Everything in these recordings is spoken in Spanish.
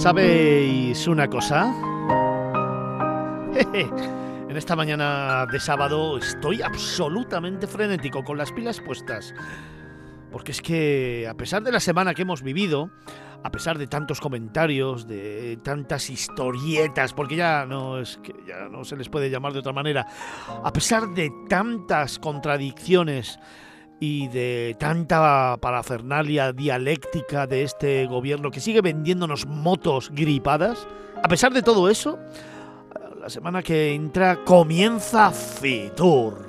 ¿Sabéis una cosa? En esta mañana de sábado estoy absolutamente frenético, con las pilas puestas. Porque es que, a pesar de la semana que hemos vivido, a pesar de tantos comentarios, de tantas historietas, porque ya no es que ya no se les puede llamar de otra manera, a pesar de tantas contradicciones y de tanta parafernalia dialéctica de este gobierno que sigue vendiéndonos motos gripadas, a pesar de todo eso, la semana que entra comienza Fitur.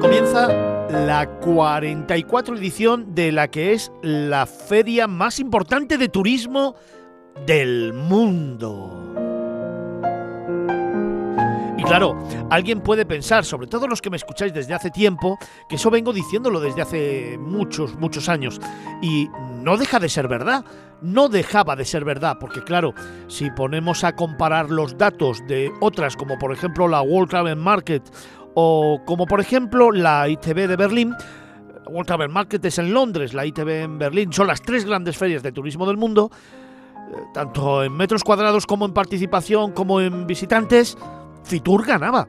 Comienza la 44 edición de la que es la feria más importante de turismo del mundo. Y claro, alguien puede pensar, sobre todo los que me escucháis desde hace tiempo, que eso vengo diciéndolo desde hace muchos, muchos años. Y no deja de ser verdad. No dejaba de ser verdad, porque claro, si ponemos a comparar los datos de otras, como por ejemplo la World Travel Market o como por ejemplo la ITB de Berlín, World Travel Market es en Londres, la ITB en Berlín, son las tres grandes ferias de turismo del mundo, eh, tanto en metros cuadrados como en participación, como en visitantes, Fitur ganaba.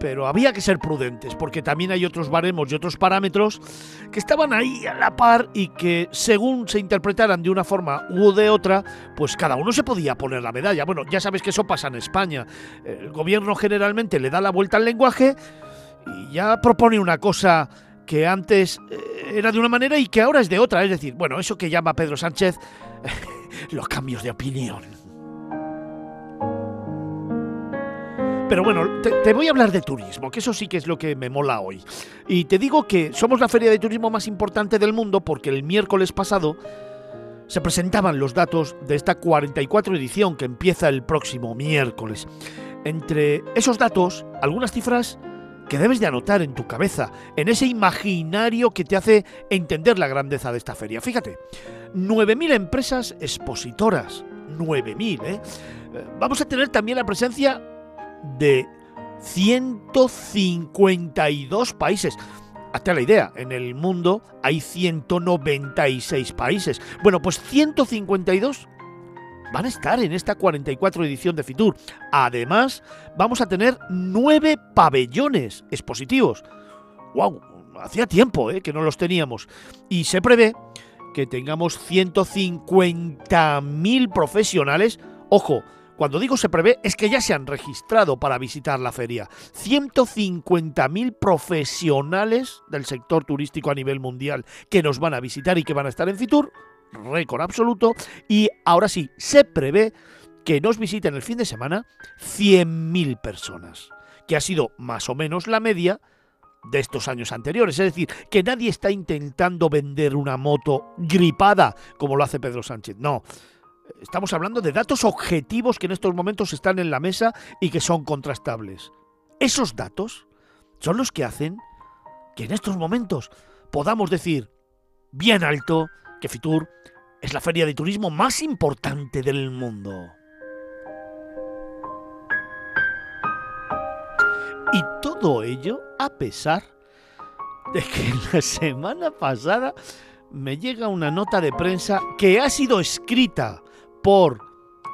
Pero había que ser prudentes, porque también hay otros baremos y otros parámetros que estaban ahí a la par y que, según se interpretaran de una forma u de otra, pues cada uno se podía poner la medalla. Bueno, ya sabes que eso pasa en España. El gobierno generalmente le da la vuelta al lenguaje y ya propone una cosa que antes eh, era de una manera y que ahora es de otra. Es decir, bueno, eso que llama Pedro Sánchez los cambios de opinión. Pero bueno, te, voy a hablar de turismo, que eso sí que es lo que me mola hoy. Y te digo que somos la feria de turismo más importante del mundo porque el miércoles pasado se presentaban los datos de esta 44 edición que empieza el próximo miércoles. Entre esos datos, algunas cifras que debes de anotar en tu cabeza, en ese imaginario que te hace entender la grandeza de esta feria. Fíjate, 9.000 empresas expositoras, 9.000, ¿eh? Vamos a tener también la presencia de 152 países. Hazte la idea, en el mundo hay 196 países. Bueno, pues 152 van a estar en esta 44 edición de Fitur. Además, vamos a tener nueve pabellones expositivos. ¡Wow! Hacía tiempo ¿eh? que no los teníamos. Y se prevé que tengamos 150.000 profesionales. Ojo, cuando digo se prevé, es que ya se han registrado para visitar la feria. 150.000 profesionales del sector turístico a nivel mundial que nos van a visitar y que van a estar en Fitur, récord absoluto. Y ahora sí, se prevé que nos visiten el fin de semana 100.000 personas, que ha sido más o menos la media de estos años anteriores. Es decir, que nadie está intentando vender una moto gripada como lo hace Pedro Sánchez. No, Estamos hablando de datos objetivos que en estos momentos están en la mesa y que son contrastables. Esos datos son los que hacen que en estos momentos podamos decir bien alto que Fitur es la feria de turismo más importante del mundo. Y todo ello a pesar de que la semana pasada me llega una nota de prensa que ha sido escrita por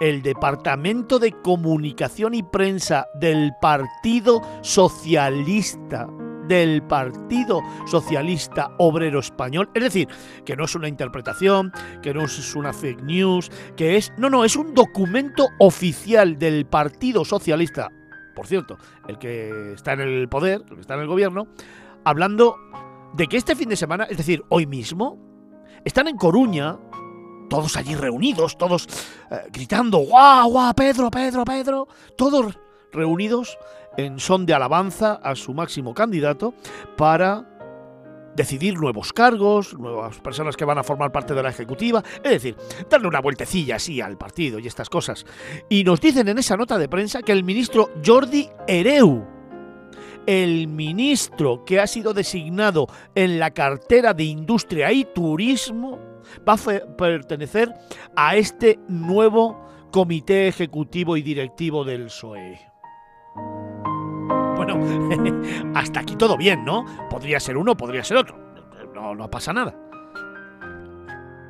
el Departamento de Comunicación y Prensa del Partido Socialista del Partido Socialista Obrero Español. Es decir, que no es una interpretación, que no es una fake news, que es... No, no, es un documento oficial del Partido Socialista, por cierto, el que está en el poder, el que está en el gobierno, hablando de que este fin de semana, es decir, hoy mismo, están en Coruña todos allí reunidos, todos eh, gritando, ¡guau, guau, Pedro, Pedro, Pedro! Todos reunidos en son de alabanza a su máximo candidato para decidir nuevos cargos, nuevas personas que van a formar parte de la ejecutiva, es decir, darle una vueltecilla así al partido y estas cosas. Y nos dicen en esa nota de prensa que el ministro Jordi Ereu, el ministro que ha sido designado en la cartera de Industria y Turismo, va a pertenecer a este nuevo comité ejecutivo y directivo del PSOE. Bueno, hasta aquí todo bien, ¿no? Podría ser uno, podría ser otro. No, no pasa nada.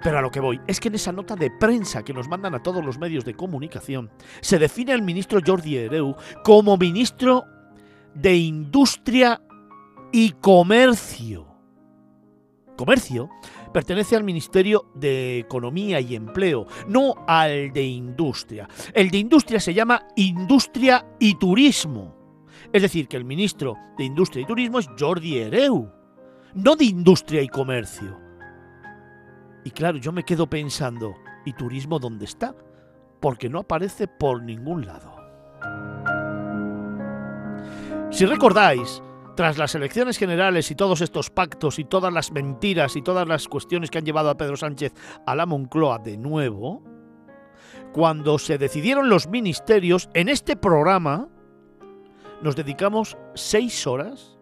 Pero a lo que voy es que en esa nota de prensa que nos mandan a todos los medios de comunicación se define al ministro Jordi Hereu como ministro de Industria y Comercio. Comercio pertenece al Ministerio de Economía y Empleo, no al de Industria. El de Industria se llama Industria y Turismo. Es decir, que el ministro de Industria y Turismo es Jordi Hereu, no de Industria y Comercio. Y claro, yo me quedo pensando, ¿y turismo dónde está? Porque no aparece por ningún lado. Si recordáis, tras las elecciones generales y todos estos pactos y todas las mentiras y todas las cuestiones que han llevado a Pedro Sánchez a la Moncloa de nuevo, cuando se decidieron los ministerios, en este programa nos dedicamos seis horas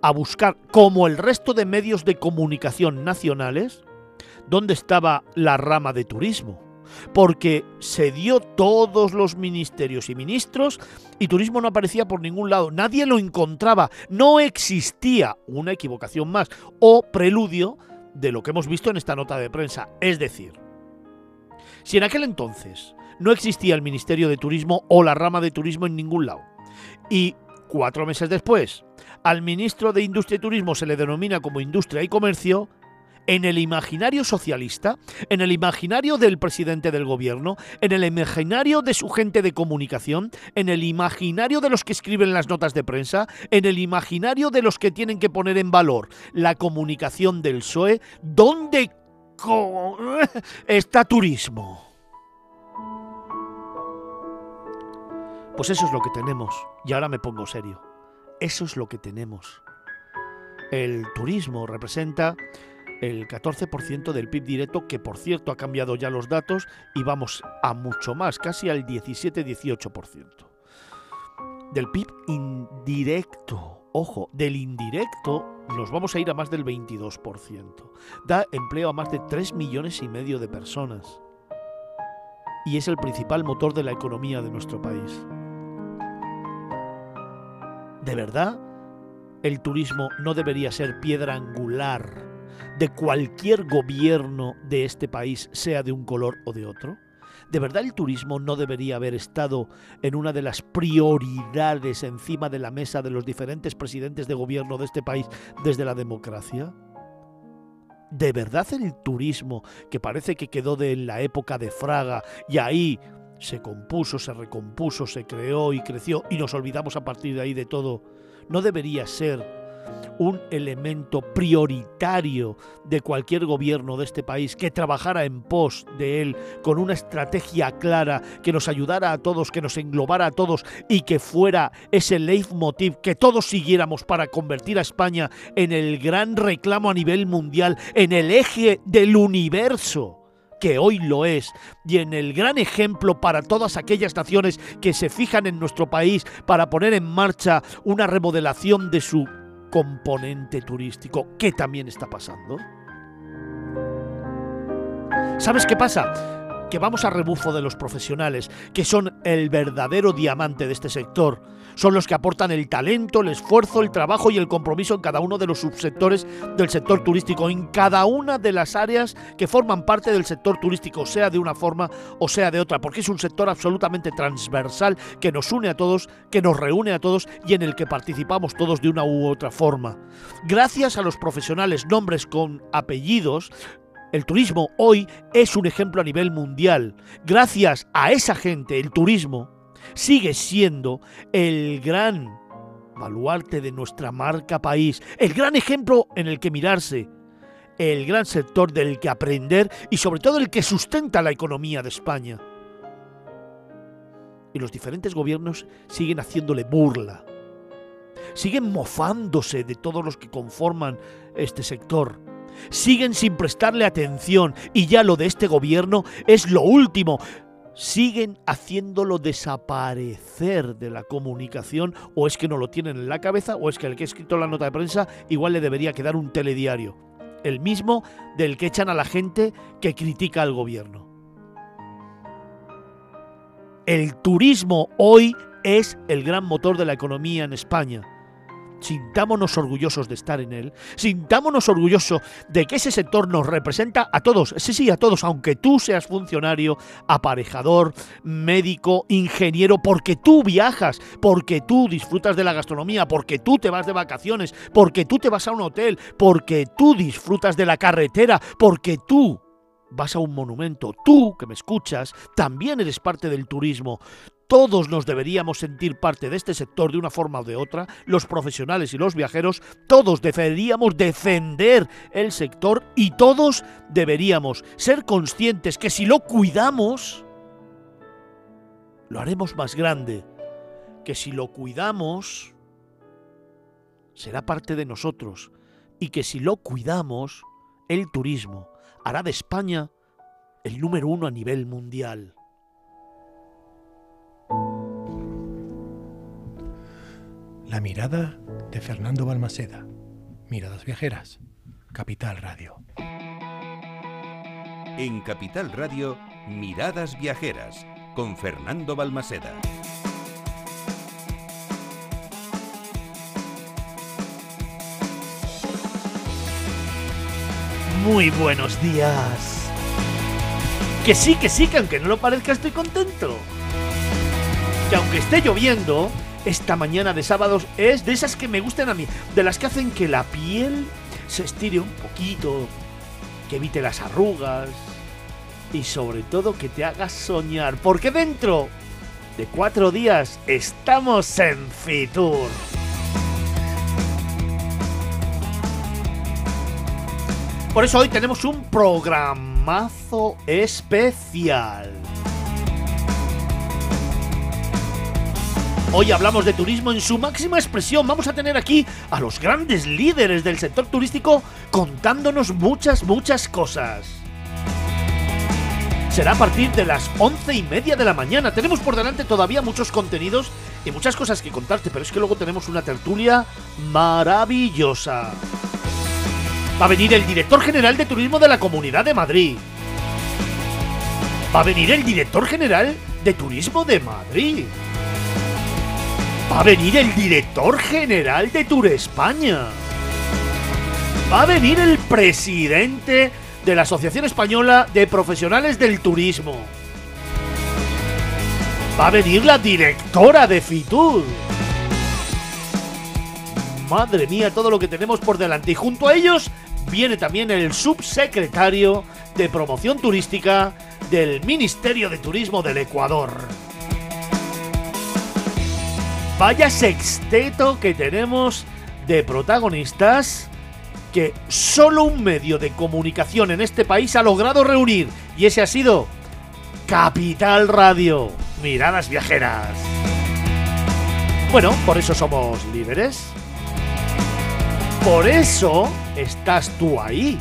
a buscar, como el resto de medios de comunicación nacionales, dónde estaba la rama de turismo. Porque se dio todos los ministerios y ministros y turismo no aparecía por ningún lado. Nadie lo encontraba. No existía una equivocación más o preludio de lo que hemos visto en esta nota de prensa. Es decir, si en aquel entonces no existía el Ministerio de Turismo o la rama de turismo en ningún lado, y cuatro meses después al ministro de Industria y Turismo se le denomina como Industria y Comercio, en el imaginario socialista, en el imaginario del presidente del gobierno, en el imaginario de su gente de comunicación, en el imaginario de los que escriben las notas de prensa, en el imaginario de los que tienen que poner en valor la comunicación del PSOE, ¿dónde está turismo? Pues eso es lo que tenemos. Y ahora me pongo serio. Eso es lo que tenemos. El turismo representa el 14% del PIB directo, que por cierto ha cambiado ya los datos y vamos a mucho más, casi al 17-18%. Del PIB indirecto, ojo, del indirecto nos vamos a ir a más del 22%. Da empleo a más de 3 millones y medio de personas. Y es el principal motor de la economía de nuestro país. ¿De verdad? El turismo no debería ser piedra angular de cualquier gobierno de este país, sea de un color o de otro? ¿De verdad el turismo no debería haber estado en una de las prioridades encima de la mesa de los diferentes presidentes de gobierno de este país desde la democracia? ¿De verdad el turismo, que parece que quedó de la época de Fraga y ahí se compuso, se recompuso, se creó y creció y nos olvidamos a partir de ahí de todo, no debería ser un elemento prioritario de cualquier gobierno de este país que trabajara en pos de él con una estrategia clara que nos ayudara a todos, que nos englobara a todos y que fuera ese leitmotiv que todos siguiéramos para convertir a España en el gran reclamo a nivel mundial, en el eje del universo que hoy lo es, y en el gran ejemplo para todas aquellas naciones que se fijan en nuestro país para poner en marcha una remodelación de su componente turístico que también está pasando? ¿Sabes qué pasa? que vamos a rebufo de los profesionales, que son el verdadero diamante de este sector. Son los que aportan el talento, el esfuerzo, el trabajo y el compromiso en cada uno de los subsectores del sector turístico, en cada una de las áreas que forman parte del sector turístico, sea de una forma o sea de otra, porque es un sector absolutamente transversal que nos une a todos, que nos reúne a todos y en el que participamos todos de una u otra forma. Gracias a los profesionales, nombres con apellidos, el turismo hoy es un ejemplo a nivel mundial. Gracias a esa gente, el turismo sigue siendo el gran baluarte de nuestra marca país, el gran ejemplo en el que mirarse, el gran sector del que aprender y sobre todo el que sustenta la economía de España. Y los diferentes gobiernos siguen haciéndole burla, siguen mofándose de todos los que conforman este sector siguen sin prestarle atención y ya lo de este gobierno es lo último. Siguen haciéndolo desaparecer de la comunicación o es que no lo tienen en la cabeza o es que el que ha escrito la nota de prensa igual le debería quedar un telediario. El mismo del que echan a la gente que critica al gobierno. El turismo hoy es el gran motor de la economía en España sintámonos orgullosos de estar en él, sintámonos orgullosos de que ese sector nos representa a todos, sí, sí, a todos, aunque tú seas funcionario, aparejador, médico, ingeniero, porque tú viajas, porque tú disfrutas de la gastronomía, porque tú te vas de vacaciones, porque tú te vas a un hotel, porque tú disfrutas de la carretera, porque tú vas a un monumento, tú que me escuchas, también eres parte del turismo. Todos nos deberíamos sentir parte de este sector de una forma o de otra, los profesionales y los viajeros, todos deberíamos defender el sector y todos deberíamos ser conscientes que si lo cuidamos, lo haremos más grande, que si lo cuidamos, será parte de nosotros y que si lo cuidamos, el turismo hará de España el número uno a nivel mundial. La mirada de Fernando Balmaseda. Miradas viajeras. Capital Radio. En Capital Radio, Miradas Viajeras, con Fernando Balmaseda. Muy buenos días. Que sí, que sí, que aunque no lo parezca estoy contento. Que aunque esté lloviendo, esta mañana de sábados es de esas que me gustan a mí, de las que hacen que la piel se estire un poquito, que evite las arrugas y sobre todo que te haga soñar, porque dentro de cuatro días estamos en Fitur. Por eso hoy tenemos un programazo especial. Hoy hablamos de turismo en su máxima expresión. Vamos a tener aquí a los grandes líderes del sector turístico contándonos muchas, muchas cosas. Será a partir de las once y media de la mañana. Tenemos por delante todavía muchos contenidos y muchas cosas que contarte, pero es que luego tenemos una tertulia maravillosa. Va a venir el director general de turismo de la Comunidad de Madrid. Va a venir el director general de turismo de Madrid. Va a venir el director general de Tour España. Va a venir el presidente de la Asociación Española de Profesionales del Turismo. Va a venir la directora de Fitur. Madre mía, todo lo que tenemos por delante. Y junto a ellos viene también el subsecretario de Promoción Turística del Ministerio de Turismo del Ecuador. Vaya sexteto que tenemos de protagonistas que solo un medio de comunicación en este país ha logrado reunir. Y ese ha sido Capital Radio. Miradas viajeras. Bueno, por eso somos líderes. Por eso estás tú ahí.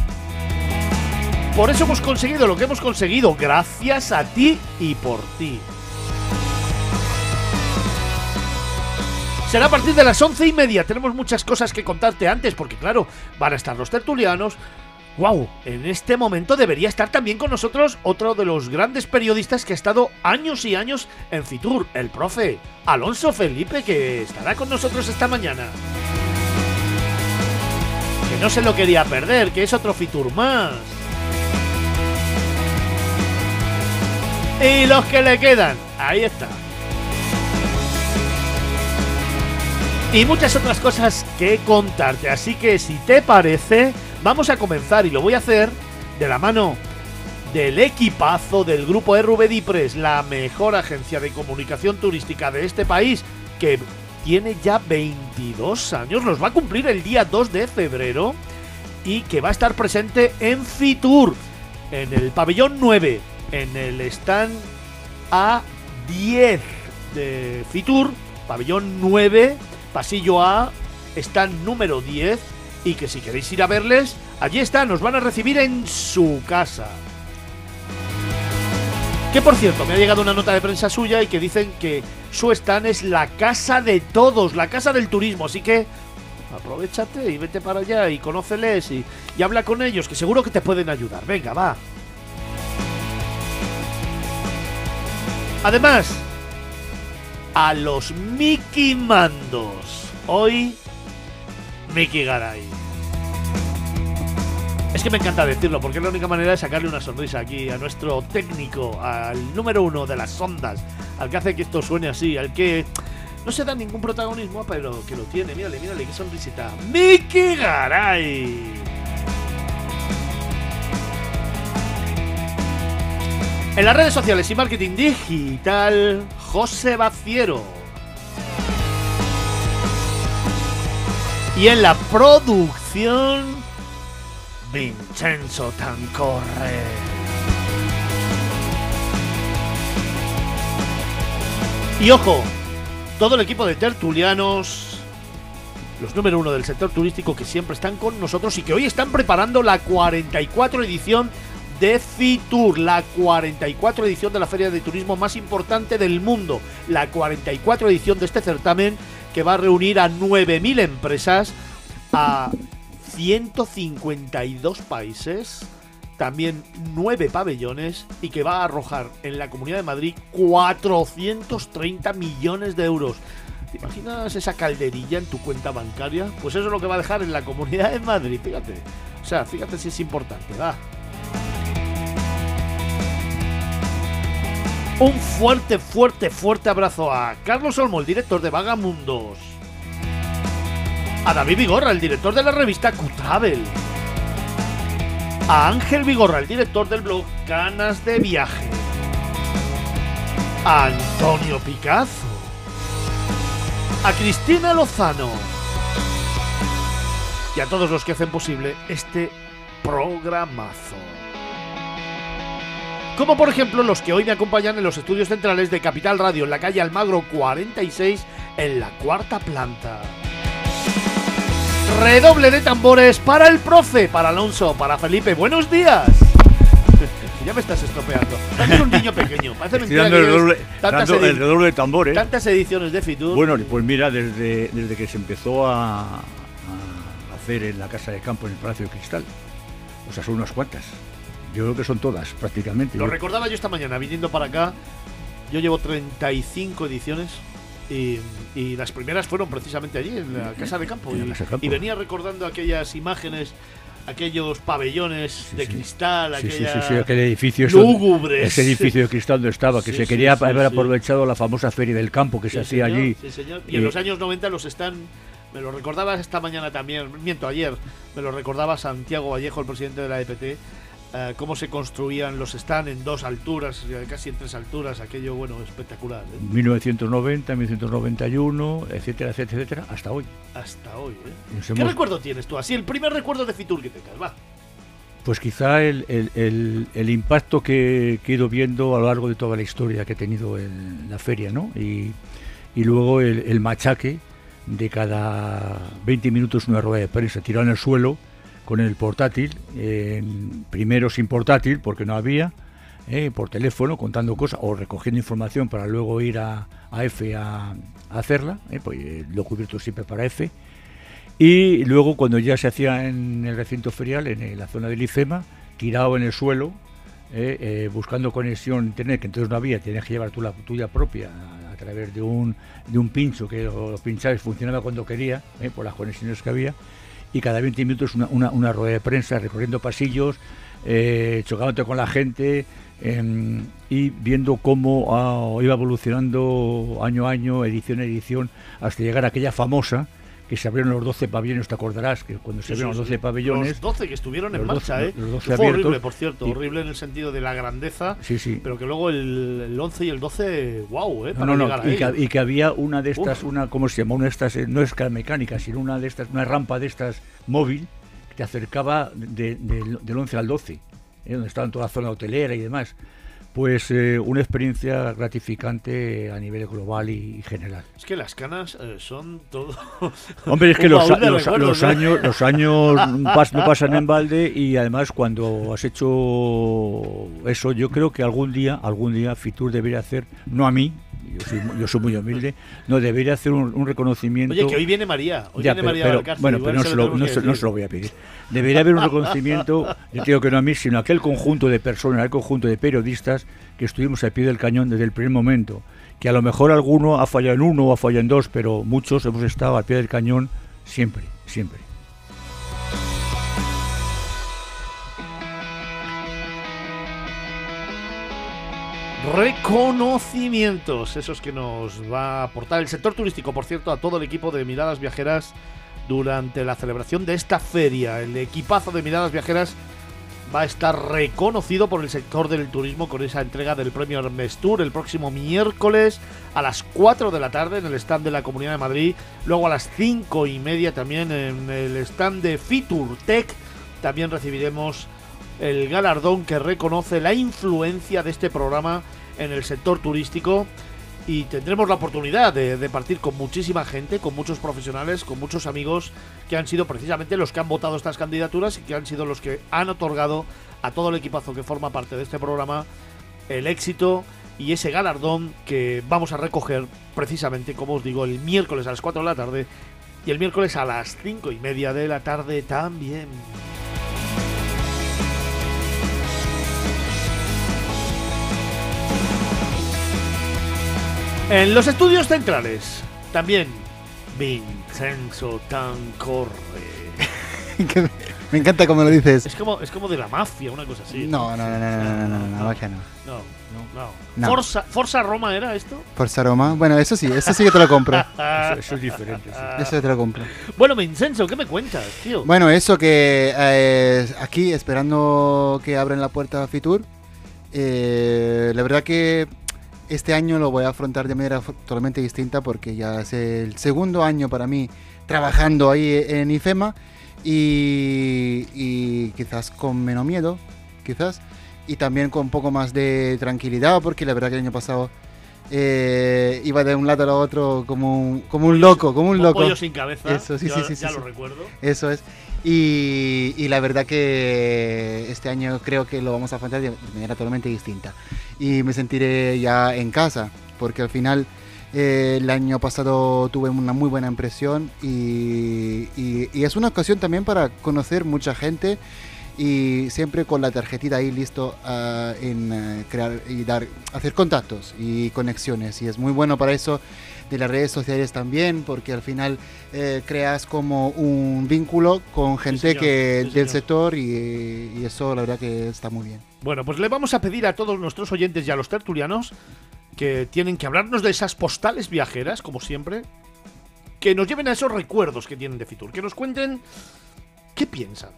Por eso hemos conseguido lo que hemos conseguido, gracias a ti y por ti. Será a partir de las once y media. Tenemos muchas cosas que contarte antes, porque claro, van a estar los tertulianos. ¡Wow! En este momento debería estar también con nosotros otro de los grandes periodistas que ha estado años y años en Fitur, el profe Alonso Felipe, que estará con nosotros esta mañana. Que no se lo quería perder, que es otro Fitur más. Y los que le quedan, ahí está. Y muchas otras cosas que contarte. Así que si te parece, vamos a comenzar y lo voy a hacer de la mano del equipazo del grupo RV la mejor agencia de comunicación turística de este país, que tiene ya 22 años, los va a cumplir el día 2 de febrero y que va a estar presente en Fitur, en el pabellón 9, en el stand A10 de Fitur, pabellón 9 pasillo A, están número 10 y que si queréis ir a verles, allí están, nos van a recibir en su casa. Que por cierto, me ha llegado una nota de prensa suya y que dicen que su stand es la casa de todos, la casa del turismo, así que aprovechate y vete para allá y conóceles y habla con ellos, que seguro que te pueden ayudar. Venga, va. Además, a los Mickey Mandos. Hoy Miki Garay. Es que me encanta decirlo, porque es la única manera de sacarle una sonrisa aquí a nuestro técnico, al número uno de las ondas, al que hace que esto suene así, al que no se da ningún protagonismo, pero que lo tiene. Mírale, mírale, qué sonrisita. ¡Miki Garay! En las redes sociales y marketing digital, José Baciero. Y en la producción, Vincenzo Tancorre. Y ojo, todo el equipo de tertulianos, los número uno del sector turístico que siempre están con nosotros y que hoy están preparando la 44 edición de Fitur, la 44 edición de la feria de turismo más importante del mundo, la 44 edición de este certamen que va a reunir a 9.000 empresas, a 152 países, también 9 pabellones y que va a arrojar en la Comunidad de Madrid 430 millones de euros. ¿Te imaginas esa calderilla en tu cuenta bancaria? Pues eso es lo que va a dejar en la Comunidad de Madrid, fíjate. O sea, fíjate si es importante, va. Un fuerte, fuerte, fuerte abrazo a Carlos Olmo, el director de Vagamundos. A David Vigorra, el director de la revista Q-Travel. A Ángel Vigorra, el director del blog Canas de Viaje. A Antonio Picazo. A Cristina Lozano. Y a todos los que hacen posible este programazo. Como por ejemplo los que hoy me acompañan en los estudios centrales de Capital Radio en la calle Almagro 46 en la cuarta planta. Redoble de tambores para el profe, para Alonso, para Felipe. Buenos días. ya me estás estropeando. Parece un niño pequeño. Parece mentira dando que el tantas, dando el redoble de tambores. tantas ediciones de Fitur. Bueno, pues mira, desde, desde que se empezó a, a hacer en la Casa de Campo en el Palacio de Cristal, o sea, son unas cuantas. Yo creo que son todas, prácticamente. Lo Yo- recordaba yo esta mañana viniendo para acá. Yo llevo 35 ediciones y, y las primeras fueron precisamente allí, en la Casa de Campo. En Y, Casa Campo. y venía recordando aquellas imágenes, aquellos pabellones de sí. cristal, Sí, sí, sí, aquellas sí, aquel edificio. lúgubres. Ese edificio de cristal donde estaba, que Sí, se sí, quería sí, haber sí. aprovechado la famosa Feria del Campo que Sí, se hacía allí. sí, señor. Y en Eh, los años 90 los están. Me lo recordaba esta mañana también, miento, ayer, me lo recordaba Santiago Vallejo, el presidente de la EPT, eh, cómo se construían los stands en dos alturas, eh, casi en tres alturas, aquello, bueno, espectacular. ¿eh? 1990, 1991, etcétera, etcétera, etcétera, hasta hoy. Hasta hoy. ¿eh? Nos ¿Qué hemos- recuerdo tienes tú? Así, el primer recuerdo de Fitur que tengas, va. Pues quizá el, el- el- el impacto que, que he ido viendo a lo largo de toda la historia que ha tenido el- la feria, ¿no? Y, y luego el, el machaque de cada 20 minutos una rueda de prensa tirada en el suelo con el portátil, primero sin portátil porque no había, eh, por teléfono contando cosas o recogiendo información para luego ir a, a F a, hacerla, eh, pues eh, lo cubierto siempre para F. Y luego cuando ya se hacía en el recinto ferial, en la zona del IFEMA, tirado en el suelo, buscando conexión internet, que entonces no había, tenías que llevar tú la tuya propia a, través de un, de un pincho que lo pinchabas, funcionaba cuando quería, eh, por las conexiones que había, y cada 20 minutos una, una, rueda de prensa, recorriendo pasillos, eh, chocándote con la gente em, y viendo cómo ah, iba evolucionando año a año, edición a edición, hasta llegar a aquella famosa que se abrieron los 12 pabellones, te acordarás que cuando se abrieron sí, los sí. 12 pabellones, Los 12 que estuvieron en los 12 marcha, ¿eh? los 12 Que Fue horrible, abiertos. por cierto. Y- Horrible en el sentido de la grandeza. sí, sí. Pero que luego el, el 11 y el que wow, ¿eh? No, Para no, llegar no, a y que, y que había una de estas, Uf. una, ¿cómo se llama? Una de estas, eh, no es mecánica, sino una de estas, una rampa de estas móvil que te acercaba de- de- del 11 al 12, eh, donde estaba toda la zona hotelera y demás. Pues eh, una experiencia gratificante a nivel global y, general. Es que las canas eh, son todo. Hombre, es que los, ¿no? años, los años pas- no pasan en balde y además cuando has hecho eso, yo creo que algún día, algún día Fitur debería hacer, no a mí, yo soy, yo soy muy humilde, no debería hacer un, un reconocimiento. Oye, que hoy viene María. Hoy Ya, viene pero- María pero- bueno, pero no se lo no, se, no se lo voy a pedir. Debería haber un reconocimiento, yo digo que no a mí, sino a aquel conjunto de personas, aquel conjunto de periodistas que estuvimos al pie del cañón desde el primer momento. Que a lo mejor alguno ha fallado en uno o ha fallado en dos, pero muchos hemos estado al pie del cañón siempre, siempre. Reconocimientos, esos que nos va a aportar el sector turístico, por cierto, a todo el equipo de Miradas Viajeras durante la celebración de esta feria. El equipazo de Miradas Viajeras va a estar reconocido por el sector del turismo con esa entrega del premio Hermes Tour el próximo miércoles a las 4 de la tarde en el stand de la Comunidad de Madrid, luego a las 5 y media también en el stand de Fitur Tech. También recibiremos el galardón que reconoce la influencia de este programa en el sector turístico y tendremos la oportunidad de, partir con muchísima gente, con muchos profesionales, con muchos amigos que han sido precisamente los que han votado estas candidaturas y que han sido los que han otorgado a todo el equipazo que forma parte de este programa el éxito y ese galardón que vamos a recoger precisamente, como os digo, el miércoles a las 4 de la tarde y el miércoles a las 5 y media de la tarde también. En los estudios centrales, también Vincenzo Tancorre. Me encanta cómo lo dices. Es como, es como de la mafia, una cosa así. No, no, no, no, no, no, no, mafia no. No, no, No. Forza, Forza Roma era esto. Forza Roma. Bueno, eso sí, eso sí que te lo compro. Eso, eso es diferente. sí. Eso te lo compro. Bueno, Vincenzo, ¿qué me cuentas, tío? Bueno, eso que eh, aquí esperando que abran la puerta a Fitur. eh, la verdad que este año lo voy a afrontar de manera totalmente distinta porque ya es el segundo año para mí trabajando ahí en IFEMA y, y quizás con menos miedo, quizás, y también con un poco más de tranquilidad porque la verdad que el año pasado eh, iba de un lado a otro como un, como un loco, como un Como loco. pollo sin cabeza. Eso, sí, ya, sí, sí, ya sí, lo sí. recuerdo. Eso es. Y, y la verdad que este año creo que lo vamos a afrontar de manera totalmente distinta. Y me sentiré ya en casa, porque al final eh, el año pasado tuve una muy buena impresión y, y- y es una ocasión también para conocer mucha gente y siempre con la tarjetita ahí listo ah, en eh, crear y dar, hacer contactos y conexiones. Y es muy bueno para eso de las redes sociales también, porque al final eh, creas como un vínculo con gente que sí, del sector y, y eso la verdad que está muy bien. Bueno, pues le vamos a pedir a todos nuestros oyentes y a los tertulianos que tienen que hablarnos de esas postales viajeras, como siempre, que nos lleven a esos recuerdos que tienen de Fitur, que nos cuenten qué piensan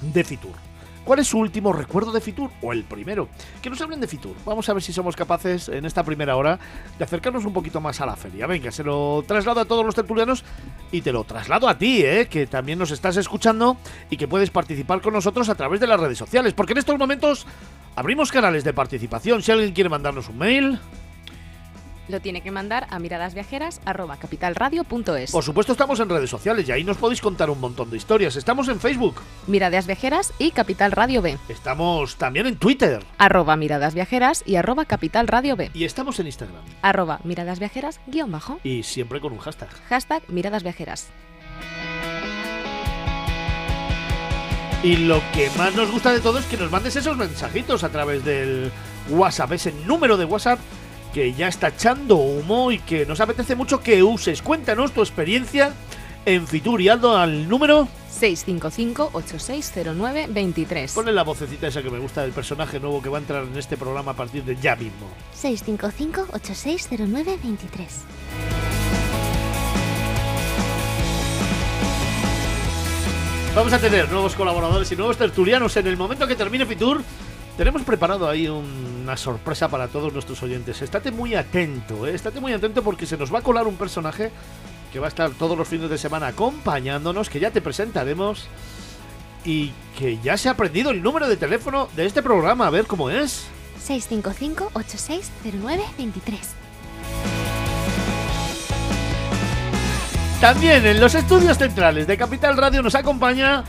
de Fitur. ¿Cuál es su último recuerdo de Fitur? O el primero. Que nos hablen de Fitur. Vamos a ver si somos capaces en esta primera hora de acercarnos un poquito más a la feria. Venga, se lo traslado a todos los tertulianos y te lo traslado a ti, ¿eh? que también nos estás escuchando y que puedes participar con nosotros a través de las redes sociales. Porque en estos momentos abrimos canales de participación. Si alguien quiere mandarnos un mail, Lo tiene que mandar a miradasviajeras.capitalradio.es. por supuesto estamos en redes sociales y ahí nos podéis contar un montón de historias. Estamos en Facebook, Miradas Viajeras y Capital Radio B. estamos también en Twitter Arroba Miradas Viajeras y arroba Capital Radio B. y estamos en Instagram. Arroba Miradas Viajeras guion bajo. Y siempre con un hashtag. Hashtag Miradas Viajeras. Y lo que más nos gusta de todo es que nos mandes esos mensajitos a través del WhatsApp, ese número de WhatsApp que ya está echando humo y que nos apetece mucho que uses. Cuéntanos tu experiencia en Fitur y Aldo al número. 655-8609-23. Ponle la vocecita esa que me gusta del personaje nuevo que va a entrar en este programa a partir de ya mismo. 655-8609-23. Vamos a tener nuevos colaboradores y nuevos tertulianos en el momento que termine Fitur. Tenemos preparado ahí una sorpresa para todos nuestros oyentes. Estate muy atento, ¿eh? estate muy atento porque se nos va a colar un personaje que va a estar todos los fines de semana acompañándonos, que ya te presentaremos y que ya se ha aprendido el número de teléfono de este programa, a ver cómo es. 655-8609-23. También en los estudios centrales de Capital Radio nos acompaña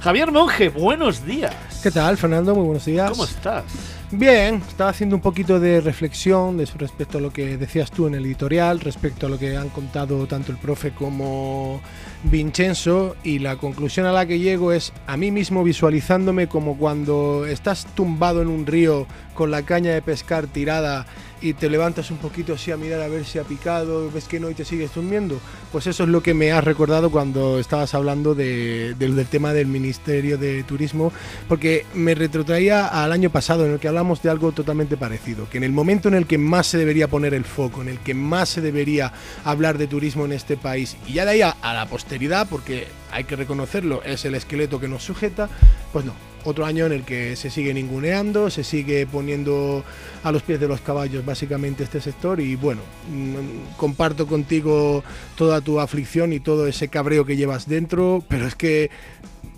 Javier Monge. Buenos días. ¿Qué tal, Fernando? Muy buenos días. ¿Cómo estás? Bien, estaba haciendo un poquito de reflexión respecto a lo que decías tú en el editorial, respecto a lo que han contado tanto el profe como Vincenzo, y la conclusión a la que llego es a mí mismo visualizándome como cuando estás tumbado en un río con la caña de pescar tirada y te levantas un poquito así a mirar a ver si ha picado, ves que no y te sigues durmiendo. Pues eso es lo que me has recordado cuando estabas hablando de- del- tema del Ministerio de Turismo, porque me retrotraía al año pasado en el que hablamos de algo totalmente parecido, que en el momento en el que más se debería poner el foco, en el que más se debería hablar de turismo en este país, y ya de ahí a, a la posteridad, porque hay que reconocerlo, es el esqueleto que nos sujeta, pues no. Otro año en el que se sigue ninguneando, se sigue poniendo a los pies de los caballos básicamente este sector y bueno, mm, comparto contigo toda tu aflicción y todo ese cabreo que llevas dentro, pero es que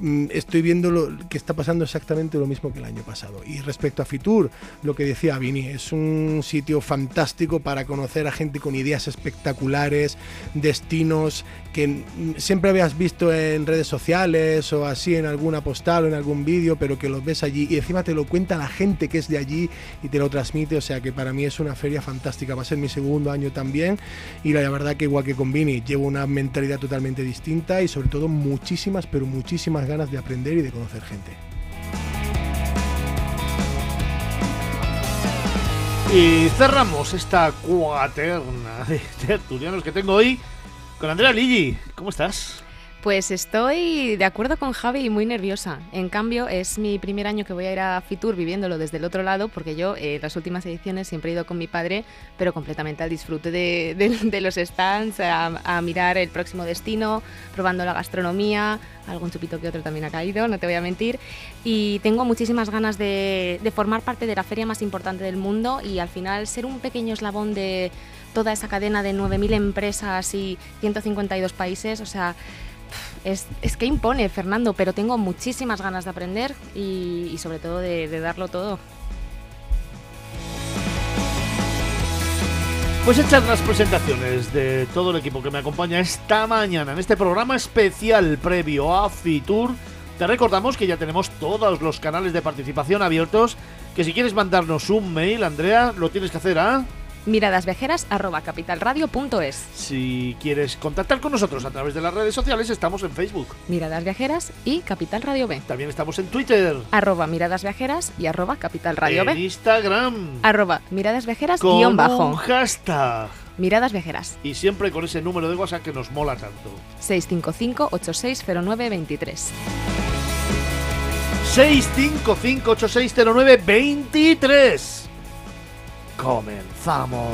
mm, estoy viendo lo que está pasando exactamente lo mismo que el año pasado. Y respecto a Fitur, lo que decía Vini, es un sitio fantástico para conocer a gente con ideas espectaculares, destinos que siempre habías visto en redes sociales o así en alguna postal o en algún vídeo, pero que los ves allí y encima te lo cuenta la gente que es de allí y te lo transmite, o sea que para mí es una feria fantástica, va a ser mi segundo año también y la verdad que igual que con Vini llevo una mentalidad totalmente distinta y sobre todo muchísimas, pero muchísimas ganas de aprender y de conocer gente. Y cerramos esta cuaterna de tertulianos que tengo hoy con Andrea Ligi. ¿Cómo estás? Pues estoy de acuerdo con Javi y muy nerviosa. En cambio, es mi primer año que voy a ir a Fitur viviéndolo desde el otro lado, porque yo eh, las últimas ediciones siempre he ido con mi padre, pero completamente al disfrute de, de- de los stands, a, a mirar el próximo destino, probando la gastronomía, algún chupito que otro también ha caído, no te voy a mentir. Y tengo muchísimas ganas de, de formar parte de la feria más importante del mundo y al final ser un pequeño eslabón de toda esa cadena de 9.000 empresas y 152 países, o sea... Es, que impone, Fernando, pero tengo muchísimas ganas de aprender y, sobre todo de, darlo todo. Pues hechas las presentaciones de todo el equipo que me acompaña esta mañana en este programa especial previo a Fitur. Te recordamos que ya tenemos todos los canales de participación abiertos. Que si quieres mandarnos un mail, Andrea, lo tienes que hacer a. Miradasviajeras.capitalradio.es Si quieres contactar con nosotros a través de las redes sociales, estamos en Facebook. Miradas Viajeras y Capital Radio B. También estamos en Twitter. Arroba Miradas Viajeras y arroba Capital Radio en B. Instagram. Arroba Miradas Viajeras Con guion un bajo. hashtag. Miradas Viajeras. Y siempre con ese número de WhatsApp que nos mola tanto. 655-8609-23. 655860923. Comenzamos.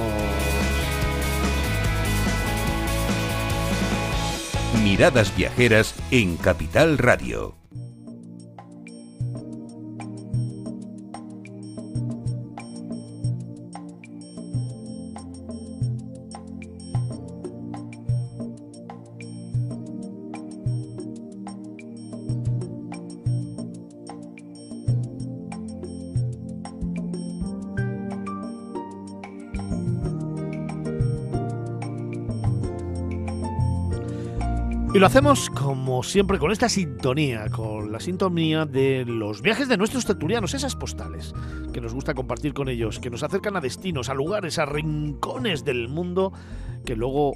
Miradas Viajeras en Capital Radio. Y lo hacemos como siempre con esta sintonía, con la sintonía de los viajes de nuestros tertulianos, esas postales que nos gusta compartir con ellos, que nos acercan a destinos, a lugares, a rincones del mundo, que luego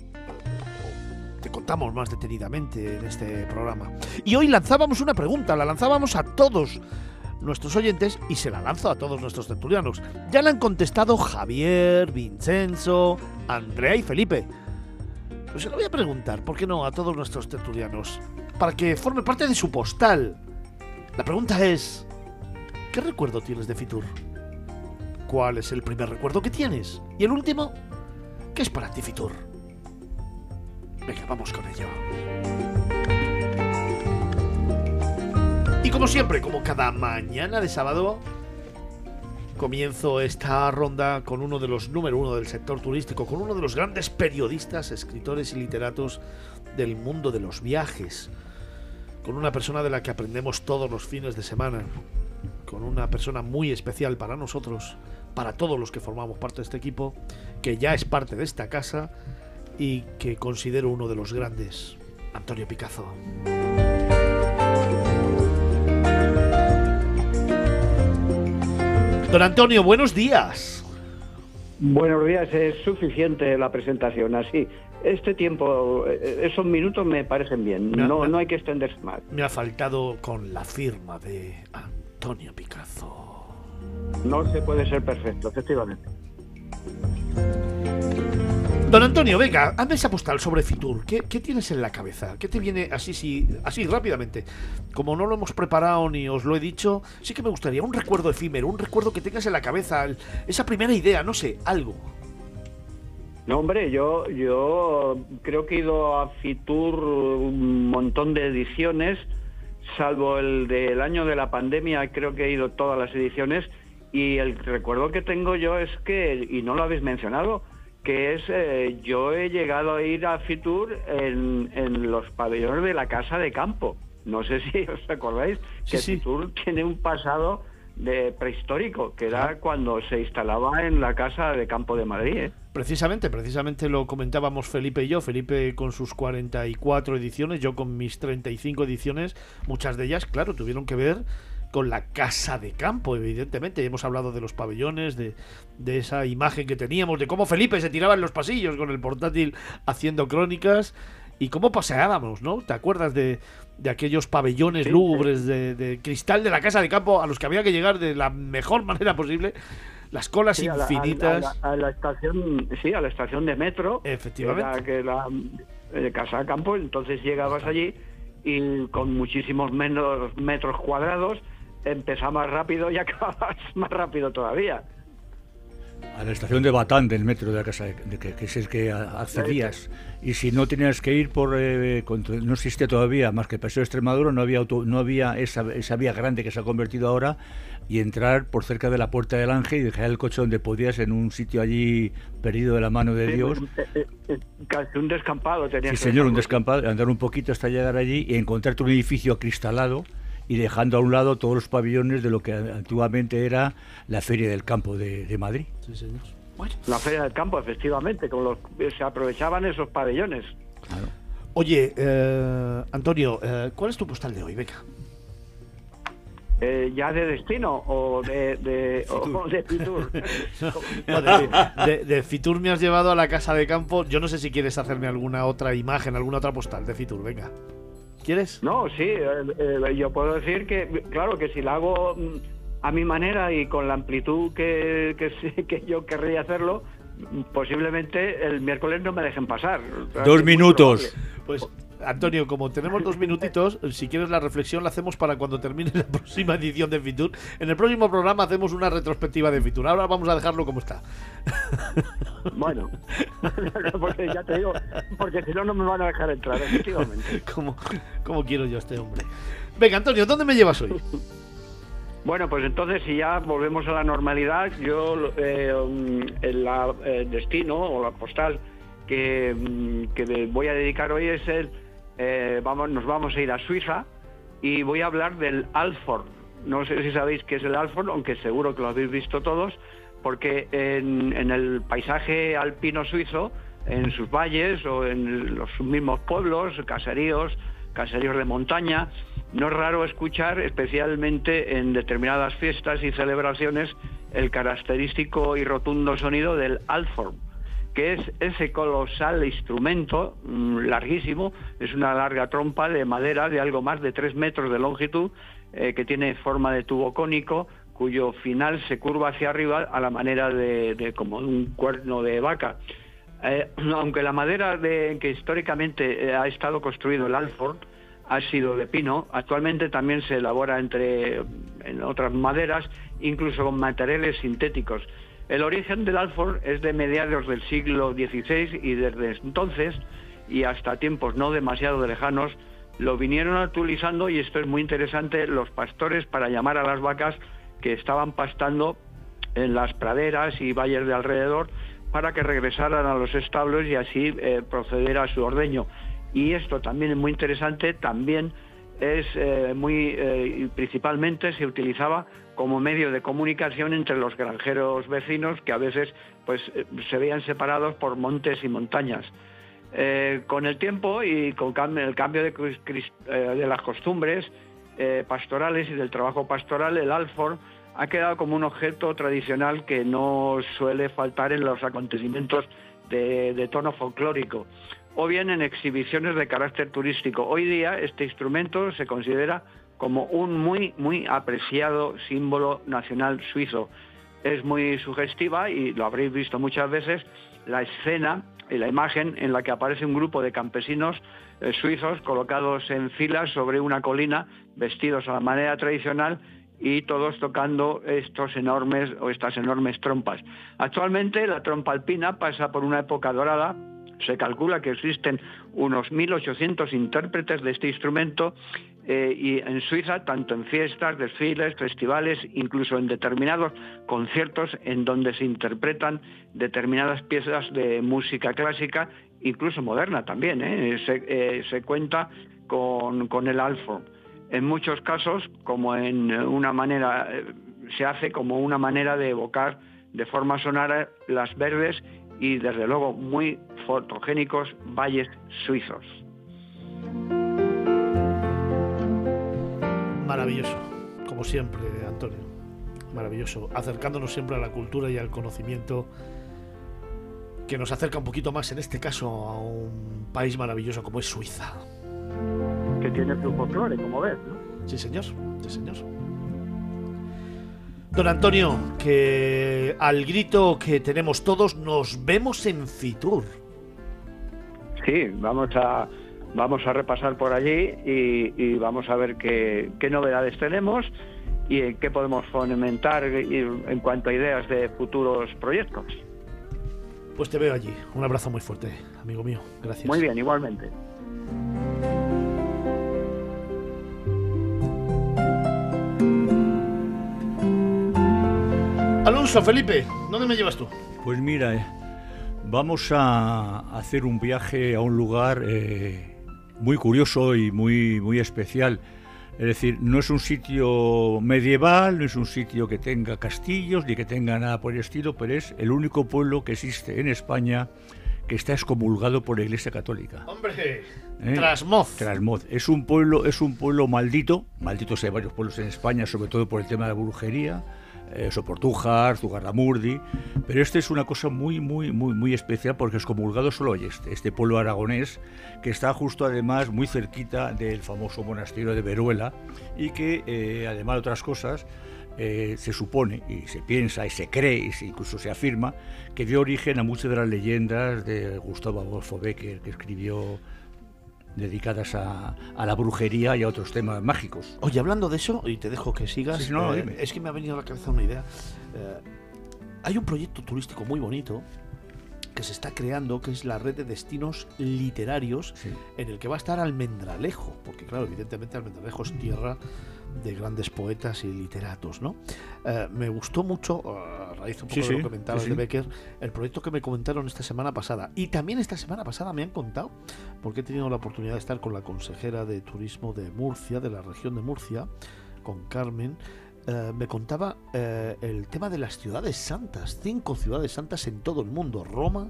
te contamos más detenidamente en este programa. Y hoy lanzábamos una pregunta, la lanzábamos a todos nuestros oyentes y se la lanzo a todos nuestros tertulianos. Ya la han contestado Javier, Vincenzo, Andrea y Felipe. Pues se lo voy a preguntar, ¿por qué no? A todos nuestros tertulianos. Para que forme parte de su postal. La pregunta es, ¿qué recuerdo tienes de Fitur? ¿Cuál es el primer recuerdo que tienes? Y el último, ¿qué es para ti Fitur? Venga, vamos con ello. Y como siempre, como cada mañana de sábado, comienzo esta ronda con uno de los número uno del sector turístico, con uno de los grandes periodistas, escritores y literatos del mundo de los viajes, con una persona de la que aprendemos todos los fines de semana, con una persona muy especial para nosotros, para todos los que formamos parte de este equipo, que ya es parte de esta casa y que considero uno de los grandes, Antonio Picazo. Don Antonio, buenos días. Buenos días, es suficiente la presentación así. Este tiempo, eh, esos minutos me parecen bien, no, no hay que extenderse más. Me ha faltado con la firma de Antonio Picazo. No se puede ser perfecto, efectivamente. Don Antonio, venga, hazme esa postal sobre Fitur. ¿Qué, tienes en la cabeza? ¿Qué te viene así, sí, así rápidamente? Como no lo hemos preparado ni os lo he dicho, sí que me gustaría un recuerdo efímero, un recuerdo que tengas en la cabeza, esa primera idea, no sé, algo. No, hombre, yo, yo creo que he ido a Fitur un montón de ediciones, salvo el del año de la pandemia, creo que he ido todas las ediciones, y el recuerdo que tengo yo es que, y no lo habéis mencionado, que es, eh, yo he llegado a ir a Fitur en, en los pabellones de la Casa de Campo. No sé si os acordáis Sí, que sí. Fitur tiene un pasado de prehistórico, que era cuando se instalaba en la Casa de Campo de Madrid. ¿eh? Precisamente, precisamente lo comentábamos Felipe y yo. Felipe con sus 44 ediciones, yo con mis 35 ediciones. Muchas de ellas, claro, tuvieron que ver con la casa de campo, evidentemente. Hemos hablado de los pabellones, de, de esa imagen que teníamos, de cómo Felipe se tiraba en los pasillos con el portátil haciendo crónicas y cómo paseábamos, ¿no? ¿Te acuerdas de, de aquellos pabellones Sí, lúgubres de, de cristal de la casa de campo a los que había que llegar de la mejor manera posible? Las colas Sí, a la- a la- infinitas. A la, a la estación, sí, a la estación de metro. Efectivamente. Que la eh, casa de campo, entonces llegabas allí y con muchísimos menos metros cuadrados empezabas rápido y acababas más rápido todavía. A la estación de Batán del metro de la casa, de, que, que es el que accedías. Y si no tenías que ir por. eh, no existía todavía más que el Paseo de Extremadura, no había, auto- no había esa, esa vía grande que se ha convertido ahora. Y entrar por cerca de la Puerta del Ángel y dejar el coche donde podías en un sitio allí perdido de la mano de Sí, Dios. eh, eh, eh, casi un descampado tenías. Sí, señor, un descampado, andar un poquito hasta llegar allí y encontrarte un edificio acristalado y dejando a un lado todos los pabellones de lo que antiguamente era la Feria del Campo de, de Madrid. Sí, señor. Bueno. La feria del campo, efectivamente, con los, se aprovechaban esos pabellones. Claro. Oye, eh, Antonio, eh, ¿cuál es tu postal de hoy? Venga. Eh, ya de destino o de, de, o de Fitur. No, de, de- de Fitur me has llevado a la casa de campo. Yo no sé si quieres hacerme alguna otra imagen, alguna otra postal de Fitur. Venga. ¿Quieres? No, sí, eh, eh, yo puedo decir que, claro, que si la hago mm, a mi manera y con la amplitud que, que, sí- que yo querría hacerlo, mm, posiblemente el miércoles no me dejen pasar. Dos minutos. Pues, Antonio, como tenemos dos minutitos, si quieres la reflexión la hacemos para cuando termine la próxima edición de Fitur. En el próximo programa hacemos una retrospectiva de Fitur. Ahora vamos a dejarlo como está. Bueno, porque ya te digo, porque si no, no me van a dejar entrar, efectivamente. como, como quiero yo a este hombre. Venga, Antonio, ¿dónde me llevas hoy? Bueno, pues entonces si ya volvemos a la normalidad, yo eh, el, destino o la postal que, mm, que voy a dedicar hoy es el, eh, vamos, nos vamos a ir a Suiza y voy a hablar del Alford. No sé si sabéis qué es el Alford, aunque seguro que lo habéis visto todos, porque en, en el paisaje alpino suizo, en sus valles o en los mismos pueblos, caseríos, caseríos de montaña, no es raro escuchar, especialmente en determinadas fiestas y celebraciones, el característico y rotundo sonido del alforn, que es ese colosal instrumento mm, larguísimo, es una larga trompa de madera de algo más de 3 metros de longitud, eh, que tiene forma de tubo cónico, cuyo final se curva hacia arriba a la manera de, de como un cuerno de vaca. Eh, aunque la madera de que históricamente eh, ha estado construido el Alford ha sido de pino, actualmente también se elabora entre en otras maderas, incluso con materiales sintéticos. El origen del Alford es de mediados del siglo XVI y desde entonces y hasta tiempos no demasiado lejanos lo vinieron utilizando y esto es muy interesante los pastores para llamar a las vacas que estaban pastando en las praderas y valles de alrededor para que regresaran a los establos y así eh, proceder a su ordeño. Y esto también es muy interesante, también es eh, muy eh, principalmente se utilizaba como medio de comunicación entre los granjeros vecinos que a veces pues eh, se veían separados por montes y montañas. Con el tiempo y con el cambio de, las costumbres pastorales y del trabajo pastoral, el alfor ha quedado como un objeto tradicional que no suele faltar en los acontecimientos de tono folclórico o bien en exhibiciones de carácter turístico. Hoy día este instrumento se considera como un muy, muy apreciado símbolo nacional suizo. es muy sugestiva y lo habréis visto muchas veces, la escena y la imagen en la que aparece un grupo de campesinos eh, suizos colocados en filas sobre una colina, vestidos a la manera tradicional y todos tocando estos enormes o estas enormes trompas. Actualmente la trompa alpina pasa por una época dorada. Se calcula que existen unos 1.800 intérpretes de este instrumento eh, y en Suiza, tanto en fiestas, desfiles, festivales, incluso en determinados conciertos en donde se interpretan determinadas piezas de música clásica, incluso moderna también. ¿eh? Se, eh, se, cuenta con, con el alfo. En muchos casos, como en una manera, se hace como una manera de evocar de forma sonora las verdes y desde luego muy fotogénicos valles suizos. Maravilloso, como siempre, Antonio. Maravilloso, acercándonos siempre a la cultura y al conocimiento que nos acerca un poquito más, en este caso, a un país maravilloso como es Suiza. Que tiene su folclore, como ves, ¿no? Sí, señor, sí, señor. Don Antonio, que al grito que tenemos todos, nos vemos en Fitur. Sí, vamos a vamos a repasar por allí y, vamos a ver qué, novedades tenemos y en qué podemos fomentar en cuanto a ideas de futuros proyectos. Pues te veo allí. Un abrazo muy fuerte, amigo mío. Gracias. Muy bien, igualmente. Alonso, Felipe, ¿dónde me llevas tú? Pues mira, eh, vamos a hacer un viaje a un lugar eh, muy curioso y muy, muy especial. Es decir, no es un sitio medieval, no es un sitio que tenga castillos ni que tenga nada por el estilo, pero es el único pueblo que existe en España que está excomulgado por la Iglesia Católica. ¡Hombre! ¿Eh? Trasmoz. Trasmoz. Es un pueblo, es un pueblo maldito. Malditos hay varios pueblos en España, sobre todo por el tema de la brujería eh, Soportujar, Zugardamurdi, pero este es una cosa muy, muy, muy, muy especial porque es comulgado solo este, este pueblo aragonés que está justo además muy cerquita del famoso monasterio de Veruela y que eh, además de otras cosas eh, se supone y se piensa y se cree y incluso se afirma que dio origen a muchas de las leyendas de Gustavo Adolfo Becker que escribió dedicadas a, la brujería y a otros temas mágicos. Oye, hablando de eso, y te dejo que sigas, eh, es que me ha venido a la cabeza una idea. Eh, hay un proyecto turístico muy bonito que se está creando, que es la red de destinos literarios, en el que va a estar Almendralejo, porque claro, evidentemente Almendralejo es tierra de grandes poetas y literatos, ¿no? Eh, me gustó mucho, a raíz un poco de lo que comentabas de Becker, el proyecto que me comentaron esta semana pasada. Y también esta semana pasada me han contado, porque he tenido la oportunidad de estar con la consejera de turismo de Murcia, de la región de Murcia, con Carmen, eh, me contaba eh, el tema de las ciudades santas, cinco ciudades santas en todo el mundo, Roma,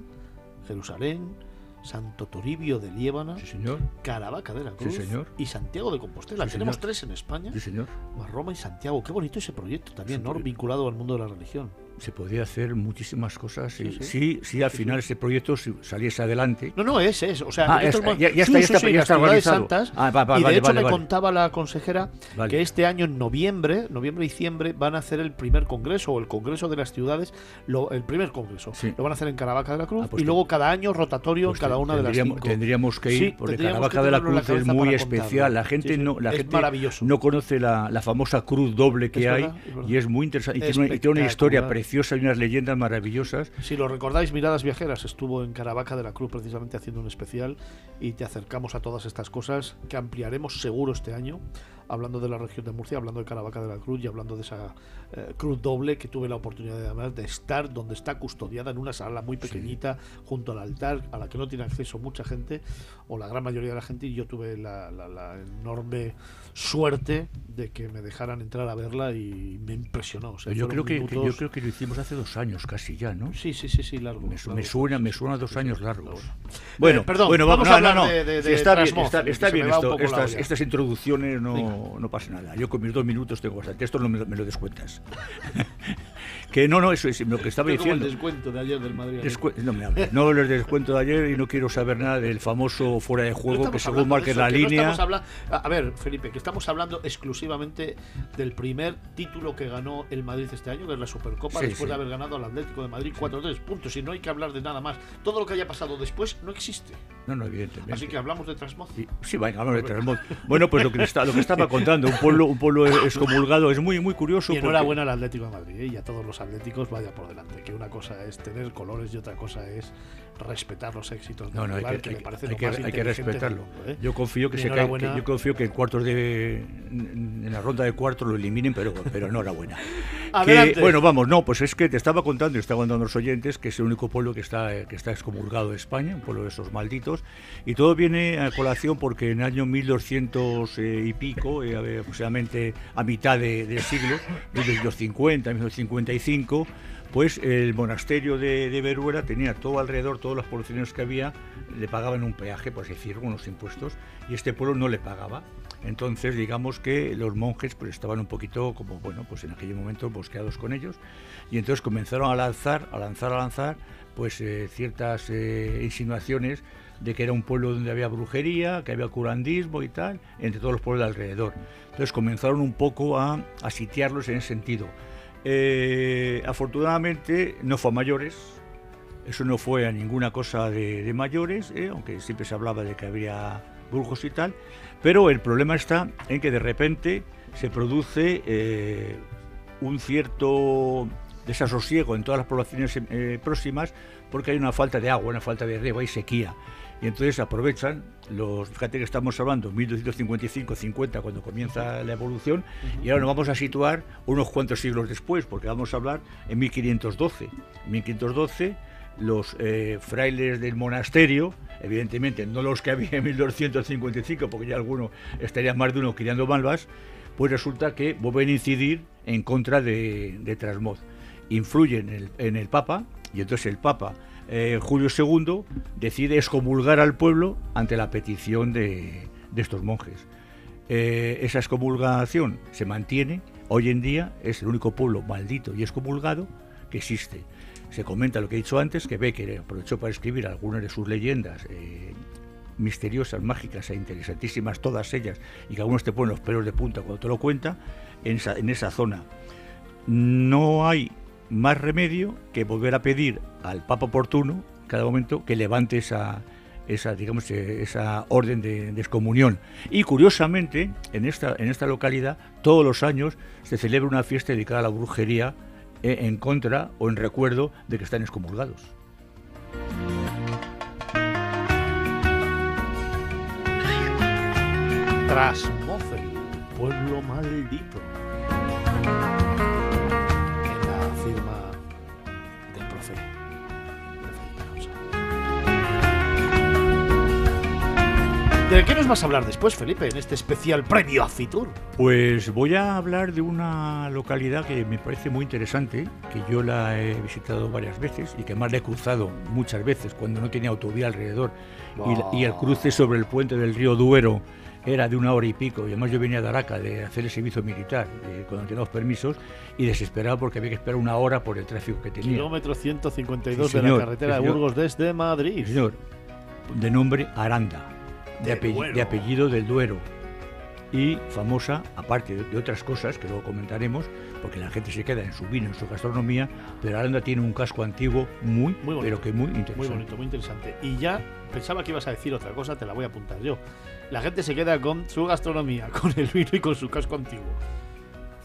Jerusalén, Santo Toribio de Liébana, señor. Caravaca de la Cruz señor. y Santiago de Compostela. Tenemos tres en España. Señor. Roma y Santiago. Qué bonito ese proyecto también, ¿no? vinculado al mundo de la religión se podía hacer muchísimas cosas si, sí, sí, al final ese proyecto saliese adelante. No, no, es, es. O sea, ah, ya, ya, está, ya está, ya está organizado. Santas, ah, y de hecho me contaba la consejera que este año, en noviembre, noviembre diciembre, van a hacer el primer congreso, o el congreso de las ciudades, lo, el primer congreso. Lo van a hacer en Caravaca de la Cruz, ah, pues y luego cada año rotatorio en pues cada una de las cinco. Tendríamos que ir, porque Caravaca de la Cruz es muy especial. La gente no la gente no conoce la, famosa cruz doble que hay, y es muy interesante. Y tiene una historia preciosa y unas leyendas maravillosas. Si lo recordáis, Miradas Viajeras estuvo en Caravaca de la Cruz precisamente haciendo un especial y te acercamos a todas estas cosas que ampliaremos seguro este año hablando de la región de Murcia, hablando de Caravaca de la Cruz y hablando de esa eh, cruz doble que tuve la oportunidad de, de estar donde está custodiada en una sala muy pequeñita junto al altar a la que no tiene acceso mucha gente o la gran mayoría de la gente y yo tuve la, enorme suerte de que me dejaran entrar a verla y me impresionó. yo, creo que, yo creo que lo hicimos hace dos años casi ya, ¿no? Sí, sí, sí, sí, largo. Me, suena, me suena dos años largos. Bueno, perdón, bueno, vamos, a hablar de, está bien, está, bien esto, estas, estas, introducciones no, no, pasa nada. Yo con mis dos minutos tengo bastante. Esto no me, lo descuentas. Que no, no, eso es lo que estaba Como el diciendo. descuento de ayer del Madrid. Descu- no me hables. No les descuento de ayer y no quiero saber nada del famoso fuera de No juego que según eso, la que línea. a ver, Felipe, que estamos hablando exclusivamente del primer título que ganó el Madrid este año, que es la Supercopa, Sí, después sí. de haber ganado al Atlético de Madrid 4-3 puntos. Y no hay que hablar de nada más. Todo lo que haya pasado después no existe. No, no, evidentemente. Así que hablamos de Trasmoz. Sí, sí, venga, vamos de Trasmoz. Bueno, pues lo que, está, lo que estaba contando, un pueblo, un pueblo excomulgado, es muy, muy curioso. Y porque- enhorabuena al Atlético de Madrid ¿eh? y a todos los atléticos, vaya por delante. Que una cosa es tener colores y otra cosa es respetar los éxitos No, no, hay rival, que, me parece hay lo que, más hay que respetarlo. mundo, ¿eh? Yo confío que se cae, que yo confío que en cuartos de en la ronda de cuartos lo eliminen, pero, pero enhorabuena. Que- bueno, vamos, no, pues es que te estaba contando y estaba contando a los oyentes que es el único pueblo que está que está excomulgado de España, un pueblo de esos malditos, y todo viene a colación porque en el año 1200 eh, y pico, eh, aproximadamente a mitad de- del siglo, 1250, 1255, pues el monasterio de, de Veruela tenía todo alrededor, todos los poblaciones que había, le pagaban un peaje, por así decirlo, unos impuestos, y este pueblo no le pagaba. Entonces, digamos que los monjes pues estaban un poquito como, bueno, pues en aquel momento bosqueados con ellos, y entonces comenzaron a lanzar, a lanzar, a lanzar, pues eh, ciertas eh, insinuaciones de que era un pueblo donde había brujería, que había curandismo y tal, entre todos los pueblos de alrededor. Entonces comenzaron un poco a, a sitiarlos en ese sentido. Eh, afortunadamente no fue a mayores, eso no fue a ninguna cosa de, de mayores, eh, aunque siempre se hablaba de que habría brujos y tal, pero el problema está en que de repente se produce eh, un cierto desasosiego en todas las poblaciones eh, próximas porque hay una falta de agua, una falta de riego, hay sequía. Y entonces aprovechan los, fíjate que estamos hablando 1255-50 cuando comienza la evolución y ahora nos vamos a situar unos cuantos siglos después porque vamos a hablar en 1512. En 1512 los eh, frailes del monasterio, evidentemente no los que había en 1255 porque ya alguno estaría más de uno criando malvas, pues resulta que vuelven a incidir en contra de, de Trasmoz. Influyen en el, en el Papa y entonces el Papa eh, Julio II decide excomulgar al pueblo ante la petición de, estos monjes. Eh, esa excomulgación se mantiene, hoy en día es el único pueblo maldito y excomulgado que existe. Se comenta lo que he dicho antes, que Becker aprovechó para escribir algunas de sus leyendas eh, misteriosas, mágicas e interesantísimas, todas ellas, y que algunos te ponen los pelos de punta cuando te lo cuenta, en esa zona. No hay más remedio que volver a pedir al Papa oportuno, cada momento, que levante esa, esa, digamos, eh, esa orden de, de excomunión. Y curiosamente, en esta, en esta localidad, todos los años se celebra una fiesta dedicada a la brujería eh, en contra o en recuerdo de que están excomulgados. Trasmoz, el pueblo maldito. ¿De qué nos vas a hablar después, Felipe, en este especial previo a Fitur? Pues voy a hablar de una localidad que me parece muy interesante, que yo la he visitado varias veces y que más la he cruzado muchas veces cuando no tenía autovía alrededor y, el cruce sobre el puente del río Duero era de una hora y pico y además yo venía de Araca de hacer el servicio militar eh, cuando tenía los permisos y desesperado porque había que esperar una hora por el tráfico que tenía. Kilómetro 152 Sí, de señor, la carretera de. Burgos desde Madrid. Sí, señor, de nombre Aranda, de, apellido, Duero. de apellido del Duero. Y famosa, aparte de, de otras cosas que luego comentaremos, porque la gente se queda en su vino, en su gastronomía, pero Aranda tiene un casco antiguo muy, Muy bonito, pero que muy interesante. Muy bonito, muy interesante. Y ya pensaba que ibas a decir otra cosa, te la voy a apuntar yo. La gente se queda con su gastronomía, con el vino y con su casco antiguo.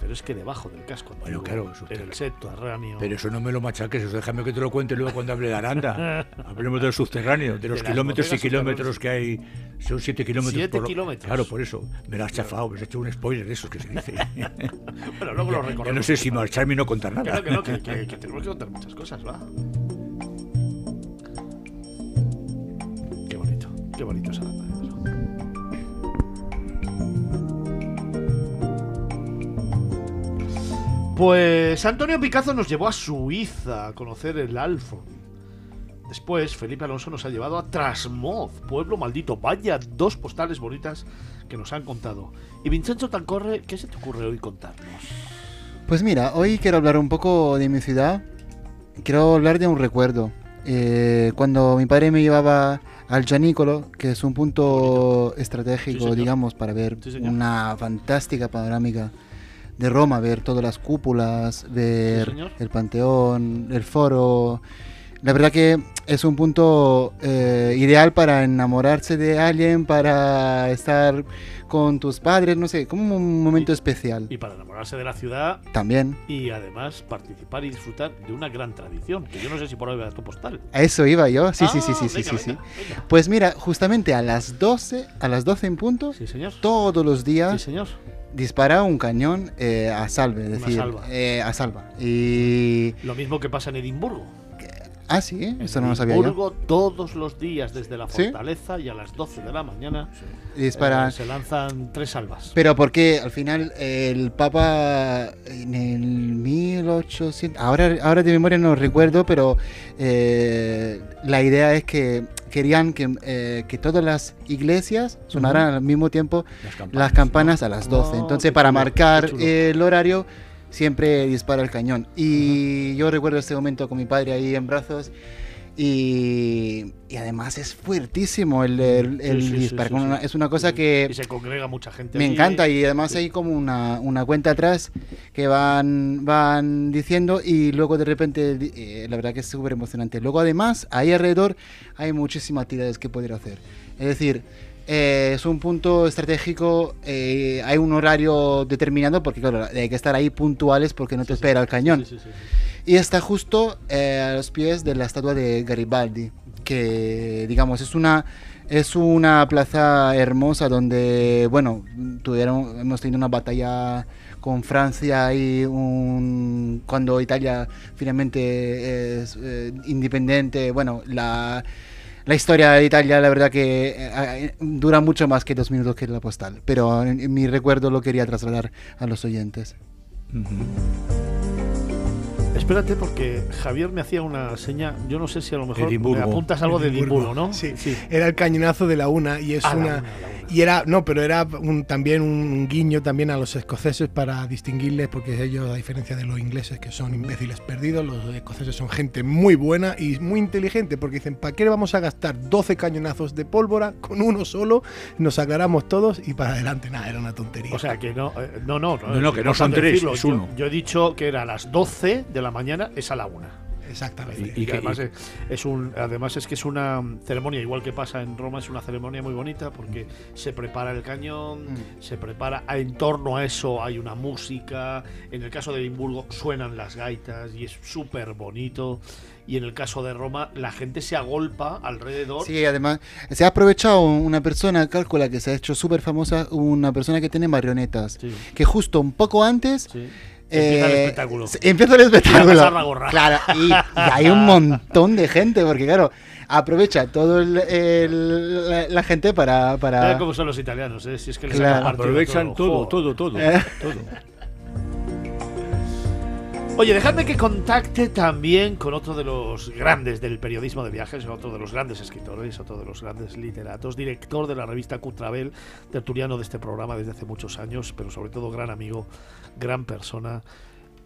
Pero es que debajo del casco Bueno, claro, eso el subterráneo, Pero eso no me lo machaques, eso déjame que te lo cuente luego cuando hable de Aranda. Hablemos del subterráneo, de los kilómetros y kilómetros que hay. Son siete kilómetros. Siete por kilómetros. Claro, por eso. Me lo has chafado, me has hecho un spoiler de esos que se dice. bueno, luego lo recordamos. no sé si marcharme y no contar nada. no, que no, que, que- que tenemos que contar muchas cosas, va. Qué bonito, qué bonito es Aranda. Pues Antonio Picazo nos llevó a Suiza a conocer el Alfon. Después, Felipe Alonso nos ha llevado a Trasmoz, pueblo maldito. Vaya, dos postales bonitas que nos han contado. Y Vincenzo Tancorre, ¿qué se te ocurre hoy contarnos? Pues mira, hoy quiero hablar un poco de mi ciudad. Quiero hablar de un recuerdo. Eh, cuando mi padre me llevaba al Gianicolo, que es un punto estratégico, digamos, para ver Sí, una fantástica panorámica de Roma, ver todas las cúpulas, ver el Panteón, el Foro. La verdad que es un punto eh, ideal para enamorarse de alguien, para estar con tus padres, no sé, como un momento especial. Y para enamorarse de la ciudad También. y además participar y disfrutar de una gran tradición, que yo no sé si por ahí va tu postal. A eso iba yo. Sí, sí, sí, Ah, sí, sí, venga, sí, sí. venga, venga. Pues mira, justamente a las 12, a las 12 en punto, Sí, señor. todos los Sí, días señor. Dispara un cañón eh, a salve, es decir, salva. eh, a salva. Y Lo mismo que pasa en Edimburgo. ah, sí, En eso no lo sabía yo. Edimburgo todos los días desde la ¿Sí? fortaleza y a las 12 de la mañana Dispara. eh, se lanzan tres salvas. Pero porque al final el Papa en el 1800, ahora, ahora de memoria no recuerdo, pero eh, la idea es que querían que, eh, que todas las iglesias sonaran al mismo tiempo las campanas a las 12. Oh, Entonces para chulo, marcar el horario siempre dispara el cañón. Y yo recuerdo este momento con mi padre ahí en brazos. Y, y además es fuertísimo el, el- Sí, sí, sí, una- es una cosa Y que se congrega mucha gente. me allí. encanta y además hay como una, una cuenta atrás que van, van diciendo y luego de repente, eh, la verdad que es súper emocionante. Luego además, ahí alrededor hay muchísimas actividades que poder hacer. Es decir, eh, es un punto estratégico, eh, hay un horario determinado porque claro, hay que estar ahí puntuales porque no te espera el cañón. Y está justo eh, a los pies de la estatua de Garibaldi, que digamos es una es una plaza hermosa donde bueno tuvieron hemos tenido una batalla con Francia y cuando Italia finalmente es eh, independiente bueno la la historia de Italia, la verdad que eh, dura mucho más que dos minutos que la postal, pero mi recuerdo lo quería trasladar a los oyentes. Espérate porque Javier me hacía una seña, yo no sé si a lo mejor me apuntas algo de Edimburgo, ¿no? sí. Era el cañonazo de la una y es A la una... una, a la una. Y era, no, pero era un- también un guiño también a los escoceses para distinguirles, porque ellos, a diferencia de los ingleses, que son imbéciles perdidos, los escoceses son gente muy buena y muy inteligente, porque dicen, ¿para qué le vamos a gastar 12 cañonazos de pólvora con uno solo? Nos aclaramos todos y para adelante, nada, era una tontería. O sea que no, eh, no, no, No, no, que no son tres, es Yo- uno. Yo, he dicho que era a las 12 de la mañana, es a la una. Exactamente. Y, Y que- además, es, es un, además es que es una ceremonia, igual que pasa en Roma, es una ceremonia muy bonita porque se prepara el cañón, Mm. se prepara, en torno a eso hay una música, en el caso de Edimburgo suenan las gaitas y es súper bonito, y en el caso de Roma la gente se agolpa alrededor. Sí, además se ha aprovechado una persona, calcula que se ha hecho súper famosa, una persona que tiene marionetas, Sí, que justo un poco antes sí. Empieza el eh, espectáculo. empieza el espectáculo. pasar la gorra. Claro, y, y hay un montón de gente, porque claro, aprovecha todo el, el- la, la gente para... para... Cómo son los italianos, ¿eh? si es que les Claro. Aprovechan todo, Joder. todo, todo. Eh. todo. Oye, dejadme que contacte también con otro de los grandes del periodismo de viajes, otro de los grandes escritores, otro de los grandes literatos, director de la revista Cutravel, tertuliano de este programa desde hace muchos años, pero sobre todo gran amigo, gran persona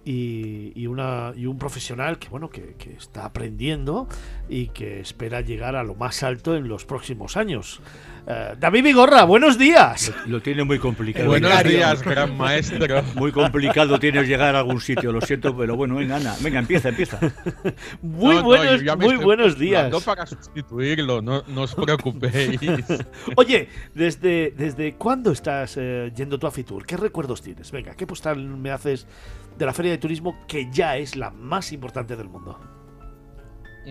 y, y una, y un profesional que, bueno, que, que está aprendiendo y que espera llegar a lo más alto en los próximos años. Eh, David Vigorra, buenos días. Lo tiene muy complicado. Buenos días, gran maestro. Muy complicado tienes llegar a algún sitio, lo siento, pero bueno, venga, Ana, venga, empieza, empieza. Muy No, no, buenos, me muy buenos días. postulando para sustituirlo, no, no os preocupéis. Oye, ¿desde, ¿desde cuándo estás eh, yendo tú a Fitur? ¿Qué recuerdos tienes? Venga, ¿qué postal me haces de la feria de turismo que ya es la más importante del mundo?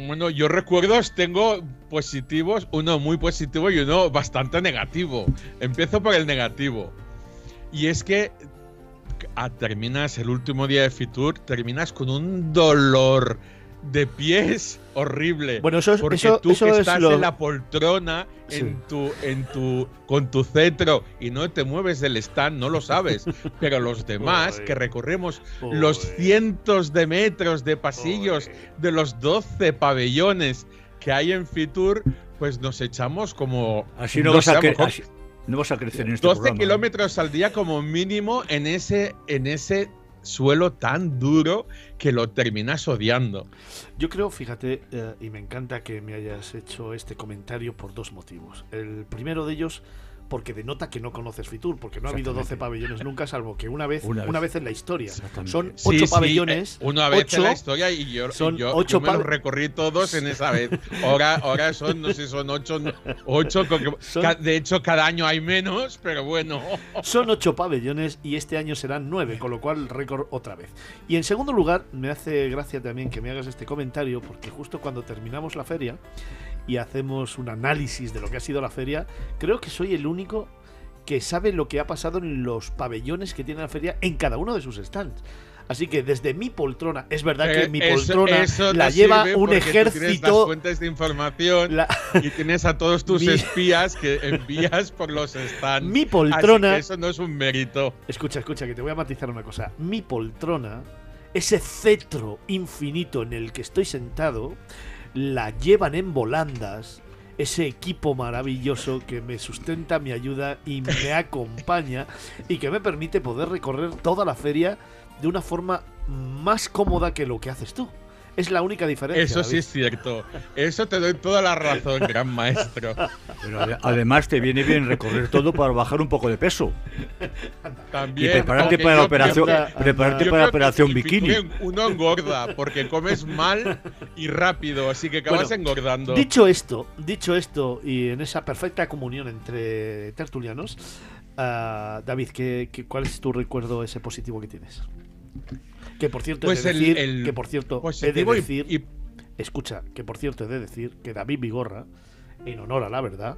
Bueno, yo recuerdos tengo positivos, uno muy positivo y uno bastante negativo. Empiezo por el negativo. Y es que ah, terminas el último día de Fitur, terminas con un dolor de pies horrible. Bueno, eso es, Porque eso, tú eso que es estás lo- en la poltrona, Sí. en tu, en tu, con tu cetro y no te mueves del stand, no lo sabes. Pero los demás Uy. que recorremos Uy. los cientos de metros de pasillos Uy. de los 12 pabellones que hay en Fitur, pues nos echamos como Así no, no vas, a así- no vas a crecer en este 12 programa. ¿eh? kilómetros al día como mínimo en ese, en ese suelo tan duro que lo terminas odiando. Yo creo, fíjate, eh, y me encanta que me hayas hecho este comentario por dos motivos. El primero de ellos porque denota que no conoces Fitur, porque no ha habido 12 pabellones nunca, salvo que una vez, una Una vez, vez. en la historia. Son Sí, ocho sí, pabellones. eh, una vez ocho, en la historia y yo, y son yo, ocho yo me los recorrí todos en esa vez. Ahora, ahora son, no sé, son ocho, ocho ca- de hecho cada año hay menos, pero bueno. Son ocho pabellones y este año serán nueve, con lo cual récord otra vez. Y en segundo lugar, me hace gracia también que me hagas este comentario, porque justo cuando terminamos la feria y hacemos un análisis de lo que ha sido la feria, creo que soy el único que sabe lo que ha pasado en los pabellones que tiene la feria en cada uno de sus stands. Así que desde mi poltrona, es verdad que Eh, mi eso- poltrona eso te la lleva un porque tú Tienes las ejército. fuentes de información la- y tienes a todos tus Mi- espías que envías por los stands. mi Así poltrona. que eso no es un mérito. Escucha, escucha, que te voy a matizar una cosa. Mi poltrona, ese cetro infinito en el que estoy sentado, la llevan en volandas ese equipo maravilloso que me sustenta, me ayuda y me acompaña y que me permite poder recorrer toda la feria de una forma más cómoda que lo que haces tú. Es la única diferencia. Eso sí es cierto. Eso te doy toda la razón, gran maestro. Pero además te viene bien recorrer todo para bajar un poco de peso. Y También. prepararte aunque para la operación, prepararte para la operación bikini. Uno engorda porque comes mal y rápido, así que acabas Bueno, engordando. Dicho esto, dicho esto, y en esa perfecta comunión entre tertulianos, ah, David, ¿qué, qué, cuál es tu recuerdo ese positivo que tienes? Que por cierto, Pues he de el- decir, el que por cierto, he de Positivo y- decir, y, escucha, que por cierto he de decir que David Vigorra, en honor a la verdad,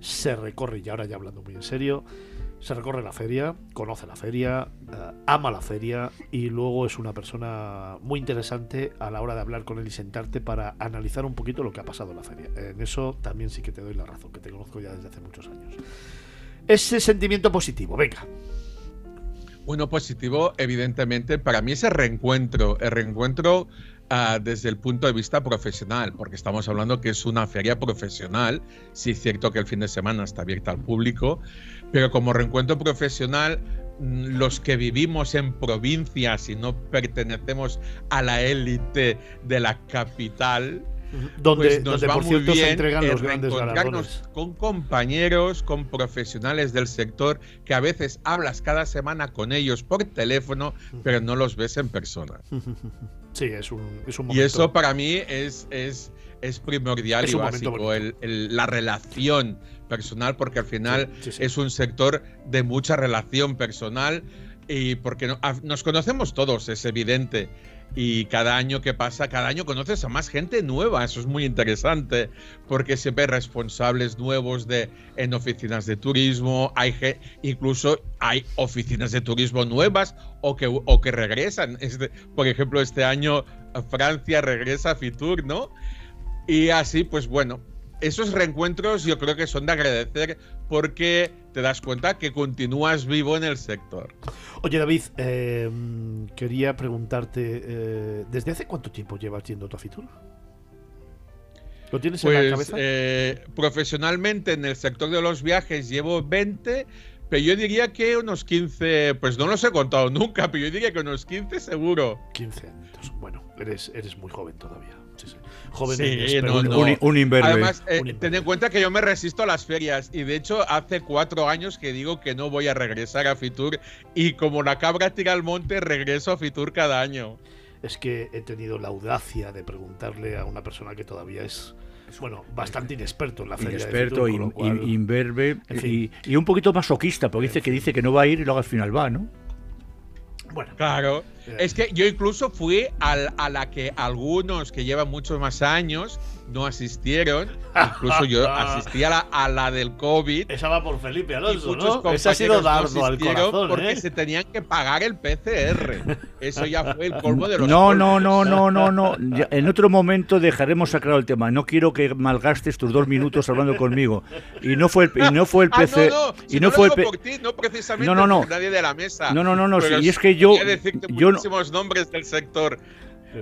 se recorre, y ahora ya hablando muy en serio, se recorre la feria, conoce la feria, eh, ama la feria y luego es una persona muy interesante a la hora de hablar con él y sentarte para analizar un poquito lo que ha pasado en la feria. En eso también sí que te doy la razón, que te conozco ya desde hace muchos años. Ese sentimiento positivo, venga. Uno positivo, evidentemente, para mí es el reencuentro. El reencuentro ah, desde el punto de vista profesional, porque estamos hablando que es una feria profesional. Sí es cierto que el fin de semana está abierta al público, pero como reencuentro profesional, mm, los que vivimos en provincias y no pertenecemos a la élite de la capital, Donde, pues nos donde va por muy cierto se bien entregan el los grandes galardones. con compañeros, con profesionales del sector que a veces hablas cada semana con ellos por teléfono, pero no los ves en persona. Sí, es un, es un Y momento. eso para mí es, es, es primordial Es y básico, el- el- la relación personal, porque al final Sí, sí, sí. es un sector de mucha relación personal y porque nos conocemos todos, es evidente. Y cada año que pasa, cada año conoces a más gente nueva, eso es muy interesante, porque siempre hay responsables nuevos de, en oficinas de turismo, hay incluso hay oficinas de turismo nuevas o que, o que regresan. Este- por ejemplo, este año Francia regresa a Fitur, ¿no? Y así, pues bueno, esos reencuentros yo creo que son de agradecer porque te das cuenta que continúas vivo en el sector. Oye, David, eh, quería preguntarte, eh, ¿desde hace cuánto tiempo llevas yendo a Fitur? ¿Lo tienes en la Pues cabeza? eh, profesionalmente en el sector de los viajes llevo 20, pero yo diría que unos 15, pues no los he contado nunca, pero yo diría que unos 15 seguro. 15 años. Bueno, eres, eres muy joven todavía. Sí. Joven Sí, inexperto. no, no. Un, un imberbe. Además, eh, Un ten en cuenta que yo me resisto a las ferias y de hecho hace cuatro años que digo que no voy a regresar a Fitur y como la cabra tira al monte regreso a Fitur cada año. Es que he tenido la audacia de preguntarle a una persona que todavía es, bueno, bastante inexperto en la feria de Inexperto, Fitur, con in- lo cual- in- imberbe En fin. y, y un poquito masoquista, porque dice que dice que no va a ir y luego al final va, ¿no? Bueno, Claro. Es que yo incluso fui al- a la que algunos que llevan muchos más años no asistieron. Incluso yo asistí a la, a la del COVID. esa va por Felipe Alonso, ¿no? Ese ha sido compañeros no dardo al corazón, porque ¿eh? se tenían que pagar el PCR. Eso ya fue el colmo de los No, no, no, no, no, no. Ya, en otro momento dejaremos aclarado el tema. No quiero que malgastes tus dos minutos hablando conmigo. Y no fue el, y no fue el Ah, PC. no, no, si y no, fue el por ti, no precisamente No, no, no. por nadie de la mesa. No, no, no, no, sí, y es que yo- quería no- muchísimos nombres del sector.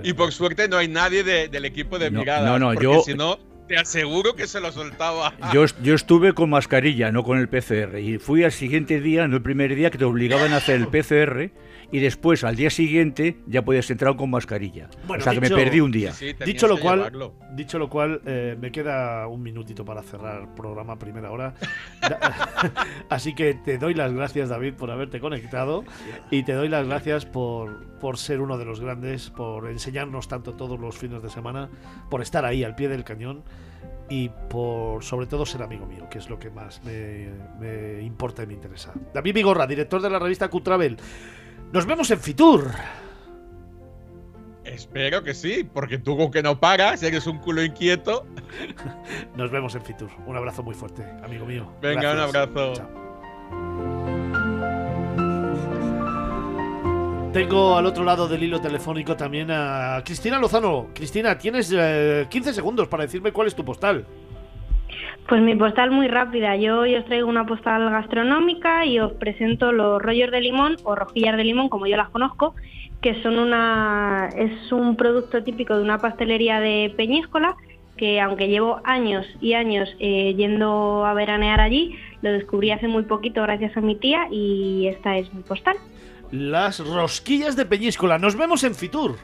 Y por suerte no hay nadie de- del equipo de No, miradas. no, no, porque yo- si no, te aseguro que se lo soltaba. Yo, yo estuve con mascarilla, no con el PCR. Y fui al siguiente día, no el primer día, que te obligaban a hacer el PCR. Y después, al día siguiente, ya podías entrar con mascarilla. Bueno, o sea que me dicho- perdí un día. Sí, Dicho lo cual, llevarlo. dicho lo cual, eh, me queda un minutito para cerrar el programa a primera hora. Así que te doy las gracias, David, por haberte conectado y te doy las gracias por, por ser uno de los grandes, por enseñarnos tanto todos los fines de semana, por estar ahí al pie del cañón y por, sobre todo, ser amigo mío, que es lo que más me, me importa y me interesa. David Vigorra, director de la revista Q-Travel. Nos vemos en Fitur. Espero que sí, porque tú con que no paras, eres un culo inquieto. Nos vemos en Fitur. Un abrazo muy fuerte, amigo mío. Venga, un abrazo. Chao. Tengo al otro lado del hilo telefónico también a Cristina Lozano. Cristina, tienes eh, 15 segundos para decirme cuál es tu postal. Pues mi postal muy rápida. Yo hoy os traigo una postal gastronómica y os presento los rollos de limón o rojillas de limón, como yo las conozco, que son una es un producto típico de una pastelería de Peñíscola que aunque llevo años y años eh, yendo a veranear allí, lo descubrí hace muy poquito gracias a mi tía y esta es mi postal. Las rosquillas de Peñíscola. Nos vemos en Fitur.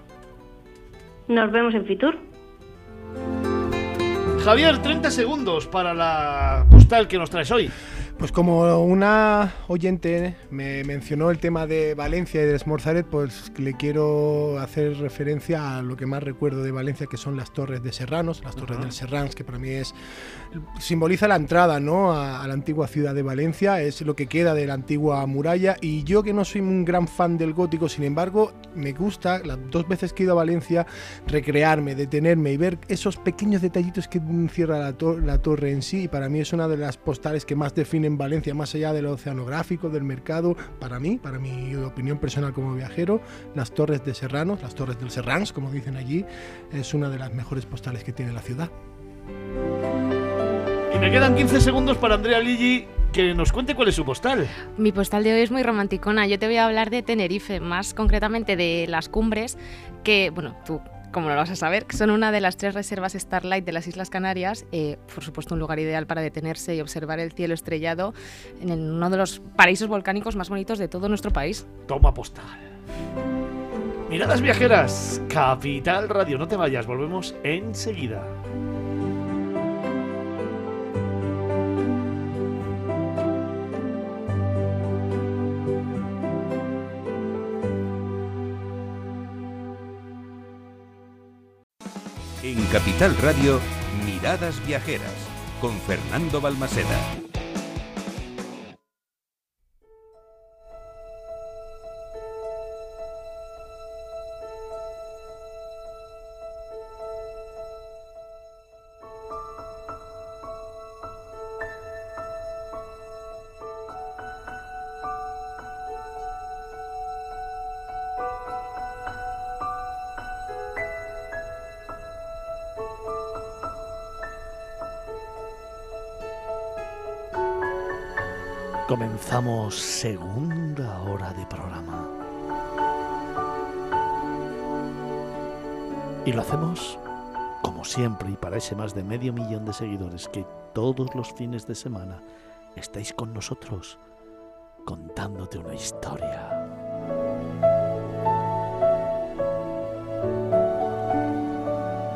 Nos vemos en Fitur. Javier, 30 segundos para la postal que nos traes hoy. Pues como una oyente me mencionó el tema de Valencia y del Smorzaret, pues le quiero hacer referencia a lo que más recuerdo de Valencia, que son las torres de Serranos, las torres del Serrans, que para mí es simboliza la entrada ¿no? a, la antigua ciudad de Valencia, es lo que queda de la antigua muralla. Y yo que no soy un gran fan del gótico, sin embargo, me gusta, las dos veces que he ido a Valencia, recrearme, detenerme y ver esos pequeños detallitos que encierra la torre en sí. Y para mí es una de las postales que más definen Valencia, más allá del oceanográfico, del mercado. Para mí, para mi opinión personal como viajero, las torres de Serranos, las torres del Serrans, como dicen allí, es una de las mejores postales que tiene la ciudad. Y me quedan 15 segundos para Andrea Ligi que nos cuente cuál es su postal. Mi postal de hoy es muy romanticona. Yo te voy a hablar de Tenerife, más concretamente de las cumbres, que, bueno, tú como no lo vas a saber, son una de las tres reservas Starlight de las Islas Canarias. Eh, por supuesto, un lugar ideal para detenerse y observar el cielo estrellado en uno de los paraísos volcánicos más bonitos de todo nuestro país. Toma postal. Miradas viajeras, Capital Radio. No te vayas, volvemos enseguida. Capital Radio, Miradas Viajeras, con Fernando Balmaseda. Comenzamos segunda hora de programa. Y lo hacemos como siempre y para ese más de medio millón de seguidores que todos los fines de semana estáis con nosotros contándote una historia.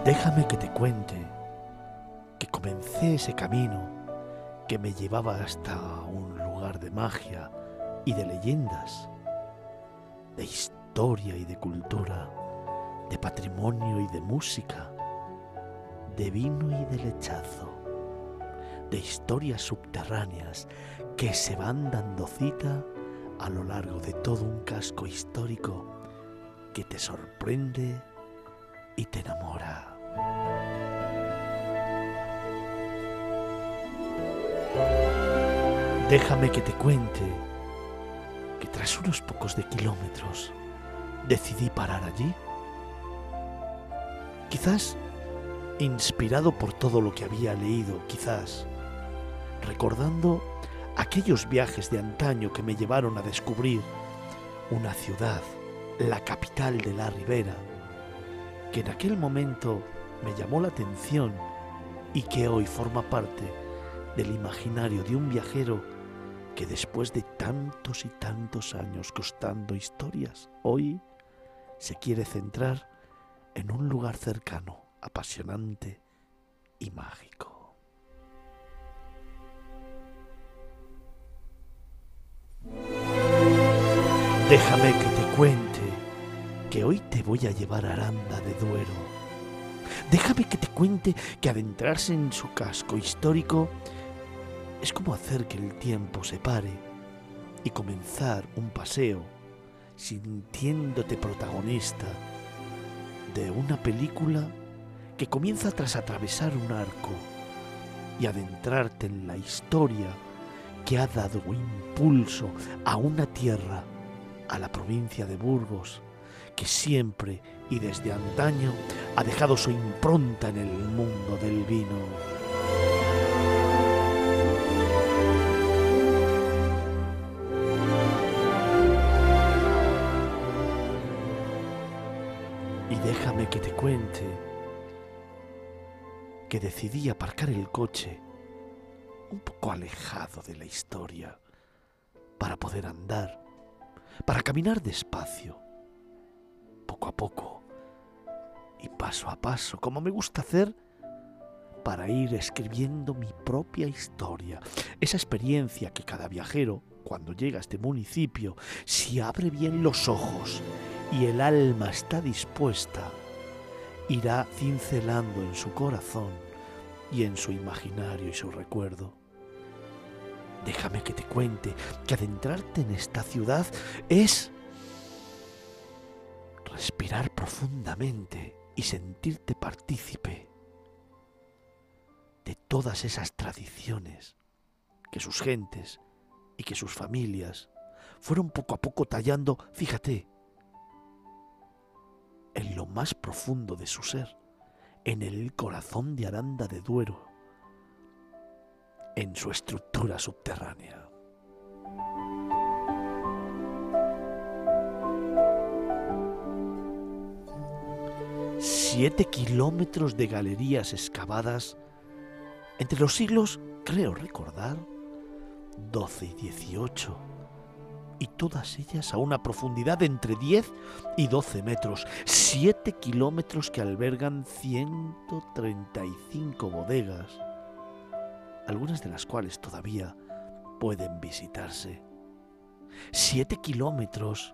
Déjame que te cuente que comencé ese camino que me llevaba hasta un de magia y de leyendas, de historia y de cultura, de patrimonio y de música, de vino y de lechazo, de historias subterráneas que se van dando cita a lo largo de todo un casco histórico que te sorprende y te enamora. Déjame que te cuente que tras unos pocos de kilómetros decidí parar allí. Quizás inspirado por todo lo que había leído, quizás recordando aquellos viajes de antaño que me llevaron a descubrir una ciudad, la capital de la Ribera, que en aquel momento me llamó la atención y que hoy forma parte del imaginario de un viajero que después de tantos y tantos años costando historias, hoy se quiere centrar en un lugar cercano, apasionante y mágico. Déjame que te cuente que hoy te voy a llevar a Aranda de Duero. Déjame que te cuente que adentrarse en su casco histórico es como hacer que el tiempo se pare y comenzar un paseo sintiéndote protagonista de una película que comienza tras atravesar un arco y adentrarte en la historia que ha dado impulso a una tierra, a la provincia de Burgos, que siempre y desde antaño ha dejado su impronta en el mundo del vino. Que decidí aparcar el coche un poco alejado de la historia para poder andar, para caminar despacio, poco a poco y paso a paso, como me gusta hacer, para ir escribiendo mi propia historia, esa experiencia que cada viajero, cuando llega a este municipio, si abre bien los ojos y el alma está dispuesta, irá cincelando en su corazón y en su imaginario y su recuerdo. Déjame que te cuente que adentrarte en esta ciudad es respirar profundamente y sentirte partícipe de todas esas tradiciones que sus gentes y que sus familias fueron poco a poco tallando, fíjate, en lo más profundo de su ser, en el corazón de Aranda de Duero, en su estructura subterránea. Siete kilómetros de galerías excavadas entre los siglos, creo recordar, 12 y 18, y todas ellas a una profundidad entre 10 y 12 metros, 7 kilómetros que albergan 135 bodegas, algunas de las cuales todavía pueden visitarse. 7 kilómetros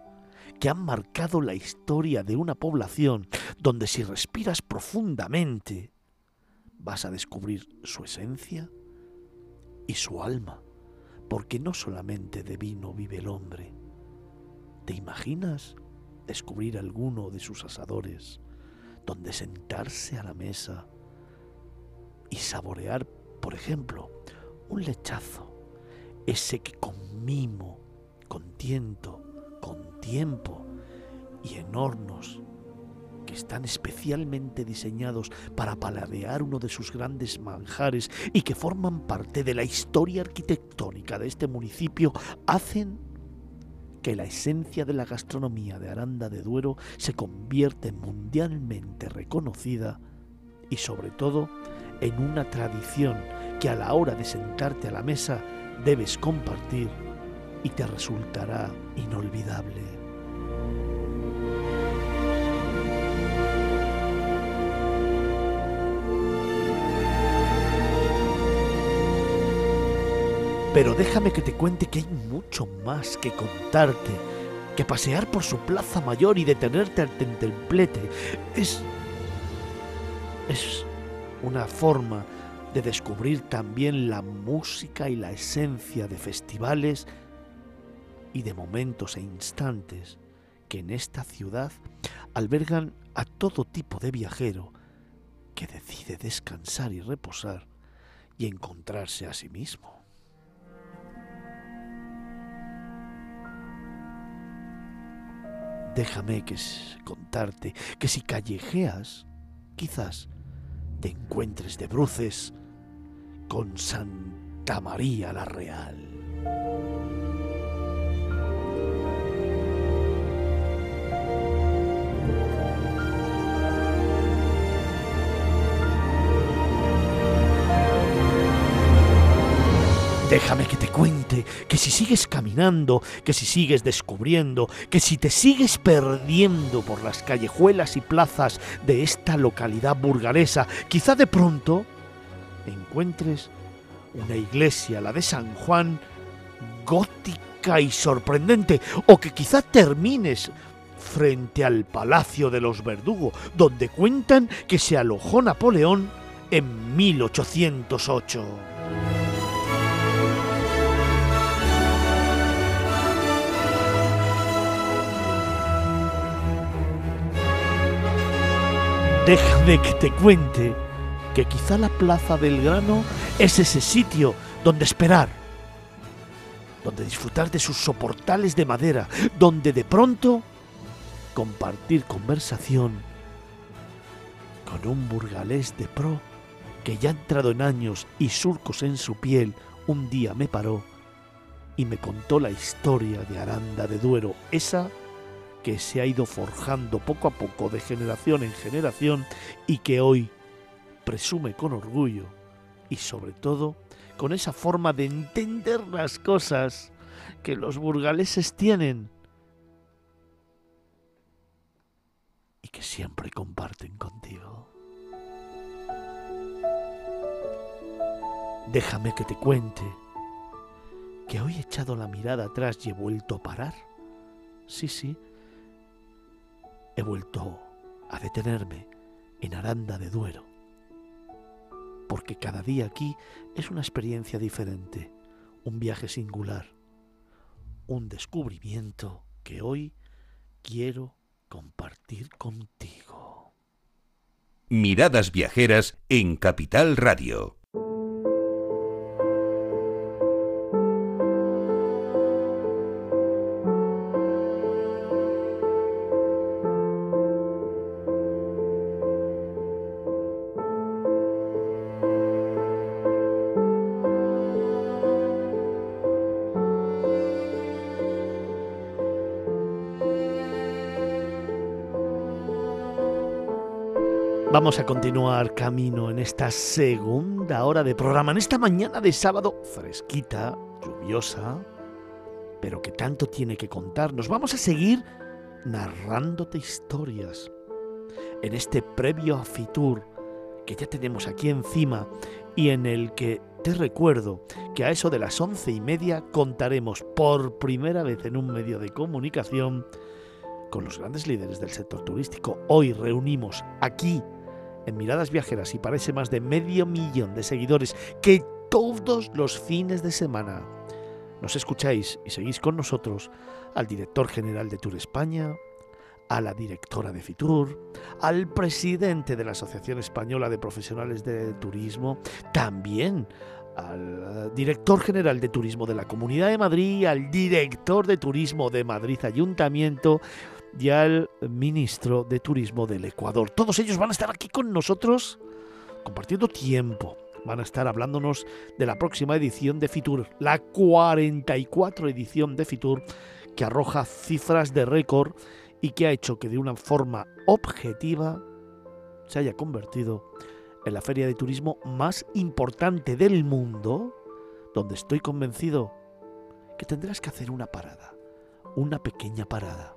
que han marcado la historia de una población donde si respiras profundamente vas a descubrir su esencia y su alma, porque no solamente de vino vive el hombre. ¿Te imaginas descubrir alguno de sus asadores donde sentarse a la mesa y saborear, por ejemplo, un lechazo, ese que con mimo, con tiento, con tiempo y en hornos que están especialmente diseñados para paladear uno de sus grandes manjares y que forman parte de la historia arquitectónica de este municipio, hacen que la esencia de la gastronomía de Aranda de Duero se convierta en mundialmente reconocida y sobre todo en una tradición que a la hora de sentarte a la mesa debes compartir y te resultará inolvidable. Pero déjame que te cuente que hay mucho más que contarte, que pasear por su plaza mayor y detenerte al templete es es una forma de descubrir también la música y la esencia de festivales y de momentos e instantes que en esta ciudad albergan a todo tipo de viajero que decide descansar y reposar y encontrarse a sí mismo. Déjame que contarte que si callejeas, quizás te encuentres de bruces con Santa María la Real. Déjame que te cuente que si sigues caminando, que si sigues descubriendo, que si te sigues perdiendo por las callejuelas y plazas de esta localidad burgalesa, quizá de pronto encuentres una iglesia, la de San Juan, gótica y sorprendente, o que quizá termines frente al Palacio de los Verdugo, donde cuentan que se alojó Napoleón en 1808. Déjame que te cuente que quizá la Plaza del Grano es ese sitio donde esperar, donde disfrutar de sus soportales de madera, donde de pronto compartir conversación con un burgalés de pro que ya entrado en años y surcos en su piel, un día me paró y me contó la historia de Aranda de Duero, esa que se ha ido forjando poco a poco de generación en generación y que hoy presume con orgullo y sobre todo con esa forma de entender las cosas que los burgaleses tienen y que siempre comparten contigo. Déjame que te cuente que hoy he echado la mirada atrás y he vuelto a parar. Sí, sí, he vuelto a detenerme en Aranda de Duero, porque cada día aquí es una experiencia diferente, un viaje singular, un descubrimiento que hoy quiero compartir contigo. Miradas viajeras en Capital Radio. Vamos a continuar camino en esta segunda hora de programa, en esta mañana de sábado fresquita, lluviosa, pero que tanto tiene que contarnos. Vamos a seguir narrándote historias en este previo a Fitur que ya tenemos aquí encima y en el que te recuerdo que a eso de las once y media contaremos por primera vez en un medio de comunicación con los grandes líderes del sector turístico. Hoy reunimos aquí en Miradas Viajeras y parece más de medio millón de seguidores que todos los fines de semana. Nos escucháis y seguís con nosotros al director general de Tour España, a la directora de Fitur, al presidente de la Asociación Española de Profesionales de Turismo, también al director general de Turismo de la Comunidad de Madrid, al director de Turismo de Madrid Ayuntamiento, y al ministro de Turismo del Ecuador. Todos ellos van a estar aquí con nosotros compartiendo tiempo. Van a estar hablándonos de la próxima edición de Fitur, la 44 edición de Fitur, que arroja cifras de récord y que ha hecho que de una forma objetiva se haya convertido en la feria de turismo más importante del mundo, donde estoy convencido que tendrás que hacer una parada, una pequeña parada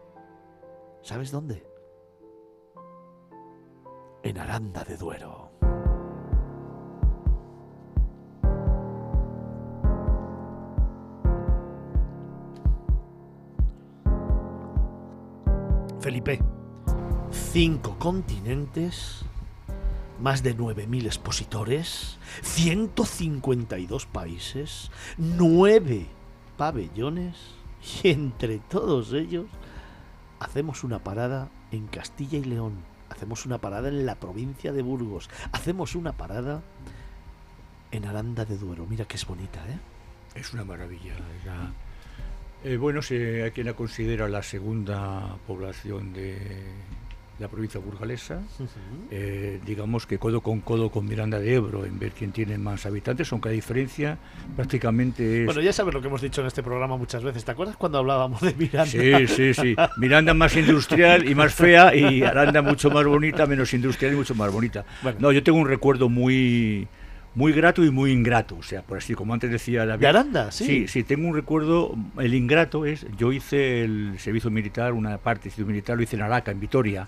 ¿Sabes dónde? En Aranda de Duero. Felipe, cinco continentes, más de 9.000 expositores, 152 países, nueve pabellones y entre todos ellos hacemos una parada en Castilla y León, hacemos una parada en la provincia de Burgos, hacemos una parada en Aranda de Duero. Mira que es bonita, ¿eh? Es una maravilla. Eh, bueno, si hay quien la considera la segunda población de, la provincia burgalesa, eh, digamos que codo con codo con Miranda de Ebro en ver quién tiene más habitantes, aunque la diferencia prácticamente es... Bueno, ya sabes lo que hemos dicho en este programa muchas veces, ¿te acuerdas cuando hablábamos de Miranda? Sí, sí, sí. Miranda más industrial y más fea y Aranda mucho más bonita, menos industrial y mucho más bonita. No, yo tengo un recuerdo muy muy grato y muy ingrato, o sea, por así como antes decía David. ¿De Aranda? Sí. Sí, sí, tengo un recuerdo, el ingrato es, yo hice el servicio militar, una parte del servicio militar lo hice en Araca, en Vitoria.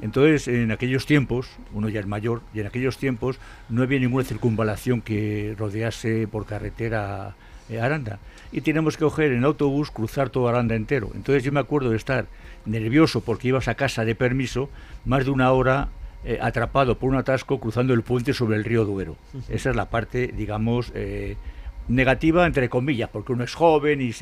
Entonces, en aquellos tiempos, uno ya es mayor, y en aquellos tiempos no había ninguna circunvalación que rodease por carretera eh, Aranda. Y teníamos que coger en autobús, cruzar todo Aranda entero. Entonces yo me acuerdo de estar nervioso porque ibas a casa de permiso más de una hora eh, atrapado por un atasco cruzando el puente sobre el río Duero. Esa es la parte, digamos, eh, negativa entre comillas, porque uno es joven y,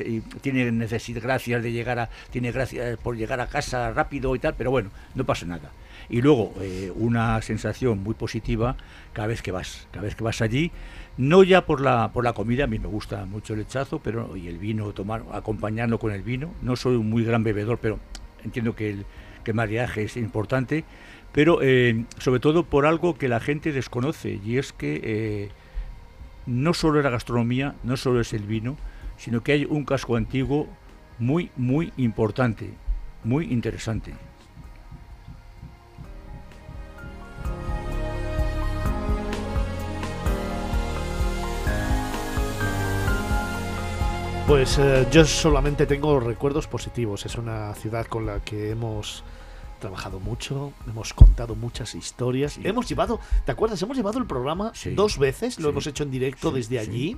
tiene necesidad, gracias de llegar a, tiene gracias por llegar a casa rápido y tal, pero bueno, no pasa nada. Y luego eh, una sensación muy positiva cada vez que vas, cada vez que vas allí, no ya por la por la comida, a mí me gusta mucho el lechazo, pero y el vino, tomar, acompañarlo con el vino. No soy un muy gran bebedor, pero entiendo que el que el maridaje es importante, pero eh, sobre todo por algo que la gente desconoce y es que eh, no solo es la gastronomía, no solo es el vino, sino que hay un casco antiguo muy, muy importante, muy interesante. Pues eh, yo solamente tengo recuerdos positivos. Es una ciudad con la que hemos trabajado mucho, hemos contado muchas historias. Sí. Hemos llevado, ¿te acuerdas? Hemos llevado el programa Sí. dos veces, lo Sí. hemos hecho en directo desde allí.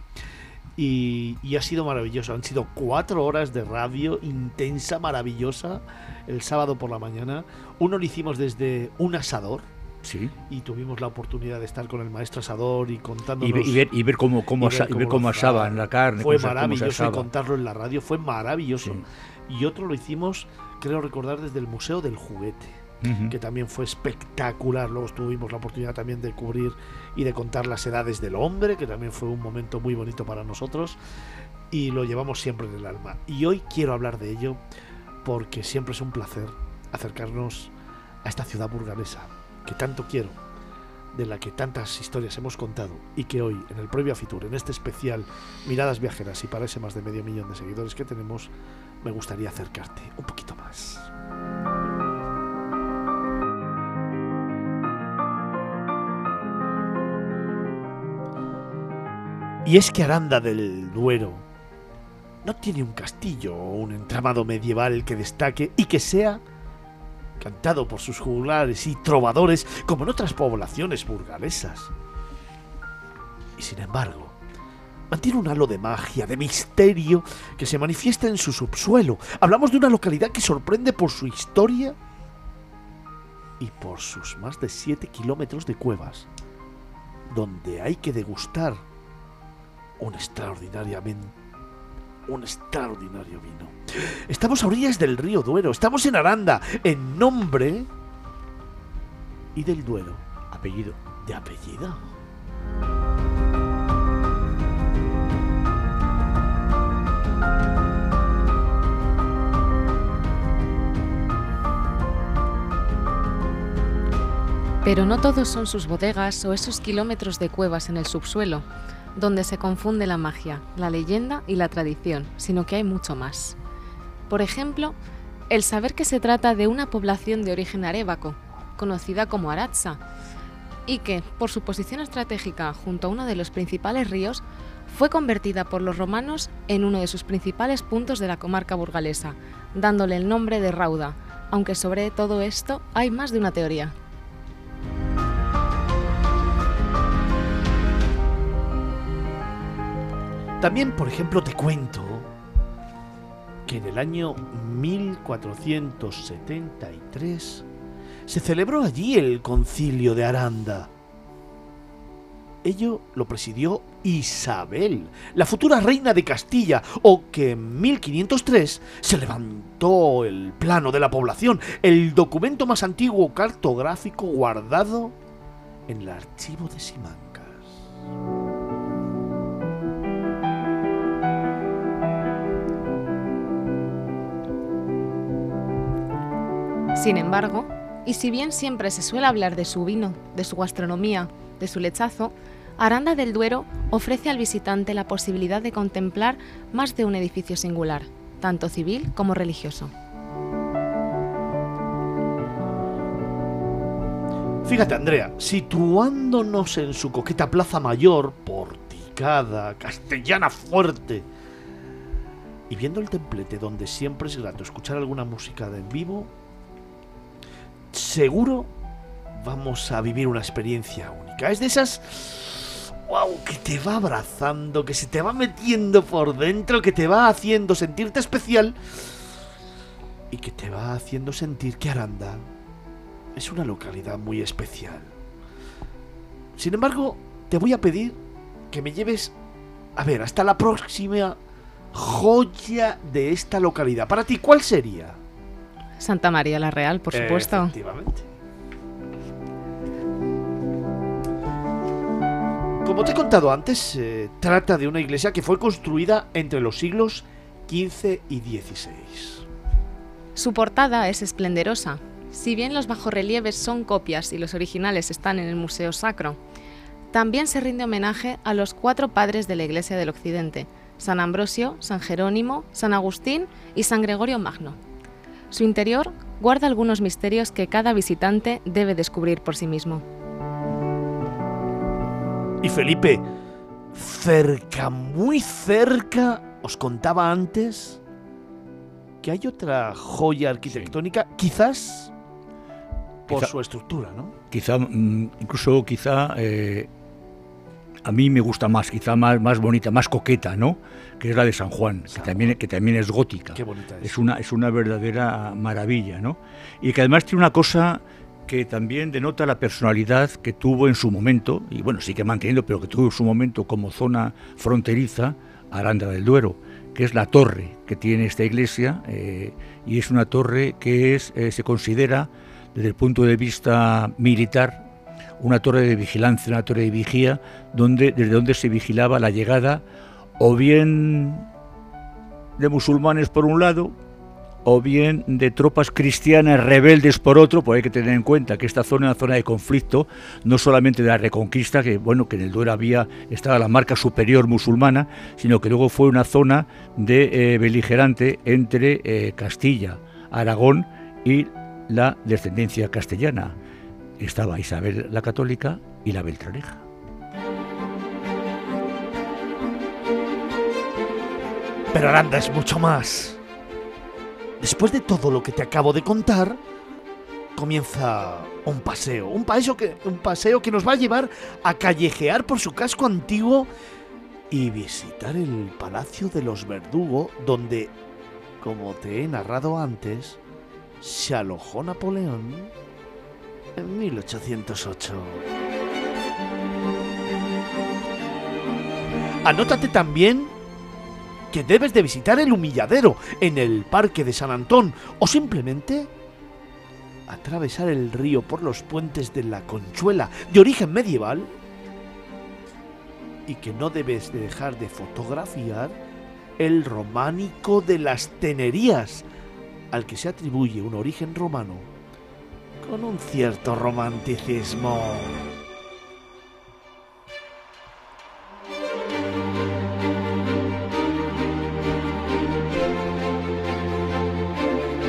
Y, y ha sido maravilloso. Han sido cuatro horas de radio intensa, maravillosa, el sábado por la mañana. Uno lo hicimos desde un asador Sí. y tuvimos la oportunidad de estar con el maestro asador y contándonos Y, ve- y ver, y ver cómo, cómo, y ver asa- y ver cómo cómo asaban la carne. Fue maravilloso y contarlo en la radio fue maravilloso. Sí. Y otro lo hicimos, creo recordar, desde el Museo del Juguete, que también fue espectacular. Luego tuvimos la oportunidad también de cubrir y de contar las edades del hombre, que también fue un momento muy bonito para nosotros. Y lo llevamos siempre en el alma. Y hoy quiero hablar de ello porque siempre es un placer acercarnos a esta ciudad burgalesa, que tanto quiero, de la que tantas historias hemos contado y que hoy, en el previo a Fitur, en este especial Miradas Viajeras y para ese más de medio millón de seguidores que tenemos, me gustaría acercarte un poquito más. Y es que Aranda del Duero no tiene un castillo o un entramado medieval que destaque y que sea cantado por sus juglares y trovadores como en otras poblaciones burgalesas. Y sin embargo, mantiene un halo de magia, de misterio que se manifiesta en su subsuelo. Hablamos de una localidad que sorprende por su historia y por sus más de 7 kilómetros de cuevas, donde hay que degustar un extraordinariamente un extraordinario vino. Estamos a orillas del río Duero, estamos en Aranda, en nombre y del Duero, Apellido. de apellido. Pero no todos son sus bodegas o esos kilómetros de cuevas en el subsuelo, donde se confunde la magia, la leyenda y la tradición, sino que hay mucho más. Por ejemplo, el saber que se trata de una población de origen arébaco, conocida como Aratsa, y que, por su posición estratégica junto a uno de los principales ríos, fue convertida por los romanos en uno de sus principales puntos de la comarca burgalesa, dándole el nombre de Rauda, aunque sobre todo esto hay más de una teoría. También, por ejemplo, te cuento que en el año 1473 se celebró allí el concilio de Aranda. Ello lo presidió Isabel, la futura reina de Castilla, o que en 1503 se levantó el plano de la población, el documento más antiguo cartográfico guardado en el archivo de Simancas. Sin embargo, y si bien siempre se suele hablar de su vino, de su gastronomía, de su lechazo, Aranda del Duero ofrece al visitante la posibilidad de contemplar más de un edificio singular, tanto civil como religioso. Fíjate, Andrea, situándonos en su coqueta plaza mayor, porticada, castellana fuerte, y viendo el templete donde siempre es grato escuchar alguna música de en vivo, seguro vamos a vivir una experiencia única. Es de esas wow, que te va abrazando, que se te va metiendo por dentro, que te va haciendo sentirte especial y que te va haciendo sentir que Aranda es una localidad muy especial. Sin embargo, te voy a pedir que me lleves, a ver, hasta la próxima joya de esta localidad. Para ti, ¿cuál sería? Santa María la Real, por supuesto. Efectivamente. Como te he contado antes, se trata de una iglesia que fue construida entre los siglos XV y XVI. Su portada es esplendorosa. Si bien los bajorrelieves son copias y los originales están en el Museo Sacro, también se rinde homenaje a los cuatro padres de la Iglesia del Occidente, San Ambrosio, San Jerónimo, San Agustín y San Gregorio Magno. Su interior guarda algunos misterios que cada visitante debe descubrir por sí mismo. Y Felipe, cerca, muy cerca, os contaba antes que hay otra joya arquitectónica, quizás por Quizá- su estructura, ¿no? Quizá, mm, incluso quizá eh, a mí me gusta más, quizá más, más bonita, más coqueta, ¿no? Que es la de San Juan, que también, que también es gótica. Qué bonita es. Es una, es una verdadera maravilla, ¿no? Y que además tiene una cosa que también denota la personalidad que tuvo en su momento, y bueno, sigue manteniendo, pero que tuvo en su momento como zona fronteriza, Aranda del Duero, que es la torre que tiene esta iglesia, eh, y es una torre que es, eh, se considera, desde el punto de vista militar, una torre de vigilancia, una torre de vigía, donde, desde donde se vigilaba la llegada o bien de musulmanes por un lado, o bien de tropas cristianas rebeldes por otro, pues hay que tener en cuenta que esta zona es una zona de conflicto, no solamente de la reconquista, que bueno, que en el Duero había estaba la marca superior musulmana, sino que luego fue una zona de eh, beligerante entre eh, Castilla, Aragón y la descendencia castellana. Estaba Isabel la Católica y la Beltraneja. Pero Aranda es mucho más. Después de todo lo que te acabo de contar, comienza un paseo. Un paseo que, un paseo que nos va a llevar a callejear por su casco antiguo y visitar el Palacio de los Verdugo, donde, como te he narrado antes, se alojó Napoleón en 1808. Anótate también que debes de visitar el humilladero en el Parque de San Antón o simplemente atravesar el río por los puentes de la Conchuela de origen medieval y que no debes de dejar de fotografiar el románico de las Tenerías al que se atribuye un origen romano con un cierto romanticismo.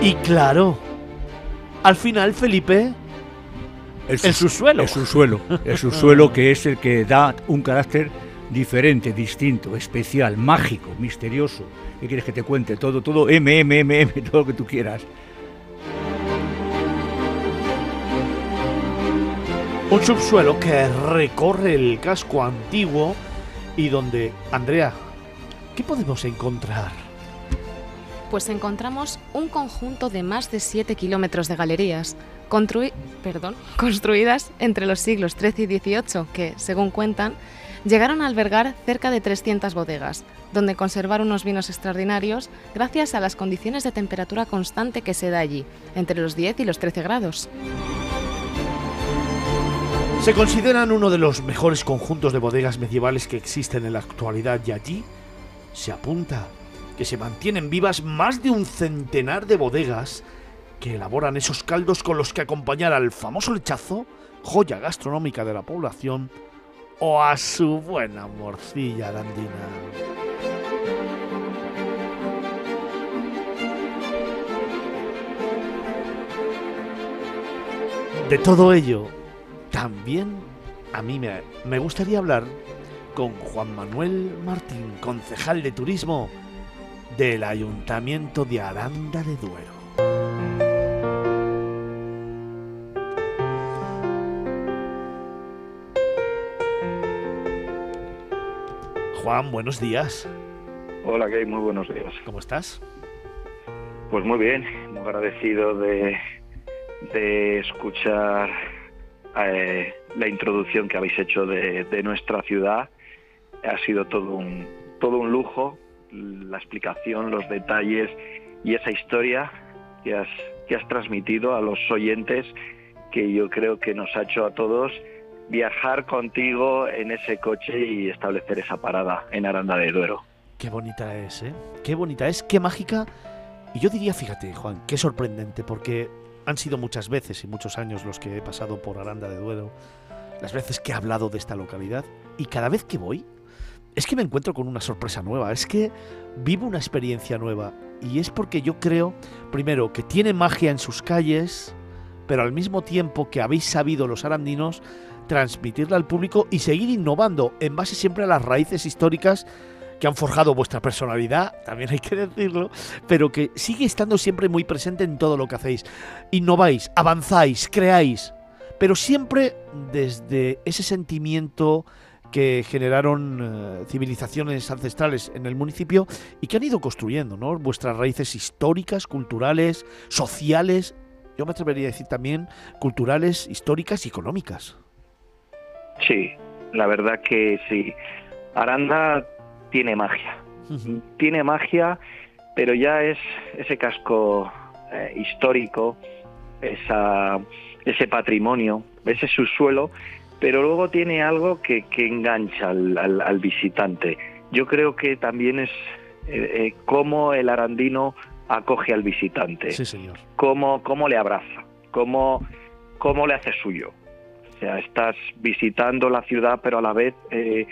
Y claro, al final Felipe, El, El subsuelo. El subsuelo. El subsuelo que es el que da un carácter diferente, distinto, especial, mágico, misterioso. ¿Qué quieres que te cuente? Todo, todo, M, M, M, M, todo lo que tú quieras. un subsuelo que recorre el casco antiguo y donde, Andrea, ¿qué podemos encontrar? Pues encontramos un conjunto de más de 7 kilómetros de galerías, construidas entre los siglos XIII y XVIII, que, según cuentan, llegaron a albergar cerca de 300 bodegas, donde conservar unos vinos extraordinarios gracias a las condiciones de temperatura constante que se da allí, entre los 10 y los 13 grados. Se consideran uno de los mejores conjuntos de bodegas medievales que existen en la actualidad y allí se apunta que se mantienen vivas más de un centenar de bodegas que elaboran esos caldos con los que acompañar al famoso lechazo, joya gastronómica de la población, o a su buena morcilla arandina. De todo ello también a mí me, me gustaría hablar con Juan Manuel Martín, concejal de turismo del Ayuntamiento de Aranda de Duero. Juan, buenos días. Hola, Gay, muy buenos días. ¿Cómo estás? Pues muy bien, muy agradecido de, de escuchar eh, la introducción que habéis hecho de, de nuestra ciudad. Ha sido todo un, todo un lujo, la explicación, los detalles y esa historia que has, que has transmitido a los oyentes que yo creo que nos ha hecho a todos viajar contigo en ese coche y establecer esa parada en Aranda de Duero. Qué bonita es, ¿eh? Qué bonita es, qué mágica. Y yo diría, fíjate, Juan, qué sorprendente, porque han sido muchas veces y muchos años los que he pasado por Aranda de Duero, las veces que he hablado de esta localidad, y cada vez que voy, es que me encuentro con una sorpresa nueva, es que vivo una experiencia nueva, y es porque yo creo, primero, que tiene magia en sus calles, pero al mismo tiempo que habéis sabido los arandinos transmitirla al público y seguir innovando en base siempre a las raíces históricas que han forjado vuestra personalidad, también hay que decirlo, pero que sigue estando siempre muy presente en todo lo que hacéis. Innováis, avanzáis, creáis, pero siempre desde ese sentimiento que generaron eh, civilizaciones ancestrales en el municipio y que han ido construyendo, ¿no? Vuestras raíces históricas, culturales, sociales, yo me atrevería a decir también culturales, históricas y económicas. Sí, la verdad que sí. Aranda tiene magia. Tiene magia, pero ya es ese casco eh, histórico, esa, ese patrimonio, ese subsuelo, pero luego tiene algo que, que engancha al, al, al, visitante. Yo creo que también es eh, eh, cómo el arandino acoge al visitante, Sí, señor. cómo, cómo le abraza, cómo, cómo le hace suyo. O sea, estás visitando la ciudad, pero a la vez eh,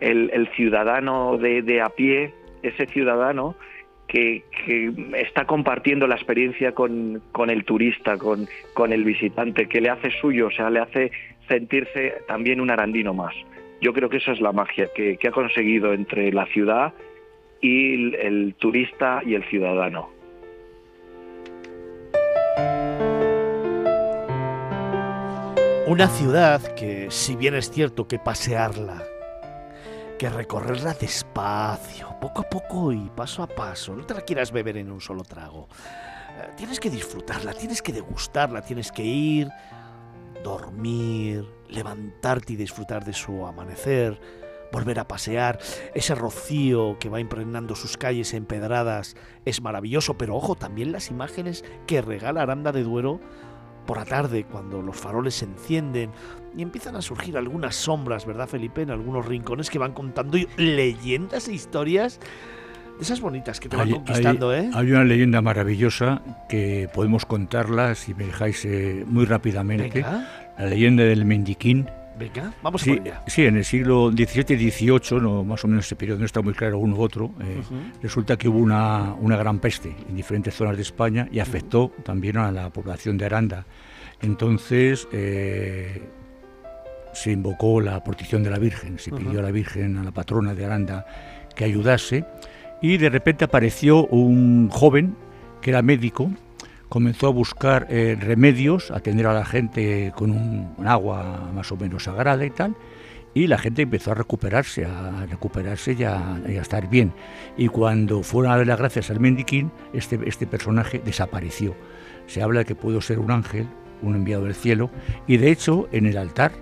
el, el, ciudadano de, de, a pie, ese ciudadano que, está compartiendo la experiencia con, con el turista, con, con, el visitante, que le hace suyo, o sea, le hace sentirse también un arandino más. Yo creo que eso es la magia que, que ha conseguido entre la ciudad y el turista y el ciudadano. Una ciudad que, si bien es cierto que pasearla, que recorrerla despacio, poco a poco y paso a paso, no te la quieras beber en un solo trago. Eh, tienes que disfrutarla, tienes que degustarla, tienes que ir, dormir, levantarte y disfrutar de su amanecer, volver a pasear. Ese rocío que va impregnando sus calles empedradas es maravilloso, pero ojo, también las imágenes que regala Aranda de Duero por la tarde, cuando los faroles se encienden y empiezan a surgir algunas sombras, ¿verdad, Felipe? En algunos rincones que van contando leyendas e historias de esas bonitas que te van hay, conquistando, hay, ¿eh? Hay una leyenda maravillosa que podemos contarla, si me dejáis eh, muy rápidamente. Venga. La leyenda del Mendiquín. Venga, vamos sí, ella. Sí, en el siglo XVII y XVIII, no, más o menos ese periodo, no está muy claro uno u otro, eh, uh -huh. resulta que hubo una, una, gran peste en diferentes zonas de España y afectó uh -huh. también a la población de Aranda. Entonces eh, se invocó la protección de la Virgen, se pidió uh -huh. a la Virgen, a la patrona de Aranda, que ayudase y de repente apareció un joven que era médico comenzó a buscar eh, remedios, atender a la gente con un, un, agua más o menos sagrada y tal, y la gente empezó a recuperarse, a recuperarse y a, y a estar bien. Y cuando fueron a dar las gracias al mendiquín, este, este personaje desapareció. Se habla de que pudo ser un ángel, un enviado del cielo, y de hecho en el altar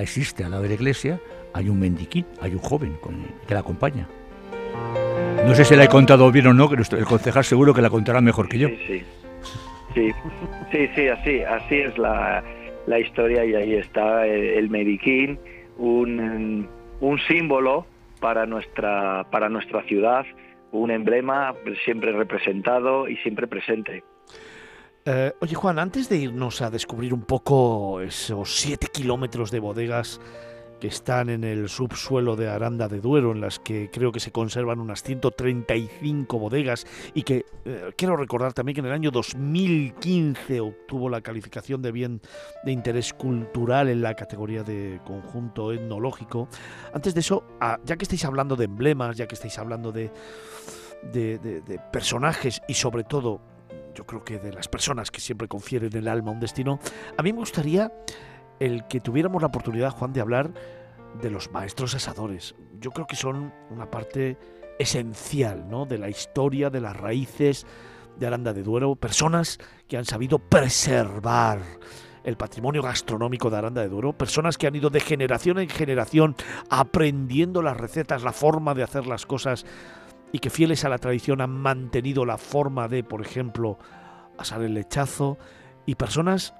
existe al lado de la iglesia, hay un mendiquín, hay un joven con, que la acompaña. No sé si la he contado bien o no, que el concejal seguro que la contará mejor que yo. Sí, sí. Sí, sí, sí, así, así es la, la historia y ahí está el, el mediquín, un, un, símbolo para nuestra, para nuestra ciudad, un emblema siempre representado y siempre presente. Eh, oye Juan, antes de irnos a descubrir un poco esos siete kilómetros de bodegas que están en el subsuelo de Aranda de Duero, en las que creo que se conservan unas 135 bodegas y que eh, quiero recordar también que en el año 2015 obtuvo la calificación de bien de interés cultural en la categoría de conjunto etnológico. Antes de eso, ah, ya que estáis hablando de emblemas, ya que estáis hablando de, de, de- de personajes y sobre todo, yo creo que de las personas que siempre confieren el alma un destino, a mí me gustaría el que tuviéramos la oportunidad, Juan, de hablar de los maestros asadores. Yo creo que son una parte esencial ¿no? de la historia, de las raíces de Aranda de Duero, personas que han sabido preservar el patrimonio gastronómico de Aranda de Duero, personas que han ido de generación en generación aprendiendo las recetas, la forma de hacer las cosas y que fieles a la tradición han mantenido la forma de, por ejemplo, asar el lechazo y personas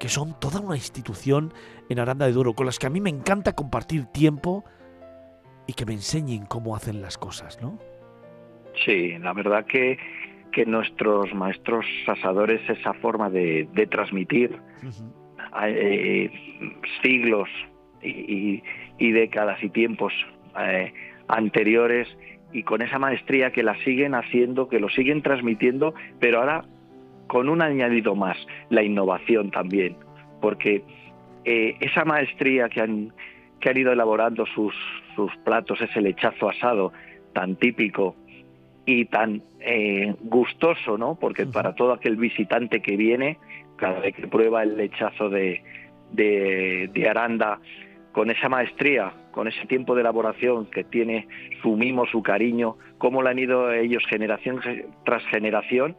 que son toda una institución en Aranda de Duero, con las que a mí me encanta compartir tiempo y que me enseñen cómo hacen las cosas, ¿no? Sí, la verdad que, que nuestros maestros asadores, esa forma de, de transmitir eh, siglos y, y- y décadas y tiempos eh, anteriores y con esa maestría que la siguen haciendo, que lo siguen transmitiendo, pero ahora con un añadido más, la innovación también, porque eh, esa maestría que han, que han ido elaborando sus, sus platos, ese lechazo asado tan típico y tan eh, gustoso, ¿no? Porque para todo aquel visitante que viene, cada vez que prueba el lechazo de, de, de Aranda, con esa maestría, con ese tiempo de elaboración que tiene su mimo, su cariño, cómo lo han ido ellos generación ge- tras generación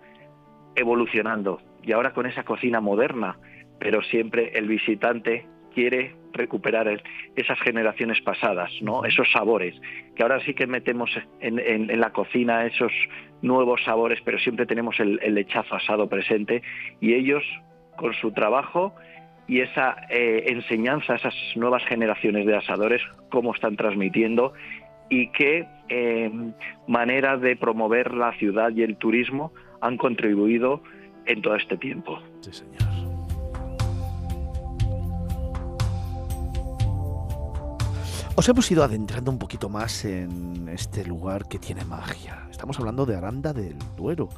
evolucionando. Y ahora con esa cocina moderna, pero siempre el visitante quiere recuperar esas generaciones pasadas, ¿no? Esos sabores, que ahora sí que metemos en, en- en la cocina esos nuevos sabores, pero siempre tenemos el, el lechazo asado presente y ellos con su trabajo y esa eh, enseñanza a esas nuevas generaciones de asadores, cómo están transmitiendo y qué eh, manera de promover la ciudad y el turismo han contribuido en todo este tiempo. Sí, señor. Os hemos ido adentrando un poquito más en este lugar que tiene magia. Estamos hablando de Aranda del Duero.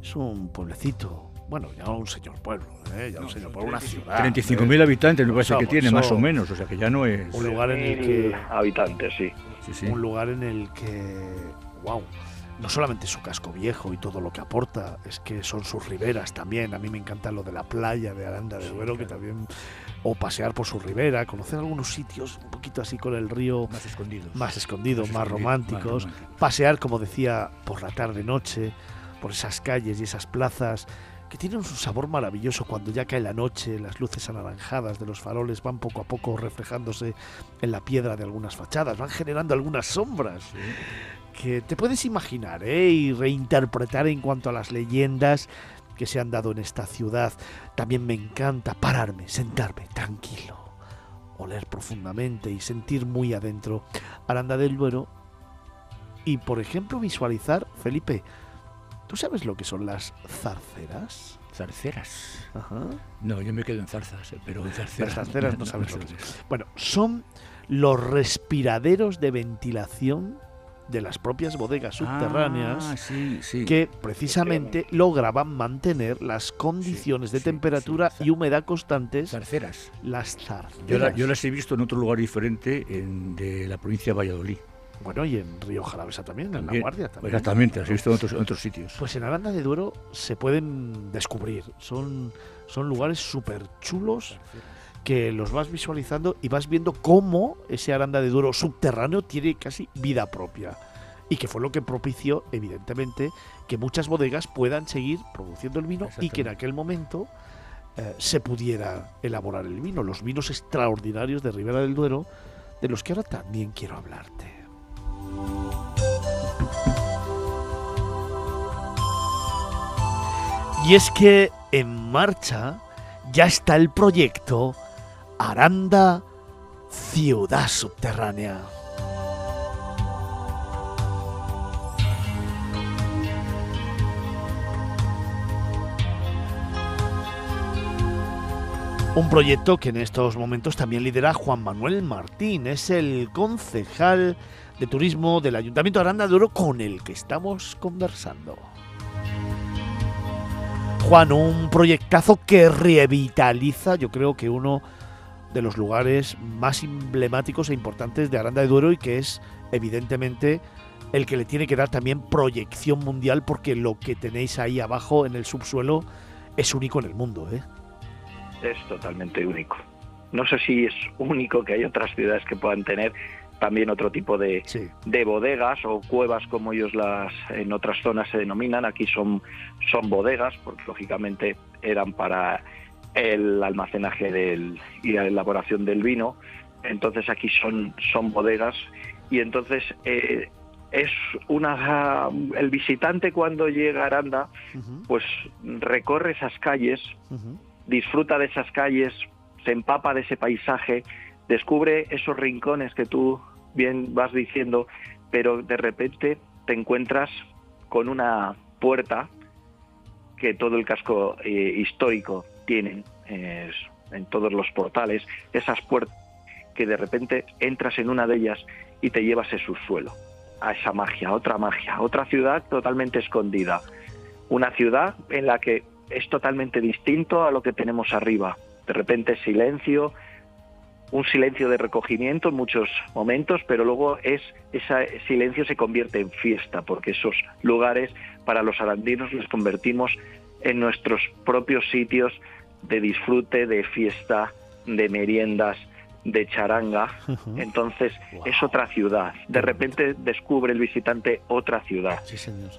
Es un pueblecito, bueno, ya no un señor pueblo, ¿eh? ya no un señor pueblo, una ciudad. 35.000 habitantes me parece Eso, que tiene, eso. más o menos, o sea que ya no es... Un lugar en el Mil que habitantes, sí. Sí, sí. un lugar en el que, wow, no solamente su casco viejo y todo lo que aporta, es que son sus riberas también. A mí me encanta lo de la playa de Aranda de Duero, que también, o pasear por su ribera, conocer algunos sitios un poquito así con el río Más escondidos. más escondidos, más, escondidos, románticos, más románticos. pasear, como decía, por la tarde-noche, por esas calles y esas plazas que tienen un sabor maravilloso cuando ya cae la noche, las luces anaranjadas de los faroles van poco a poco reflejándose en la piedra de algunas fachadas, van generando algunas sombras que te puedes imaginar ¿eh? y reinterpretar en cuanto a las leyendas que se han dado en esta ciudad. También me encanta pararme, sentarme tranquilo, oler profundamente y sentir muy adentro Aranda del Duero y, por ejemplo, visualizar, Felipe, ¿tú sabes lo que son las zarceras? Zarceras. Ajá. No, yo me quedo en zarzas, eh, pero en zarceras. Las zarceras no sabes lo que es. Bueno, son los respiraderos de ventilación de las propias bodegas subterráneas. Ah, sí, sí. que precisamente lograban mantener las condiciones de sí, temperatura sí. y humedad constantes, Zarceras. las zarceras. Yo, la- yo las he visto en otro lugar diferente en- de la provincia de Valladolid. Bueno, y en Río Jalavesa también, en La También. Guardia también. Exactamente, he visto en otros, en otros sitios. Pues en Aranda de Duero se pueden descubrir. Son, son lugares súper chulos que los vas visualizando y vas viendo cómo ese Aranda de Duero subterráneo tiene casi vida propia. Y que fue lo que propició, evidentemente, que muchas bodegas puedan seguir produciendo el vino y que en aquel momento eh, se pudiera elaborar el vino. Los vinos extraordinarios de Ribera del Duero, de los que ahora también quiero hablarte. Y es que en marcha ya está el proyecto Aranda Ciudad Subterránea. Un proyecto que en estos momentos también lidera Juan Manuel Martín, es el concejal de turismo del Ayuntamiento de Aranda de Oro con el que estamos conversando. Juan, un proyectazo que revitaliza, yo creo que uno de los lugares más emblemáticos e importantes de Aranda de Duero y que es evidentemente el que le tiene que dar también proyección mundial porque lo que tenéis ahí abajo en el subsuelo es único en el mundo. ¿eh? Es totalmente único. No sé si es único que hay otras ciudades que puedan tener también otro tipo de, de bodegas o cuevas como ellos las en otras zonas se denominan. Aquí son, son bodegas porque lógicamente eran para el almacenaje del, y la elaboración del vino. Entonces aquí son, son bodegas y entonces eh, es una el visitante cuando llega a Aranda pues recorre esas calles, disfruta de esas calles, se empapa de ese paisaje, descubre esos rincones que tú bien vas diciendo, pero de repente te encuentras con una puerta que todo el casco eh, histórico tienen en todos los portales, esas puertas que de repente entras en una de ellas y te llevas a su suelo, a esa magia, otra magia, otra ciudad totalmente escondida, una ciudad en la que es totalmente distinto a lo que tenemos arriba. De repente silencio, un silencio de recogimiento en muchos momentos, pero luego es ese silencio se convierte en fiesta, porque esos lugares para los arandinos los convertimos en nuestros propios sitios de disfrute, de fiesta, de meriendas, de charanga. Entonces es otra ciudad. De repente descubre el visitante otra ciudad. Sí, señor.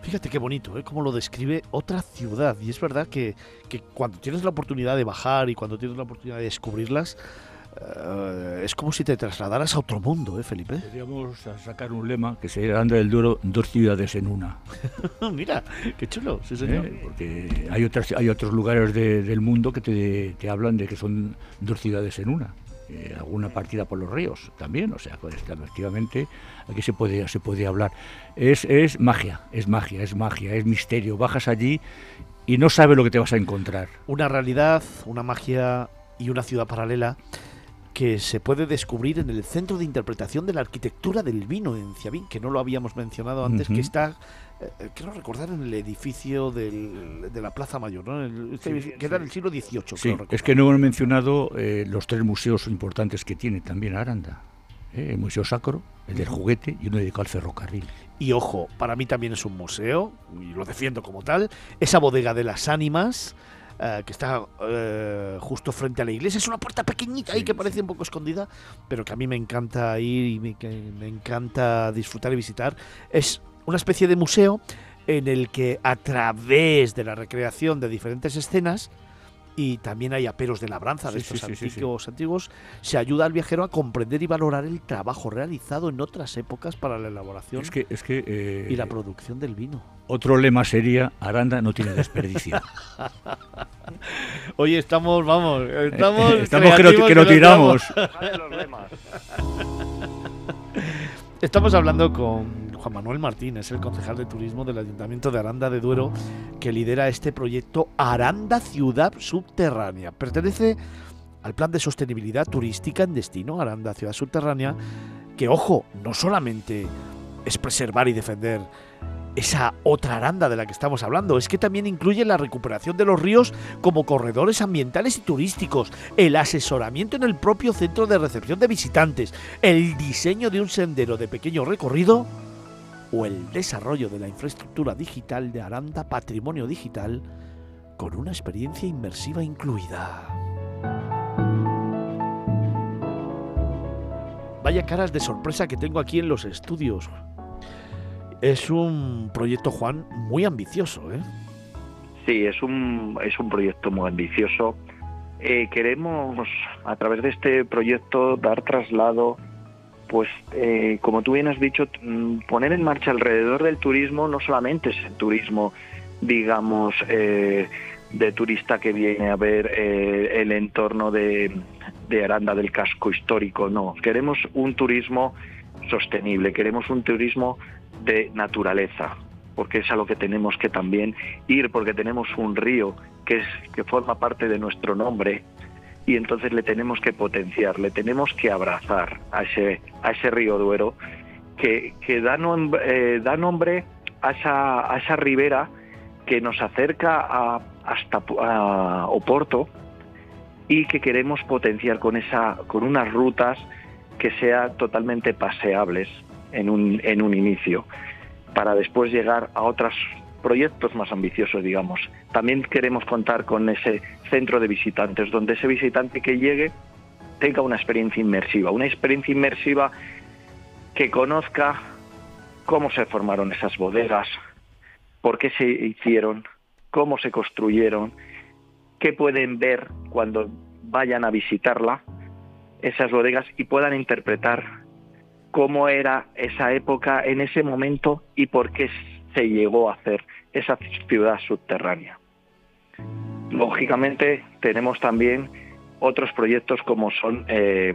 Fíjate qué bonito, ¿eh? Cómo lo describe otra ciudad. Y es verdad que, que cuando tienes la oportunidad de bajar y cuando tienes la oportunidad de descubrirlas, eh, es como si te trasladaras a otro mundo, ¿eh, Felipe? Podríamos sacar un lema que se Anda del Duro, dos ciudades en una. Mira, qué chulo, sí señor. ¿Eh? Porque hay, otras, hay otros lugares del mundo que te, hablan de que son dos ciudades en una. Eh, alguna partida por los ríos también, o sea, pues, efectivamente aquí se puede, se puede hablar. Es, es magia, es magia, es magia, es misterio. Bajas allí y no sabes lo que te vas a encontrar. Una realidad, una magia y una ciudad paralela que se puede descubrir en el Centro de Interpretación de la Arquitectura del Vino en Ciavín, que no lo habíamos mencionado antes, que está, eh, eh, quiero recordar, en el edificio de la Plaza Mayor, ¿no? Este que era en el siglo XVIII. Sí, es que no hemos mencionado eh, los tres museos importantes que tiene también Aranda. el Museo Sacro, el del juguete y uno dedicado al ferrocarril. Y ojo, para mí también es un museo, y lo defiendo como tal, esa bodega de las ánimas, eh, que está eh, justo frente a la iglesia. Es una puerta pequeñita ahí que parece un poco escondida, pero que a mí me encanta ir y me, que me encanta disfrutar y visitar. Es una especie de museo en el que a través de la recreación de diferentes escenas, y también hay aperos de labranza de estos antiguos, antiguos, se ayuda al viajero a comprender y valorar el trabajo realizado en otras épocas para la elaboración es que, es que, y la eh, producción del vino. Otro lema sería, Aranda no tiene desperdicio. Oye, estamos, vamos, estamos, estamos que, lo, que lo tiramos. Estamos hablando con Juan Manuel Martínez, el concejal de turismo del Ayuntamiento de Aranda de Duero, que lidera este proyecto Aranda Ciudad Subterránea. Pertenece al plan de sostenibilidad turística en destino Aranda Ciudad Subterránea, que, ojo, no solamente es preservar y defender esa otra aranda de la que estamos hablando. Es que también incluye la recuperación de los ríos como corredores ambientales y turísticos, el asesoramiento en el propio centro de recepción de visitantes, el diseño de un sendero de pequeño recorrido o el desarrollo de la infraestructura digital de Aranda Patrimonio Digital con una experiencia inmersiva incluida. Vaya caras de sorpresa que tengo aquí en los estudios. Es un proyecto, Juan, muy ambicioso, ¿eh? Sí, es un, es un proyecto muy ambicioso. Eh, queremos, a través de este proyecto, dar traslado, pues, eh, como tú bien has dicho, mm, poner en marcha alrededor del turismo, no solamente es el turismo, digamos, eh, de turista que viene a ver el entorno de, de Aranda del casco histórico, no. Queremos un turismo sostenible, queremos un turismo de naturaleza, porque es a lo que tenemos que también ir, porque tenemos un río que, es, que forma parte de nuestro nombre, y entonces le tenemos que potenciar, le tenemos que abrazar a ese, a ese río Duero que, que da, eh, da nombre a esa, a esa ribera que nos acerca a, hasta a Oporto y que queremos potenciar con, esa, con unas rutas que sean totalmente paseables en un, en un inicio, para después llegar a otros proyectos más ambiciosos, digamos. También queremos contar con ese centro de visitantes, donde ese visitante que llegue tenga una experiencia inmersiva, una experiencia inmersiva que conozca cómo se formaron esas bodegas, por qué se hicieron, cómo se construyeron, qué pueden ver cuando vayan a visitarla, esas bodegas, y puedan interpretar cómo era esa época en ese momento y por qué se llegó a hacer esa ciudad subterránea. Lógicamente tenemos también otros proyectos como son eh,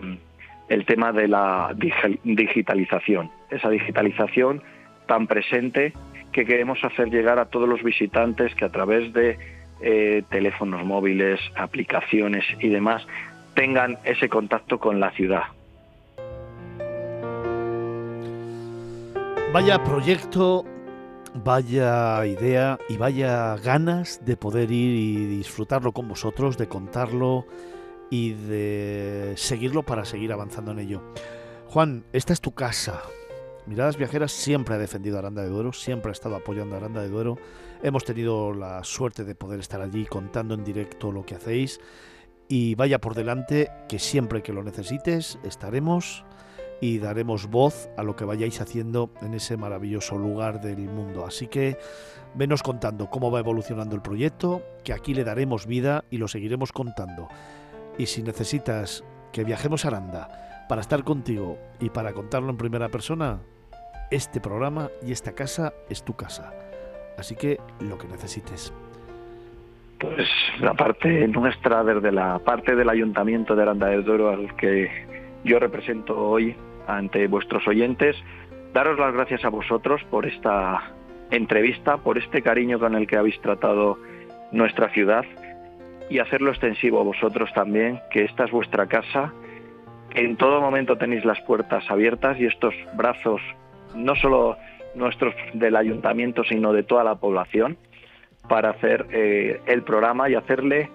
el tema de la digitalización, esa digitalización tan presente que queremos hacer llegar a todos los visitantes que a través de eh, teléfonos móviles, aplicaciones y demás tengan ese contacto con la ciudad. Vaya proyecto, vaya idea y vaya ganas de poder ir y disfrutarlo con vosotros, de contarlo y de seguirlo para seguir avanzando en ello. Juan, esta es tu casa. Miradas Viajeras siempre ha defendido a Aranda de Duero, siempre ha estado apoyando a Aranda de Duero. Hemos tenido la suerte de poder estar allí contando en directo lo que hacéis. Y vaya por delante que siempre que lo necesites estaremos y daremos voz a lo que vayáis haciendo en ese maravilloso lugar del mundo. Así que venos contando cómo va evolucionando el proyecto, que aquí le daremos vida y lo seguiremos contando. Y si necesitas que viajemos a Aranda para estar contigo y para contarlo en primera persona, este programa y esta casa es tu casa. Así que lo que necesites. Pues la parte nuestra, desde la parte del Ayuntamiento de Aranda del Duero al que yo represento hoy, ante vuestros oyentes, daros las gracias a vosotros por esta entrevista, por este cariño con el que habéis tratado nuestra ciudad y hacerlo extensivo a vosotros también, que esta es vuestra casa, en todo momento tenéis las puertas abiertas y estos brazos, no solo nuestros del ayuntamiento, sino de toda la población, para hacer eh, el programa y hacerle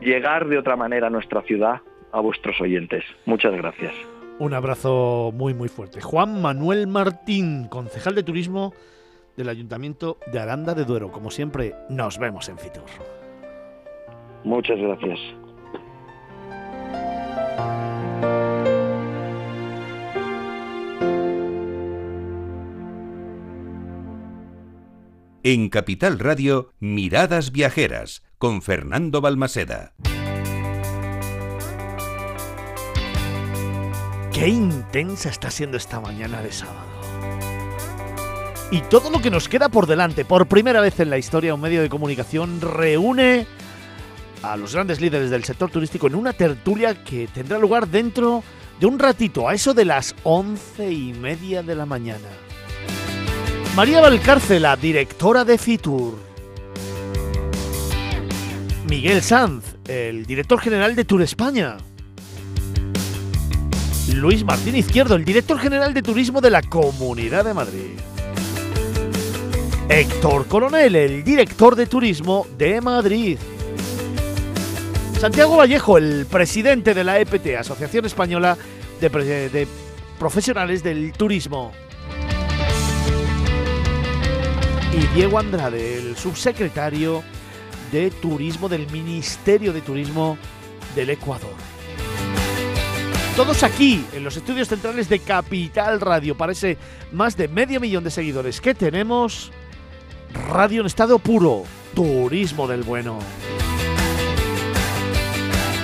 llegar de otra manera a nuestra ciudad a vuestros oyentes. Muchas gracias. Un abrazo muy muy fuerte. Juan Manuel Martín, concejal de turismo del Ayuntamiento de Aranda de Duero. Como siempre, nos vemos en Fitur. Muchas gracias. En Capital Radio, Miradas Viajeras, con Fernando Balmaseda. Qué intensa está siendo esta mañana de sábado. Y todo lo que nos queda por delante, por primera vez en la historia, un medio de comunicación reúne a los grandes líderes del sector turístico en una tertulia que tendrá lugar dentro de un ratito, a eso de las once y media de la mañana. María Valcárcela, directora de Fitur. Miguel Sanz, el director general de Tour España. Luis Martín Izquierdo, el director general de turismo de la Comunidad de Madrid. Héctor Coronel, el director de turismo de Madrid. Santiago Vallejo, el presidente de la EPT, Asociación Española de, de Profesionales del Turismo. Y Diego Andrade, el subsecretario de Turismo del Ministerio de Turismo del Ecuador. Todos aquí, en los estudios centrales de Capital Radio, parece más de medio millón de seguidores que tenemos. Radio en estado puro, turismo del bueno.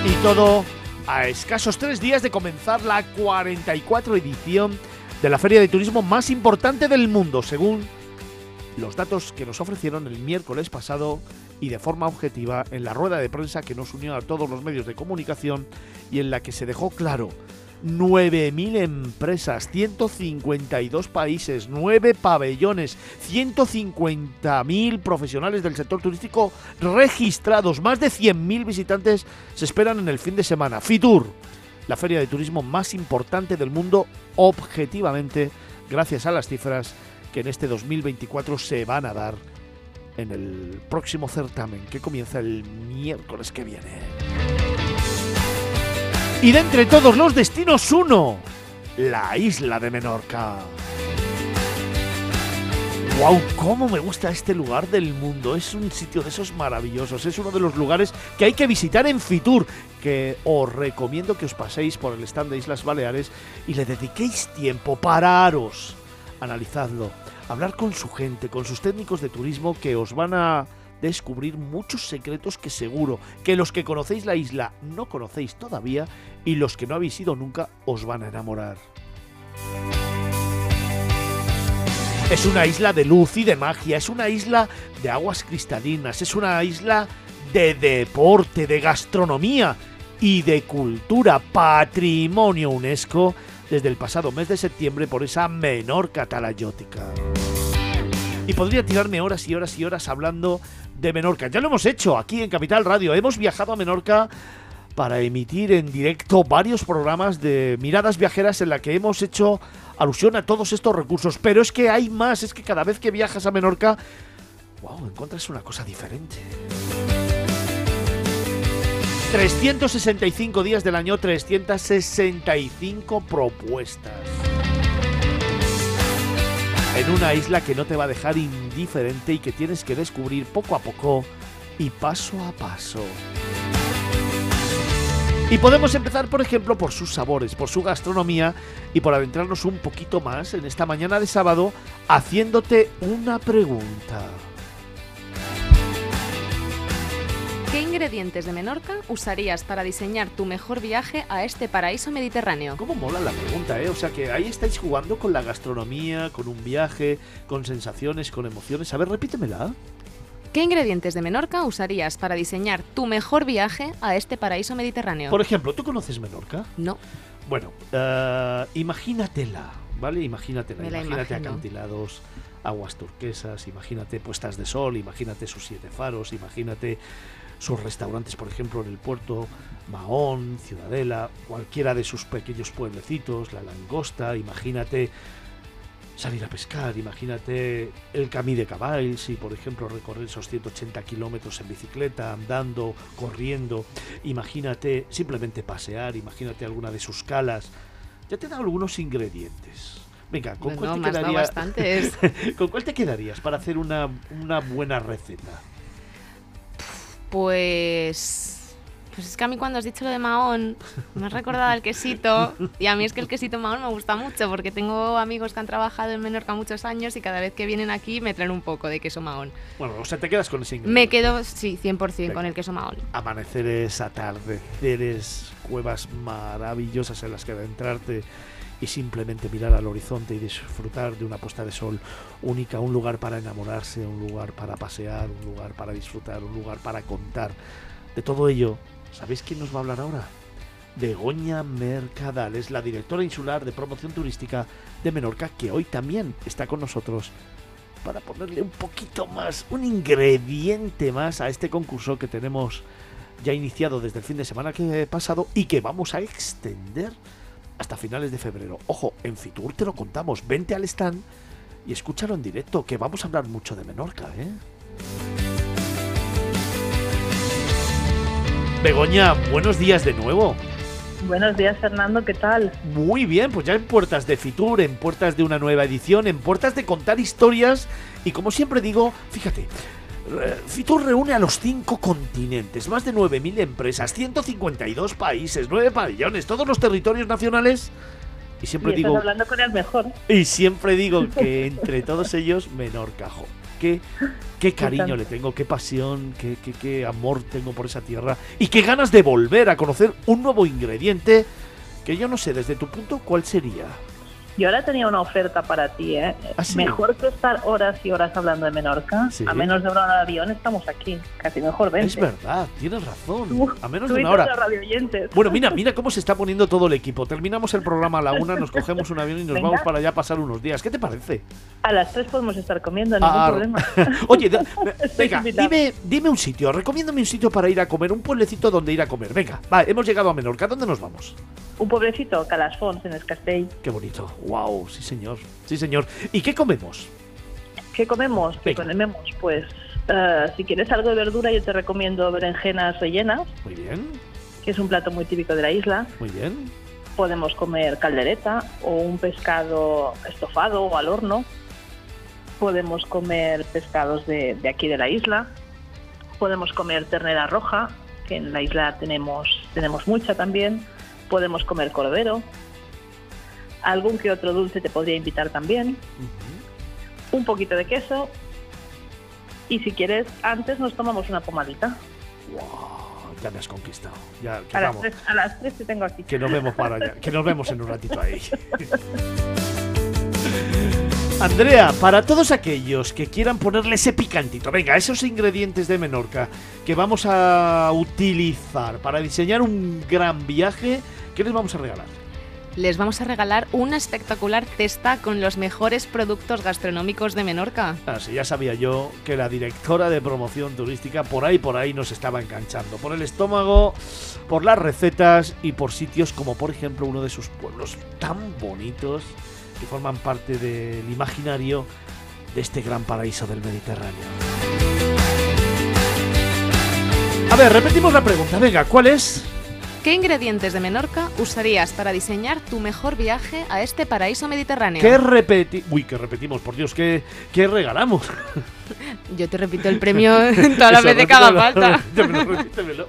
Y todo a escasos tres días de comenzar la 44 edición de la feria de turismo más importante del mundo, según los datos que nos ofrecieron el miércoles pasado y de forma objetiva en la rueda de prensa que nos unió a todos los medios de comunicación y en la que se dejó claro 9.000 empresas, 152 países, 9 pabellones, 150.000 profesionales del sector turístico registrados, más de 100.000 visitantes se esperan en el fin de semana. Fitur, la feria de turismo más importante del mundo objetivamente, gracias a las cifras que en este 2024 se van a dar en el próximo certamen que comienza el miércoles que viene. Y de entre todos los destinos, uno, la isla de Menorca. ¡Wow! ¿Cómo me gusta este lugar del mundo? Es un sitio de esos maravillosos. Es uno de los lugares que hay que visitar en Fitur. Que os recomiendo que os paséis por el stand de Islas Baleares y le dediquéis tiempo. Pararos. Analizadlo. Hablar con su gente, con sus técnicos de turismo que os van a descubrir muchos secretos que seguro que los que conocéis la isla no conocéis todavía y los que no habéis ido nunca os van a enamorar. Es una isla de luz y de magia, es una isla de aguas cristalinas, es una isla de deporte, de gastronomía y de cultura, patrimonio UNESCO desde el pasado mes de septiembre por esa menor catalayótica. Y podría tirarme horas y horas y horas hablando de Menorca. Ya lo hemos hecho aquí en Capital Radio. Hemos viajado a Menorca para emitir en directo varios programas de miradas viajeras en la que hemos hecho alusión a todos estos recursos. Pero es que hay más, es que cada vez que viajas a Menorca, wow, encuentras una cosa diferente. 365 días del año, 365 propuestas. En una isla que no te va a dejar indiferente y que tienes que descubrir poco a poco y paso a paso. Y podemos empezar, por ejemplo, por sus sabores, por su gastronomía y por adentrarnos un poquito más en esta mañana de sábado haciéndote una pregunta. ¿Qué ingredientes de Menorca usarías para diseñar tu mejor viaje a este paraíso mediterráneo? ¿Cómo mola la pregunta, eh? O sea que ahí estáis jugando con la gastronomía, con un viaje, con sensaciones, con emociones. A ver, repítemela. ¿Qué ingredientes de Menorca usarías para diseñar tu mejor viaje a este paraíso mediterráneo? Por ejemplo, ¿tú conoces Menorca? No. Bueno, uh, imagínatela, ¿vale? Imagínatela, Me la imagínate imagino. acantilados, aguas turquesas, imagínate puestas de sol, imagínate sus siete faros, imagínate sus restaurantes, por ejemplo, en el puerto, Mahón, Ciudadela, cualquiera de sus pequeños pueblecitos, la langosta, imagínate salir a pescar, imagínate el Camí de Caballs y, por ejemplo, recorrer esos 180 kilómetros en bicicleta, andando, corriendo, imagínate simplemente pasear, imagínate alguna de sus calas. Ya te dado algunos ingredientes. Venga, ¿con cuál te quedaría-. ¿Con cuál te quedarías para hacer una, una buena receta? Pues. Pues es que a mí cuando has dicho lo de Mahón, me has recordado al quesito. Y a mí es que el quesito Mahón me gusta mucho porque tengo amigos que han trabajado en Menorca muchos años y cada vez que vienen aquí me traen un poco de queso Mahón. Bueno, o sea, te quedas con ese ingrediente. Me quedo, sí, 100% Venga. con el queso Mahón. amaneceres, atardeceres, cuevas maravillosas en las que adentrarte y simplemente mirar al horizonte y disfrutar de una puesta de sol única, un lugar para enamorarse, un lugar para pasear, un lugar para disfrutar, un lugar para contar. De todo ello, ¿sabéis quién nos va a hablar ahora? Begoña Mercadal, es la directora insular de promoción turística de Menorca, que hoy también está con nosotros para ponerle un poquito más, un ingrediente más a este concurso que tenemos ya iniciado desde el fin de semana que pasado y que vamos a extender hasta finales de febrero. Ojo, en Fitur te lo contamos, vente al stand y escúchalo en directo, que vamos a hablar mucho de Menorca, ¿eh? Begoña, buenos días de nuevo. Buenos días, Fernando, ¿qué tal? Muy bien, pues ya en puertas de Fitur, en puertas de una nueva edición, en puertas de contar historias y como siempre digo, fíjate, Fitur reúne a los cinco continentes, más de 9.000 empresas, 152 países, 9 pabellones, todos los territorios nacionales y siempre y digo hablando con el mejor. y siempre digo que entre todos ellos Menorca, jo, qué, qué cariño le tengo, qué pasión, qué, qué, qué amor tengo por esa tierra y qué ganas de volver a conocer un nuevo ingrediente que yo no sé desde tu punto cuál sería. Yo ahora tenía una oferta para ti, ¿eh? ¿Ah, sí? Mejor que estar horas y horas hablando de Menorca. Sí. A menos de una hora de avión estamos aquí. Casi mejor vente. Es verdad, tienes razón. Tú- A menos tú de una hora. Bueno, mira, mira cómo se está poniendo todo el equipo. Terminamos el programa a la una, nos cogemos un avión y nos Venga. vamos para allá a pasar unos días. ¿Qué te parece? A las tres podemos estar comiendo, ningún Ah, problema. Oye, venga, dime, dime un sitio, recomiéndame un sitio para ir a comer, un pueblecito donde ir a comer. Venga, va, hemos llegado a Menorca, ¿dónde nos vamos? Un pueblecito, Calasfons, en Escastell. Qué bonito. Wow, sí señor, sí señor. ¿Y qué comemos? ¿Qué comemos? ¿Qué Venga. comemos? Pues eh, si quieres algo de verdura, yo te recomiendo berenjenas rellenas, Muy bien, que es un plato muy típico de la isla. muy bien. Podemos comer caldereta o un pescado estofado o al horno. Podemos comer pescados de, de aquí de la isla. Podemos comer ternera roja, que en la isla tenemos, tenemos mucha también. Podemos comer cordero. Algún que otro dulce te podría invitar también. Un poquito de queso. Y si quieres, antes nos tomamos una pomadita. Wow, ya me has conquistado. Ya, que A las, vamos, tres, a las tres te tengo aquí. que nos vemos para allá, que nos vemos en un ratito ahí. Andrea, para todos aquellos que quieran ponerle ese picantito, venga, esos ingredientes de Menorca que vamos a utilizar para diseñar un gran viaje, ¿qué les vamos a regalar? Les vamos a regalar una espectacular cesta con los mejores productos gastronómicos de Menorca. Ah, sí, ya sabía yo que la directora de promoción turística por ahí por ahí nos estaba enganchando. Por el estómago, por las recetas y por sitios como por ejemplo uno de sus pueblos tan bonitos que forman parte del imaginario de este gran paraíso del Mediterráneo. A ver, repetimos la pregunta. Venga, ¿cuál es? ¿Qué ingredientes de Menorca usarías para diseñar tu mejor viaje a este paraíso mediterráneo? ¿Qué repeti... Uy, que repetimos, por Dios, ¿qué, qué regalamos? Yo te repito el premio todas las veces que haga falta. repítemelo.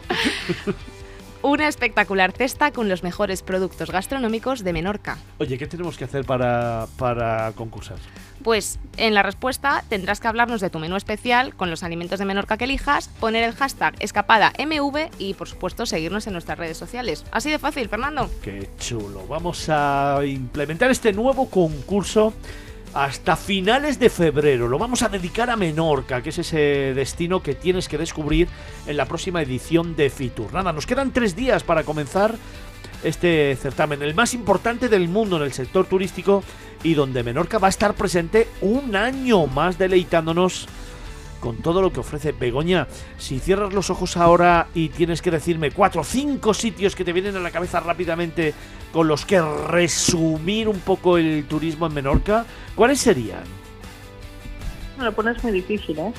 Una espectacular cesta con los mejores productos gastronómicos de Menorca. Oye, ¿qué tenemos que hacer para, para concursar? Pues en la respuesta tendrás que hablarnos de tu menú especial con los alimentos de Menorca que elijas, poner el hashtag escapadamv y por supuesto seguirnos en nuestras redes sociales. Así de fácil, Fernando. Qué chulo. Vamos a implementar este nuevo concurso hasta finales de febrero. Lo vamos a dedicar a Menorca, que es ese destino que tienes que descubrir en la próxima edición de Fitur. Nada, nos quedan tres días para comenzar este certamen, el más importante del mundo en el sector turístico y donde Menorca va a estar presente un año más deleitándonos con todo lo que ofrece Begoña. Si cierras los ojos ahora y tienes que decirme cuatro o cinco sitios que te vienen a la cabeza rápidamente con los que resumir un poco el turismo en Menorca, ¿cuáles serían? Me lo pones muy difícil, ¿eh?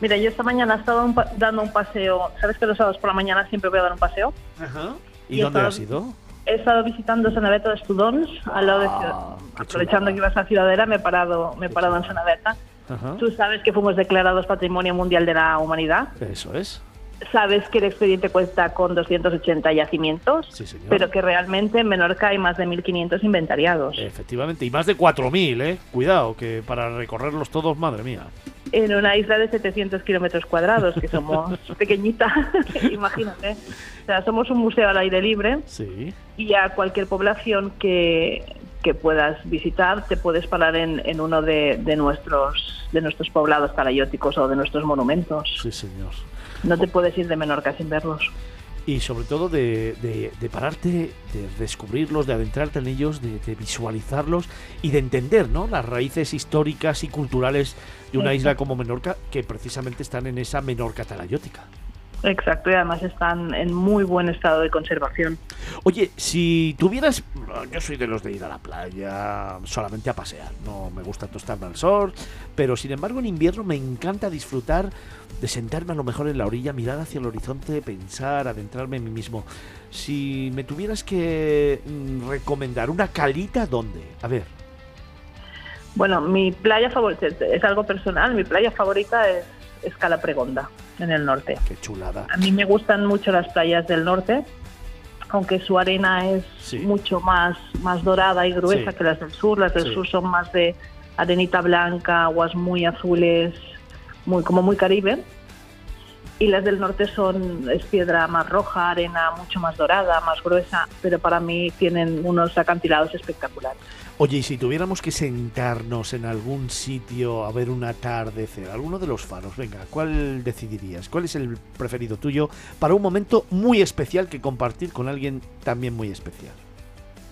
Mira, yo esta mañana estaba un dando un paseo. ¿Sabes que los sábados por la mañana siempre voy a dar un paseo? ¿Y Y dónde estaba- has ido? He estado visitando Sanaveta de Estudons, al lado de Ciudad. Ah, Aprovechando que ibas a Ciudadela, me he parado, me he parado en. Ajá. Tú sabes que fuimos declarados Patrimonio Mundial de la Humanidad. Eso es. Sabes que el expediente cuesta con 280 yacimientos, Sí, pero que realmente en Menorca hay más de 1.500 inventariados. Efectivamente, y más de 4.000, ¿eh? Cuidado, que para recorrerlos todos, madre mía. En una isla de 700 kilómetros cuadrados, que somos pequeñita, imagínate. O sea, somos un museo al aire libre Sí. y a cualquier población que, que puedas visitar te puedes parar en, en uno de, de nuestros de nuestros poblados talayóticos o de nuestros monumentos. Sí, señor. No te puedes ir de Menorca sin verlos. Y sobre todo de, de- de pararte, de descubrirlos, de adentrarte en ellos, de, de visualizarlos y de entender ¿no? las raíces históricas y culturales de una isla como Menorca, que precisamente están en esa Menorca talayótica. Exacto, y además están en muy buen estado de conservación. Oye, si tuvieras. Yo soy de los de ir a la playa solamente a pasear. No me gusta tostarme al sol. Pero sin embargo, en invierno me encanta disfrutar de sentarme a lo mejor en la orilla, mirar hacia el horizonte, pensar, adentrarme en mí mismo. Si me tuvieras que mm, recomendar una calita, ¿dónde? A ver. Bueno, mi playa favorita, es algo personal, mi playa favorita es, es Cala Pregonda, en el norte. Qué chulada. A mí me gustan mucho las playas del norte, aunque su arena es Sí. mucho más, más dorada y gruesa Sí. que las del sur. Las del Sí. sur son más de arenita blanca, aguas muy azules, muy como muy caribe. y las del norte son es piedra más roja, arena mucho más dorada, más gruesa, pero para mí tienen unos acantilados espectaculares. Oye, y si tuviéramos que sentarnos en algún sitio a ver un atardecer, alguno de los faros, venga, ¿cuál decidirías? ¿Cuál es el preferido tuyo para un momento muy especial que compartir con alguien también muy especial?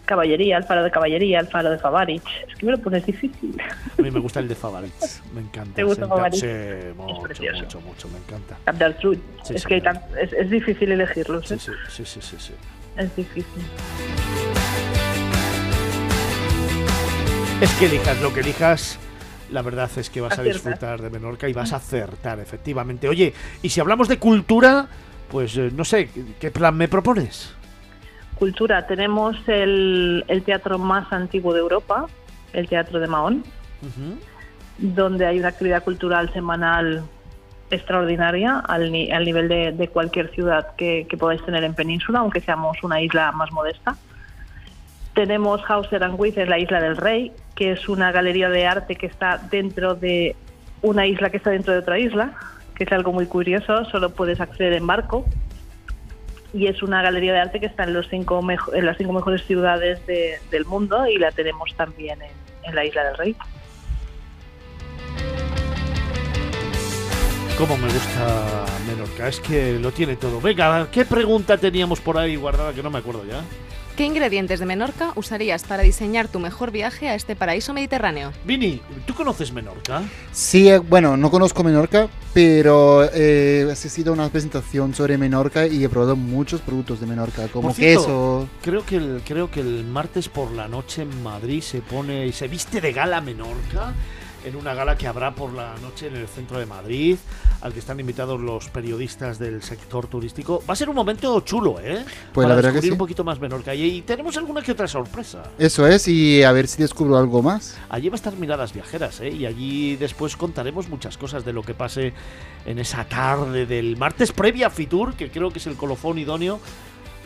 Caballería, el faro de caballería, el faro de Favarich. Es que me lo pones difícil. A mí me gusta el de Favarich, me encanta. ¿Te gusta Favarich? Sí, mucho, precioso. mucho, mucho, me encanta. Cap d'Altruy. Sí, es que señor. es, es difícil elegirlos. Sí, ¿eh? sí, sí, sí, sí, sí. Es difícil. Es que elijas lo que elijas, la verdad es que vas a disfrutar de Menorca y vas a acertar, efectivamente. Oye, y si hablamos de cultura, pues eh, no sé, ¿qué- ¿qué plan me propones? Cultura. Tenemos el, el teatro más antiguo de Europa, el Teatro de Mahón, donde hay una actividad cultural semanal extraordinaria al, ni- al nivel de, de cualquier ciudad que, que podáis tener en península, aunque seamos una isla más modesta. Tenemos Hauser and With en la Isla del Rey, que es una galería de arte que está dentro de una isla que está dentro de otra isla, que es algo muy curioso, solo puedes acceder en barco. Y es una galería de arte que está en, los cinco mejo- en las cinco mejores ciudades de- del mundo y la tenemos también en, en la Isla del Rey. Cómo me gusta Menorca, es que lo tiene todo. Venga, ¿qué pregunta teníamos por ahí guardada que no me acuerdo ya? ¿Qué ingredientes de Menorca usarías para diseñar tu mejor viaje a este paraíso mediterráneo? Vini, ¿tú conoces Menorca? Sí, eh, bueno, no conozco Menorca, pero eh, he asistido a una presentación sobre Menorca y he probado muchos productos de Menorca, como Por cierto, queso. Creo que, el, creo que el martes por la noche en Madrid se pone y se viste de gala Menorca en una gala que habrá por la noche en el centro de Madrid, al que están invitados los periodistas del sector turístico. Va a ser un momento chulo, ¿eh? Pues Para la verdad que sí. un poquito más Menorca. Y, y tenemos alguna que otra sorpresa. Eso es, y a ver si descubro algo más. Allí va a estar Miradas Viajeras, ¿eh? Y allí después contaremos muchas cosas de lo que pase en esa tarde del martes previa a Fitur, que creo que es el colofón idóneo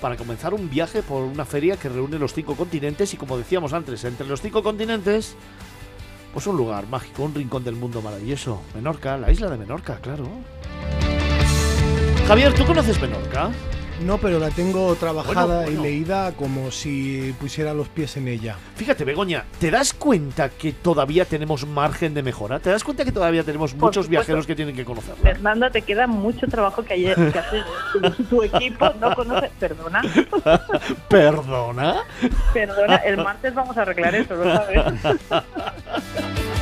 para comenzar un viaje por una feria que reúne los cinco continentes y como decíamos antes, entre los cinco continentes, pues un lugar mágico, un rincón del mundo maravilloso. Menorca, la isla de Menorca, claro. Javier, ¿tú conoces Menorca? No, pero la tengo trabajada Bueno, bueno. y leída como si pusiera los pies en ella. Fíjate, Begoña, ¿te das cuenta que todavía tenemos margen de mejora? ¿Te das cuenta que todavía tenemos Por muchos supuesto. viajeros que tienen que conocerla? Fernanda, te queda mucho trabajo que, ayer, que hacer. Tu- Tu equipo no conoce. Perdona, ¿Perdona? perdona. El martes vamos a arreglar eso, ¿lo sabes?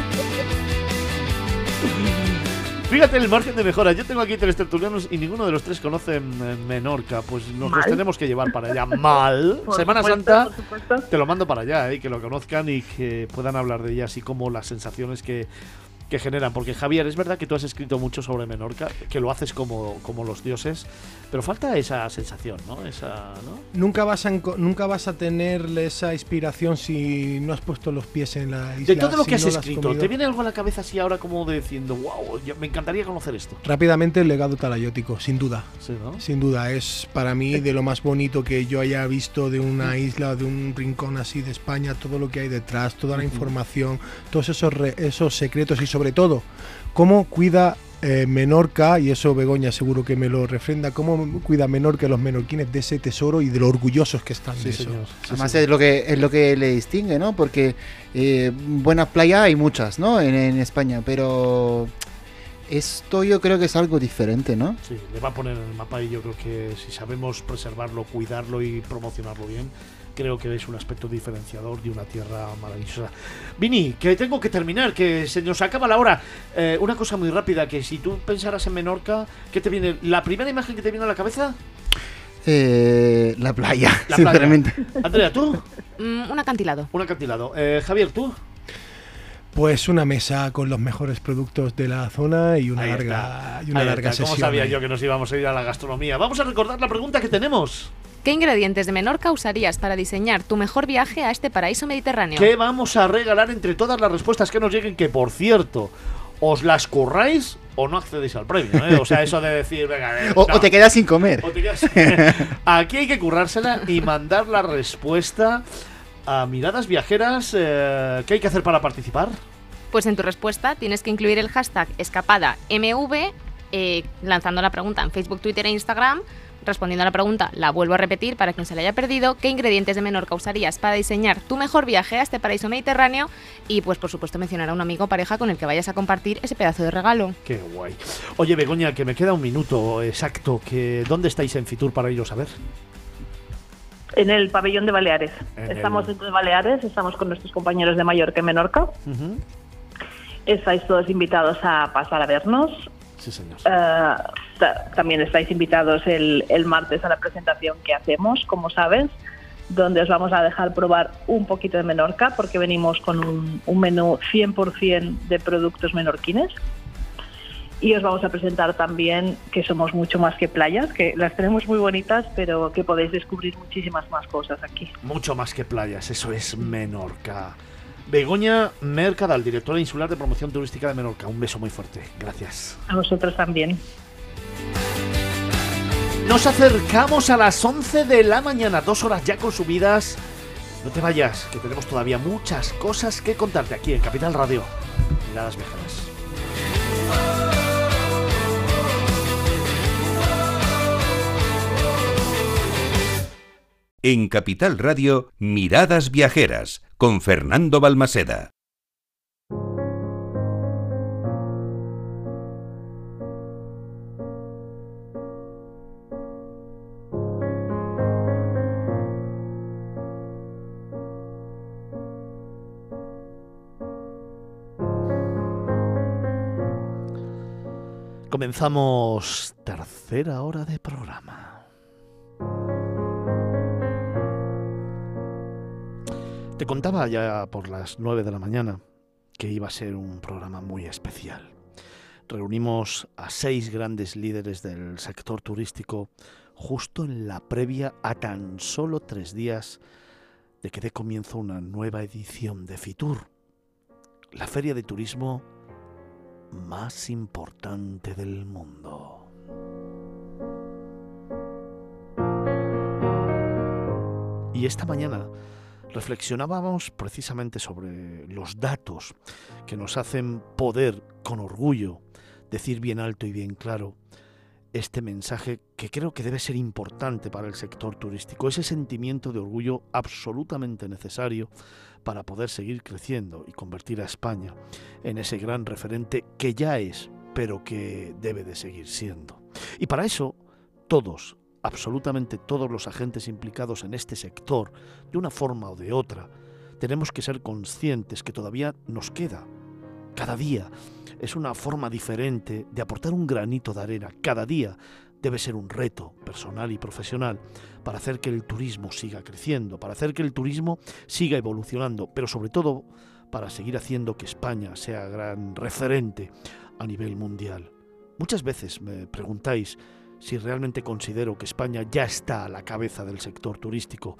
Fíjate el margen de mejora. Yo tengo aquí tres tertulianos y ninguno de los tres conoce eh, Menorca. Pues nos los tenemos que llevar para allá. Mal. Por Semana supuesto, Santa. Te lo mando para allá, eh, que lo conozcan y que puedan hablar de ella, así como las sensaciones que, que generan. Porque Javier, es verdad que tú has escrito mucho sobre Menorca, que lo haces como, como los dioses, pero falta esa sensación, ¿no? Esa, ¿no? Nunca vas a nunca vas a tener esa inspiración si no has puesto los pies en la isla. De todo lo si que has no escrito. ¿te viene algo a la cabeza así ahora como de diciendo, wow, me encantaría conocer esto? Rápidamente el legado talayótico, sin duda. Sí, ¿no? Sin duda, es para mí de lo más bonito que yo haya visto de una isla, de un rincón así de España, todo lo que hay detrás, toda la información, todos esos, re- esos secretos y sobre todo, cómo cuida eh, Menorca, y eso Begoña seguro que me lo refrenda, cómo cuida Menorca los menorquines de ese tesoro y de lo orgullosos que están Sí, de eso. señor. Sí, Además señor. es lo que es lo que le distingue, ¿no? Porque eh, buenas playas hay muchas, ¿no? En, en España, pero esto yo creo que es algo diferente, ¿no? Sí, le va a poner en el mapa y yo creo que si sabemos preservarlo, cuidarlo y promocionarlo bien, creo que es un aspecto diferenciador de una tierra maravillosa. Vini, que tengo que terminar, que se nos acaba la hora. Eh, una cosa muy rápida, que si tú pensaras en Menorca, ¿qué te viene? ¿La primera imagen que te viene a la cabeza? Eh, la playa, La sinceramente. Andrea, ¿tú? Mm, un acantilado. Un acantilado. Eh, Javier, ¿tú? Pues una mesa con los mejores productos de la zona y una Ahí larga, está. y una Ahí larga está. ¿Cómo sesión. sabía ahí. yo que nos íbamos a ir a la gastronomía? Vamos a recordar la pregunta que tenemos. ¿Qué ingredientes de Menorca usarías para diseñar tu mejor viaje a este paraíso mediterráneo? ¿Qué vamos a regalar entre todas las respuestas que nos lleguen? Que por cierto, os las curráis o no accedéis al premio. ¿eh? O sea, eso de decir, venga, eh, O, no. o te quedas sin comer. O te quedas- Aquí hay que currársela y mandar la respuesta a miradas viajeras. eh, ¿Qué hay que hacer para participar? Pues en tu respuesta tienes que incluir el hashtag escapada MV eh, lanzando la pregunta en Facebook, Twitter e Instagram. Respondiendo a la pregunta, la vuelvo a repetir para quien se la haya perdido, ¿qué ingredientes de Menorca usarías para diseñar tu mejor viaje a este paraíso mediterráneo? Y pues por supuesto mencionar a un amigo o pareja con el que vayas a compartir ese pedazo de regalo. Qué guay. Oye, Begoña, que me queda un minuto exacto. Que, ¿Dónde estáis en Fitur para iros a ver? En el pabellón de Baleares. En estamos el- dentro de Baleares, estamos con nuestros compañeros de Mallorca y Menorca. Estáis todos invitados a pasar a vernos. Sí, señor. Eh, también estáis invitados el, el martes a la presentación que hacemos, como sabes, donde os vamos a dejar probar un poquito de Menorca, porque venimos con un, un menú 100% de productos menorquines. Y os vamos a presentar también que somos mucho más que playas, que las tenemos muy bonitas, pero que podéis descubrir muchísimas más cosas aquí. Mucho más que playas, eso es Menorca. Begoña Mercadal, directora insular de promoción turística de Menorca. Un beso muy fuerte. Gracias. A vosotros también. Nos acercamos a las 11 de la mañana, dos horas ya consumidas. No te vayas, que tenemos todavía muchas cosas que contarte aquí en Capital Radio. Miradas viejas. En Capital Radio, Miradas Viajeras, con Fernando Balmaseda. Comenzamos tercera hora de programa. Te contaba ya por las 9 de la mañana que iba a ser un programa muy especial. Reunimos a seis grandes líderes del sector turístico justo en la previa a tan solo tres días de que dé comienzo una nueva edición de Fitur, la feria de turismo más importante del mundo. Y esta mañana reflexionábamos precisamente sobre los datos que nos hacen poder con orgullo decir bien alto y bien claro este mensaje que creo que debe ser importante para el sector turístico, ese sentimiento de orgullo absolutamente necesario para poder seguir creciendo y convertir a España en ese gran referente que ya es, pero que debe de seguir siendo. Y para eso, todos, absolutamente todos los agentes implicados en este sector, de una forma o de otra, tenemos que ser conscientes que todavía nos queda. Cada día es una forma diferente de aportar un granito de arena. Cada día debe ser un reto personal y profesional para hacer que el turismo siga creciendo, para hacer que el turismo siga evolucionando, pero sobre todo para seguir haciendo que España sea gran referente a nivel mundial. Muchas veces me preguntáis si realmente considero que España ya está a la cabeza del sector turístico.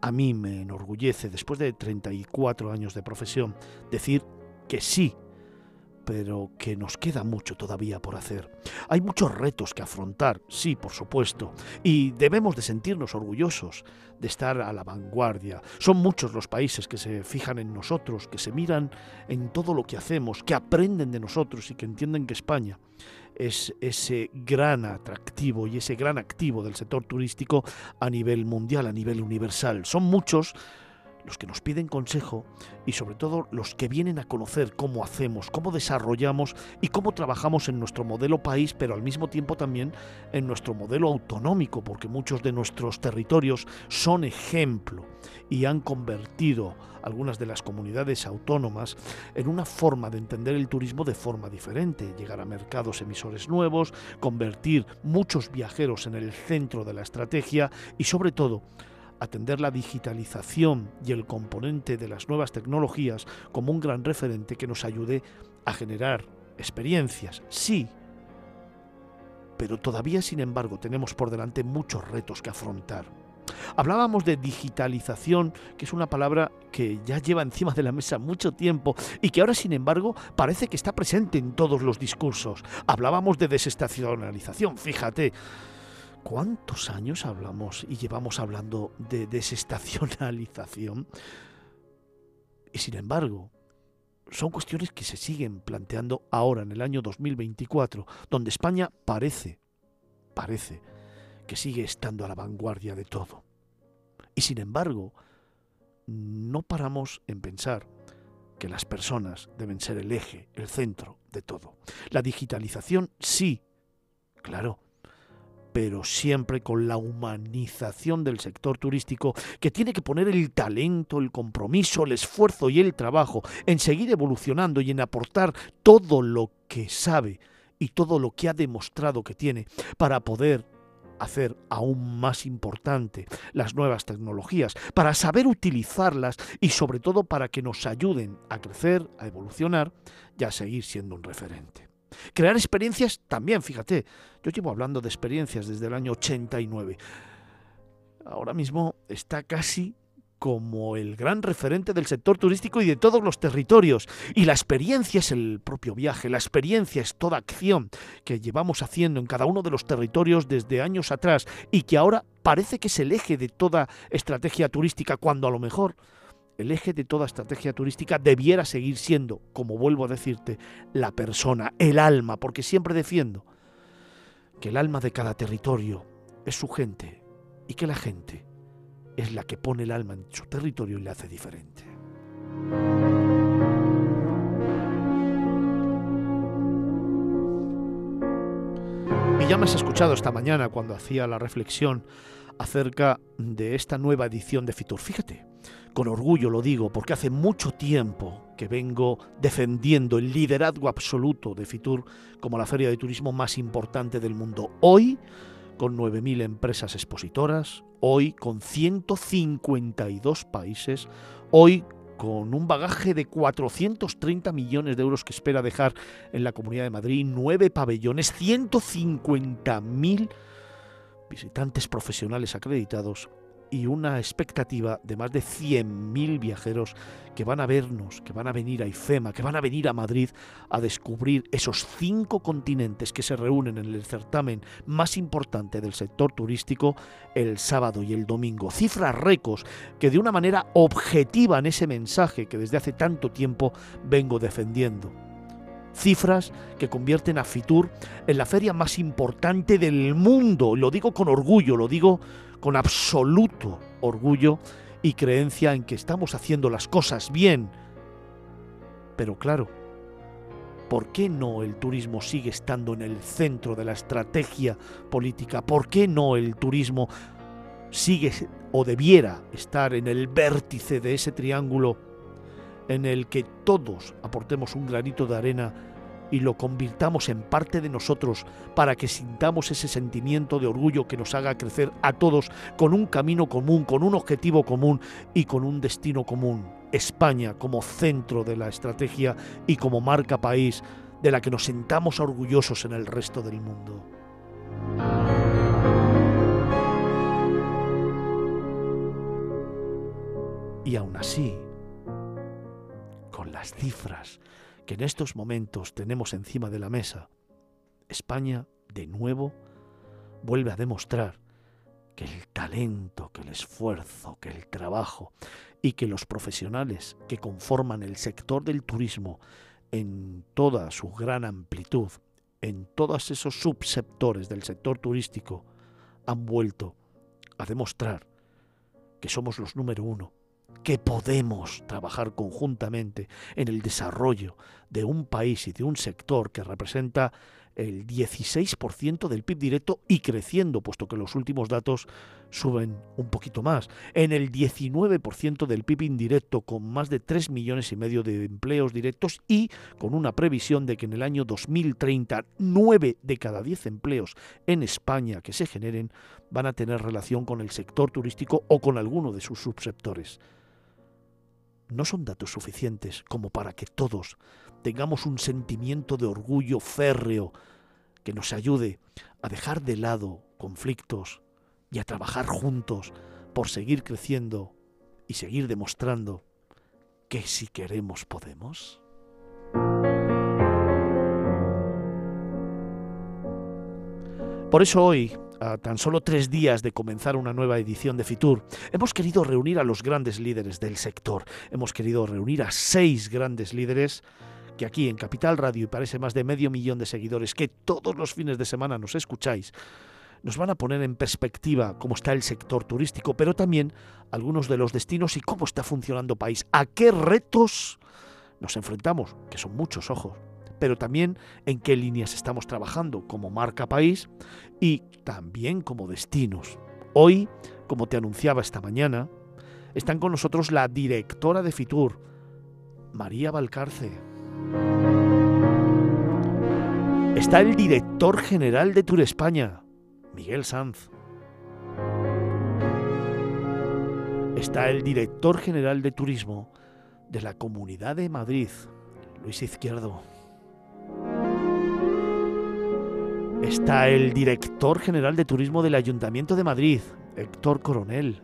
A mí me enorgullece, después de 34 años de profesión, decir que sí, pero que nos queda mucho todavía por hacer. Hay muchos retos que afrontar, sí, por supuesto, y debemos de sentirnos orgullosos de estar a la vanguardia. Son muchos los países que se fijan en nosotros, que se miran en todo lo que hacemos, que aprenden de nosotros y que entienden que España es ese gran atractivo y ese gran activo del sector turístico a nivel mundial, a nivel universal. Son muchos los que nos piden consejo y sobre todo los que vienen a conocer cómo hacemos, cómo desarrollamos y cómo trabajamos en nuestro modelo país, pero al mismo tiempo también en nuestro modelo autonómico, porque muchos de nuestros territorios son ejemplo y han convertido algunas de las comunidades autónomas en una forma de entender el turismo de forma diferente, llegar a mercados emisores nuevos, convertir muchos viajeros en el centro de la estrategia y sobre todo atender la digitalización y el componente de las nuevas tecnologías como un gran referente que nos ayude a generar experiencias, sí, pero todavía sin embargo tenemos por delante muchos retos que afrontar. Hablábamos de digitalización, que es una palabra que ya lleva encima de la mesa mucho tiempo y que ahora, sin embargo, parece que está presente en todos los discursos. Hablábamos de desestacionalización, fíjate. ¿Cuántos años hablamos y llevamos hablando de desestacionalización? Y sin embargo, son cuestiones que se siguen planteando ahora en el año 2024, donde España parece, parece que sigue estando a la vanguardia de todo. Y sin embargo, no paramos en pensar que las personas deben ser el eje, el centro de todo. La digitalización sí, claro, pero siempre con la humanización del sector turístico que tiene que poner el talento, el compromiso, el esfuerzo y el trabajo en seguir evolucionando y en aportar todo lo que sabe y todo lo que ha demostrado que tiene para poder hacer aún más importante las nuevas tecnologías, para saber utilizarlas y sobre todo para que nos ayuden a crecer, a evolucionar y a seguir siendo un referente. Crear experiencias también, fíjate, yo llevo hablando de experiencias desde el año 89. Ahora mismo está casi como el gran referente del sector turístico y de todos los territorios. Y la experiencia es el propio viaje, la experiencia es toda acción que llevamos haciendo en cada uno de los territorios desde años atrás y que ahora parece que es el eje de toda estrategia turística, cuando a lo mejor el eje de toda estrategia turística debiera seguir siendo, como vuelvo a decirte, la persona, el alma, porque siempre defiendo que el alma de cada territorio es su gente y que la gente es la que pone el alma en su territorio y le hace diferente. Y ya me has escuchado esta mañana cuando hacía la reflexión acerca de esta nueva edición de Fitur. Fíjate, con orgullo lo digo, porque hace mucho tiempo que vengo defendiendo el liderazgo absoluto de Fitur como la feria de turismo más importante del mundo. Hoy, con 9.000 empresas expositoras, hoy con 152 países, hoy con un bagaje de 430 millones de euros que espera dejar en la Comunidad de Madrid, nueve pabellones, 150.000 visitantes profesionales acreditados y una expectativa de más de 100.000 viajeros que van a vernos, que van a venir a IFEMA, que van a venir a Madrid a descubrir esos cinco continentes que se reúnen en el certamen más importante del sector turístico el sábado y el domingo. Cifras récords que de una manera objetiva en ese mensaje que desde hace tanto tiempo vengo defendiendo cifras que convierten a Fitur en la feria más importante del mundo. Lo digo con orgullo, lo digo con absoluto orgullo y creencia en que estamos haciendo las cosas bien. Pero claro, ¿por qué no el turismo sigue estando en el centro de la estrategia política? ¿Por qué no el turismo sigue o debiera estar en el vértice de ese triángulo en el que todos aportemos un granito de arena y lo convirtamos en parte de nosotros para que sintamos ese sentimiento de orgullo que nos haga crecer a todos con un camino común, con un objetivo común y con un destino común. España como centro de la estrategia y como marca país de la que nos sentamos orgullosos en el resto del mundo. Y aún así, con las cifras que en estos momentos tenemos encima de la mesa, España, de nuevo, vuelve a demostrar que el talento, que el esfuerzo, que el trabajo y que los profesionales que conforman el sector del turismo en toda su gran amplitud, en todos esos subsectores del sector turístico, han vuelto a demostrar que somos los número uno que podemos trabajar conjuntamente en el desarrollo de un país y de un sector que representa el 16% del PIB directo y creciendo, puesto que los últimos datos suben un poquito más. En el 19% del PIB indirecto, con más de 3 millones y medio de empleos directos y con una previsión de que en el año 2030 9 de cada 10 empleos en España que se generen van a tener relación con el sector turístico o con alguno de sus subsectores no son datos suficientes como para que todos tengamos un sentimiento de orgullo férreo que nos ayude a dejar de lado conflictos y a trabajar juntos por seguir creciendo y seguir demostrando que si queremos podemos. Por eso hoy, a tan solo tres días de comenzar una nueva edición de Fitur, hemos querido reunir a los grandes líderes del sector. Hemos querido reunir a seis grandes líderes que aquí en Capital Radio y parece más de medio millón de seguidores que todos los fines de semana nos escucháis, nos van a poner en perspectiva cómo está el sector turístico, pero también algunos de los destinos y cómo está funcionando país, a qué retos nos enfrentamos, que son muchos, ojos, pero también en qué líneas estamos trabajando como marca país y también como destinos. Hoy, como te anunciaba esta mañana, están con nosotros la directora de Fitur, María Valcarce. Está el director general de Tour España, Miguel Sanz. Está el director general de turismo de la Comunidad de Madrid, Luis Izquierdo. Está el director general de turismo del Ayuntamiento de Madrid, Héctor Coronel.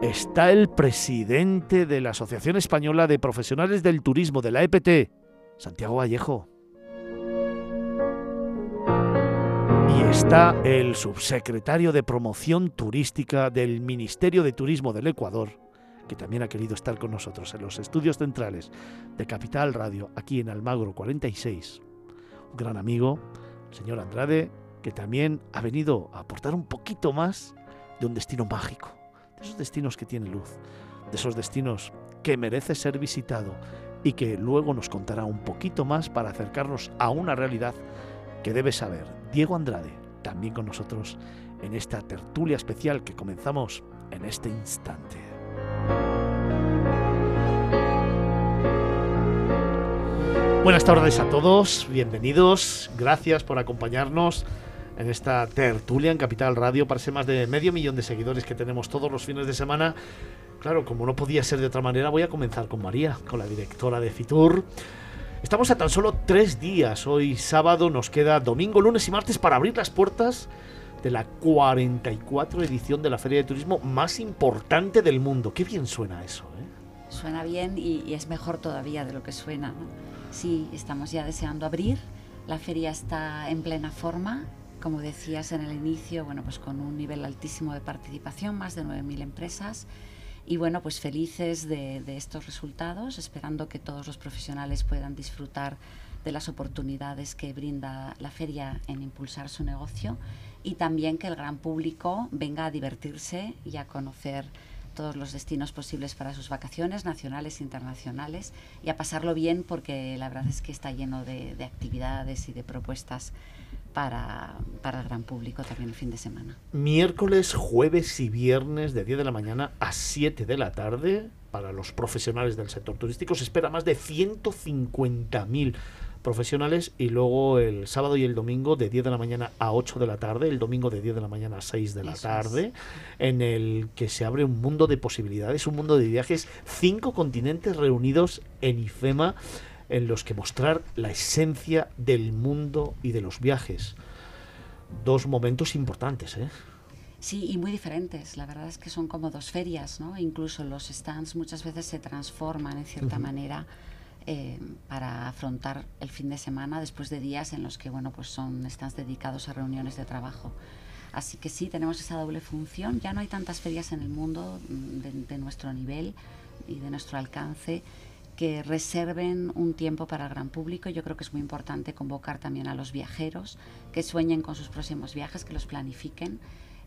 Está el presidente de la Asociación Española de Profesionales del Turismo de la EPT, Santiago Vallejo. Y está el subsecretario de Promoción Turística del Ministerio de Turismo del Ecuador, que también ha querido estar con nosotros en los estudios centrales de Capital Radio, aquí en Almagro 46. Gran amigo, el señor Andrade, que también ha venido a aportar un poquito más de un destino mágico, de esos destinos que tienen luz, de esos destinos que merece ser visitado y que luego nos contará un poquito más para acercarnos a una realidad que debe saber Diego Andrade, también con nosotros en esta tertulia especial que comenzamos en este instante. Buenas tardes a todos, bienvenidos, gracias por acompañarnos en esta tertulia en Capital Radio. Parece más de medio millón de seguidores que tenemos todos los fines de semana. Claro, como no podía ser de otra manera, voy a comenzar con María, con la directora de Fitur. Estamos a tan solo tres días. Hoy sábado nos queda domingo, lunes y martes para abrir las puertas de la 44 edición de la Feria de Turismo más importante del mundo. Qué bien suena eso, ¿eh? Suena bien y, y es mejor todavía de lo que suena. ¿no? Sí, estamos ya deseando abrir. La feria está en plena forma, como decías en el inicio, bueno, pues con un nivel altísimo de participación, más de 9.000 empresas. Y bueno, pues felices de, de, estos resultados, esperando que todos los profesionales puedan disfrutar de las oportunidades que brinda la feria en impulsar su negocio y también que el gran público venga a divertirse y a conocer todos los destinos posibles para sus vacaciones, nacionales e internacionales, y a pasarlo bien porque la verdad es que está lleno de, de actividades y de propuestas para, para, el gran público también el fin de semana. Miércoles, jueves y viernes de 10 de la mañana a 7 de la tarde para los profesionales del sector turístico se espera más de 150.000 profesionales y luego el sábado y el domingo de 10 de la mañana a 8 de la tarde, el domingo de 10 de la mañana a 6 de la Eso tarde, es. en el que se abre un mundo de posibilidades, un mundo de viajes, cinco continentes reunidos en IFEMA en los que mostrar la esencia del mundo y de los viajes. Dos momentos importantes, ¿eh? Sí, y muy diferentes. La verdad es que son como dos ferias, ¿no? Incluso los stands muchas veces se transforman en cierta uh -huh. manera eh, para afrontar el fin de semana después de días en los que bueno pues son stands dedicados a reuniones de trabajo así que sí tenemos esa doble función ya no hay tantas ferias en el mundo mm, de, de nuestro nivel y de nuestro alcance que reserven un tiempo para el gran público. Yo creo que es muy importante convocar también a los viajeros que sueñen con sus próximos viajes, que los planifiquen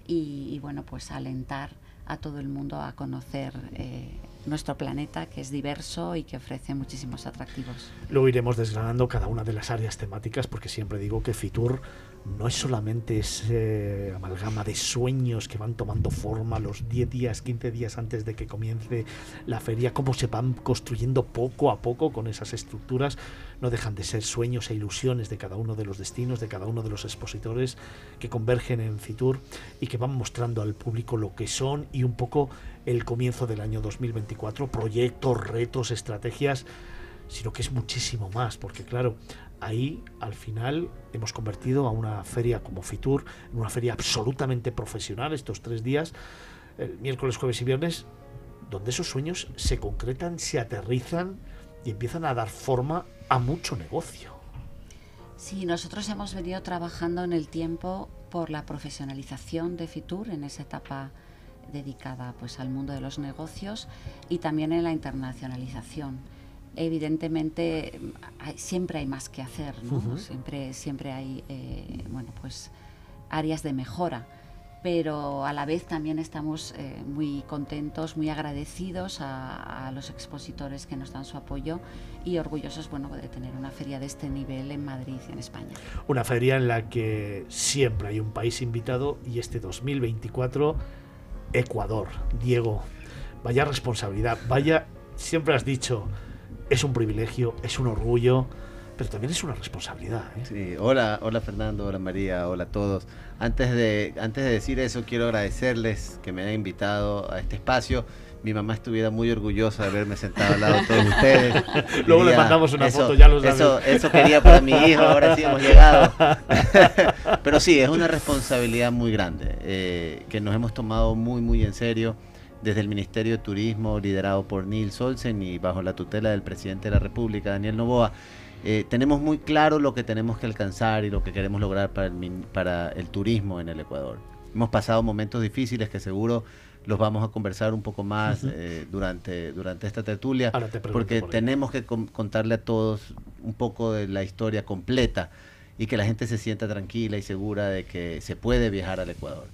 y, y bueno, pues alentar a todo el mundo a conocer eh, nuestro planeta, que es diverso y que ofrece muchísimos atractivos. Luego iremos desgranando cada una de las áreas temáticas, porque siempre digo que Fitur no es solamente ese amalgama de sueños que van tomando forma los 10 días, 15 días antes de que comience la feria, cómo se van construyendo poco a poco con esas estructuras, no dejan de ser sueños e ilusiones de cada uno de los destinos, de cada uno de los expositores que convergen en Fitur y que van mostrando al público lo que son y un poco el comienzo del año 2024, proyectos, retos, estrategias, sino que es muchísimo más, porque claro, ahí al final hemos convertido a una feria como Fitur en una feria absolutamente profesional estos tres días, el miércoles, jueves y viernes, donde esos sueños se concretan, se aterrizan y empiezan a dar forma a mucho negocio. Sí, nosotros hemos venido trabajando en el tiempo por la profesionalización de Fitur en esa etapa dedicada pues al mundo de los negocios y también en la internacionalización. Evidentemente hay- siempre hay más que hacer, ¿no? Ujú. siempre, siempre hay eh, bueno, pues, áreas de mejora, pero a la vez también estamos eh, muy contentos, muy agradecidos a, a los expositores que nos dan su apoyo y orgullosos bueno, de tener una feria de este nivel en Madrid, en España. Una feria en la que siempre hay un país invitado y este 2024 Ecuador. Diego, vaya responsabilidad, vaya, siempre has dicho, es un privilegio, es un orgullo, pero también es una responsabilidad. ¿eh? Sí, hola, hola Fernando, hola María, hola a todos. Antes de, antes de decir eso, quiero agradecerles que me hayan invitado a este espacio. Mi mamá estuviera muy orgullosa de haberme sentado al lado de todos ustedes. Luego le mandamos una eso- foto, ya lo sabes. Eso, eso quería para mi hijo, ahora sí hemos llegado. Pero sí, es una responsabilidad muy grande eh, que nos hemos tomado muy, muy en serio desde el Ministerio de Turismo, liderado por Nils Olsen y bajo la tutela del presidente de la República, Daniel Novoa. eh, tenemos muy claro lo que tenemos que alcanzar y lo que queremos lograr para el, para el turismo en el Ecuador. Hemos pasado momentos difíciles que seguro los vamos a conversar un poco más eh, durante, durante esta tertulia, te porque por tenemos que contarle a todos un poco de la historia completa y que la gente se sienta tranquila y segura de que se puede viajar al Ecuador.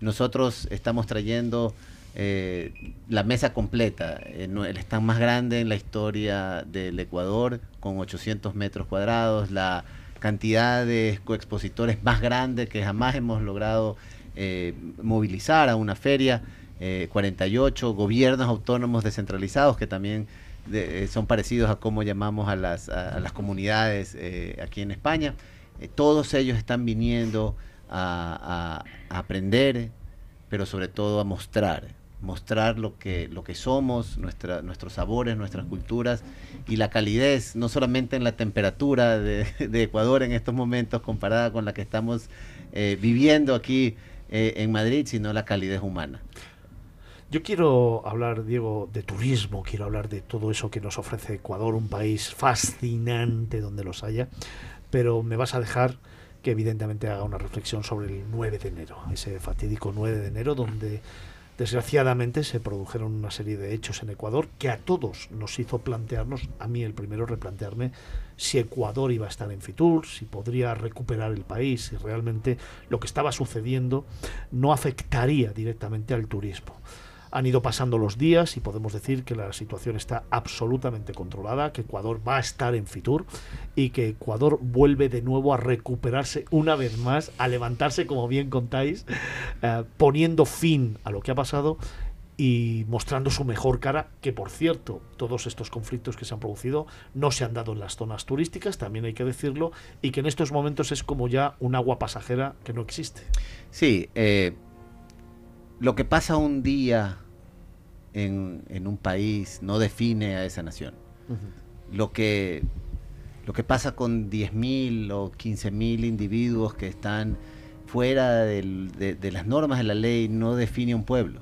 Nosotros estamos trayendo eh, la mesa completa, eh, el stand más grande en la historia del Ecuador, con 800 metros cuadrados, la cantidad de coexpositores más grande que jamás hemos logrado eh, movilizar a una feria, eh, 48 gobiernos autónomos descentralizados que también eh, son parecidos a cómo llamamos a las, a, las comunidades eh, aquí en España. Eh, todos ellos están viniendo a, aprender, pero sobre todo a mostrar, mostrar lo que, lo que somos, nuestra, nuestros sabores, nuestras culturas y la calidez, no solamente en la temperatura de, de Ecuador en estos momentos comparada con la que estamos eh, viviendo aquí eh, en Madrid, sino la calidez humana. Yo quiero hablar, Diego, de turismo, quiero hablar de todo eso que nos ofrece Ecuador, un país fascinante donde los haya, pero me vas a dejar que evidentemente haga una reflexión sobre el 9 de enero, ese fatídico 9 de enero donde desgraciadamente se produjeron una serie de hechos en Ecuador que a todos nos hizo plantearnos, a mí el primero replantearme si Ecuador iba a estar en Fitur, si podría recuperar el país, si realmente lo que estaba sucediendo no afectaría directamente al turismo. Han ido pasando los días y podemos decir que la situación está absolutamente controlada, que Ecuador va a estar en Fitur y que Ecuador vuelve de nuevo a recuperarse una vez más, a levantarse, como bien contáis, eh, poniendo fin a lo que ha pasado y mostrando su mejor cara, que por cierto, todos estos conflictos que se han producido no se han dado en las zonas turísticas, también hay que decirlo, y que en estos momentos es como ya un agua pasajera que no existe. Sí, eh, lo que pasa un día en, en un país no define a esa nación. Lo que, lo que pasa con 10.000 o 15.000 individuos que están fuera del- de, de las normas de la ley no define un pueblo.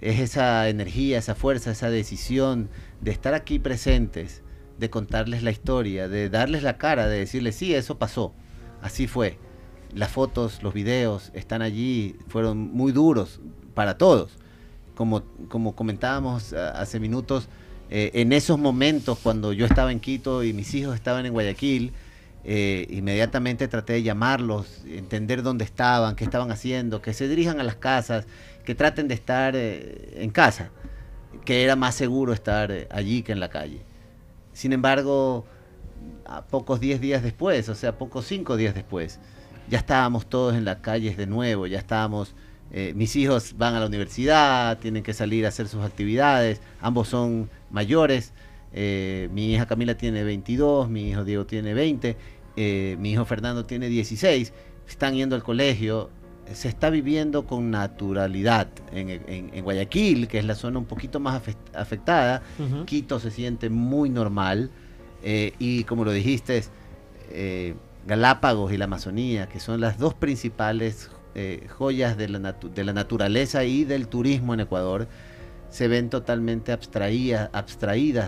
Es esa energía, esa fuerza, esa decisión de estar aquí presentes, de contarles la historia, de darles la cara, de decirles, sí, eso pasó, así fue. Las fotos, los videos están allí, fueron muy duros para todos. Como, como comentábamos ah, hace minutos, eh, en esos momentos cuando yo estaba en Quito y mis hijos estaban en Guayaquil, eh, inmediatamente traté de llamarlos, entender dónde estaban, qué estaban haciendo, que se dirijan a las casas, que traten de estar eh, en casa, que era más seguro estar eh, allí que en la calle. Sin embargo, a pocos 10 días después, o sea, pocos 5 días después, ya estábamos todos en las calles de nuevo, ya estábamos, eh, mis hijos van a la universidad, tienen que salir a hacer sus actividades, ambos son mayores, eh, mi hija Camila tiene 22, mi hijo Diego tiene 20, eh, mi hijo Fernando tiene 16, están yendo al colegio, se está viviendo con naturalidad en, en- en Guayaquil, que es la zona un poquito más afect- afectada. Quito se siente muy normal. Y como lo dijiste, Galápagos y la Amazonía, que son las dos principales eh, joyas de la, naturaleza y del turismo en Ecuador, se ven totalmente abstraídas,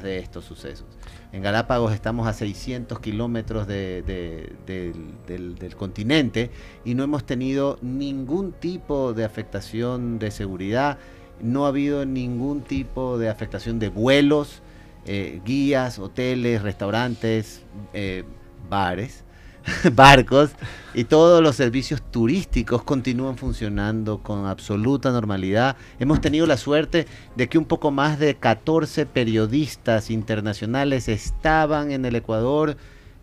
de estos sucesos. En Galápagos estamos a 600 kilómetros de- de- del, del- del continente y no hemos tenido ningún tipo de afectación de seguridad, no ha habido ningún tipo de afectación de vuelos, eh, guías, hoteles, restaurantes, eh, bares, barcos y todos los servicios turísticos continúan funcionando con absoluta normalidad. Hemos tenido la suerte de que un poco más de 14 periodistas internacionales estaban en el Ecuador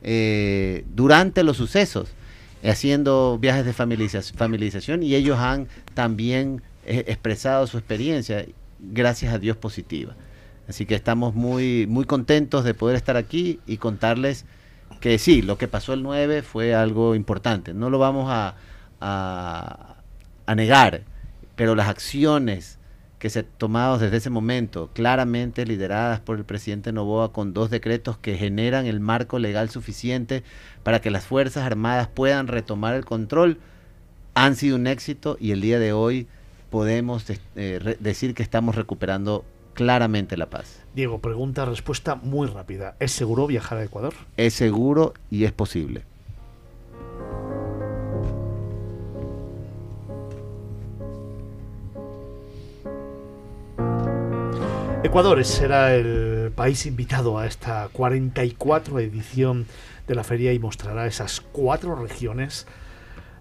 eh, durante los sucesos, haciendo viajes de familiariza- familiarización y ellos han también eh, expresado su experiencia, gracias a Dios positiva. Así que estamos muy, muy contentos de poder estar aquí y contarles que sí, lo que pasó el 9 fue algo importante. No lo vamos a, a, negar, pero las acciones que se tomados desde ese momento, claramente lideradas por el presidente Novoa con dos decretos que generan el marco legal suficiente para que las Fuerzas Armadas puedan retomar el control, han sido un éxito y el día de hoy podemos eh, decir que estamos recuperando claramente la paz. Diego, pregunta, respuesta muy rápida. ¿Es seguro viajar a Ecuador? Es seguro y es posible. Ecuador será el país invitado a esta 44 edición de la feria y mostrará esas cuatro regiones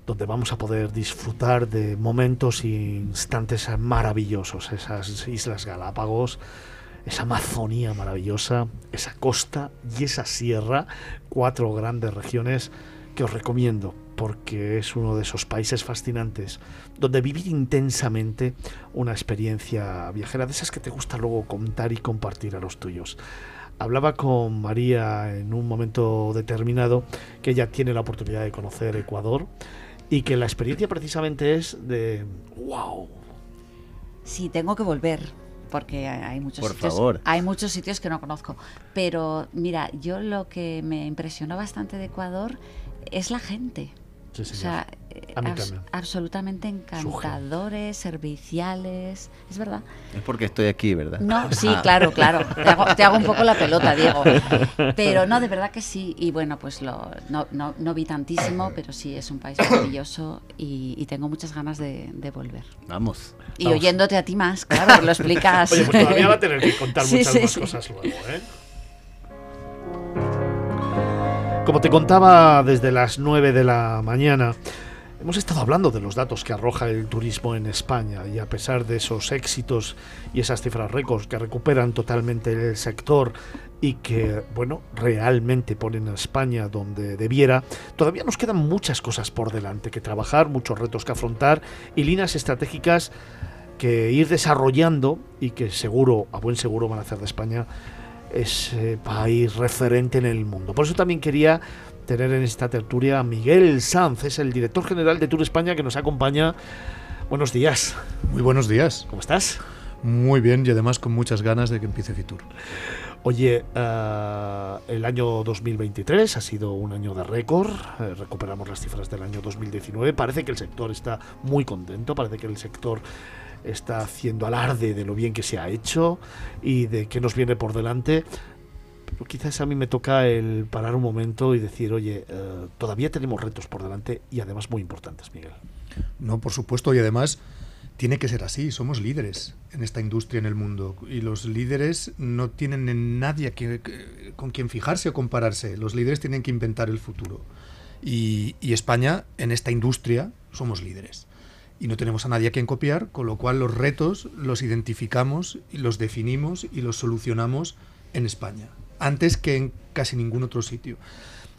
donde vamos a poder disfrutar de momentos e instantes maravillosos, esas Islas Galápagos, esa Amazonía maravillosa, esa costa y esa sierra, cuatro grandes regiones que os recomiendo porque es uno de esos países fascinantes donde vivir intensamente una experiencia viajera de esas que te gusta luego contar y compartir a los tuyos. Hablaba con María en un momento determinado que ella tiene la oportunidad de conocer Ecuador y que la experiencia precisamente es de wow. Sí, tengo que volver porque hay muchos Por sitios, favor. hay muchos sitios que no conozco. Pero mira, yo lo que me impresionó bastante de Ecuador es la gente. Sí, o sea, A mí abs- también. absolutamente encantadores, serviciales, es verdad. Es porque estoy aquí, ¿verdad? No, sí, Ah. claro, claro. Te hago, te hago un poco la pelota, Diego. Pero no, de verdad que sí. Y bueno, pues lo, no, no, no vi tantísimo, pero sí es un país maravilloso y, y tengo muchas ganas de, de volver. Vamos. Y oyéndote a ti más, claro, lo explicas. Oye, pues todavía va a tener que contar Sí, muchas sí, más sí. cosas luego, ¿eh? Como te contaba desde las 9 de la mañana, hemos estado hablando de los datos que arroja el turismo en España y a pesar de esos éxitos y esas cifras récords que recuperan totalmente el sector y que, bueno, realmente ponen a España donde debiera, todavía nos quedan muchas cosas por delante que trabajar, muchos retos que afrontar y líneas estratégicas que ir desarrollando y que seguro, a buen seguro, van a hacer de España ese país referente en el mundo. Por eso también quería tener en esta tertulia a Miguel Sanz, es el director general de Tour España que nos acompaña. Buenos días. Muy buenos días. ¿Cómo estás? Muy bien y además con muchas ganas de que empiece Fitur. Oye, eh, el año 2023 ha sido un año de récord, eh, recuperamos las cifras del año 2019, parece que el sector está muy contento, parece que el sector está haciendo alarde de lo bien que se ha hecho y de qué nos viene por delante. Pero quizás a mí me toca el parar un momento y decir, oye, eh, todavía tenemos retos por delante y además muy importantes, Miguel. No, por supuesto, y además tiene que ser así, somos líderes en esta industria en el mundo y los líderes no tienen en nadie que- con quien fijarse o compararse, los líderes tienen que inventar el futuro. Y España en esta industria somos líderes. Y no tenemos a nadie a quien copiar, con lo cual los retos los identificamos los definimos y los solucionamos en España, antes que en casi ningún otro sitio.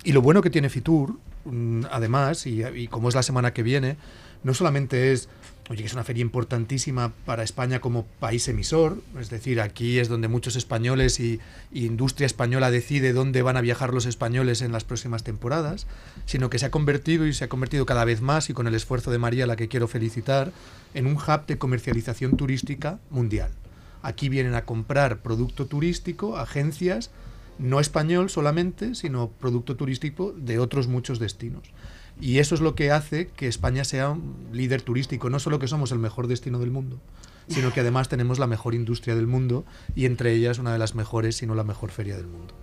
Y lo bueno que tiene Fitur, mm, además, y, y como es la semana que viene, no solamente es, oye, que es una feria importantísima para España como país emisor, es decir, aquí es donde muchos españoles y, y industria española decide dónde van a viajar los españoles en las próximas temporadas, sino que se ha convertido y se ha convertido cada vez más, y con el esfuerzo de María, la que quiero felicitar, en un hub de comercialización turística mundial. Aquí vienen a comprar producto turístico, agencias, no español solamente, sino producto turístico de otros muchos destinos. Y eso es lo que hace que España sea un líder turístico. No solo que somos el mejor destino del mundo, sino que además tenemos la mejor industria del mundo y entre ellas una de las mejores, si no la mejor feria del mundo.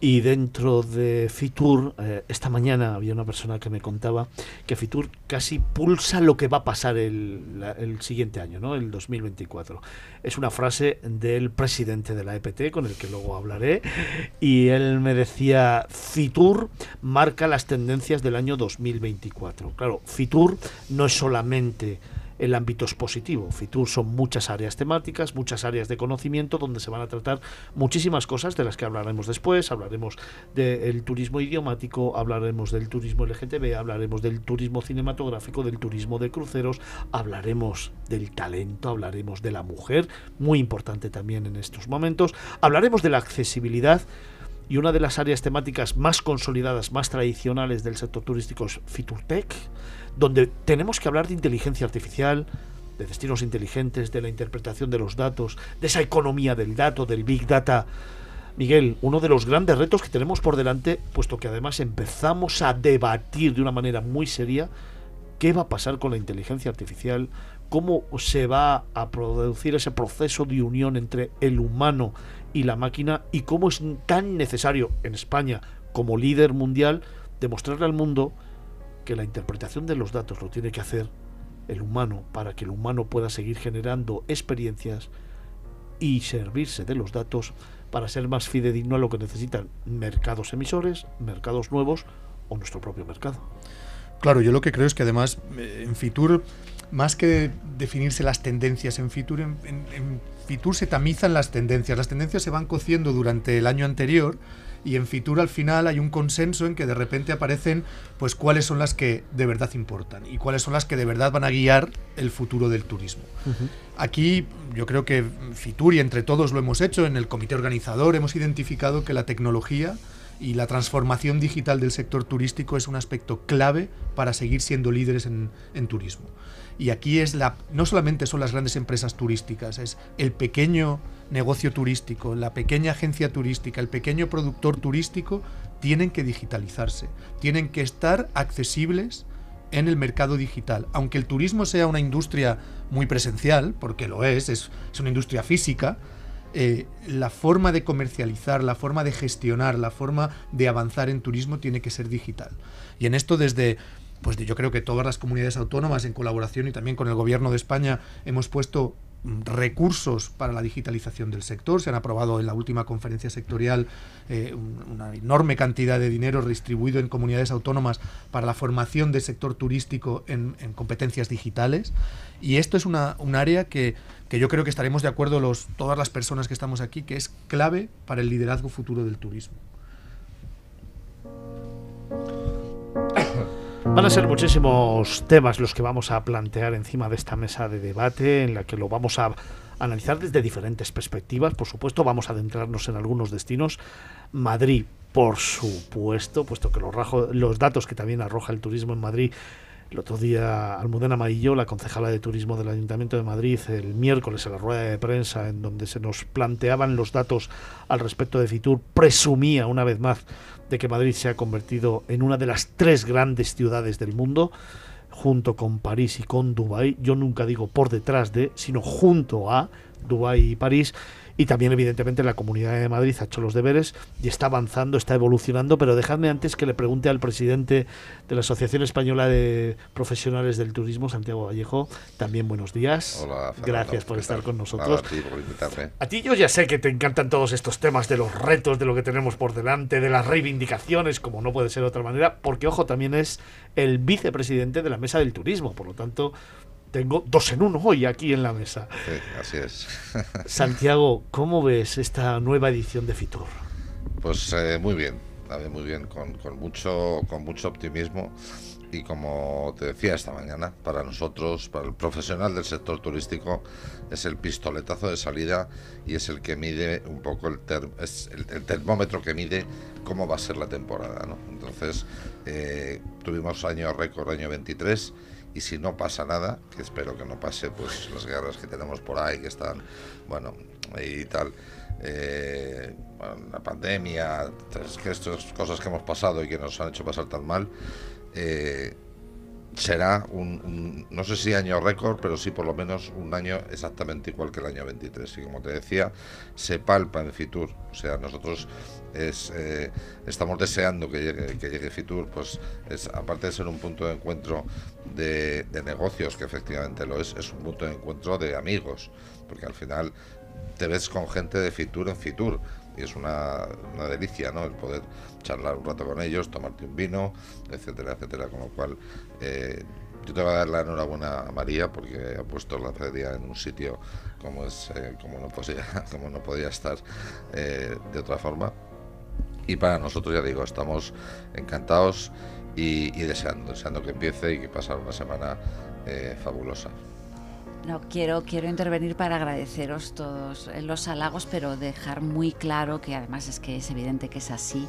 Y dentro de Fitur, eh, esta mañana había una persona que me contaba que Fitur casi pulsa lo que va a pasar el, el siguiente año, ¿no? el 2024. Es una frase del presidente de la EPT, con el que luego hablaré, y él me decía, Fitur marca las tendencias del año 2024. Claro, Fitur no es solamente el ámbito expositivo. Fitur son muchas áreas temáticas, muchas áreas de conocimiento donde se van a tratar muchísimas cosas de las que hablaremos después. Hablaremos del turismo idiomático, hablaremos del turismo LGTB, hablaremos del turismo cinematográfico, del turismo de cruceros, hablaremos del talento, hablaremos de la mujer, muy importante también en estos momentos. Hablaremos de la accesibilidad. Y una de las áreas temáticas más consolidadas, más tradicionales del sector turístico es Fiturtech, donde tenemos que hablar de inteligencia artificial, de destinos inteligentes, de la interpretación de los datos, de esa economía del dato, del big data. Miguel, uno de los grandes retos que tenemos por delante, puesto que además empezamos a debatir de una manera muy seria qué va a pasar con la inteligencia artificial, cómo se va a producir ese proceso de unión entre el humano y la máquina y cómo es tan necesario en España como líder mundial demostrarle al mundo que la interpretación de los datos lo tiene que hacer el humano para que el humano pueda seguir generando experiencias y servirse de los datos para ser más fidedigno a lo que necesitan mercados emisores, mercados nuevos o nuestro propio mercado. Claro, yo lo que creo es que además eh, en Fitur, más que definirse las tendencias en Fitur, en, en- en Fitur se tamizan las tendencias. Las tendencias se van cociendo durante el año anterior y en Fitur al final hay un consenso en que de repente aparecen pues cuáles son las que de verdad importan y cuáles son las que de verdad van a guiar el futuro del turismo. Aquí yo creo que Fitur y entre todos lo hemos hecho, en el comité organizador hemos identificado que la tecnología y la transformación digital del sector turístico es un aspecto clave para seguir siendo líderes en, en turismo. Y aquí es la, no solamente son las grandes empresas turísticas, es el pequeño negocio turístico, la pequeña agencia turística, el pequeño productor turístico, tienen que digitalizarse, tienen que estar accesibles en el mercado digital. Aunque el turismo sea una industria muy presencial, porque lo es, es, es una industria física, eh, la forma de comercializar, la forma de gestionar, la forma de avanzar en turismo tiene que ser digital. Y en esto desde, pues yo creo que todas las comunidades autónomas en colaboración y también con el gobierno de España hemos puesto mm, recursos para la digitalización del sector. Se han aprobado en la última conferencia sectorial eh, un- una enorme cantidad de dinero distribuido en comunidades autónomas para la formación del sector turístico en, en competencias digitales. Y esto es una, un área que, que yo creo que estaremos de acuerdo los, todas las personas que estamos aquí, que es clave para el liderazgo futuro del turismo. Van a ser muchísimos temas los que vamos a plantear encima de esta mesa de debate, en la que lo vamos a analizar desde diferentes perspectivas. Por supuesto, vamos a adentrarnos en algunos destinos. Madrid, por supuesto, puesto que los, rajo- los datos que también arroja el turismo en Madrid. El otro día, Almudena Amarillo, la concejala de turismo del Ayuntamiento de Madrid, el miércoles en la rueda de prensa, en donde se nos planteaban los datos al respecto de Fitur, presumía una vez más de que Madrid se ha convertido en una de las tres grandes ciudades del mundo, junto con París y con Dubái. Yo nunca digo por detrás de, sino junto a Dubái y París. Y también, evidentemente, la Comunidad de Madrid ha hecho los deberes y está avanzando, está evolucionando. Pero dejadme antes que le pregunte al presidente de la Asociación Española de Profesionales del Turismo, Santiago Vallejo. También buenos días. Hola, Fernando, Gracias por ¿qué estar con Nada, nosotros. a ti por invitarme. A ti yo ya sé que te encantan todos estos temas de los retos, de lo que tenemos por delante, de las reivindicaciones, como no puede ser de otra manera, porque ojo, también es el vicepresidente de la Mesa del Turismo, por lo tanto, tengo dos en uno hoy aquí en la mesa. Sí, así es. Santiago, ¿cómo ves esta nueva edición de Fitur? Pues eh, muy bien, muy bien, con, con mucho, con mucho optimismo. Y como te decía esta mañana, para nosotros, para el profesional del sector turístico, es el pistoletazo de salida y es el que mide un poco el, ter- es el, el termómetro que mide cómo va a ser la temporada. ¿no? Entonces, eh, tuvimos año récord, año 23, y si no pasa nada, que espero que no pase, pues las guerras que tenemos por ahí, que están, bueno, y tal, eh, la pandemia, estas cosas que hemos pasado y que nos han hecho pasar tan mal, eh, será un, no sé si año récord, pero sí por lo menos un año exactamente igual que el año 23. Y como te decía, se palpa en Fitur. O sea, nosotros es, eh, estamos deseando que llegue, que llegue Fitur, pues es, aparte de ser un punto de encuentro de, de negocios, que efectivamente lo es, es un punto de encuentro de amigos, porque al final te ves con gente de Fitur en Fitur y es una, una delicia, ¿no? El poder charlar un rato con ellos, tomarte un vino, etcétera, etcétera. Con lo cual, eh, yo te voy a dar la enhorabuena a María porque ha puesto la feria en un sitio como es, eh, como no podía, como no podía estar eh, de otra forma. Y para nosotros, ya digo, estamos encantados y, y deseando, deseando que empiece y que pase una semana fabulosa. No, quiero, quiero intervenir para agradeceros todos eh, los halagos, pero dejar muy claro que además es que es evidente que es así,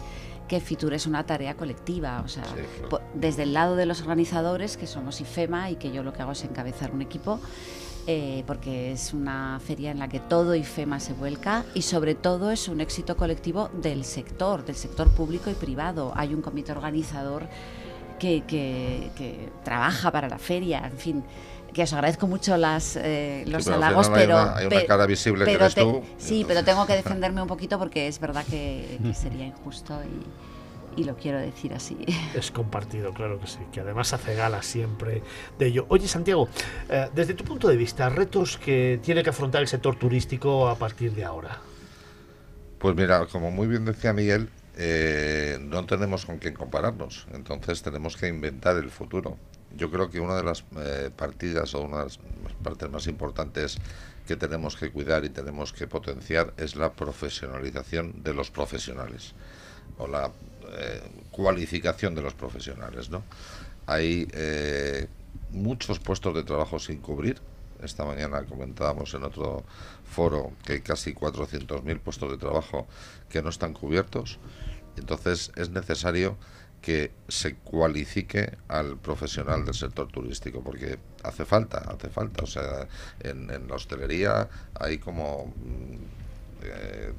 que Fitur es una tarea colectiva. O sea, po- desde el lado de los organizadores, que somos IFEMA y que yo lo que hago es encabezar un equipo, eh, porque es una feria en la que todo IFEMA se vuelca y sobre todo es un éxito colectivo del sector, del sector público y privado. Hay un comité organizador que, que- que trabaja para la feria, en fin, que os agradezco mucho las, eh, los pero al halagos, final hay pero... una- hay una pe- cara visible que eres te- tú, Sí, pero tengo que defenderme un poquito porque es verdad que, que sería injusto y, y lo quiero decir así. Es compartido, claro que sí, que además hace gala siempre de ello. Oye, Santiago, eh, desde tu punto de vista, retos que tiene que afrontar el sector turístico a partir de ahora. Pues mira, como muy bien decía Miguel, eh, no tenemos con quién compararnos, entonces tenemos que inventar el futuro. Yo creo que una de las eh, partidas o una de las partes más importantes que tenemos que cuidar y tenemos que potenciar es la profesionalización de los profesionales o la eh, cualificación de los profesionales, ¿no? Hay eh, muchos puestos de trabajo sin cubrir. Esta mañana comentábamos en otro foro que hay casi 400.000 puestos de trabajo que no están cubiertos. Entonces es necesario que se cualifique al profesional del sector turístico porque hace falta, hace falta. O sea, en, en la hostelería hay como mm, eh,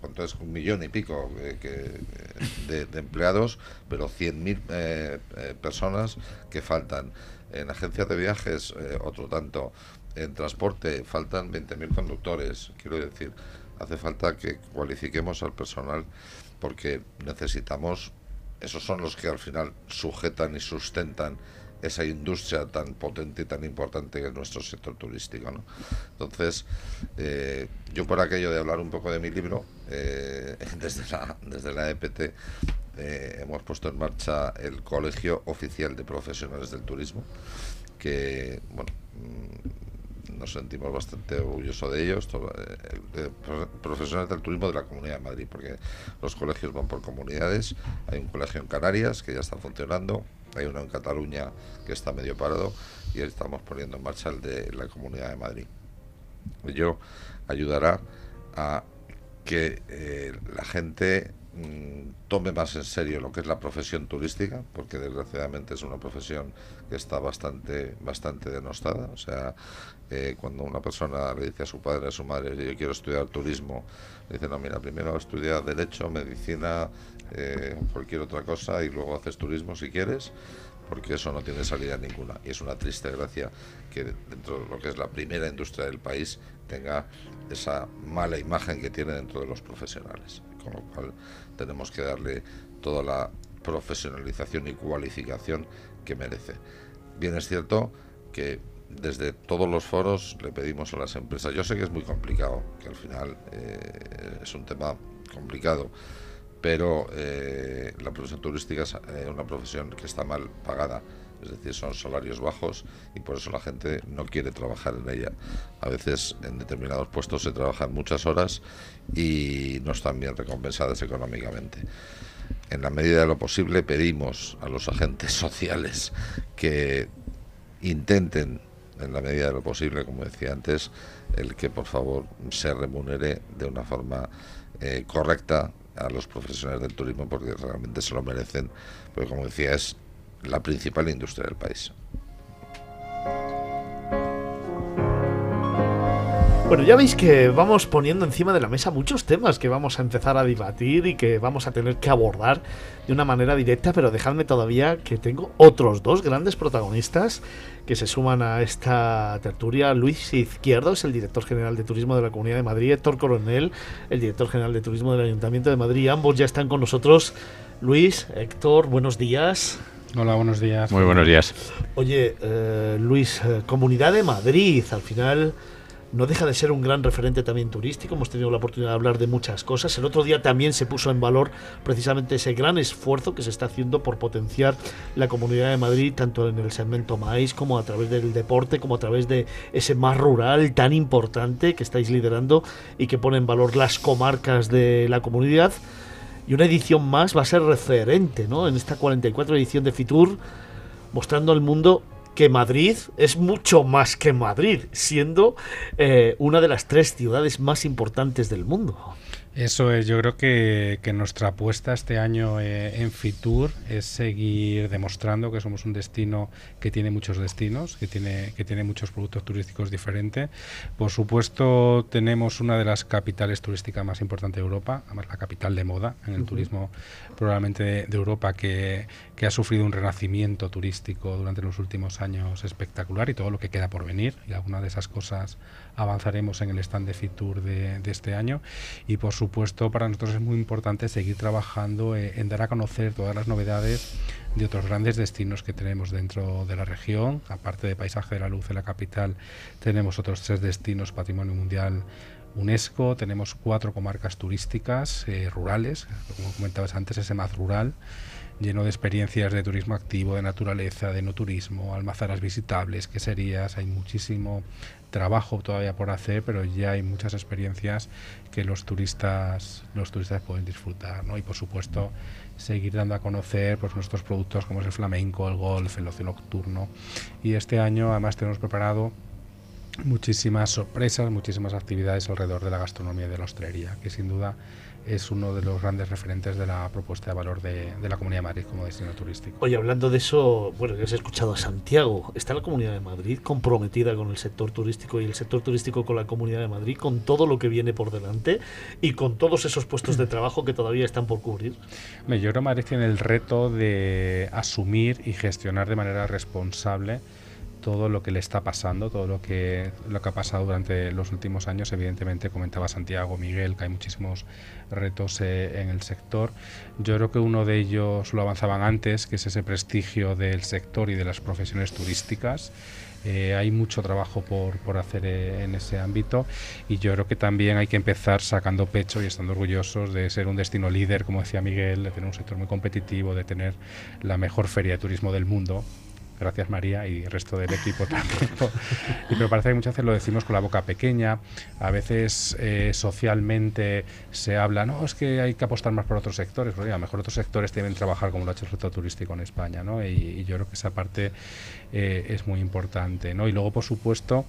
¿cuánto es? Un millón y pico eh, eh, de, empleados, pero 100.000 eh, eh, personas que faltan. En agencias de viajes, otro tanto. En transporte, faltan 20.000 conductores. Quiero decir, hace falta que cualifiquemos al personal porque necesitamos, esos son los que al final sujetan y sustentan esa industria tan potente y tan importante que es nuestro sector turístico. ¿no? Entonces, eh, yo por aquello de hablar un poco de mi libro, eh, desde, la, desde la EPT eh, hemos puesto en marcha el Colegio Oficial de Profesionales del Turismo, que, bueno, nos sentimos bastante orgullosos de ellos, eh, profesionales del turismo de la Comunidad de Madrid, porque los colegios van por comunidades, hay un colegio en Canarias que ya está funcionando, hay uno en Cataluña que está medio parado y estamos poniendo en marcha el de la Comunidad de Madrid. Ello ayudará a que eh, la gente mm, tome más en serio lo que es la profesión turística, porque desgraciadamente es una profesión que está bastante, bastante denostada. O sea, eh, cuando una persona le dice a su padre, a su madre, yo quiero estudiar turismo, le dice, no, mira, primero estudia Derecho, Medicina, eh, cualquier otra cosa, y luego haces turismo si quieres, porque eso no tiene salida ninguna. Y es una triste gracia que dentro de lo que es la primera industria del país tenga esa mala imagen que tiene dentro de los profesionales. Con lo cual tenemos que darle toda la profesionalización y cualificación que merece. Bien es cierto que desde todos los foros le pedimos a las empresas, yo sé que es muy complicado, que al final eh, es un tema complicado, pero eh, la profesión turística es eh, una profesión que está mal pagada, es decir, son salarios bajos y por eso la gente no quiere trabajar en ella. A veces en determinados puestos se trabajan muchas horas y no están bien recompensadas económicamente. En la medida de lo posible pedimos a los agentes sociales que intenten, en la medida de lo posible, como decía antes, el que por favor se remunere de una forma eh, correcta a los profesionales del turismo porque realmente se lo merecen, porque como decía es la principal industria del país. Bueno, ya veis que vamos poniendo encima de la mesa muchos temas que vamos a empezar a debatir y que vamos a tener que abordar de una manera directa, pero dejadme todavía que tengo otros dos grandes protagonistas que se suman a esta tertulia. Luis Izquierdo es el director general de Turismo de la Comunidad de Madrid, Héctor Coronel, el director general de Turismo del Ayuntamiento de Madrid. Ambos ya están con nosotros. Luis, Héctor, buenos días. Hola, buenos días. Muy buenos días. Oye, eh, Luis, eh, Comunidad de Madrid, al final no deja de ser un gran referente también turístico. Hemos tenido la oportunidad de hablar de muchas cosas. El otro día también se puso en valor precisamente ese gran esfuerzo que se está haciendo por potenciar la Comunidad de Madrid, tanto en el segmento maíz como a través del deporte, como a través de ese más rural tan importante que estáis liderando y que pone en valor las comarcas de la comunidad. Y una edición más va a ser referente, ¿no? En esta 44 edición de Fitur, mostrando al mundo que Madrid es mucho más que Madrid, siendo eh, una de las tres ciudades más importantes del mundo. Eso es, yo creo que, nuestra apuesta este año eh, en Fitur es seguir demostrando que somos un destino que tiene muchos destinos, que tiene, que tiene muchos productos turísticos diferentes. Por supuesto, tenemos una de las capitales turísticas más importantes de Europa, además la capital de moda en el turismo probablemente de, de Europa, que, que, ha sufrido un renacimiento turístico durante los últimos años espectacular y todo lo que queda por venir. Y alguna de esas cosas avanzaremos en el stand de Fitur de, este año. Y por supuesto, para nosotros es muy importante seguir trabajando eh, en dar a conocer todas las novedades de otros grandes destinos que tenemos dentro de la región. Aparte de Paisaje de la Luz de la capital, tenemos otros tres destinos Patrimonio Mundial UNESCO, tenemos cuatro comarcas turísticas eh, rurales, como comentabas antes, ese más rural lleno de experiencias de turismo activo, de naturaleza, de no turismo, almazaras visitables, queserías, hay muchísimo trabajo todavía por hacer, pero ya hay muchas experiencias que los turistas los turistas pueden disfrutar, ¿no? Y por supuesto seguir dando a conocer pues nuestros productos como es el flamenco, el golf, el ocio nocturno. Y este año además tenemos preparado muchísimas sorpresas, muchísimas actividades alrededor de la gastronomía y de la hostelería, que sin duda es uno de los grandes referentes de la propuesta de valor de, la Comunidad de Madrid como destino turístico. Oye, hablando de eso, bueno, que has escuchado a Santiago, ¿está la Comunidad de Madrid comprometida con el sector turístico y el sector turístico con la Comunidad de Madrid, con todo lo que viene por delante y con todos esos puestos de trabajo que todavía están por cubrir? Yo creo que Madrid tiene el reto de asumir y gestionar de manera responsable todo lo que le está pasando, todo lo que, lo que ha pasado durante los últimos años. Evidentemente, comentaba Santiago, Miguel, que hay muchísimos retos eh, en el sector. Yo creo que uno de ellos lo avanzaban antes, que es ese prestigio del sector y de las profesiones turísticas. Eh, hay mucho trabajo por, por hacer eh, en ese ámbito y yo creo que también hay que empezar sacando pecho y estando orgullosos de ser un destino líder, como decía Miguel, de tener un sector muy competitivo, de tener la mejor feria de turismo del mundo, gracias María y el resto del equipo también. y pero parece que muchas veces lo decimos con la boca pequeña, a veces eh, socialmente se habla, no, es que hay que apostar más por otros sectores, porque a lo mejor otros sectores deben trabajar como lo ha hecho el sector turístico en España, ¿no? Y, yo creo que esa parte eh, es muy importante, ¿no? Y luego, por supuesto,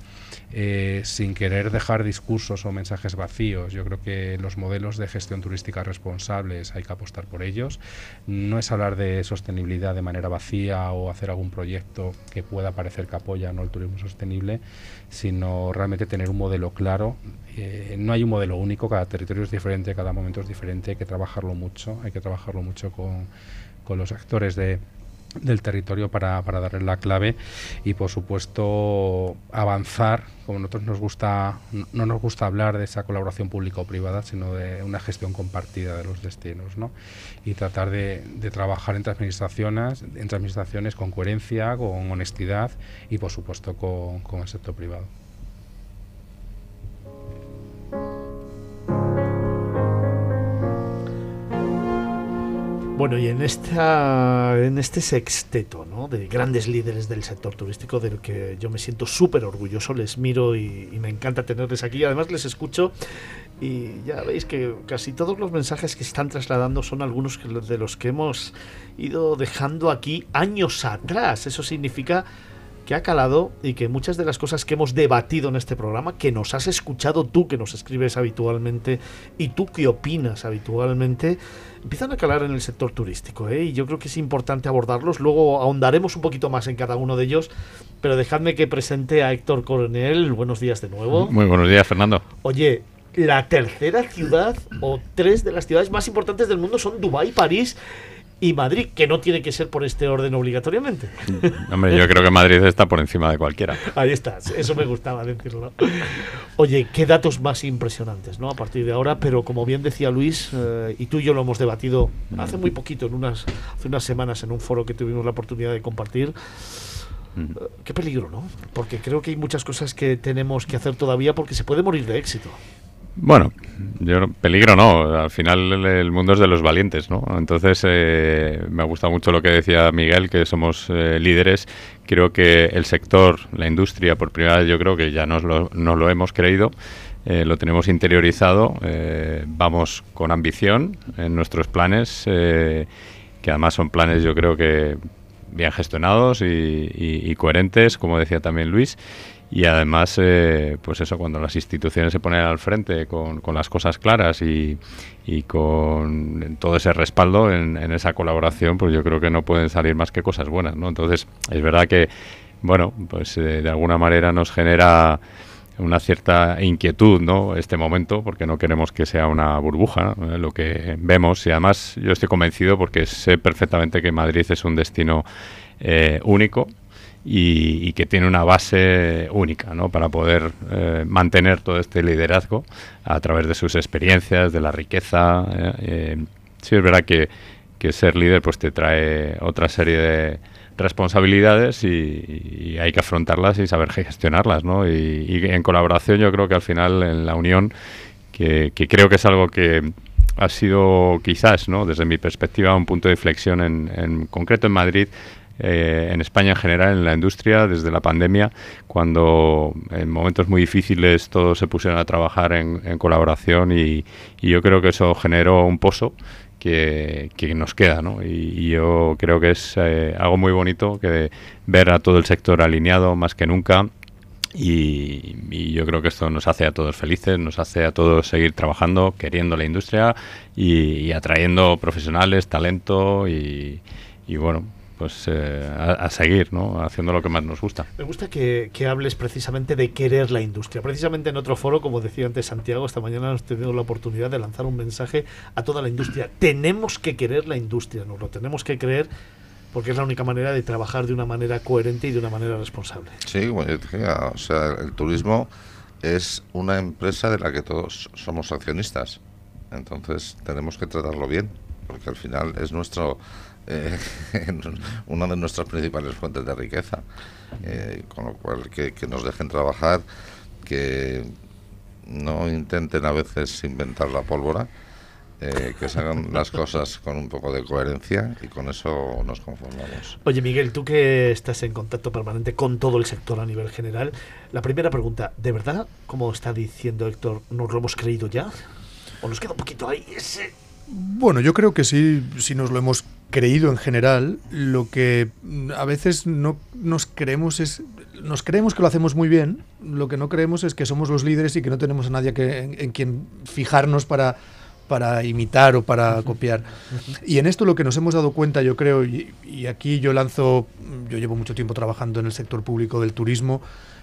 eh, sin querer dejar discursos o mensajes vacíos, yo creo que los modelos de gestión turística responsables hay que apostar por ellos. No es hablar de sostenibilidad de manera vacía o hacer algún proyecto que pueda parecer que apoya ¿no? el turismo sostenible, sino realmente tener un modelo claro. Eh, no hay un modelo único, cada territorio es diferente, cada momento es diferente, hay que trabajarlo mucho, hay que trabajarlo mucho con, con los actores de, del territorio para, para darle la clave y por supuesto avanzar como nosotros nos gusta no nos gusta hablar de esa colaboración pública o privada sino de una gestión compartida de los destinos ¿no? y tratar de, de, trabajar entre administraciones entre administraciones con coherencia con honestidad y por supuesto con, con el sector privado Bueno, y en, esta, en este sexteto ¿no? de grandes líderes del sector turístico, del que yo me siento súper orgulloso, les miro y, me encanta tenerles aquí. Además, les escucho y ya veis que casi todos los mensajes que están trasladando son algunos de los que hemos ido dejando aquí años atrás. Eso significa que ha calado y que muchas de las cosas que hemos debatido en este programa, que nos has escuchado tú, que nos escribes habitualmente, y tú que opinas habitualmente, empiezan a calar en el sector turístico. ¿eh? Y yo creo que es importante abordarlos. Luego ahondaremos un poquito más en cada uno de ellos. Pero dejadme que presente a Héctor Coronel. Buenos días de nuevo. Muy buenos días, Fernando. Oye, la tercera ciudad o tres de las ciudades más importantes del mundo son Dubái, París y Madrid, que no tiene que ser por este orden obligatoriamente. Hombre, yo creo que Madrid está por encima de cualquiera. Ahí está, eso me gustaba decirlo. Oye, qué datos más impresionantes, ¿no? A partir de ahora, pero como bien decía Luis, eh, y tú y yo lo hemos debatido hace muy poquito, en unas, hace unas semanas, en un foro que tuvimos la oportunidad de compartir. Eh, qué peligro, ¿no? Porque creo que hay muchas cosas que tenemos que hacer todavía porque se puede morir de éxito. Bueno, yo peligro no. Al final el mundo es de los valientes, ¿no? Entonces eh, me ha gustado mucho lo que decía Miguel, que somos eh, líderes. Creo que el sector, la industria, por primera vez yo creo que ya nos lo, nos lo hemos creído. Eh, lo tenemos interiorizado, vamos con ambición en nuestros planes, que además son planes yo creo que bien gestionados y coherentes, como decía también Luis, y además, eh, pues eso, cuando las instituciones se ponen al frente con, con las cosas claras y, y, con todo ese respaldo en, en, esa colaboración, pues yo creo que no pueden salir más que cosas buenas, ¿no? Entonces, es verdad que, bueno, pues eh, de alguna manera nos genera una cierta inquietud, ¿no? Este momento, porque no queremos que sea una burbuja, lo que vemos. Y además, yo estoy convencido porque sé perfectamente que Madrid es un destino eh, único y, que tiene una base única ¿no? para poder eh, mantener todo este liderazgo a través de sus experiencias, de la riqueza. Eh, eh, sí, es verdad que, que, ser líder pues te trae otra serie de responsabilidades y, hay que afrontarlas y saber gestionarlas. ¿no? Y, en colaboración yo creo que al final en la unión, que, creo que es algo que ha sido quizás, ¿no? desde mi perspectiva, un punto de inflexión en, en concreto en Madrid, eh, en España en general, en la industria, desde la pandemia, cuando en momentos muy difíciles todos se pusieron a trabajar en, colaboración y, yo creo que eso generó un pozo que, nos queda, ¿no? Y, yo creo que es eh, algo muy bonito que ver a todo el sector alineado más que nunca. Y, y, yo creo que esto nos hace a todos felices, nos hace a todos seguir trabajando, queriendo la industria y, atrayendo profesionales, talento y, y bueno, pues eh, a, seguir, ¿no? Haciendo lo que más nos gusta. Me gusta que, hables precisamente de querer la industria. Precisamente en otro foro, como decía antes Santiago, esta mañana hemos tenido la oportunidad de lanzar un mensaje a toda la industria. Tenemos que querer la industria, nos lo tenemos que creer porque es la única manera de trabajar de una manera coherente y de una manera responsable. Sí, como yo decía, o sea, el turismo es una empresa de la que todos somos accionistas. Entonces tenemos que tratarlo bien, porque al final es nuestro eh, una de nuestras principales fuentes de riqueza. Eh, con lo cual, que, nos dejen trabajar, que no intenten a veces inventar la pólvora, eh, que se hagan las cosas con un poco de coherencia y con eso nos conformamos. Oye Miguel, tú que estás en contacto permanente con todo el sector a nivel general, la primera pregunta, ¿de verdad, como está diciendo Héctor, nos lo hemos creído ya? ¿O nos queda un poquito ahí ese bueno, yo creo que sí, si nos lo hemos creído en general, lo que a veces no nos creemos es nos creemos que lo hacemos muy bien, lo que no creemos es que somos los líderes y que no tenemos a nadie que, en, quien fijarnos para, para imitar o para copiar. Y en esto lo que nos hemos dado cuenta, yo creo, y, y, aquí yo lanzo, yo llevo mucho tiempo trabajando en el sector público del turismo,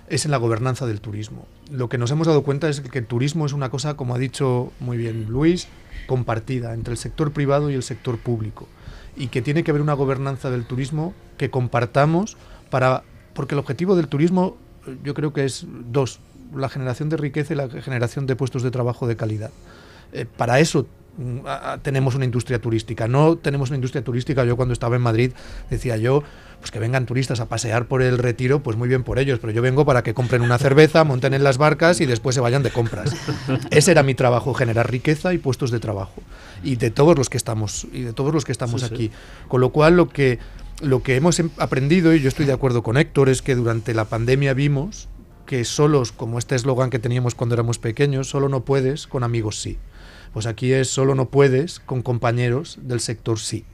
es en la gobernanza del turismo. Lo que nos hemos dado cuenta es que el turismo es una cosa, como ha dicho muy bien Luis, compartida entre el sector privado y el sector público y que tiene que haber una gobernanza del turismo que compartamos para porque el objetivo del turismo yo creo que es dos la generación de riqueza y la generación de puestos de trabajo de calidad eh, para eso Mm, tenemos una industria turística. No tenemos una industria turística. Yo cuando estaba en Madrid decía yo, pues que vengan turistas a pasear por el retiro, pues muy bien por ellos, pero yo vengo para que compren una cerveza, monten en las barcas y después se vayan de compras. Ese era mi trabajo, generar riqueza y puestos de trabajo. Y de todos los que estamos, y de todos los que estamos aquí. Con lo cual lo que, lo que hemos em, aprendido, y yo estoy de acuerdo con Héctor, es que durante la pandemia vimos que solos, como este eslogan que teníamos cuando éramos pequeños, solo no puedes, con amigos sí. Pues aquí es solo no puedes, con compañeros del sector sí.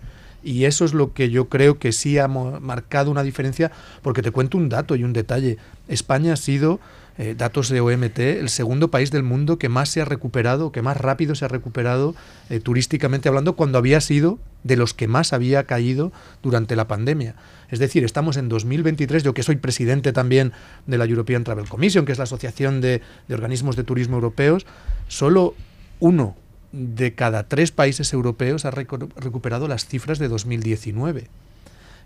Y eso es lo que yo creo que sí ha marcado una diferencia, porque te cuento un dato y un detalle. España ha sido, eh, datos de OMT, el segundo país del mundo que más se ha recuperado, que más rápido se ha recuperado eh, turísticamente hablando, cuando había sido de los que más había caído durante la pandemia. Es decir, estamos en 2023, yo que soy presidente también de la European Travel Commission, que es la Asociación de Organismos de Turismo Europeos, solo uno de cada tres países europeos ha recu- recuperado las cifras de 2019.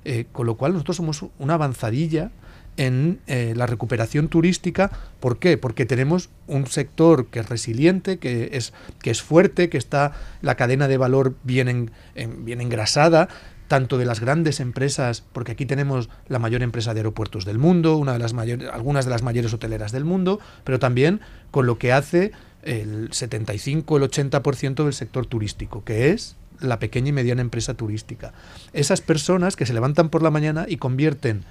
Eh, con lo cual nosotros somos una avanzadilla en eh, la recuperación turística. ¿Por qué? Porque tenemos un sector que es resiliente, que es, que es fuerte, que está la cadena de valor bien, en- en- bien engrasada, tanto de las grandes empresas, porque aquí tenemos la mayor empresa de aeropuertos del mundo, una de las mayores, algunas de las mayores hoteleras del mundo, pero también con lo que hace el 75, el 80% del sector turístico, que es la pequeña y mediana empresa turística. Esas personas que se levantan por la mañana y convierten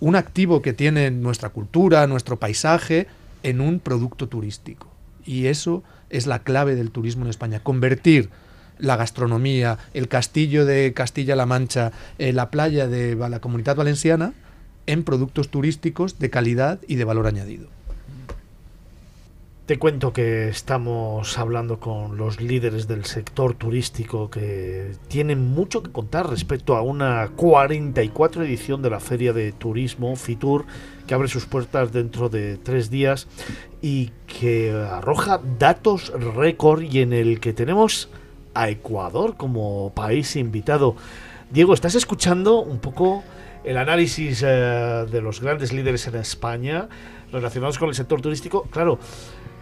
un activo que tiene nuestra cultura, nuestro paisaje, en un producto turístico. Y eso es la clave del turismo en España, convertir la gastronomía, el castillo de Castilla-La Mancha, eh, la playa de la comunidad valenciana, en productos turísticos de calidad y de valor añadido. Te cuento que estamos hablando con los líderes del sector turístico que tienen mucho que contar respecto a una 44 edición de la Feria de Turismo Fitur que abre sus puertas dentro de tres días y que arroja datos récord y en el que tenemos a Ecuador como país invitado. Diego, ¿estás escuchando un poco el análisis eh, de los grandes líderes en España relacionados con el sector turístico? Claro,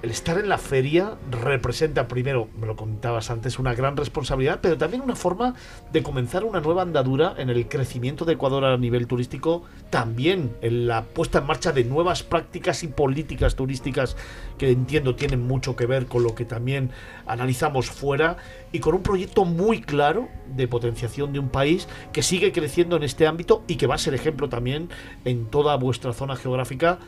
el estar en la feria representa, primero, me lo comentabas antes, una gran responsabilidad, pero también una forma de comenzar una nueva andadura en el crecimiento de Ecuador a nivel turístico, también en la puesta en marcha de nuevas prácticas y políticas turísticas que entiendo tienen mucho que ver con lo que también analizamos fuera y con un proyecto muy claro de potenciación de un país que sigue creciendo en este ámbito y que va a ser ejemplo también en toda vuestra zona geográfica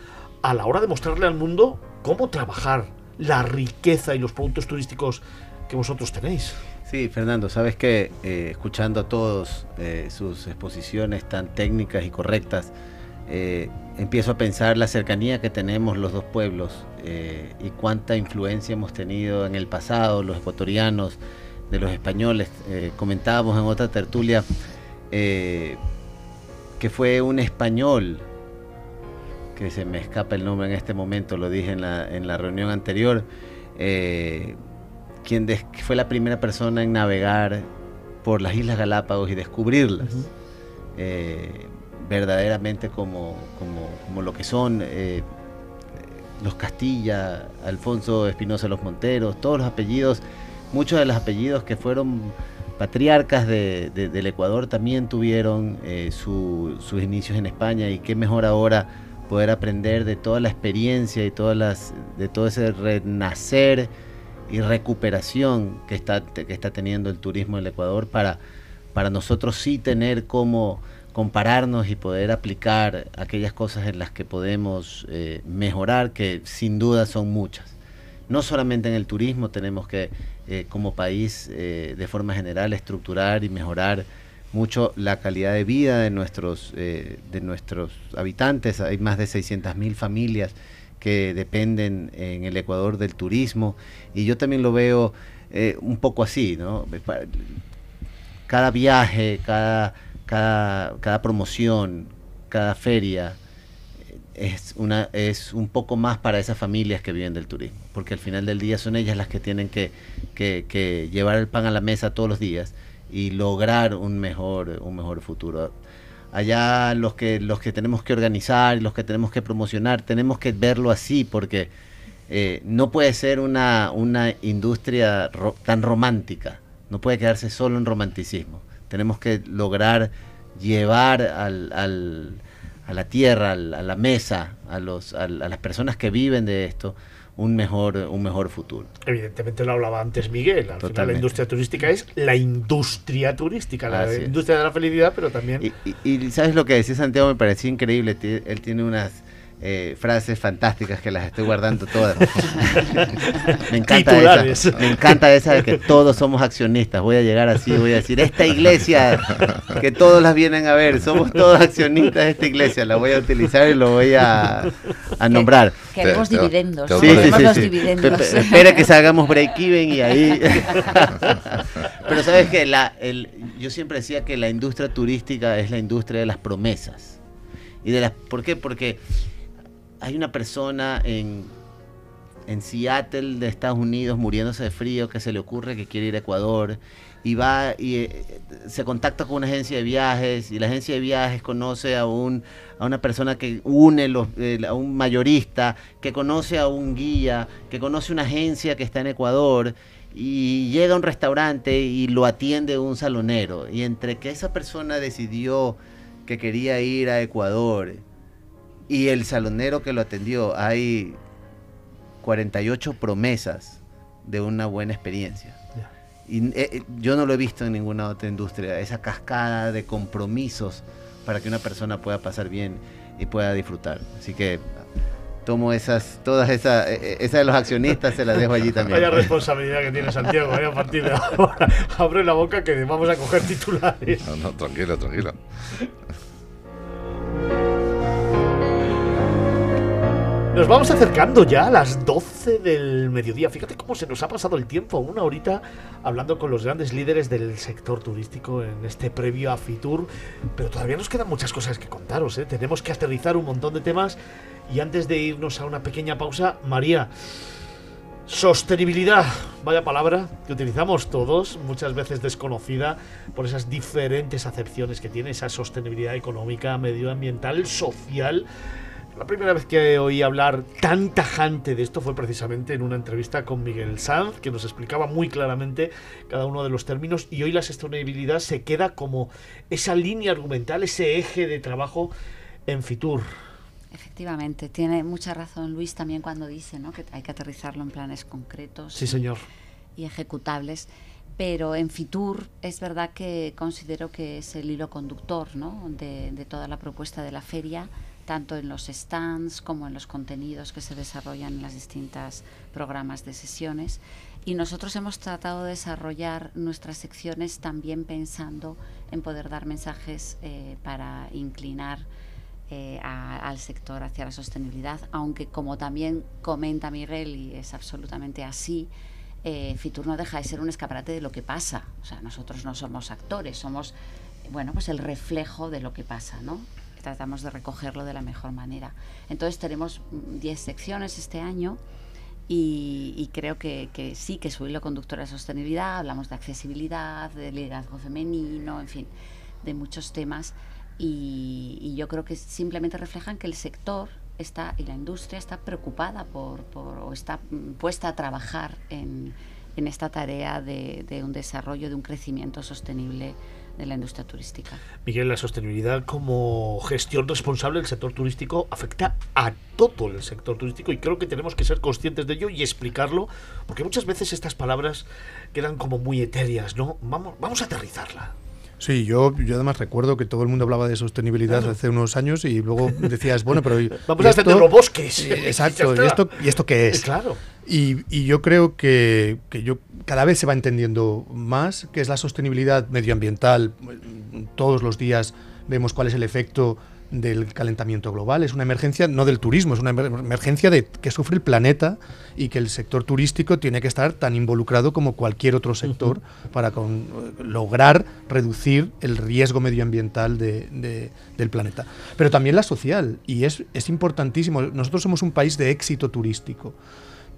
a la hora de mostrarle al mundo cómo trabajar la riqueza y los productos turísticos que vosotros tenéis. Sí, Fernando, sabes que eh, escuchando a todos eh, sus exposiciones tan técnicas y correctas, eh, empiezo a pensar la cercanía que tenemos los dos pueblos eh, y cuánta influencia hemos tenido en el pasado, los ecuatorianos, de los españoles. Eh, comentábamos en otra tertulia eh, que fue un español, que se me escapa el nombre en este momento, lo dije en la, en la reunión anterior, eh, quien fue la primera persona en navegar por las Islas Galápagos y descubrirlas. eh, verdaderamente como, como, como lo que son eh, los Castilla, Alfonso Espinosa Los Monteros, todos los apellidos, muchos de los apellidos que fueron patriarcas de- de- del Ecuador también tuvieron eh, su- sus inicios en España y qué mejor ahora poder aprender de toda la experiencia y todas las, de todo ese renacer y recuperación que está, que está teniendo el turismo en el Ecuador para, para nosotros sí tener cómo compararnos y poder aplicar aquellas cosas en las que podemos eh, mejorar, que sin duda son muchas. No solamente en el turismo tenemos que, eh, como país, eh, de forma general, estructurar y mejorar mucho la calidad de vida de nuestros, eh, de nuestros habitantes. Hay más de 600.000 familias que dependen en el Ecuador del turismo y yo también lo veo eh, un poco así, ¿no? Pa- Cada viaje, cada, cada, cada promoción, cada feria eh, es, una, es un poco más para esas familias que viven del turismo, porque al final del día son ellas las que tienen que- que llevar el pan a la mesa todos los días y lograr un mejor, un mejor futuro. Allá los que, los que tenemos que organizar, los que tenemos que promocionar, tenemos que verlo así, porque eh, no puede ser una, una industria tan romántica, no puede quedarse solo en romanticismo. Tenemos que lograr llevar al, al- a la tierra, a la mesa, a, los, a las personas que viven de esto, un mejor, un mejor futuro. Evidentemente lo hablaba antes Miguel. Al final la industria turística es la industria turística, la Así es. industria de la felicidad, pero también Y, y sabes lo que decía Santiago, me parecía increíble. Él tiene unas eh, frases fantásticas que las estoy guardando todas. me encanta esa. Me encanta esa de que todos somos accionistas. Voy a llegar así, voy a decir, esta iglesia, que todos las vienen a ver, somos todos accionistas de esta iglesia. La voy a utilizar y lo voy a, a nombrar. Queremos dividendos. Sí, sí, sí, Espera que salgamos break-even y ahí. Pero sabes que la, el, yo siempre decía que la industria turística es la industria de las promesas. Y de las, ¿Por qué? Porque hay una persona en, Seattle de Estados Unidos muriéndose de frío que se le ocurre que quiere ir a Ecuador y va y eh, se contacta con una agencia de viajes y la agencia de viajes conoce a un a una persona que une eh, a un mayorista que conoce a un guía que conoce una agencia que está en Ecuador y llega a un restaurante y lo atiende un salonero. Y entre que esa persona decidió que quería ir a Ecuador y el salonero que lo atendió, hay 48 promesas de una buena experiencia. Y eh, eh, yo no lo he visto en ninguna otra industria, esa cascada de compromisos para que una persona pueda pasar bien y pueda disfrutar. Así que tomo esas, todas esas, eh, esas de los accionistas se las dejo allí también. Vaya responsabilidad que tiene Santiago, a partir de ahora abre la boca que vamos a coger titulares. No, no, tranquilo, tranquilo. Nos vamos acercando ya a las 12 del mediodía. Fíjate cómo se nos ha pasado el tiempo, una horita hablando con los grandes líderes del sector turístico en este previo a Fitur. Pero todavía nos quedan muchas cosas que contaros. ¿eh? Tenemos que aterrizar un montón de temas. Y antes de irnos a una pequeña pausa, María, sostenibilidad, vaya palabra que utilizamos todos, muchas veces desconocida por esas diferentes acepciones que tiene esa sostenibilidad económica, medioambiental, social. La primera vez que oí hablar tan tajante de esto fue precisamente en una entrevista con Miguel Sanz, que nos explicaba muy claramente cada uno de los términos y hoy la sostenibilidad se queda como esa línea argumental, ese eje de trabajo en Fitur. Efectivamente, tiene mucha razón Luis también cuando dice ¿no? que hay que aterrizarlo en planes concretos sí, señor. y ejecutables. Pero en Fitur es verdad que considero que es el hilo conductor ¿no? de, de toda la propuesta de la feria tanto en los stands como en los contenidos que se desarrollan en las distintas programas de sesiones. Y nosotros hemos tratado de desarrollar nuestras secciones también pensando en poder dar mensajes eh, para inclinar eh, al sector hacia la sostenibilidad, aunque como también comenta Miguel, y es absolutamente así, eh, Fitur no deja de ser un escaparate de lo que pasa. O sea, nosotros no somos actores, somos bueno, pues el reflejo de lo que pasa, ¿no? Tratamos de recogerlo de la mejor manera. Entonces tenemos 10 secciones este año y, creo que, sí, que su hilo conductor de sostenibilidad, hablamos de accesibilidad, de liderazgo femenino, en fin, de muchos temas y, yo creo que simplemente reflejan que el sector está y la industria está preocupada por, o está puesta a trabajar en, esta tarea de, de un desarrollo, de un crecimiento sostenible de la industria turística. Miguel, la sostenibilidad como gestión responsable del sector turístico afecta a todo el sector turístico y creo que tenemos que ser conscientes de ello y explicarlo, porque muchas veces estas palabras quedan como muy etéreas, ¿no? Vamos, vamos a aterrizarla. Sí, yo, yo además recuerdo que todo el mundo hablaba de sostenibilidad hace unos años y luego decías, bueno, pero... Vamos a defender los bosques. Exacto, ¿y esto, ¿y esto qué es? Claro. Y, y yo creo que, que, yo cada vez se va entendiendo más que es la sostenibilidad medioambiental. Todos los días vemos cuál es el efecto del calentamiento global. Es una emergencia no del turismo, es una emergencia de que sufre el planeta y que el sector turístico tiene que estar tan involucrado como cualquier otro sector para con, lograr reducir el riesgo medioambiental de, del planeta. Pero también la social, y es, es importantísimo. Nosotros somos un país de éxito turístico,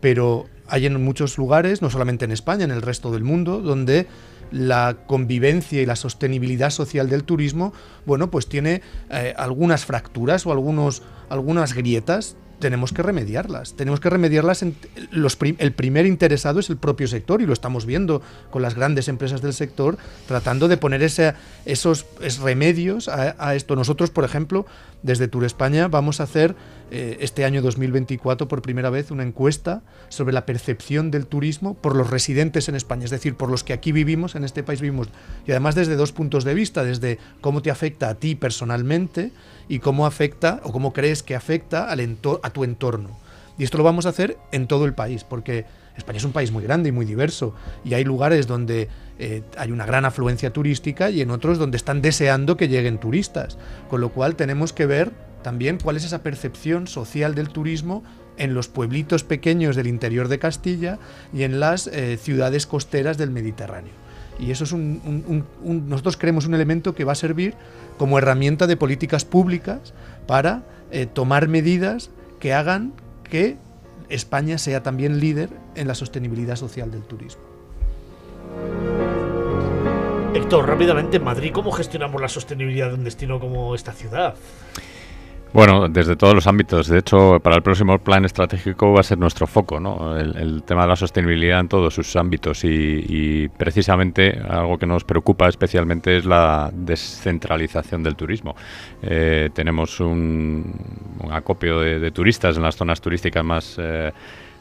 pero hay en muchos lugares, no solamente en España, en el resto del mundo, donde la convivencia y la sostenibilidad social del turismo, bueno, pues tiene eh, algunas fracturas o algunos, algunas grietas tenemos que remediarlas. Tenemos que remediarlas. En los el primer interesado es el propio sector y lo estamos viendo con las grandes empresas del sector tratando de poner ese, esos remedios a, esto. Nosotros, por ejemplo, desde Tour España vamos a hacer eh, este año 2024 por primera vez una encuesta sobre la percepción del turismo por los residentes en España, es decir, por los que aquí vivimos, en este país vivimos. Y además desde dos puntos de vista, desde cómo te afecta a ti personalmente y cómo afecta o cómo crees que afecta a tu entorno. Y esto lo vamos a hacer en todo el país, porque España es un país muy grande y muy diverso, y hay lugares donde eh, hay una gran afluencia turística y en otros donde están deseando que lleguen turistas. Con lo cual tenemos que ver también cuál es esa percepción social del turismo en los pueblitos pequeños del interior de Castilla y en las eh, ciudades costeras del Mediterráneo. Y eso es un, nosotros creemos un elemento que va a servir como herramienta de políticas públicas para eh, tomar medidas que hagan que España sea también líder en la sostenibilidad social del turismo. Héctor, rápidamente, en Madrid, ¿cómo gestionamos la sostenibilidad de un destino como esta ciudad? Bueno, desde todos los ámbitos. De hecho, para el próximo plan estratégico va a ser nuestro foco, ¿no? El, tema de la sostenibilidad en todos sus ámbitos y, precisamente algo que nos preocupa especialmente es la descentralización del turismo. Eh, tenemos un, acopio de, turistas en las zonas turísticas más eh,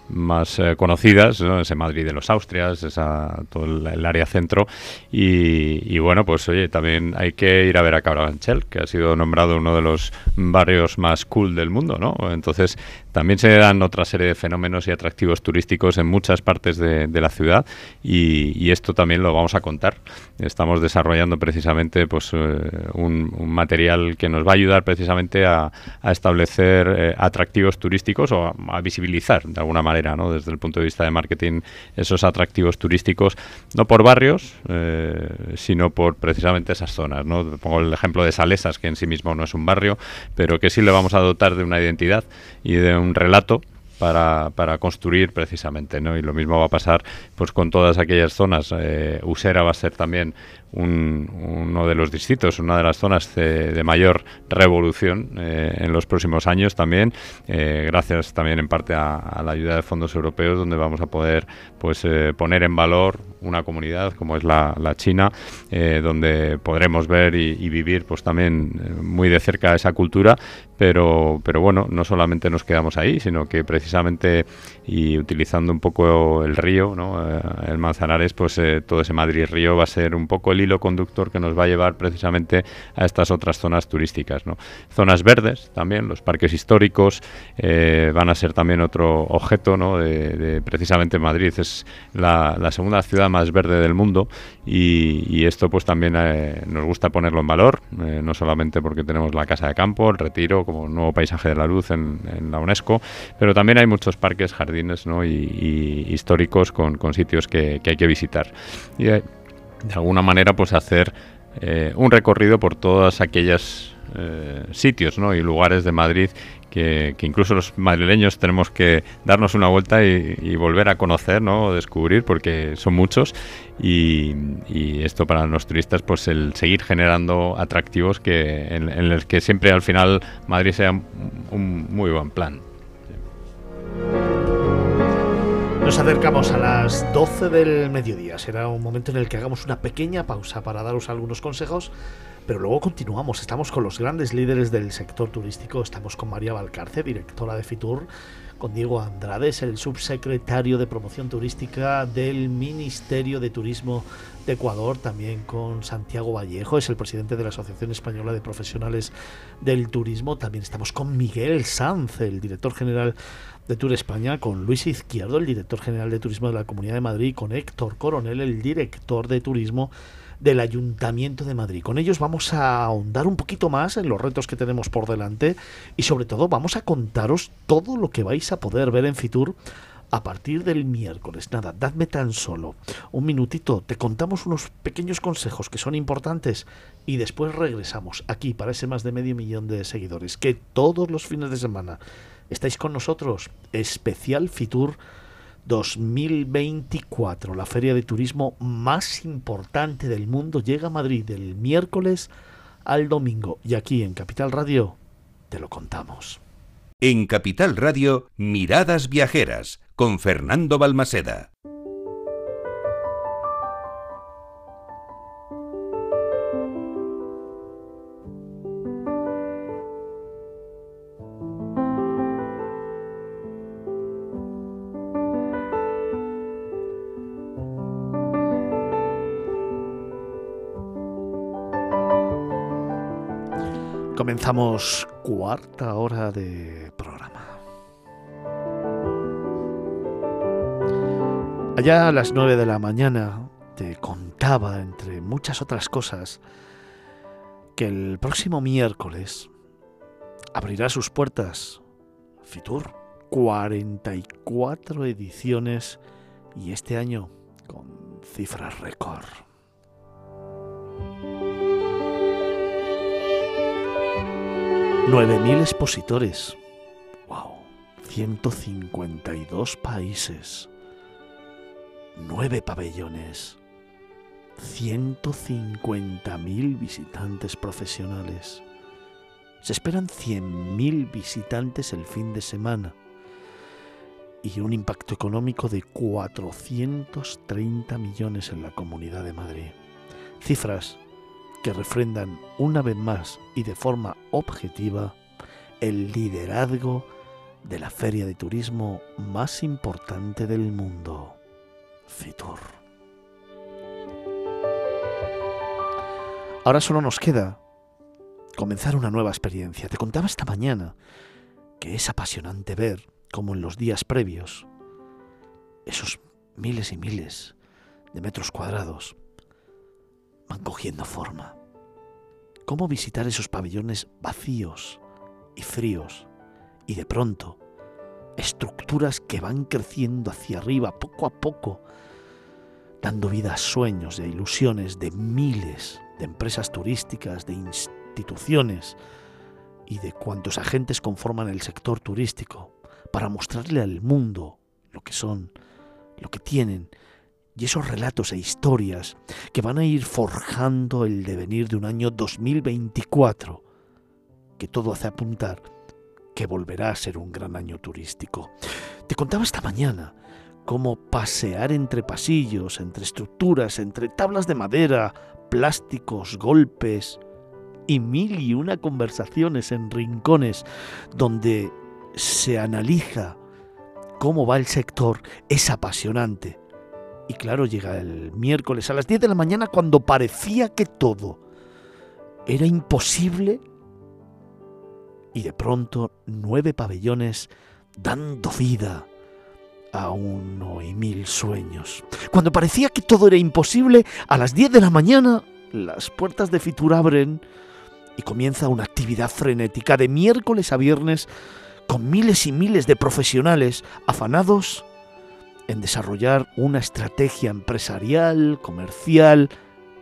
más eh, conocidas, ese Madrid de los Austrias, esa, todo el, área centro. Y, bueno, pues oye, también hay que ir a ver a Carabanchel, que ha sido nombrado uno de los barrios más cool del mundo, ¿no? Entonces, también se dan otra serie de fenómenos y atractivos turísticos en muchas partes de, la ciudad y, esto también lo vamos a contar. Estamos desarrollando precisamente pues, eh, un, material que nos va a ayudar precisamente a, establecer eh, atractivos turísticos o a, visibilizar de alguna manera, ¿no? desde el punto de vista de marketing, esos atractivos turísticos, no por barrios, eh, sino por precisamente esas zonas. Pongo el ejemplo de Salesas, que en sí mismo no es un barrio, pero que sí le vamos a dotar de una identidad y de un relato para, para, construir precisamente, ¿no? Y lo mismo va a pasar pues con todas aquellas zonas. Eh, Usera va a ser también uno de los distritos, una de las zonas de, mayor revolución eh, en los próximos años también, eh, gracias también en parte a, la ayuda de fondos europeos, donde vamos a poder pues eh, poner en valor una comunidad como es la, China, donde podremos ver y, vivir pues también muy de cerca esa cultura, pero, pero bueno, no solamente nos quedamos ahí, sino que precisamente y utilizando un poco el río, ¿no? el Manzanares, pues todo ese Madrid-Río va a ser un poco el hilo conductor que nos va a llevar precisamente a estas otras zonas turísticas. ¿no? Zonas verdes también, los parques históricos eh, van a ser también otro objeto ¿no? de, precisamente Madrid. Es la, segunda ciudad más verde del mundo y, esto pues también eh, nos gusta ponerlo en valor, eh, no solamente porque tenemos la Casa de Campo, el Retiro como nuevo paisaje de la luz en, la UNESCO, pero también hay muchos parques, jardines ¿no? y, históricos con, sitios que, hay que visitar. Y, de alguna manera pues hacer eh, un recorrido por todas aquellas eh, sitios ¿no? y lugares de Madrid que, incluso los madrileños tenemos que darnos una vuelta y, volver a conocer, ¿no? descubrir, porque son muchos y, esto para los turistas, pues el seguir generando atractivos que en, en los que siempre al final Madrid sea un muy buen plan. Nos acercamos a las 12 del mediodía. Será un momento en el que hagamos una pequeña pausa para daros algunos consejos, pero luego continuamos. Estamos con los grandes líderes del sector turístico. Estamos con María Valcarce, directora de Fitur, con Diego Andrade, el subsecretario de Promoción Turística del Ministerio de Turismo de Ecuador, también con Santiago Vallejo, es el presidente de la Asociación Española de Profesionales del Turismo. También estamos con Miguel Sanz, el director general de Tour España, con Luis Izquierdo, el director general de Turismo de la Comunidad de Madrid, con Héctor Coronel, el director de Turismo del Ayuntamiento de Madrid. Con ellos vamos a ahondar un poquito más en los retos que tenemos por delante y sobre todo vamos a contaros todo lo que vais a poder ver en Fitur a partir del miércoles. Nada, dadme tan solo un minutito, te contamos unos pequeños consejos que son importantes y después regresamos aquí para ese más de medio millón de seguidores que todos los fines de semana estáis con nosotros. Especial Fitur 2024, la feria de turismo más importante del mundo, llega a Madrid del miércoles al domingo. Y aquí en Capital Radio te lo contamos. En Capital Radio, Miradas Viajeras, con Fernando Balmaseda. Comenzamos cuarta hora de programa. Allá a las nueve de la mañana te contaba, entre muchas otras cosas, que el próximo miércoles abrirá sus puertas Fitur. 44 ediciones y este año con cifras récord. 9.000 expositores. ¡Wow! 152 países. 9 pabellones. 150.000 visitantes profesionales. Se esperan 100.000 visitantes el fin de semana y un impacto económico de 430 millones en la Comunidad de Madrid. Cifras que refrendan una vez más y de forma objetiva el liderazgo de la feria de turismo más importante del mundo, Fitur. Ahora solo nos queda comenzar una nueva experiencia. Te contaba esta mañana que es apasionante ver cómo en los días previos esos miles y miles de metros cuadrados van cogiendo forma. ¿Cómo visitar esos pabellones vacíos y fríos y de pronto estructuras que van creciendo hacia arriba poco a poco, dando vida a sueños, e ilusiones de miles de empresas turísticas, de instituciones y de cuantos agentes conforman el sector turístico para mostrarle al mundo lo que son, lo que tienen y esos relatos e historias que van a ir forjando el devenir de un año 2024, que todo hace apuntar que volverá a ser un gran año turístico. Te contaba esta mañana cómo pasear entre pasillos, entre estructuras, entre tablas de madera, plásticos, golpes y mil y una conversaciones en rincones donde se analiza cómo va el sector es apasionante y claro, llega el miércoles a las 10 de la mañana cuando parecía que todo era imposible y de pronto nueve pabellones dando vida a uno y mil sueños. Cuando parecía que todo era imposible, a las 10 de la mañana las puertas de Fitur abren y comienza una actividad frenética de miércoles a viernes con miles y miles de profesionales afanados en desarrollar una estrategia empresarial, comercial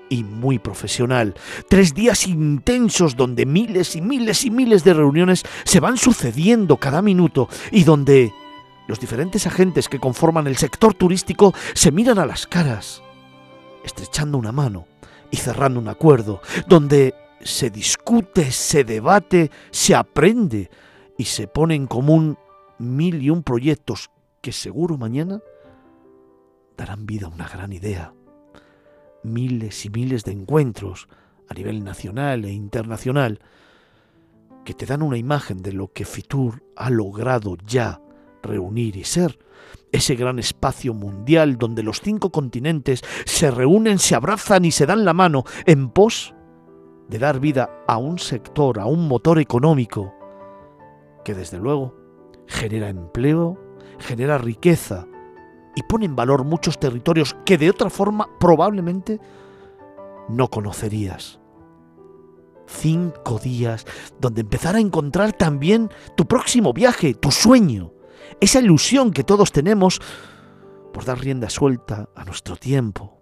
y muy profesional. Tres días intensos donde miles y miles y miles de reuniones se van sucediendo cada minuto y donde los diferentes agentes que conforman el sector turístico se miran a las caras, estrechando una mano y cerrando un acuerdo, donde se discute, se debate, se aprende y se pone en común mil y un proyectos que seguro mañana darán vida a una gran idea. Miles y miles de encuentros a nivel nacional e internacional que te dan una imagen de lo que Fitur ha logrado ya reunir y ser. Ese gran espacio mundial donde los cinco continentes se reúnen, se abrazan y se dan la mano en pos de dar vida a un sector, a un motor económico que desde luego genera empleo, genera riqueza y pone en valor muchos territorios que de otra forma probablemente no conocerías. Cinco días donde empezar a encontrar también tu próximo viaje, tu sueño, esa ilusión que todos tenemos por dar rienda suelta a nuestro tiempo.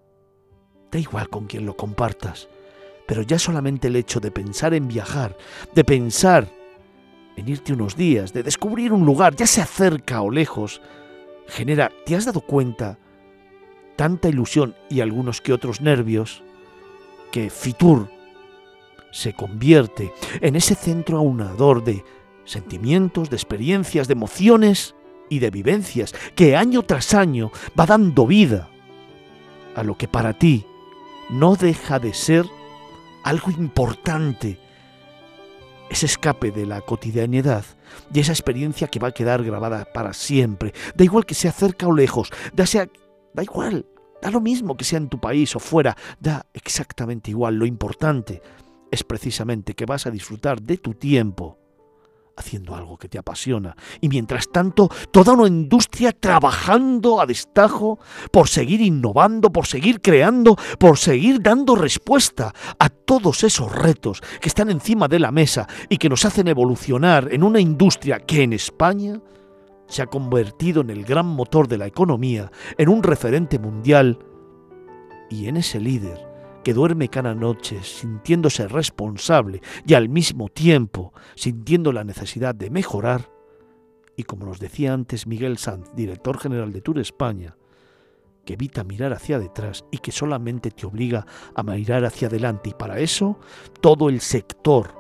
Da igual con quién lo compartas, pero ya solamente el hecho de pensar en viajar, de pensar en irte unos días, de descubrir un lugar, ya sea cerca o lejos, genera, ¿te has dado cuenta? Tanta ilusión y algunos que otros nervios que Fitur se convierte en ese centro aunador de sentimientos, de experiencias, de emociones y de vivencias que año tras año va dando vida a lo que para ti no deja de ser algo importante ese escape de la cotidianidad y esa experiencia que va a quedar grabada para siempre. Da igual que sea cerca o lejos, da, sea, da igual, da lo mismo que sea en tu país o fuera, da exactamente igual. Lo importante es precisamente que vas a disfrutar de tu tiempo haciendo algo que te apasiona. Y mientras tanto, toda una industria trabajando a destajo por seguir innovando, por seguir creando, por seguir dando respuesta a todos esos retos que están encima de la mesa y que nos hacen evolucionar en una industria que en España se ha convertido en el gran motor de la economía, en un referente mundial y en ese líder que duerme cada noche sintiéndose responsable y al mismo tiempo sintiendo la necesidad de mejorar, y como nos decía antes Miguel Sanz, director general de Tour España, que evita mirar hacia detrás y que solamente te obliga a mirar hacia adelante. Y para eso, todo el sector,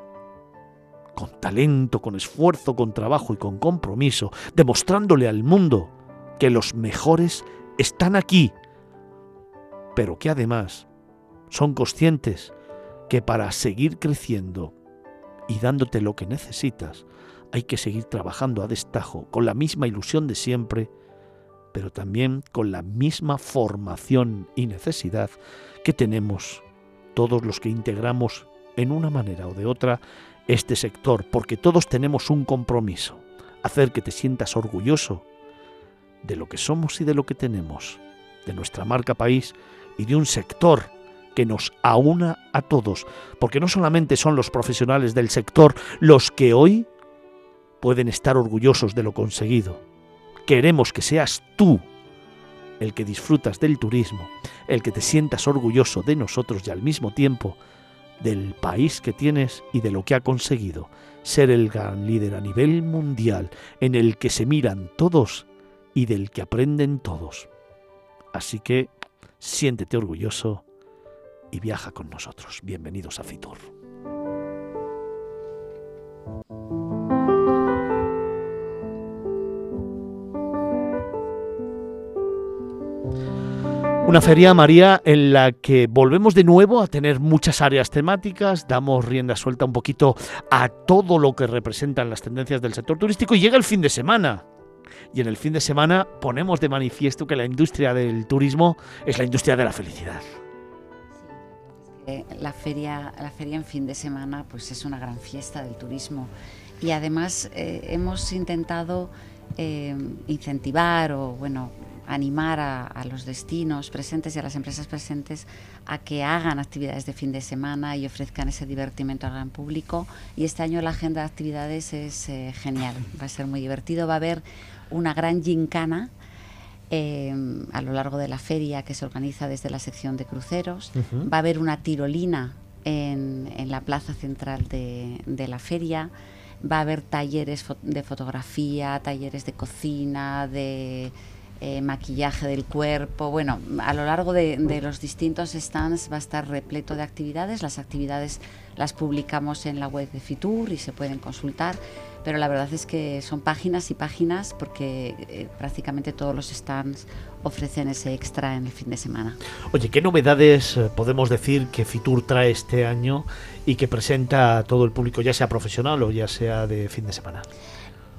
con talento, con esfuerzo, con trabajo y con compromiso, demostrándole al mundo que los mejores están aquí, pero que además son conscientes que para seguir creciendo y dándote lo que necesitas, hay que seguir trabajando a destajo con la misma ilusión de siempre, pero también con la misma formación y necesidad que tenemos todos los que integramos en una manera o de otra este sector, porque todos tenemos un compromiso, hacer que te sientas orgulloso de lo que somos y de lo que tenemos, de nuestra marca país y de un sector que nos aúna a todos, porque no solamente son los profesionales del sector los que hoy pueden estar orgullosos de lo conseguido. Queremos que seas tú el que disfrutas del turismo, el que te sientas orgulloso de nosotros y al mismo tiempo del país que tienes y de lo que ha conseguido. Ser el gran líder a nivel mundial en el que se miran todos y del que aprenden todos. Así que siéntete orgulloso y viaja con nosotros. Bienvenidos a Fitur. Una feria, María, en la que volvemos de nuevo a tener muchas áreas temáticas, damos rienda suelta un poquito a todo lo que representan las tendencias del sector turístico y llega el fin de semana. Y en el fin de semana ponemos de manifiesto que la industria del turismo es la industria de la felicidad. Eh, la, feria, la feria en fin de semana pues es una gran fiesta del turismo. Y además eh, hemos intentado eh, incentivar o bueno animar a, los destinos presentes y a las empresas presentes a que hagan actividades de fin de semana y ofrezcan ese divertimento al gran público. Y este año la agenda de actividades es genial va a ser muy divertido. Va a haber una gran gincana Em, a lo largo de la feria que se organiza desde la sección de cruceros. Va a haber una tirolina en, la plaza central de, la feria. Va a haber talleres de fotografía, talleres de cocina, de eh, maquillaje del cuerpo. Bueno, a lo largo de, de, los distintos stands va a estar repleto de actividades. Las actividades las publicamos en la web de Fitur y se pueden consultar pero la verdad es que son páginas y páginas porque eh, prácticamente todos los stands ofrecen ese extra en el fin de semana. Oye, ¿qué novedades eh, podemos decir que Fitur trae este año y que presenta a todo el público, ya sea profesional o ya sea de fin de semana?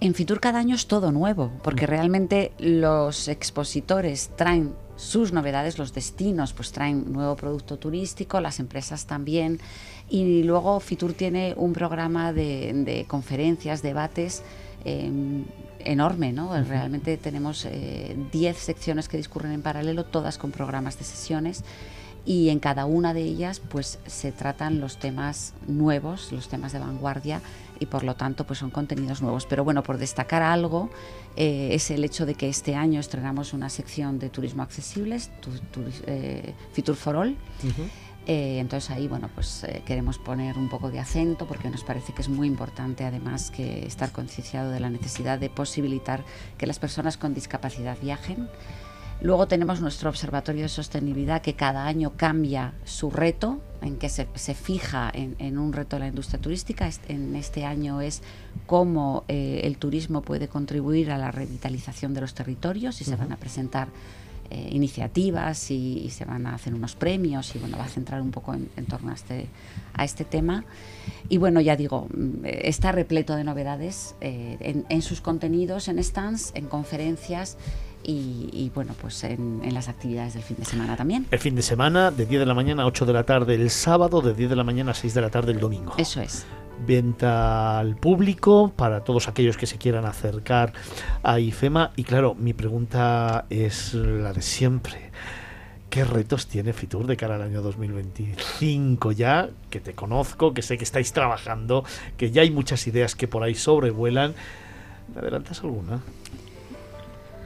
En Fitur cada año es todo nuevo, porque realmente los expositores traen sus novedades, los destinos pues traen nuevo producto turístico, las empresas también. Y luego Fitur tiene un programa de, conferencias, debates em, enorme, ¿no? Realmente tenemos 10 eh, secciones que discurren en paralelo, todas con programas de sesiones y en cada una de ellas pues se tratan los temas nuevos, los temas de vanguardia y por lo tanto pues son contenidos nuevos. Pero bueno, por destacar algo eh, es el hecho de que este año estrenamos una sección de turismo accesibles, eh, Fitur for All. Eh, entonces ahí, bueno, pues eh, queremos poner un poco de acento porque nos parece que es muy importante además que estar concienciado de la necesidad de posibilitar que las personas con discapacidad viajen. Luego tenemos nuestro observatorio de sostenibilidad que cada año cambia su reto, en que se, fija en, un reto de la industria turística. En este año es cómo eh, el turismo puede contribuir a la revitalización de los territorios y se van a presentar eh, iniciativas y, se van a hacer unos premios y bueno, va a centrar un poco en, torno a este, a este tema. Y bueno, ya digo, mm, está repleto de novedades eh, en, sus contenidos, en stands, en conferencias y, y, bueno, pues en, en, las actividades del fin de semana también. El fin de semana, de 10 de la mañana a 8 de la tarde el sábado, de 10 de la mañana a 6 de la tarde el domingo. Eso es. Venta al público para todos aquellos que se quieran acercar a IFEMA. Y claro, mi pregunta es la de siempre. ¿Qué retos tiene Fitur de cara al año 2025 ya? Que te conozco, que sé que estáis trabajando, que ya hay muchas ideas que por ahí sobrevuelan. ¿Me adelantas alguna?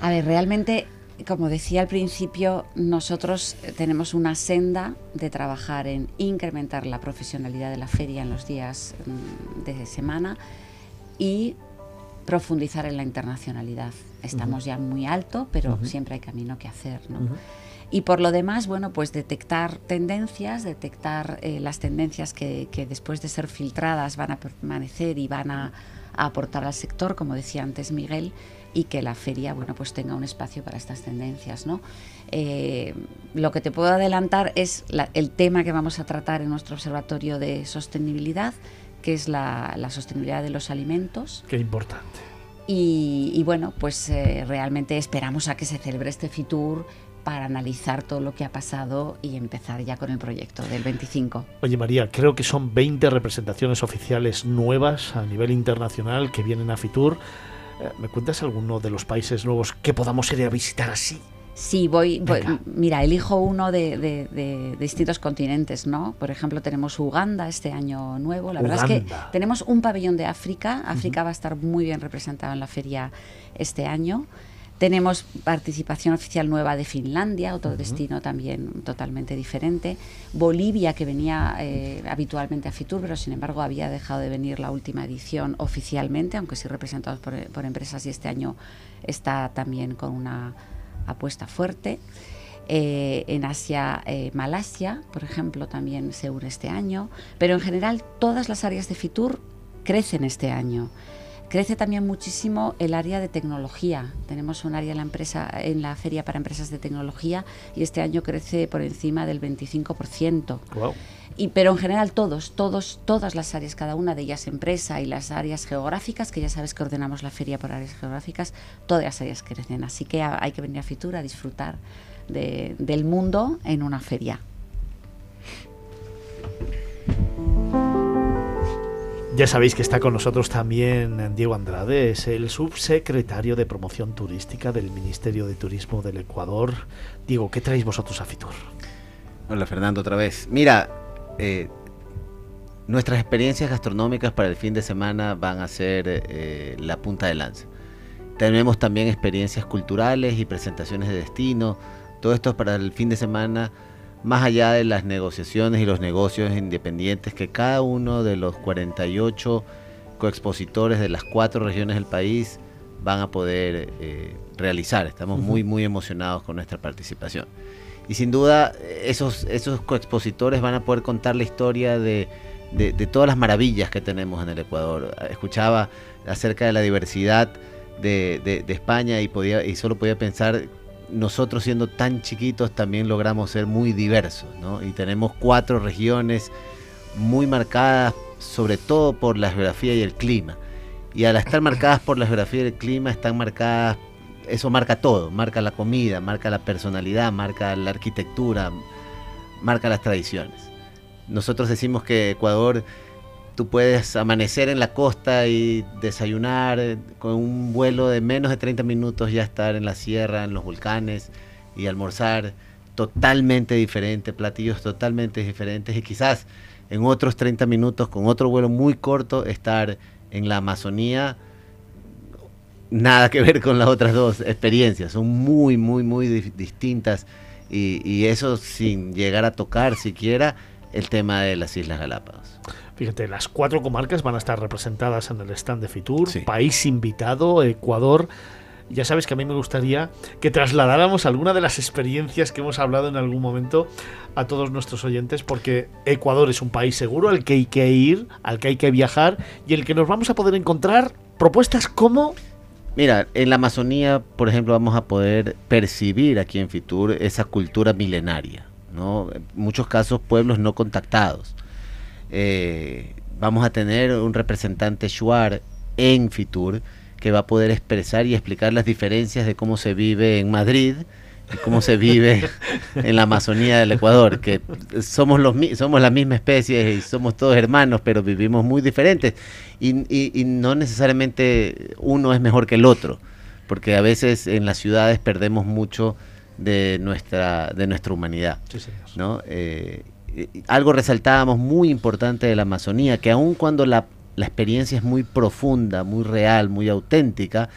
A ver, realmente, como decía al principio, nosotros tenemos una senda de trabajar en incrementar la profesionalidad de la feria en los días mm, de semana y profundizar en la internacionalidad. Estamos uh -huh. ya muy alto, pero uh -huh. siempre hay camino que hacer. ¿no? Uh -huh. Y por lo demás, bueno, pues detectar tendencias, detectar eh, las tendencias que, que, después de ser filtradas van a permanecer y van a, a, aportar al sector, como decía antes Miguel, y que la feria, bueno, pues tenga un espacio para estas tendencias, ¿no? Eh, lo que te puedo adelantar es la, el tema que vamos a tratar en nuestro observatorio de sostenibilidad, que es la, la sostenibilidad de los alimentos. Qué importante. Y, y bueno, pues eh, realmente esperamos a que se celebre este FITUR para analizar todo lo que ha pasado y empezar ya con el proyecto del 25. Oye María, creo que son 20 representaciones oficiales nuevas a nivel internacional que vienen a Fitur. Eh, ¿Me cuentas alguno de los países nuevos que podamos ir a visitar así? Sí, voy, voy mira, elijo uno de, de, de, distintos continentes, ¿no? Por ejemplo, tenemos Uganda este año nuevo. La Uganda. verdad es que tenemos un pabellón de África. África uh -huh. va a estar muy bien representado en la feria este año. Tenemos participación oficial nueva de Finlandia, otro uh -huh. destino también totalmente diferente. Bolivia, que venía eh, habitualmente a Fitur, pero sin embargo había dejado de venir la última edición oficialmente, aunque sí representados por, por empresas y este año está también con una apuesta fuerte. Eh, en Asia, eh, Malasia, por ejemplo, también se une este año, pero en general todas las áreas de Fitur crecen este año. Crece también muchísimo el área de tecnología. Tenemos un área en la empresa, en la feria para empresas de tecnología y este año crece por encima del 25%. Wow. Y, pero en general todos, todos, todas las áreas, cada una de ellas empresa y las áreas geográficas, que ya sabes que ordenamos la feria por áreas geográficas, todas las áreas crecen. Así que hay que venir a Fitur a disfrutar de, del mundo en una feria. Ya sabéis que está con nosotros también Diego Andrade, es el subsecretario de Promoción Turística del Ministerio de Turismo del Ecuador. Diego, ¿qué traéis vosotros a Fitur? Hola Fernando, otra vez. Mira, eh, nuestras experiencias gastronómicas para el fin de semana van a ser eh, la punta de lanza. Tenemos también experiencias culturales y presentaciones de destino. Todo esto para el fin de semana más allá de las negociaciones y los negocios independientes que cada uno de los 48 coexpositores de las cuatro regiones del país van a poder eh, realizar. Estamos uh -huh. muy, muy emocionados con nuestra participación. Y sin duda, esos, esos coexpositores van a poder contar la historia de, de, de, todas las maravillas que tenemos en el Ecuador. Escuchaba acerca de la diversidad de, de España y, podía, y solo podía pensar nosotros siendo tan chiquitos también logramos ser muy diversos, ¿no? Y tenemos cuatro regiones muy marcadas, sobre todo por la geografía y el clima. Y al estar marcadas por la geografía y el clima, están marcadas, eso marca todo, marca la comida, marca la personalidad, marca la arquitectura, marca las tradiciones. Nosotros decimos que Ecuador tú puedes amanecer en la costa y desayunar con un vuelo de menos de 30 minutos, ya estar en la sierra, en los volcanes y almorzar totalmente diferente, platillos totalmente diferentes y quizás en otros 30 minutos con otro vuelo muy corto estar en la Amazonía. Nada que ver con las otras dos experiencias, son muy, muy, muy di distintas y, y eso sin llegar a tocar siquiera el tema de las Islas Galápagos. Fíjate, las cuatro comarcas van a estar representadas en el stand de Fitur, sí. país invitado, Ecuador. Ya sabes que a mí me gustaría que trasladáramos alguna de las experiencias que hemos hablado en algún momento a todos nuestros oyentes, porque Ecuador es un país seguro al que hay que ir, al que hay que viajar y el que nos vamos a poder encontrar propuestas como Mira, en la Amazonía, por ejemplo, vamos a poder percibir aquí en Fitur esa cultura milenaria, ¿no? En muchos casos pueblos no contactados eh, vamos a tener un representante Shuar en Fitur que va a poder expresar y explicar las diferencias de cómo se vive en Madrid y cómo se vive en la Amazonía del Ecuador, que somos, los, somos la misma especie y somos todos hermanos, pero vivimos muy diferentes y, y no necesariamente uno es mejor que el otro, porque a veces en las ciudades perdemos mucho de nuestra, de nuestra humanidad. ¿no? Eh, algo resaltábamos muy importante de la Amazonía, que aun cuando la, la experiencia es muy profunda, muy real, muy auténtica,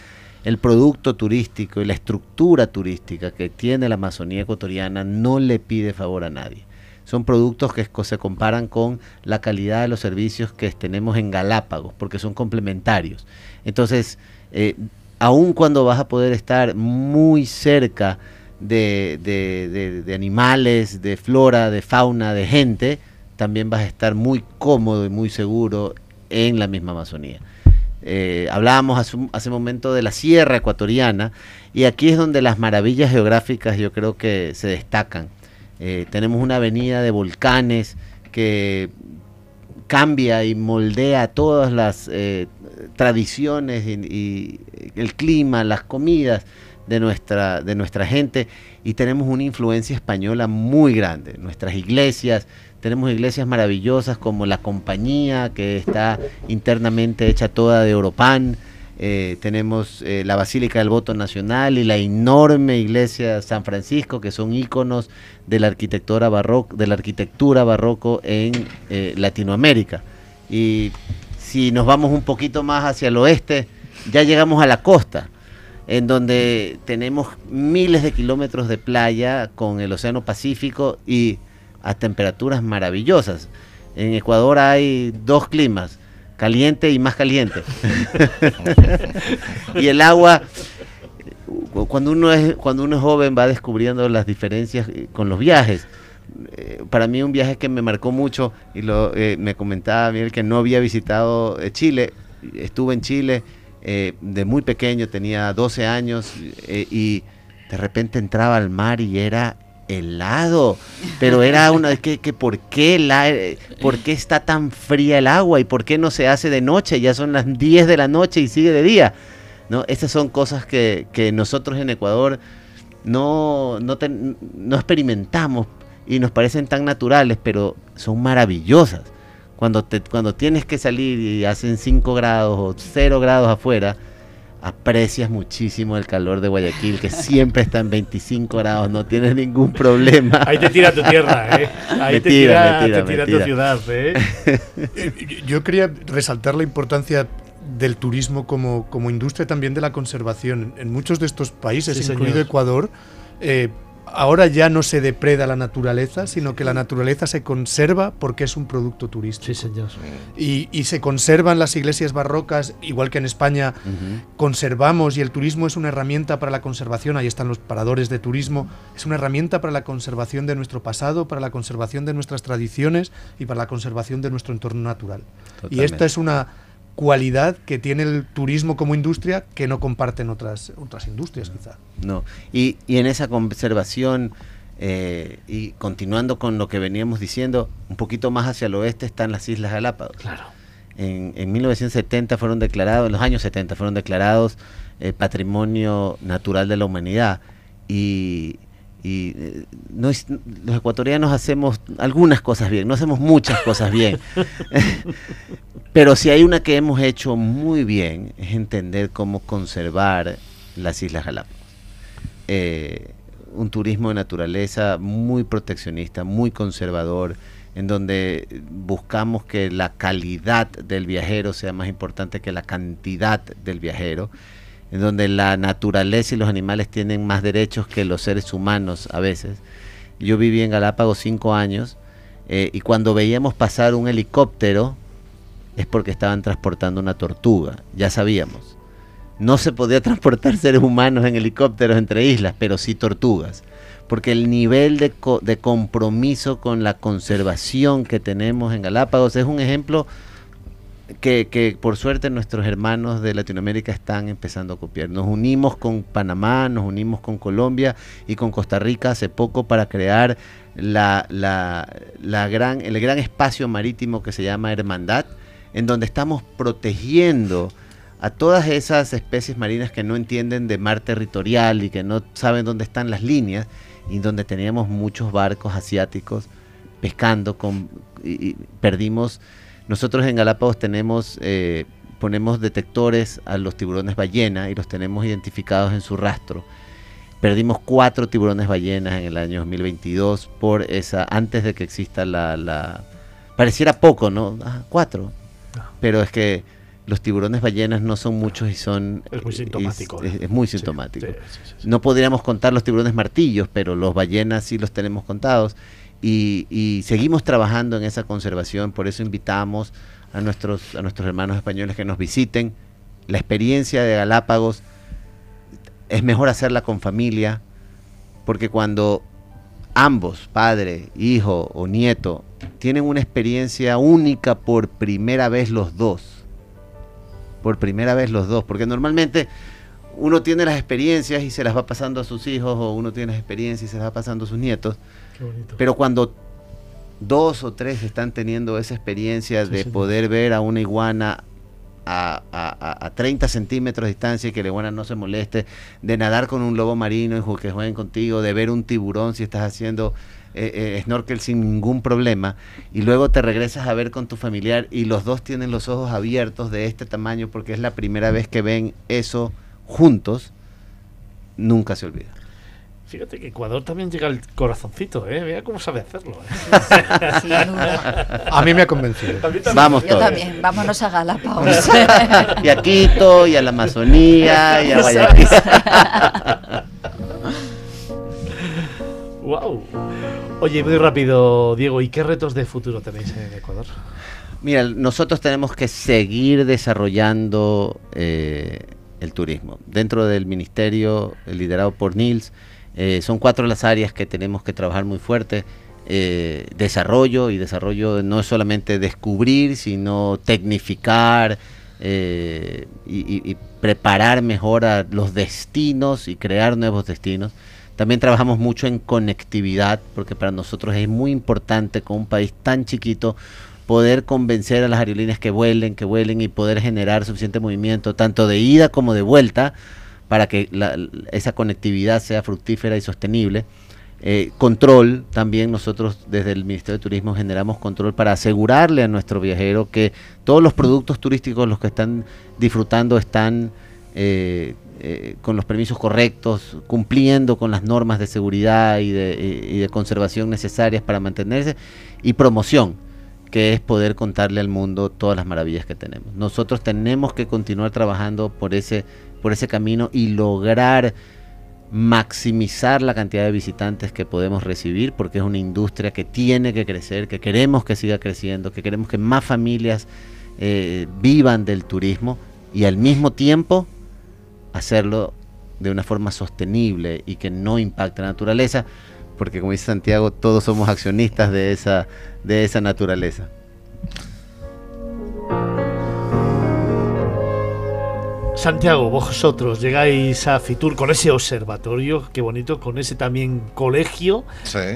el producto turístico y la estructura turística que tiene la Amazonía ecuatoriana no le pide favor a nadie. Son productos que se comparan con la calidad de los servicios que tenemos en Galápagos, porque son complementarios. Entonces, eh, aun cuando vas a poder estar muy cerca de, de, animales, de flora, de fauna, de gente, también vas a estar muy cómodo y muy seguro en la misma Amazonía. Eh, hablábamos hace, hace, momento de la sierra ecuatoriana y aquí es donde las maravillas geográficas yo creo que se destacan. Eh, tenemos una avenida de volcanes que cambia y moldea todas las eh, tradiciones y, el clima, las comidas de nuestra, de nuestra gente y tenemos una influencia española muy grande. Nuestras iglesias, tenemos iglesias maravillosas como la compañía que está internamente hecha toda de Europan. Eh, tenemos eh, la Basílica del Voto Nacional y la enorme iglesia San Francisco, que son íconos de la arquitectura barroco, de la arquitectura barroco en eh, Latinoamérica. Y si nos vamos un poquito más hacia el oeste, ya llegamos a la costa en donde tenemos miles de kilómetros de playa con el Océano Pacífico y a temperaturas maravillosas. En Ecuador hay dos climas, caliente y más caliente. y el agua, cuando uno, es, cuando uno es joven va descubriendo las diferencias eh, con los viajes. Eh, para mí un viaje que me marcó mucho y lo, eh, me comentaba Miguel que no había visitado Chile, estuve en Chile eh, de muy pequeño, tenía 12 años eh, y de repente entraba al mar y era helado, pero era una que, que ¿por qué la, por qué está tan fría el agua y por qué no se hace de noche, ya son las 10 de la noche y sigue de día. ¿no? Estas son cosas que, que nosotros en Ecuador no, no, no experimentamos y nos parecen tan naturales, pero son maravillosas cuando, te, cuando tienes que salir y hacen 5 grados o 0 grados afuera, aprecias muchísimo el calor de Guayaquil, que siempre está en 25 grados, no tienes ningún problema. Ahí te tira tu tierra, ¿eh? Ahí te, tira, te tira, tu ciudad, ¿eh? ¿eh? Yo quería resaltar la importancia del turismo como, como industria también de la conservación. En muchos de estos países, incluido Ecuador, eh, ahora ya no se depreda la naturaleza, sino que la naturaleza se conserva porque es un producto turístico. Sí, señor. Y, se conservan las iglesias barrocas, igual que en España conservamos, y el turismo es una herramienta para la conservación, ahí están los paradores de turismo, es una herramienta para la conservación de nuestro pasado, para la conservación de nuestras tradiciones y para la conservación de nuestro entorno natural. Y esta es una cualidad que tiene el turismo como industria que no comparten otras, otras industrias quizá. No, y, y en esa conservación eh, y continuando con lo que veníamos diciendo, un poquito más hacia el oeste están las Islas Galápagos. Claro. En, en 1970 fueron declarados, en los años 70 fueron declarados eh, Patrimonio Natural de la Humanidad y y eh, los ecuatorianos hacemos algunas cosas bien, no hacemos muchas cosas bien. Pero si hay una que hemos hecho muy bien es entender cómo conservar las Islas Galápagos. Eh, un turismo de naturaleza muy proteccionista, muy conservador, en donde buscamos que la calidad del viajero sea más importante que la cantidad del viajero en donde la naturaleza y los animales tienen más derechos que los seres humanos a veces. Yo viví en Galápagos cinco años eh, y cuando veíamos pasar un helicóptero es porque estaban transportando una tortuga, ya sabíamos. No se podía transportar seres humanos en helicópteros entre islas, pero sí tortugas. Porque el nivel de, de compromiso con la conservación que tenemos en Galápagos es un ejemplo que, por suerte nuestros hermanos de Latinoamérica están empezando a copiar. Nos unimos con Panamá, nos unimos con Colombia y con Costa Rica hace poco para crear la, la, gran, el gran espacio marítimo que se llama Hermandad, en donde estamos protegiendo a todas esas especies marinas que no entienden de mar territorial y que no saben dónde están las líneas y donde teníamos muchos barcos asiáticos pescando con y, perdimos nosotros en Galápagos tenemos eh, ponemos detectores a los tiburones ballena y los tenemos identificados en su rastro perdimos cuatro tiburones ballenas en el año 2022 por esa antes de que exista la, la pareciera poco no ah, cuatro pero es que los tiburones ballenas no son muchos y son... Es muy sintomático. Es, muy sintomático. no podríamos contar los tiburones martillos, pero los ballenas sí los tenemos contados. Y, seguimos trabajando en esa conservación, por eso invitamos a nuestros, a nuestros hermanos españoles que nos visiten. La experiencia de Galápagos es mejor hacerla con familia, porque cuando ambos, padre, hijo o nieto, tienen una experiencia única por primera vez los dos, por primera vez los dos, porque normalmente uno tiene las experiencias y se las va pasando a sus hijos o uno tiene las experiencias y se las va pasando a sus nietos. Pero cuando dos o tres están teniendo esa experiencia de poder ver a una iguana a, a, 30 centímetros de distancia y que la iguana no se moleste, de nadar con un lobo marino y que jueguen contigo, de ver un tiburón si estás haciendo eh, eh, snorkel sin ningún problema y luego te regresas a ver con tu familiar y los dos tienen los ojos abiertos de este tamaño porque es la primera vez que ven eso juntos, nunca se olvida. Fíjate que Ecuador también llega al corazoncito, ¿eh? Vea cómo sabe hacerlo. ¿eh? a mí me ha convencido. Vamos Yo también, vámonos a Galápagos. y a Quito, y a la Amazonía, y a Guayaquil. wow. Oye, muy rápido, Diego, ¿y qué retos de futuro tenéis en Ecuador? Mira, nosotros tenemos que seguir desarrollando eh, el turismo. Dentro del ministerio liderado por Nils, eh, son cuatro las áreas que tenemos que trabajar muy fuerte. Eh, desarrollo, y desarrollo no es solamente descubrir, sino tecnificar y, preparar mejor a los destinos y crear nuevos destinos. También trabajamos mucho en conectividad, porque para nosotros es muy importante con un país tan chiquito poder convencer a las aerolíneas que vuelen, que vuelen y poder generar suficiente movimiento, tanto de ida como de vuelta, para que esa conectividad sea fructífera y sostenible. Eh, control, también nosotros desde el Ministerio de Turismo generamos control para asegurarle a nuestro viajero que todos los productos turísticos los que están disfrutando están eh, eh, con los permisos correctos, cumpliendo con las normas de seguridad y de, conservación necesarias para mantenerse, y promoción, que es poder contarle al mundo todas las maravillas que tenemos. Nosotros tenemos que continuar trabajando por ese, por ese camino y lograr maximizar la cantidad de visitantes que podemos recibir, porque es una industria que tiene que crecer, que queremos que siga creciendo, que queremos que más familias eh, vivan del turismo y al mismo tiempo hacerlo de una forma sostenible y que no impacte la naturaleza, porque como dice Santiago, todos somos accionistas de esa, de esa naturaleza. Santiago, vosotros llegáis a Fitur con ese observatorio, qué bonito, con ese también colegio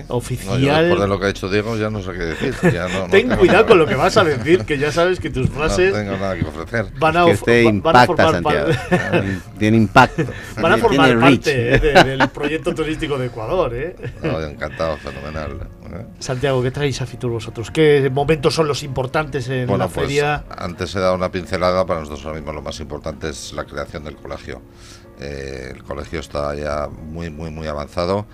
oficial. No, después de lo que ha hecho Diego ya no sé qué decir. Ten cuidado con lo que vas a decir, que ya sabes que tus frases. No tengo nada que ofrecer. Van a, que impacta, Santiago. Tiene impacto. Van a formar parte eh, del proyecto turístico de Ecuador. ¿eh? encantado, fenomenal. ¿Eh? Santiago, ¿qué traéis a Fitur vosotros? ¿Qué momentos son los importantes en la pues, feria? Antes he dado una pincelada, para nosotros ahora mismo lo más importante es la creación del colegio. Eh, el colegio está ya muy, muy, muy avanzado.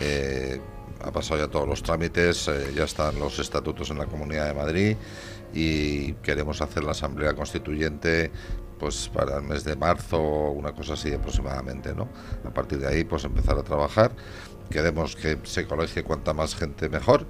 Eh, ha pasado ya todos los trámites, eh, ya están los estatutos en la Comunidad de Madrid y queremos hacer la Asamblea Constituyente pues para el mes de marzo una cosa así aproximadamente, ¿no? A partir de ahí pues empezar a trabajar. Queremos que se colegie cuanta más gente mejor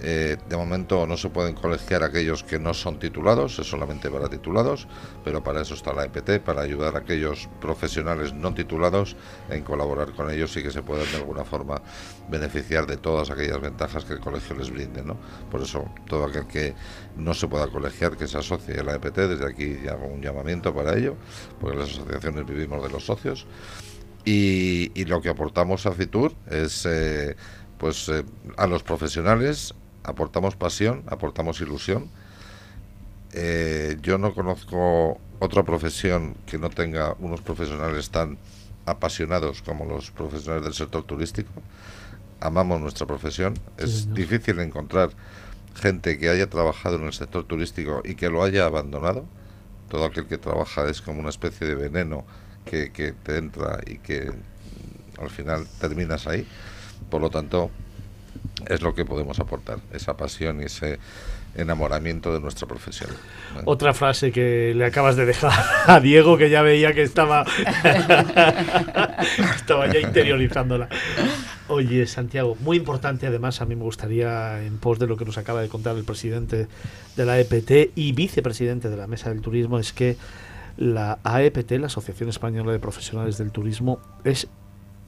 eh, de momento no se pueden colegiar aquellos que no son titulados, es solamente para titulados, pero para eso está la EPT, para ayudar a aquellos profesionales no titulados en colaborar con ellos y que se puedan de alguna forma beneficiar de todas aquellas ventajas que el colegio les brinde. Por eso, todo aquel que no se pueda colegiar, que se asocie a la EPT, desde aquí hago un llamamiento para ello, porque las asociaciones vivimos de los socios. Y, lo que aportamos a Fitur es eh, pues eh, a los profesionales aportamos pasión, aportamos ilusión. Eh, yo no conozco otra profesión que no tenga unos profesionales tan apasionados como los profesionales del sector turístico. Amamos nuestra profesión. es difícil encontrar gente que haya trabajado en el sector turístico y que lo haya abandonado. Todo aquel que trabaja es como una especie de veneno que, que te entra y que al final terminas ahí. Por lo tanto, es lo que podemos aportar, esa pasión y ese enamoramiento de nuestra profesión. Otra frase que le acabas de dejar a Diego, que ya veía que estaba, estaba ya interiorizándola. Oye, Santiago, muy importante además, a mí me gustaría, en pos de lo que nos acaba de contar el presidente de la EPT y vicepresidente de la Mesa del Turismo, es que la AEPT, la Asociación Española de Profesionales del Turismo, es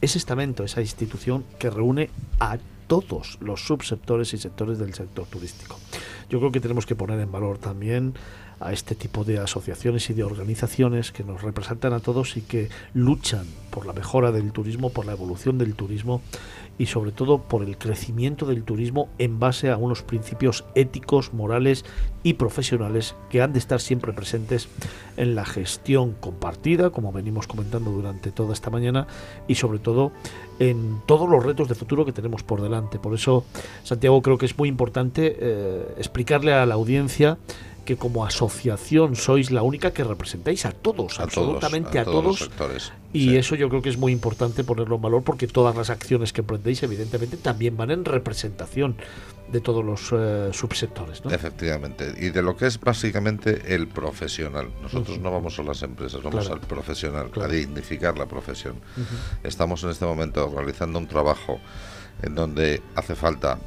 ese estamento, esa institución que reúne a todos los subsectores y sectores del sector turístico. Yo creo que tenemos que poner en valor también a este tipo de asociaciones y de organizaciones que nos representan a todos y que luchan por la mejora del turismo, por la evolución del turismo y sobre todo por el crecimiento del turismo en base a unos principios éticos, morales y profesionales que han de estar siempre presentes en la gestión compartida, como venimos comentando durante toda esta mañana, y sobre todo en todos los retos de futuro que tenemos por delante. Por eso, Santiago, creo que es muy importante eh, explicarle a la audiencia que como asociación sois la única que representáis a todos, absolutamente a, todos. Y eso yo creo que es muy importante ponerlo en valor porque todas las acciones que emprendéis evidentemente también van en representación de todos los eh, subsectores. Efectivamente, y de lo que es básicamente el profesional. Nosotros no vamos a las empresas, vamos al profesional, a dignificar la profesión. Estamos en este momento realizando un trabajo en donde hace falta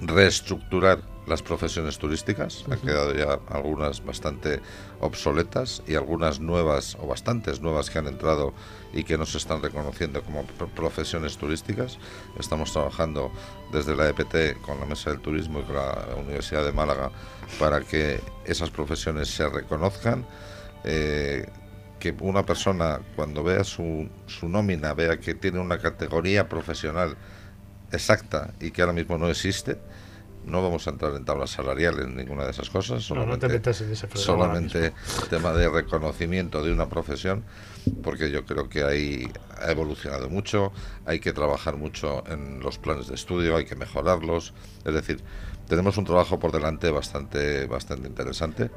reestructurar las profesiones turísticas. Han quedado ya algunas bastante obsoletas y algunas nuevas o bastantes nuevas que han entrado y que no se están reconociendo como profesiones turísticas. Estamos trabajando desde la EPT con la Mesa del Turismo y con la Universidad de Málaga para que esas profesiones se reconozcan. Eh, que una persona cuando vea su, su nómina vea que tiene una categoría profesional exacta y que ahora mismo no existe, no vamos a entrar en tablas salariales, en ninguna de esas cosas. Solamente, solamente tema de reconocimiento de una profesión, porque yo creo que ahí ha evolucionado mucho, hay que trabajar mucho en los planes de estudio, hay que mejorarlos. Es decir, tenemos un trabajo por delante bastante, bastante interesante.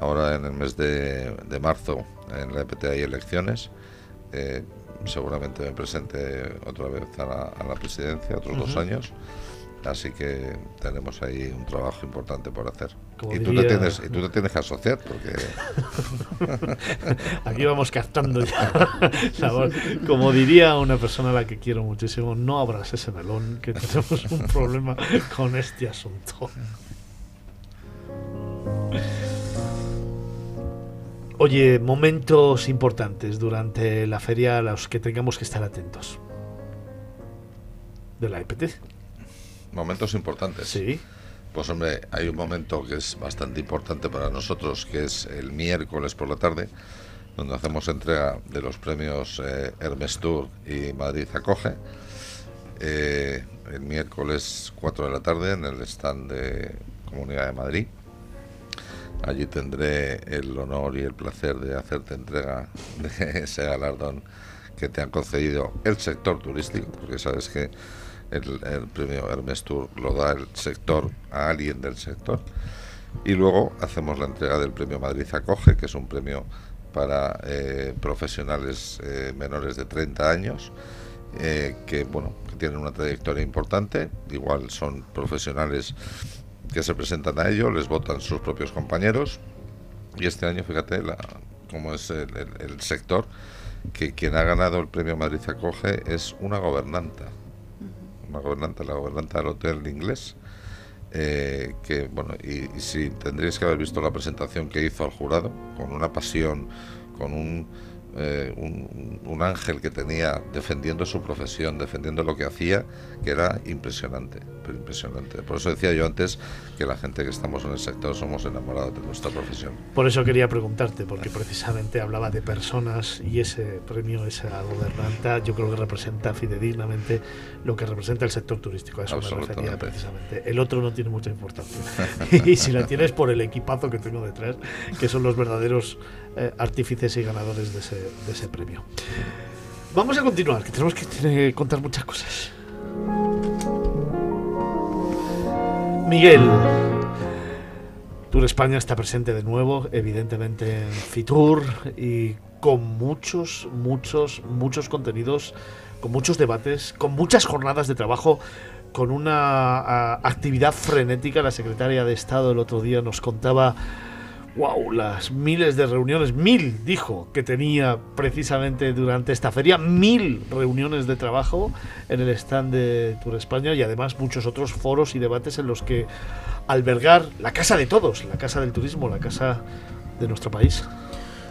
Ahora en el mes de, marzo en la EPT hay elecciones. Eh, seguramente me presente otra vez a la, presidencia, otros dos años. Así que tenemos ahí un trabajo importante por hacer. y, tú te tienes, y tú te tienes que asociar porque... Aquí vamos captando ya Como diría una persona a la que quiero muchísimo, no abras ese melón, que tenemos un problema con este asunto. Oye, momentos importantes durante la feria a los que tengamos que estar atentos. De la EPT momentos importantes. Sí. Pues hombre, hay un momento que es bastante importante para nosotros, que es el miércoles por la tarde, donde hacemos entrega de los premios eh, Hermes Tour y Madrid Acoge. Eh, el miércoles 4 de la tarde en el stand de Comunidad de Madrid. Allí tendré el honor y el placer de hacerte entrega de ese galardón que te han concedido el sector turístico, porque sabes que el, premio Hermes Tour lo da el sector a alguien del sector. Y luego hacemos la entrega del premio Madrid Acoge, que es un premio para eh, profesionales eh, menores de 30 años, eh, que bueno, que tienen una trayectoria importante, igual son profesionales que se presentan a ello, les votan sus propios compañeros, y este año, fíjate, la, como es el, el sector, que quien ha ganado el premio Madrid Acoge es una gobernanta, una gobernante, la gobernante del hotel inglés. Eh, que bueno, y, si tendríais que haber visto la presentación que hizo al jurado, con una pasión, con un, eh, un, ángel que tenía defendiendo su profesión, defendiendo lo que hacía, que era impresionante. Impresionante. Por eso decía yo antes que la gente que estamos en el sector somos enamorados de nuestra profesión. Por eso quería preguntarte, porque precisamente hablaba de personas y ese premio, esa gobernanta, yo creo que representa fidedignamente lo que representa el sector turístico. A eso me refería precisamente. El otro no tiene mucha importancia. y si la tienes por el equipazo que tengo detrás, que son los verdaderos eh, artífices y ganadores de ese, de ese premio. Vamos a continuar, que tenemos que contar muchas cosas. Miguel, Tour España está presente de nuevo, evidentemente en Fitur y con muchos, muchos, muchos contenidos, con muchos debates, con muchas jornadas de trabajo, con una actividad frenética. La secretaria de Estado el otro día nos contaba wow, las miles de reuniones, mil dijo que tenía precisamente durante esta feria, mil reuniones de trabajo en el stand de Tour España y además muchos otros foros y debates en los que albergar la casa de todos, la casa del turismo, la casa de nuestro país.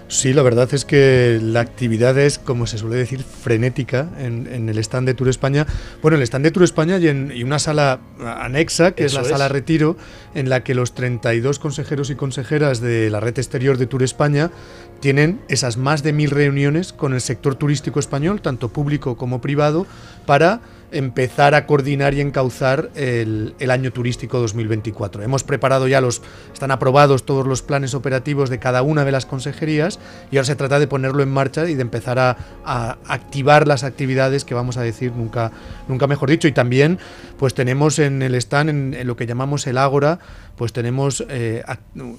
Sí, la verdad es que la actividad es, como se suele decir, frenética en, el stand de Tour España. Bueno, el stand de Tour España y, en, una sala anexa, que es la sala Retiro, en la que los 32 consejeros y consejeras de la red exterior de Tour España tienen esas más de mil reuniones con el sector turístico español, tanto público como privado, para empezar a coordinar y encauzar el, año turístico 2024. Hemos preparado ya los, están aprobados todos los planes operativos de cada una de las consejerías y ahora se trata de ponerlo en marcha y de empezar a, activar las actividades que vamos a decir nunca, nunca mejor dicho. Y también pues tenemos en el stand, en lo que llamamos el Ágora, pues tenemos eh,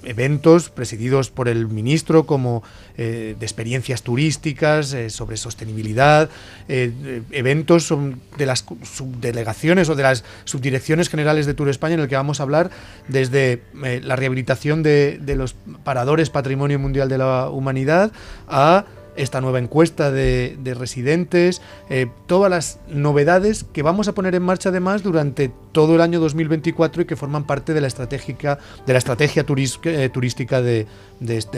eventos presididos por el ministro como eh, de experiencias turísticas eh, sobre sostenibilidad, eventos de las subdelegaciones o de las subdirecciones generales de Tour España en el que vamos a hablar desde la rehabilitación de los paradores Patrimonio Mundial de la Humanidad a esta nueva encuesta de, residentes, eh, todas las novedades que vamos a poner en marcha además durante todo el año 2024 y que forman parte de la, estratégica, de la estrategia eh, turística de,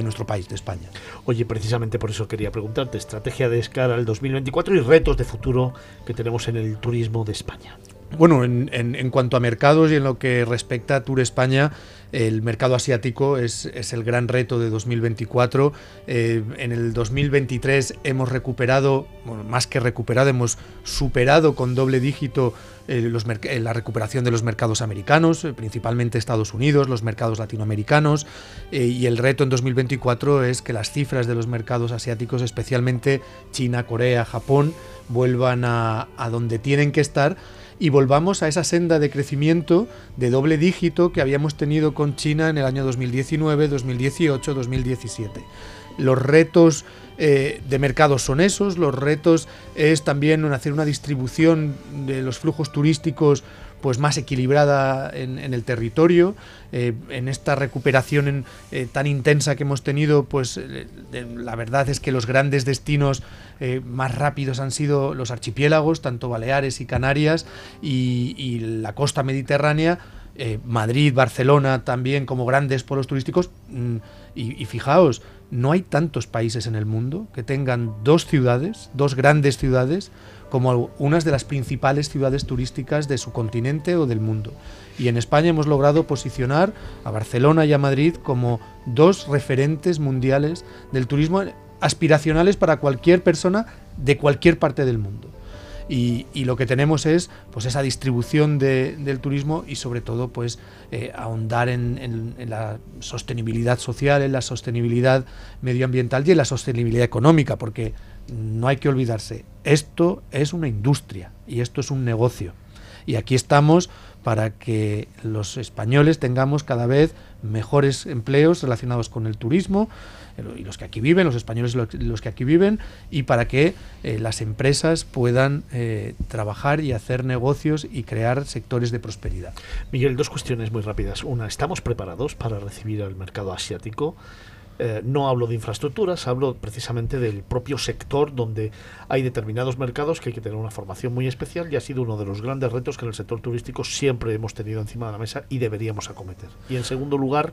nuestro país, de España. Oye, precisamente por eso quería preguntarte, estrategia de escala al 2024 y retos de futuro que tenemos en el turismo de España. Bueno, en, en, cuanto a mercados y en lo que respecta a Tour España, el mercado asiático es, es el gran reto de 2024. Eh, en el 2023 hemos recuperado, más que recuperado, hemos superado con doble dígito eh, eh, la recuperación de los mercados americanos, principalmente Estados Unidos, los mercados latinoamericanos. y el reto en 2024 es que las cifras de los mercados asiáticos, especialmente China, Corea, Japón, vuelvan a donde tienen que estar y volvamos a esa senda de crecimiento de doble dígito que habíamos tenido con China en el año 2019, 2018, 2017. Los retos eh, de mercado son esos, los retos es también hacer una distribución de los flujos turísticos pues más equilibrada en, el territorio. Eh, en esta recuperación eh, tan intensa que hemos tenido, pues eh, la verdad es que los grandes destinos más rápidos han sido los archipiélagos, tanto Baleares y Canarias, y, la costa mediterránea. Madrid, Barcelona también como grandes polos turísticos. Mm, y, y fijaos, no hay tantos países en el mundo que tengan dos ciudades, dos grandes ciudades, como unas de las principales ciudades turísticas de su continente o del mundo. Y en España hemos logrado posicionar a Barcelona y a Madrid como dos referentes mundiales del turismo aspiracionales para cualquier persona de cualquier parte del mundo. Y, lo que tenemos es pues esa distribución del turismo y sobre todo pues eh, ahondar en, la sostenibilidad social, en la sostenibilidad medioambiental y en la sostenibilidad económica, porque no hay que olvidarse, esto es una industria y esto es un negocio. Y aquí estamos para que los españoles tengamos cada vez mejores empleos relacionados con el turismo eh, y los que aquí viven, los españoles los que aquí viven, y para que eh, las empresas puedan eh, trabajar y hacer negocios y crear sectores de prosperidad. Miguel, dos cuestiones muy rápidas. Una, ¿estamos preparados para recibir al mercado asiático? Eh, no hablo de infraestructuras, hablo precisamente del propio sector donde hay determinados mercados que hay que tener una formación muy especial y ha sido uno de los grandes retos que en el sector turístico siempre hemos tenido encima de la mesa y deberíamos acometer. Y en segundo lugar,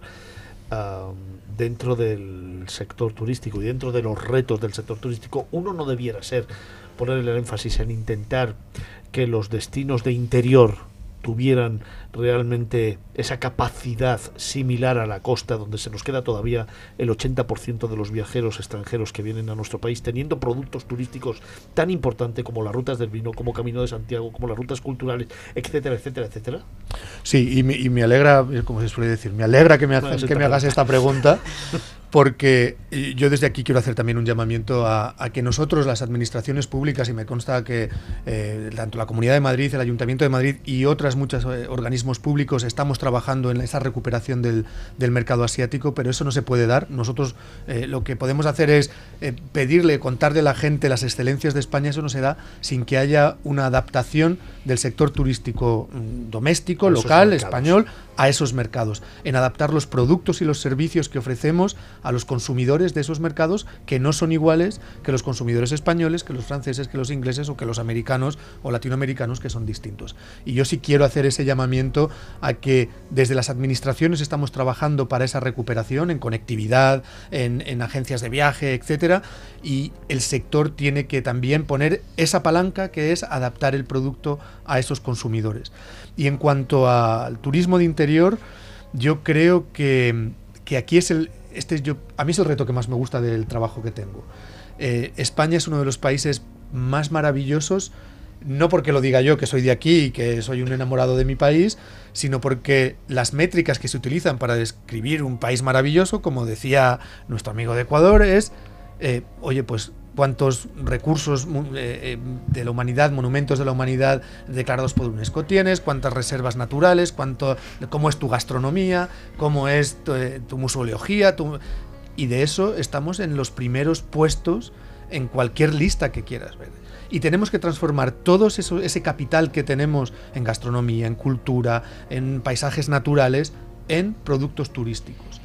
dentro del sector turístico y dentro de los retos del sector turístico, uno no debiera ser poner el énfasis en intentar que los destinos de interior tuvieran realmente esa capacidad similar a la costa, donde se nos queda todavía el 80% de los viajeros extranjeros que vienen a nuestro país, teniendo productos turísticos tan importantes como las rutas del vino, como Camino de Santiago, como las rutas culturales, etcétera, etcétera, etcétera? Sí, y me, y me alegra, como se suele decir, me alegra que me, hagas- que me hagas esta pregunta, porque eh, yo desde aquí quiero hacer también un llamamiento a, a que nosotros, las administraciones públicas, y me consta que eh, tanto la Comunidad de Madrid, el Ayuntamiento de Madrid y otras muchos eh, organismos públicos estamos trabajando en esa recuperación del, del mercado asiático, pero eso no se puede dar. Nosotros eh, lo que podemos hacer es eh, pedirle, contarle a la gente las excelencias de España, eso no se da sin que haya una adaptación del sector turístico mm, doméstico, local, mercados. español, a esos mercados, en adaptar los productos y los servicios que ofrecemos a los consumidores de esos mercados que no son iguales que los consumidores españoles, que los franceses, que los ingleses o que los americanos o latinoamericanos que son distintos. Y yo sí quiero hacer ese llamamiento a que desde las administraciones estamos trabajando para esa recuperación en conectividad, en, en agencias de viaje, etcétera, y el sector tiene que también poner esa palanca que es adaptar el producto a esos consumidores. Y en cuanto al turismo de interior, yo creo que, que aquí es el. Este es yo, a mí es el reto que más me gusta del trabajo que tengo. Eh, España es uno de los países más maravillosos, no porque lo diga yo, que soy de aquí y que soy un enamorado de mi país, sino porque las métricas que se utilizan para describir un país maravilloso, como decía nuestro amigo de Ecuador, es, eh, oye, pues cuántos recursos eh, eh, de la humanidad, monumentos de la humanidad declarados por UNESCO tienes, cuántas reservas naturales, cuánto, cómo es tu gastronomía, cómo es tu, museología, y de eso estamos en los primeros puestos en cualquier lista que quieras ver. Y tenemos que transformar todo ese capital que tenemos en gastronomía, en cultura, en paisajes naturales, en productos turísticos.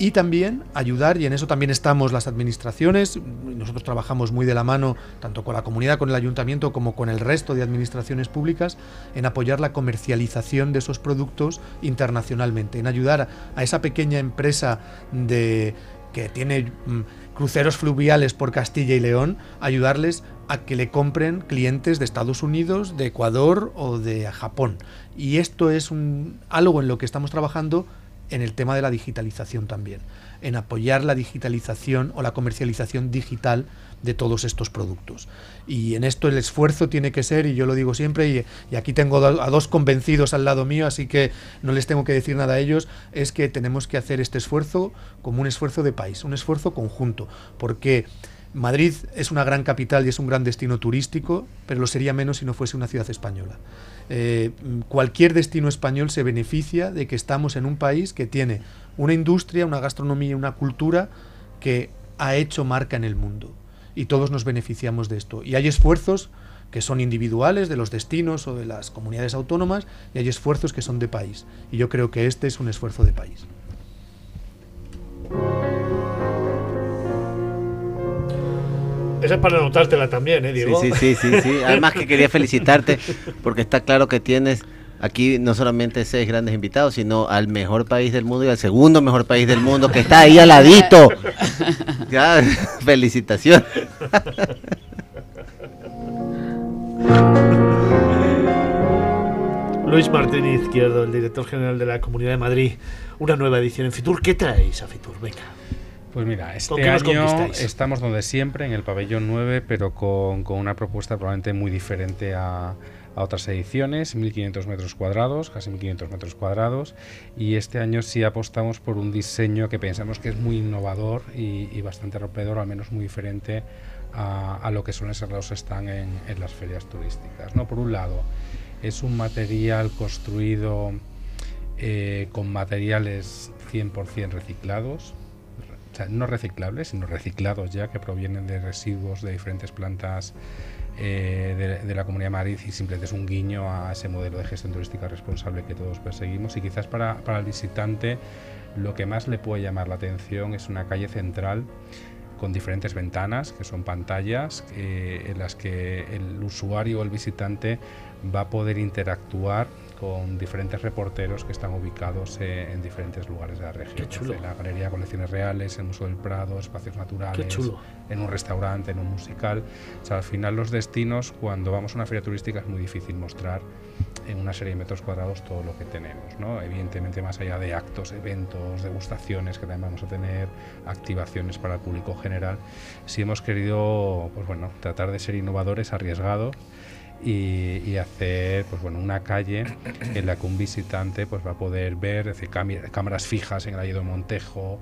Y también ayudar, y en eso también estamos las administraciones, nosotros trabajamos muy de la mano, tanto con la comunidad, con el ayuntamiento, como con el resto de administraciones públicas, en apoyar la comercialización de esos productos internacionalmente, en ayudar a esa pequeña empresa de que tiene mm, cruceros fluviales por Castilla y León, ayudarles a que le compren clientes de Estados Unidos, de Ecuador o de Japón. Y esto es algo en lo que estamos trabajando en el tema de la digitalización también, en apoyar la digitalización o la comercialización digital de todos estos productos. Y en esto el esfuerzo tiene que ser, y yo lo digo siempre, y, y aquí tengo a dos convencidos al lado mío, así que no les tengo que decir nada a ellos, es que tenemos que hacer este esfuerzo como un esfuerzo de país, un esfuerzo conjunto, porque Madrid es una gran capital y es un gran destino turístico, pero lo sería menos si no fuese una ciudad española. Eh, cualquier destino español se beneficia de que estamos en un país que tiene una industria, una gastronomía, una cultura que ha hecho marca en el mundo. Y todos nos beneficiamos de esto. Y hay esfuerzos que son individuales de los destinos o de las comunidades autónomas y hay esfuerzos que son de país. Y yo creo que este es un esfuerzo de país. Esa es para anotártela también, ¿eh, Sí, Diego? sí, sí, sí, sí. Además que quería felicitarte porque está claro que tienes aquí no solamente seis grandes invitados, sino al mejor país del mundo y al segundo mejor país del mundo que está ahí al ladito. Ya, felicitación. Luis Martín Izquierdo, el director general de la Comunidad de Madrid, una nueva edición en Fitur. ¿Qué traéis a Fitur? Venga. Pues mira, ¿Con este año estamos donde siempre, en el pabellón 9, pero con, con una propuesta probablemente muy diferente a, a otras ediciones, 1500 metros cuadrados, casi 1500 metros cuadrados, y este año sí apostamos por un diseño que pensamos que es muy innovador y, y bastante rompedor, al menos muy diferente a, a lo que suelen ser los stands en, en las ferias turísticas. ¿no? Por un lado, es un material construido eh, con materiales 100% reciclados, no reciclables, sino reciclados ya, que provienen de residuos de diferentes plantas eh, de, de la Comunidad de Madrid y simplemente es un guiño a ese modelo de gestión turística responsable que todos perseguimos. Y quizás para, para el visitante lo que más le puede llamar la atención es una calle central con diferentes ventanas, que son pantallas, eh, en las que el usuario o el visitante va a poder interactuar con diferentes reporteros que están ubicados eh, en diferentes lugares de la región. Qué chulo. Desde La Galería de Colecciones Reales, el Museo del Prado, Espacios Naturales, Qué chulo. en un restaurante, en un musical. O sea, al final los destinos, cuando vamos a una feria turística es muy difícil mostrar en una serie de metros cuadrados todo lo que tenemos, ¿no? Evidentemente más allá de actos, eventos, degustaciones que también vamos a tener, activaciones para el público general, sí hemos querido, pues bueno, tratar de ser innovadores, arriesgados y, hacer pues bueno una calle en la que un visitante pues va a poder ver decir, cámaras fijas en el de Montejo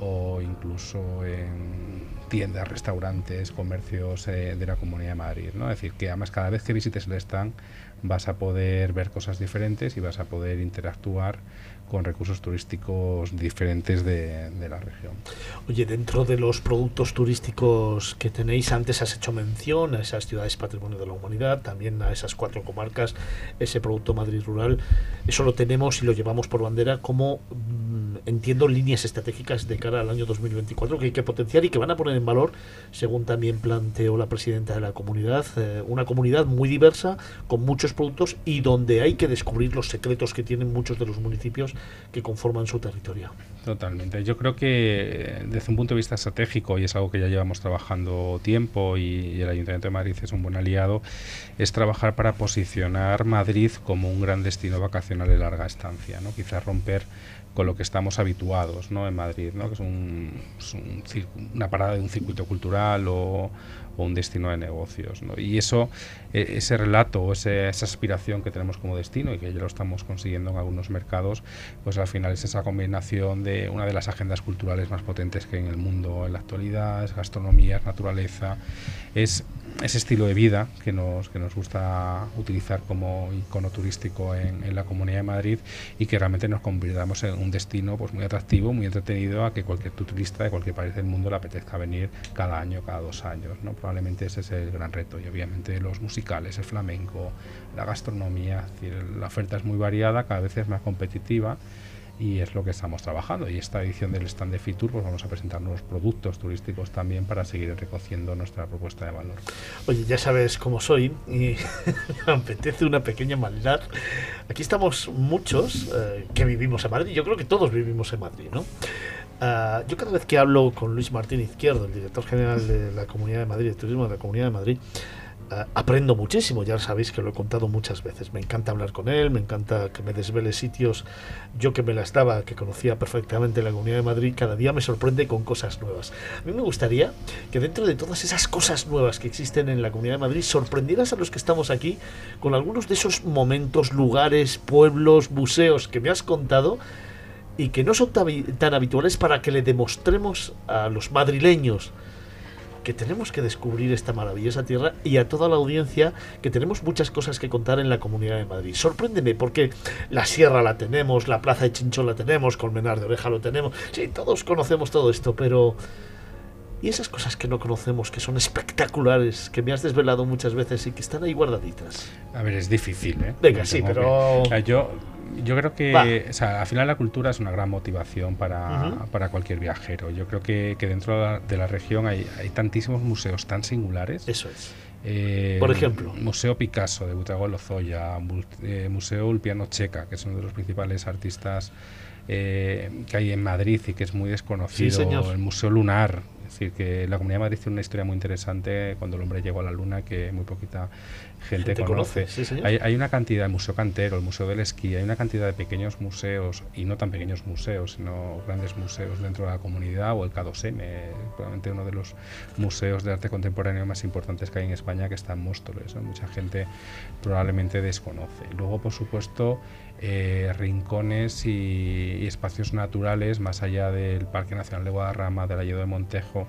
o incluso en tiendas, restaurantes, comercios eh, de la Comunidad de Madrid. ¿no? Es decir, que además cada vez que visites el stand vas a poder ver cosas diferentes y vas a poder interactuar con recursos turísticos diferentes de, la región. Oye, dentro de los productos turísticos que tenéis, antes has hecho mención a esas ciudades patrimonio de la humanidad, también a esas cuatro comarcas, ese producto Madrid rural. Eso lo tenemos y lo llevamos por bandera como, mm, entiendo, líneas estratégicas de cara al año 2024 que hay que potenciar y que van a poner en valor, según también planteó la presidenta de la comunidad, eh, una comunidad muy diversa, con muchos productos y donde hay que descubrir los secretos que tienen muchos de los municipios que conforman su territorio. Totalmente. Yo creo que eh, desde un punto de vista estratégico, y es algo que ya llevamos trabajando tiempo y, el Ayuntamiento de Madrid es un buen aliado, es trabajar para posicionar Madrid como un gran destino vacacional de larga estancia, ¿no? Quizás romper con lo que estamos habituados ¿no? en Madrid, ¿no? que es, un, una parada de un circuito cultural o, un destino de negocios. ¿no? Y eso, eh, ese relato o esa aspiración que tenemos como destino y que ya lo estamos consiguiendo en algunos mercados, pues al final es esa combinación de una de las agendas culturales más potentes que hay en el mundo en la actualidad, es gastronomía, es naturaleza, es ese estilo de vida que nos, que nos gusta utilizar como icono turístico en, en la Comunidad de Madrid y que realmente nos convirtamos en un destino pues muy atractivo, muy entretenido a que cualquier turista de cualquier país del mundo le apetezca venir cada año, cada dos años. ¿no? Probablemente ese es el gran reto y obviamente los musicales, el flamenco, la gastronomía, la oferta es muy variada, cada vez es más competitiva y es lo que estamos trabajando. Y esta edición del stand de Fitur, pues vamos a presentar nuevos productos turísticos también para seguir recogiendo nuestra propuesta de valor. Oye, ya sabes cómo soy y me apetece una pequeña maldad. Aquí estamos muchos eh, que vivimos en Madrid. Yo creo que todos vivimos en Madrid, ¿no? Ah, yo cada vez que hablo con Luis Martín Izquierdo, el director general de la Comunidad de Madrid, de Turismo de la Comunidad de Madrid, ah, aprendo muchísimo. Ya sabéis que lo he contado muchas veces. Me encanta hablar con él, me encanta que me desvele sitios. Yo que me las daba, que conocía perfectamente la Comunidad de Madrid, cada día me sorprende con cosas nuevas. A mí me gustaría que dentro de todas esas cosas nuevas que existen en la Comunidad de Madrid, sorprendieras a los que estamos aquí con algunos de esos momentos, lugares, pueblos, museos que me has contado y que no son tan, tan habituales para que le demostremos a los madrileños que tenemos que descubrir esta maravillosa tierra y a toda la audiencia que tenemos muchas cosas que contar en la Comunidad de Madrid. Sorpréndeme porque la sierra la tenemos, la plaza de Chinchón la tenemos, Colmenar de Oreja lo tenemos. Sí, todos conocemos todo esto, pero y esas cosas que no conocemos, que son espectaculares, que me has desvelado muchas veces y que están ahí guardaditas. A ver, es difícil, ¿eh? Venga, sí, pero- que- yo, yo creo que, o sea, al final la cultura es una gran motivación para, para cualquier viajero. Yo creo que, que dentro de la, de la región hay, hay tantísimos museos tan singulares. Eso es. Eh, Por ejemplo. Museo Picasso de Butrago Lozoya, eh, Museo Ulpiano Checa, que es uno de los principales artistas eh, que hay en Madrid y que es muy desconocido. señor. El Museo Lunar, es decir, que la Comunidad de Madrid tiene una historia muy interesante cuando el hombre llegó a la Luna que muy poquita gente, Gente conoce. conoce, sí, señor. hay, hay una cantidad, el Museo Cantero, el Museo del Esquí, hay una cantidad de pequeños museos, y no tan pequeños museos, sino grandes museos dentro de la comunidad, o el K2M, probablemente uno de los museos de arte contemporáneo más importantes que hay en España, que está en Móstoles. ¿no? Mucha gente probablemente desconoce. Luego, por supuesto, eh, rincones y, espacios naturales más allá del Parque Nacional de Guadarrama, del Alledo de Montejo,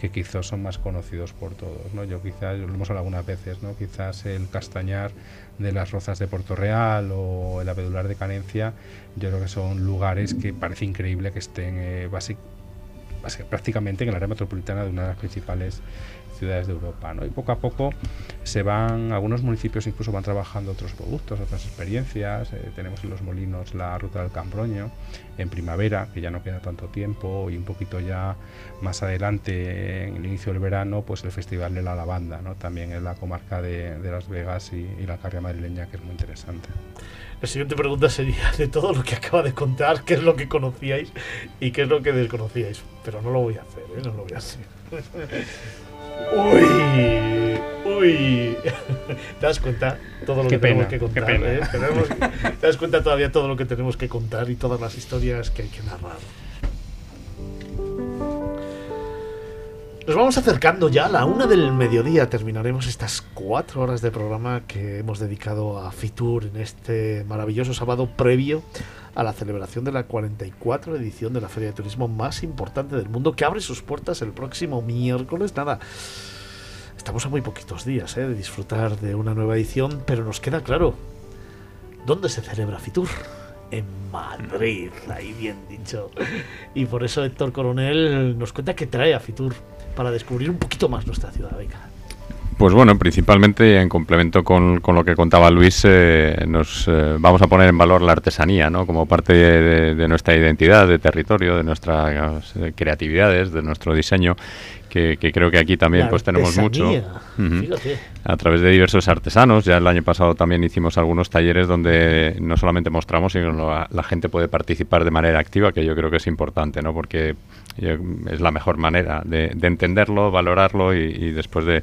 que quizás son más conocidos por todos. ¿no? Yo quizás, lo hemos hablado algunas veces, ¿no? quizás el Castañar de las Rozas de Puerto Real o el Abedular de Canencia, yo creo que son lugares que parece increíble que estén eh, prácticamente en el área metropolitana de una de las principales ciudades de Europa. ¿no? Y poco a poco se van, algunos municipios incluso van trabajando otros productos, otras experiencias. Eh, tenemos en los molinos la ruta del Cambroño en primavera, que ya no queda tanto tiempo, y un poquito ya más adelante, en el inicio del verano, pues el Festival de la Lavanda, ¿no? también en la comarca de, Las Vegas y, y la carrera madrileña, que es muy interesante. La siguiente pregunta sería, de todo lo que acaba de contar, ¿qué es lo que conocíais y qué es lo que desconocíais? Pero no lo voy a hacer, ¿eh? No lo voy a hacer. Uy, uy. ¿Te das cuenta todo lo que tenemos que contar? ¿eh? ¿Te das cuenta todavía todo lo que tenemos que contar y todas las historias que hay que narrar? Nos vamos acercando ya a la una del mediodía. Terminaremos estas cuatro horas de programa que hemos dedicado a Fitur en este maravilloso sábado previo a la celebración de la 44 edición de la Feria de Turismo más importante del mundo que abre sus puertas el próximo miércoles. Nada, estamos a muy poquitos días ¿eh? de disfrutar de una nueva edición, pero nos queda claro dónde se celebra Fitur en Madrid, ahí bien dicho. Y por eso Héctor Coronel nos cuenta que trae a Fitur para descubrir un poquito más nuestra ciudad. Venga. Pues bueno, principalmente en complemento con, con lo que contaba Luis, eh, nos eh, vamos a poner en valor la artesanía, ¿no? Como parte de, nuestra identidad, de territorio, de nuestras eh, creatividades, de nuestro diseño, que, creo que aquí también pues tenemos mucho. A través de diversos artesanos, ya el año pasado también hicimos algunos talleres donde no solamente mostramos, sino la, la gente puede participar de manera activa, que yo creo que es importante, ¿no? Porque es la mejor manera de, entenderlo, valorarlo y, después de,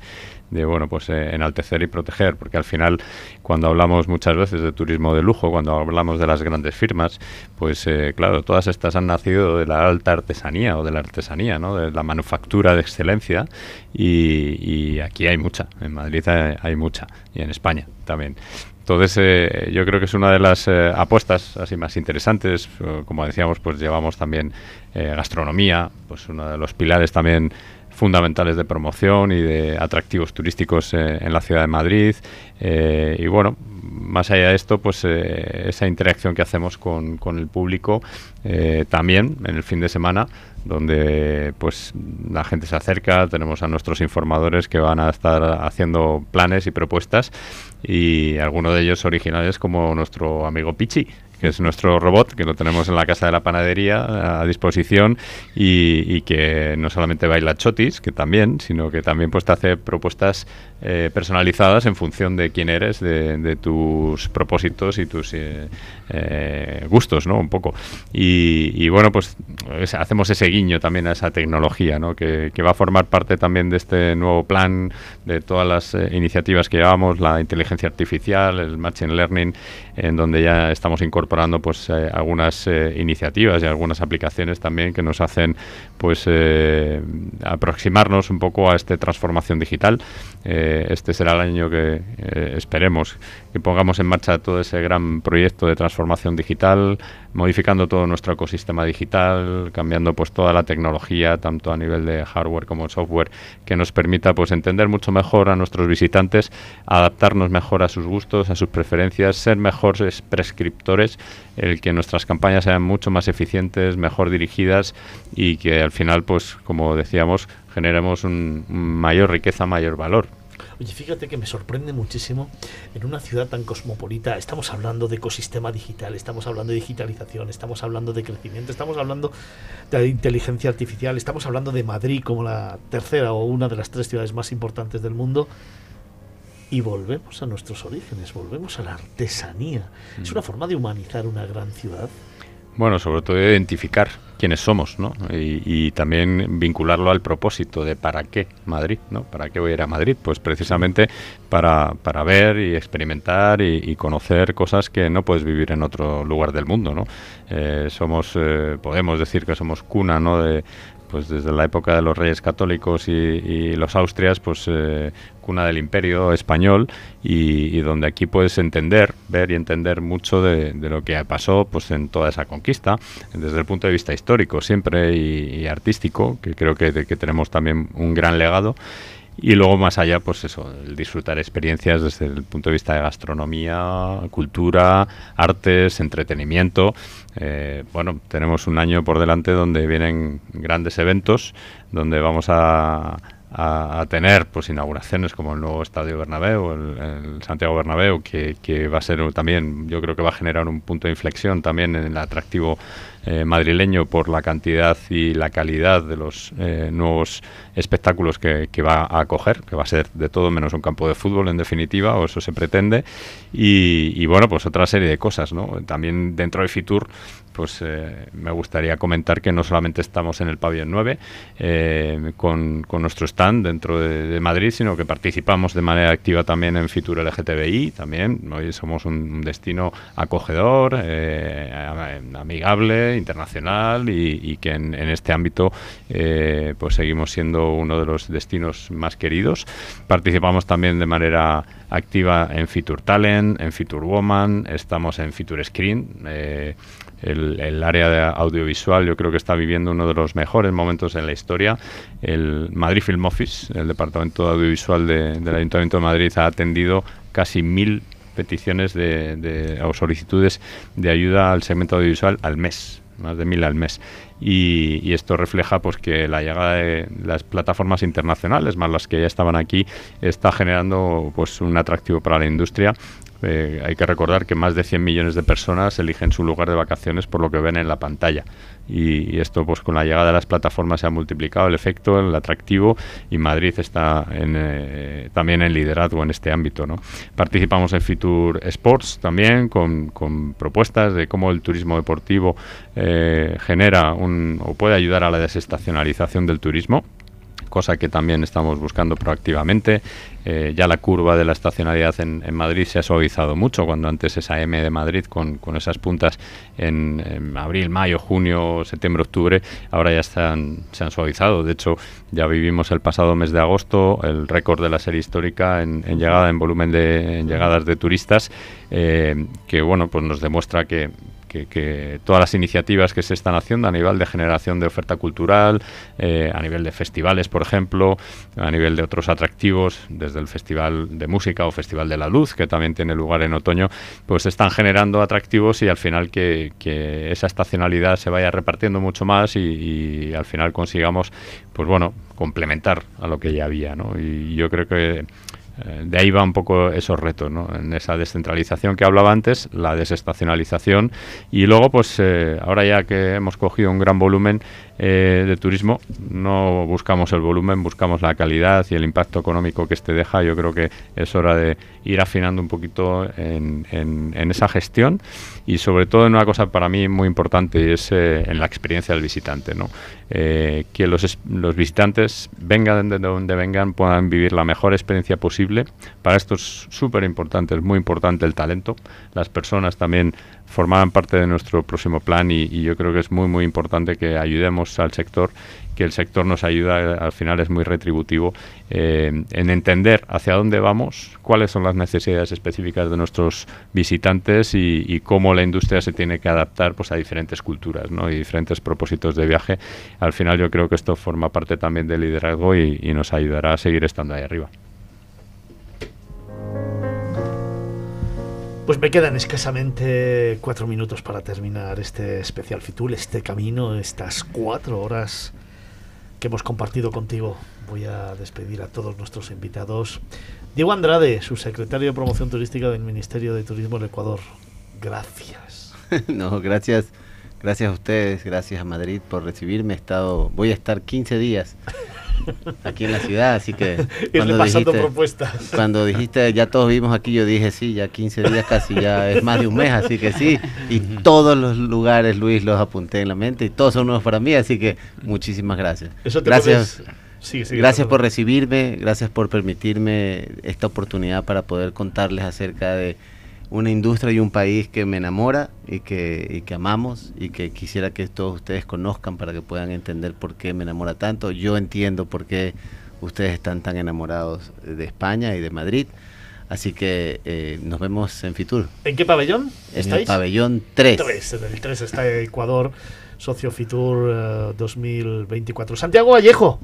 bueno pues eh, enaltecer y proteger porque al final cuando hablamos muchas veces de turismo de lujo cuando hablamos de las grandes firmas pues eh, claro todas estas han nacido de la alta artesanía o de la artesanía no de la manufactura de excelencia y, aquí hay mucha en Madrid hay mucha y en España también entonces, eh, yo creo que es una de las apuestas así más interesantes. Como decíamos, pues llevamos también gastronomía, pues uno de los pilares también fundamentales de promoción y de atractivos turísticos en la ciudad de Madrid. y bueno, más allá de esto, pues esa interacción que hacemos con, con el público también en el fin de semana donde pues la gente se acerca, tenemos a nuestros informadores que van a estar haciendo planes y propuestas y algunos de ellos originales como nuestro amigo Pichi, que es nuestro robot, que lo tenemos en la casa de la panadería a disposición y, que no solamente baila chotis, que también, sino que también pues te hace propuestas eh, personalizadas en función de quién eres, de, tus propósitos y tus eh, eh, gustos, ¿no? Un poco. Y, bueno, pues hacemos ese guiño también a esa tecnología, ¿no? Que, va a formar parte también de este nuevo plan, de todas las iniciativas que llevamos, la inteligencia artificial, el machine learning, en donde ya estamos incorporando pues eh, algunas eh, iniciativas y algunas aplicaciones también que nos hacen pues eh, aproximarnos un poco a esta transformación digital. este será el año que esperemos que pongamos en marcha todo ese gran proyecto de transformación digital, modificando todo nuestro ecosistema digital, cambiando pues toda la tecnología, tanto a nivel de hardware como software, que nos permita pues entender mucho mejor a nuestros visitantes, adaptarnos mejor a sus gustos, a sus preferencias, ser mejores prescriptores, el que nuestras campañas sean mucho más eficientes, mejor dirigidas y que al final pues como decíamos generemos un mayor riqueza, mayor valor. Oye, fíjate que me sorprende muchísimo en una ciudad tan cosmopolita. Estamos hablando de ecosistema digital, estamos hablando de digitalización, estamos hablando de crecimiento, estamos hablando de inteligencia artificial, estamos hablando de Madrid como la tercera o una de las tres ciudades más importantes del mundo. Y volvemos a nuestros orígenes, volvemos a la artesanía. Es una forma de humanizar una gran ciudad. Bueno, sobre todo identificar quiénes somos, ¿no? Y, también vincularlo al propósito de para qué Madrid, ¿no? ¿Para qué voy a ir a Madrid? Pues precisamente para, para ver y experimentar y, conocer cosas que no puedes vivir en otro lugar del mundo, ¿no? Eh, somos, eh, podemos decir que somos cuna, ¿no? De, pues desde la época de los reyes católicos y, los austrias, pues eh, cuna del imperio español y, donde aquí puedes entender, ver y entender mucho de, lo que pasó pues en toda esa conquista, desde el punto de vista histórico siempre y, artístico, que creo que, que tenemos también un gran legado y luego más allá, pues eso, el disfrutar experiencias desde el punto de vista de gastronomía, cultura, artes, entretenimiento. Eh, bueno, tenemos un año por delante donde vienen grandes eventos, donde vamos a, a, tener pues inauguraciones como el nuevo Estadio Bernabéu, el, Santiago Bernabéu, que, que va a ser también, yo creo que va a generar un punto de inflexión también en el atractivo eh, madrileño por la cantidad y la calidad de los eh, nuevos espectáculos que, que va a acoger, que va a ser de todo menos un campo de fútbol en definitiva, o eso se pretende. Y bueno, pues otra serie de cosas, ¿no? También dentro de Fitur, pues eh, me gustaría comentar que no solamente estamos en el pabellón 9 eh, con, con nuestro stand dentro de, Madrid, sino que participamos de manera activa también en Fitur LGTBI, también. Hoy somos un, destino acogedor, eh, am- amigable, internacional y, y que en, en este ámbito eh, pues seguimos siendo uno de los destinos más queridos. Participamos también de manera activa en Fitur Talent, en Fitur Woman, estamos en Fitur Screen. eh, el, área de audiovisual yo creo que está viviendo uno de los mejores momentos en la historia. El Madrid Film Office, el departamento de audiovisual de- del Ayuntamiento de Madrid, ha atendido casi mil peticiones de, de- o solicitudes de ayuda al segmento audiovisual al mes, más de mil al mes. Y, y esto refleja pues que la llegada de las plataformas internacionales, más las que ya estaban aquí, está generando pues un atractivo para la industria eh, hay que recordar que más de 100 millones de personas eligen su lugar de vacaciones por lo que ven en la pantalla. Y, esto, pues con la llegada de las plataformas, se ha multiplicado el efecto, el atractivo, y Madrid está eh, también en liderazgo en este ámbito. ¿no? Participamos en Fitur Sports también, con, con propuestas de cómo el turismo deportivo eh, genera un, o puede ayudar a la desestacionalización del turismo cosa que también estamos buscando proactivamente. Eh, ya la curva de la estacionalidad en, Madrid se ha suavizado mucho, cuando antes esa M de Madrid con, con esas puntas en, abril, mayo, junio, septiembre, octubre, ahora ya están, se han suavizado. De hecho, ya vivimos el pasado mes de agosto el récord de la serie histórica en, llegada, en volumen de llegadas de turistas, eh, que bueno, pues nos demuestra que que, todas las iniciativas que se están haciendo a nivel de generación de oferta cultural, eh, a nivel de festivales, por ejemplo, a nivel de otros atractivos, desde el Festival de Música o Festival de la Luz, que también tiene lugar en otoño, pues están generando atractivos y al final que, que esa estacionalidad se vaya repartiendo mucho más y, y al final consigamos, pues bueno, complementar a lo que ya había, ¿no? Y yo creo que eh, de ahí va un poco esos retos, ¿no? En esa descentralización que hablaba antes, la desestacionalización y luego, pues eh, ahora ya que hemos cogido un gran volumen eh, de turismo, no buscamos el volumen, buscamos la calidad y el impacto económico que este deja. Yo creo que es hora de ir afinando un poquito en, en- esa gestión y sobre todo en una cosa para mí muy importante y es eh, en la experiencia del visitante, ¿no? Eh, que los, los visitantes vengan de donde vengan puedan vivir la mejor experiencia posible. Para esto es súper importante, es muy importante el talento. Las personas también formarán parte de nuestro próximo plan y, yo creo que es muy muy importante que ayudemos al sector que el sector nos ayuda, eh, al final es muy retributivo, eh, en entender hacia dónde vamos, cuáles son las necesidades específicas de nuestros visitantes y, cómo la industria se tiene que adaptar pues, a diferentes culturas ¿no? y diferentes propósitos de viaje. Al final yo creo que esto forma parte también del liderazgo y nos ayudará a seguir estando ahí arriba. Pues me quedan escasamente cuatro minutos para terminar este especial Fitul, este camino, estas cuatro horas que hemos compartido contigo. Voy a despedir a todos nuestros invitados. Diego Andrade, su secretario de Promoción Turística del Ministerio de Turismo del Ecuador. Gracias. no, gracias, gracias a ustedes, gracias a Madrid por recibirme. He estado, voy a estar 15 días aquí en la ciudad, así que Irle pasando propuestas. cuando dijiste ya todos vimos aquí, yo dije sí, ya 15 días casi ya es más de un mes, así que sí. Y todos los lugares, Luis, los apunté en la mente y todos son nuevos para mí, así que muchísimas gracias. Eso te gracias. puedes- gracias por recibirme, gracias por permitirme esta oportunidad para poder contarles acerca de una industria y un país que me enamora y que, y que amamos y que quisiera que todos ustedes conozcan para que puedan entender por qué me enamora tanto. Yo entiendo por qué ustedes están tan enamorados de España y de Madrid. Así que eh, nos vemos en Fitur. ¿En qué pabellón En estáis? el pabellón 3. Tres, en el 3 está Ecuador, Socio Fitur eh, 2024. Santiago Vallejo,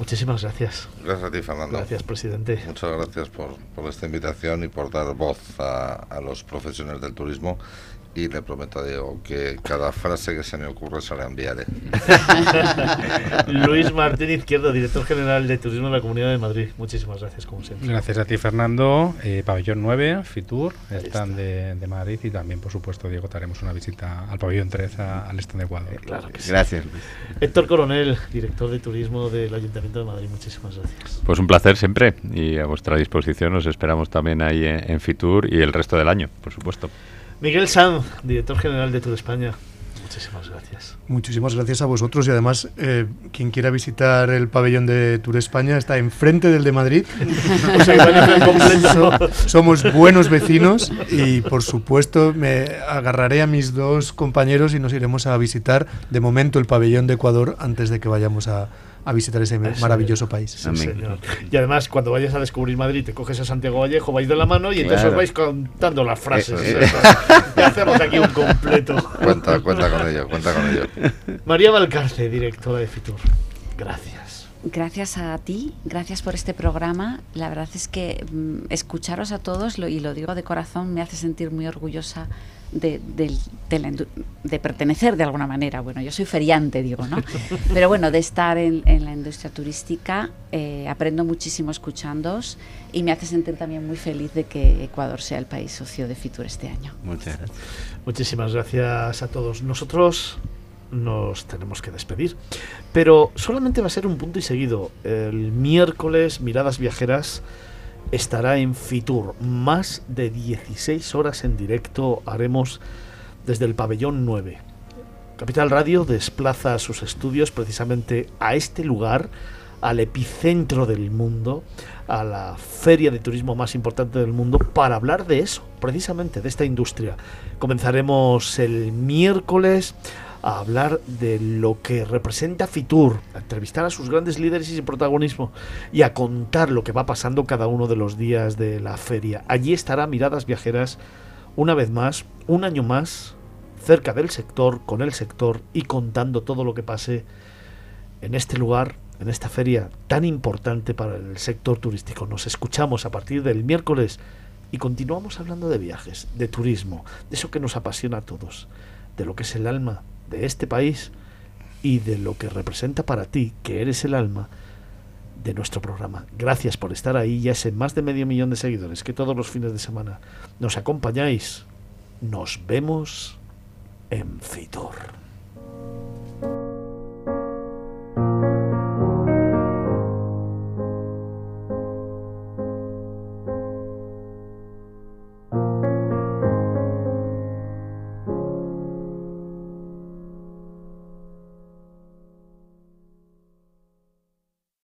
muchísimas gracias. Gracias a ti, Fernando. Gracias, presidente. Muchas gracias por, por esta invitación y por dar voz a, a los profesionales del turismo y le prometo a Diego que cada frase que se me ocurre se la enviaré. Luis Martín Izquierdo, director general de Turismo de la Comunidad de Madrid. Muchísimas gracias, como siempre. Gracias a ti, Fernando. Eh, pabellón 9, Fitur, stand de, de, Madrid y también, por supuesto, Diego, te haremos una visita al pabellón 3, al stand de Ecuador. Claro que sí. Gracias. Héctor Coronel, director de Turismo del Ayuntamiento de Madrid. Muchísimas gracias. Pues un placer siempre y a vuestra disposición. Os esperamos también ahí en, en Fitur y el resto del año, por supuesto. Miguel Sanz, director general de Tour España. Muchísimas gracias. Muchísimas gracias a vosotros y además eh, quien quiera visitar el pabellón de Tour España está enfrente del de Madrid. o sea, so, somos buenos vecinos y por supuesto me agarraré a mis dos compañeros y nos iremos a visitar de momento el pabellón de Ecuador antes de que vayamos a, a visitar ese maravilloso país. Sí, señor. Y además, cuando vayas a descubrir Madrid, te coges a Santiago Vallejo, vais de la mano y entonces Claro. os vais contando las frases. Eh, eh. y hacemos aquí un completo. Cuenta, cuenta con ello, cuenta con ello. María Valcarce, directora de Fitur. Gracias. Gracias a ti, gracias por este programa. La verdad es que mm, escucharos a todos, lo- y lo digo de corazón, me hace sentir muy orgullosa de, del- de la indu- de pertenecer de alguna manera. Bueno, yo soy feriante, digo, ¿no? Pero bueno, de estar en, en la industria turística, eh, aprendo muchísimo escuchándoos y me hace sentir también muy feliz de que Ecuador sea el país socio de Fitur este año. Muchas gracias. Muchísimas gracias a todos. Nosotros nos tenemos que despedir, pero solamente va a ser un punto y seguido. El miércoles, Miradas Viajeras estará en Fitur. Más de 16 horas en directo haremos desde el pabellón 9. Capital Radio desplaza sus estudios precisamente a este lugar, al epicentro del mundo, a la feria de turismo más importante del mundo, para hablar de eso, precisamente de esta industria. Comenzaremos el miércoles a hablar de lo que representa Fitur, a entrevistar a sus grandes líderes y protagonismo y a contar lo que va pasando cada uno de los días de la feria. Allí estará Miradas Viajeras una vez más, un año más, cerca del sector, con el sector y contando todo lo que pase en este lugar, en esta feria tan importante para el sector turístico. Nos escuchamos a partir del miércoles y continuamos hablando de viajes, de turismo, de eso que nos apasiona a todos, de lo que es el alma de este país y de lo que representa para ti, que eres el alma de nuestro programa. Gracias por estar ahí, ya ese más de medio millón de seguidores que todos los fines de semana nos acompañáis. Nos vemos en Fitur.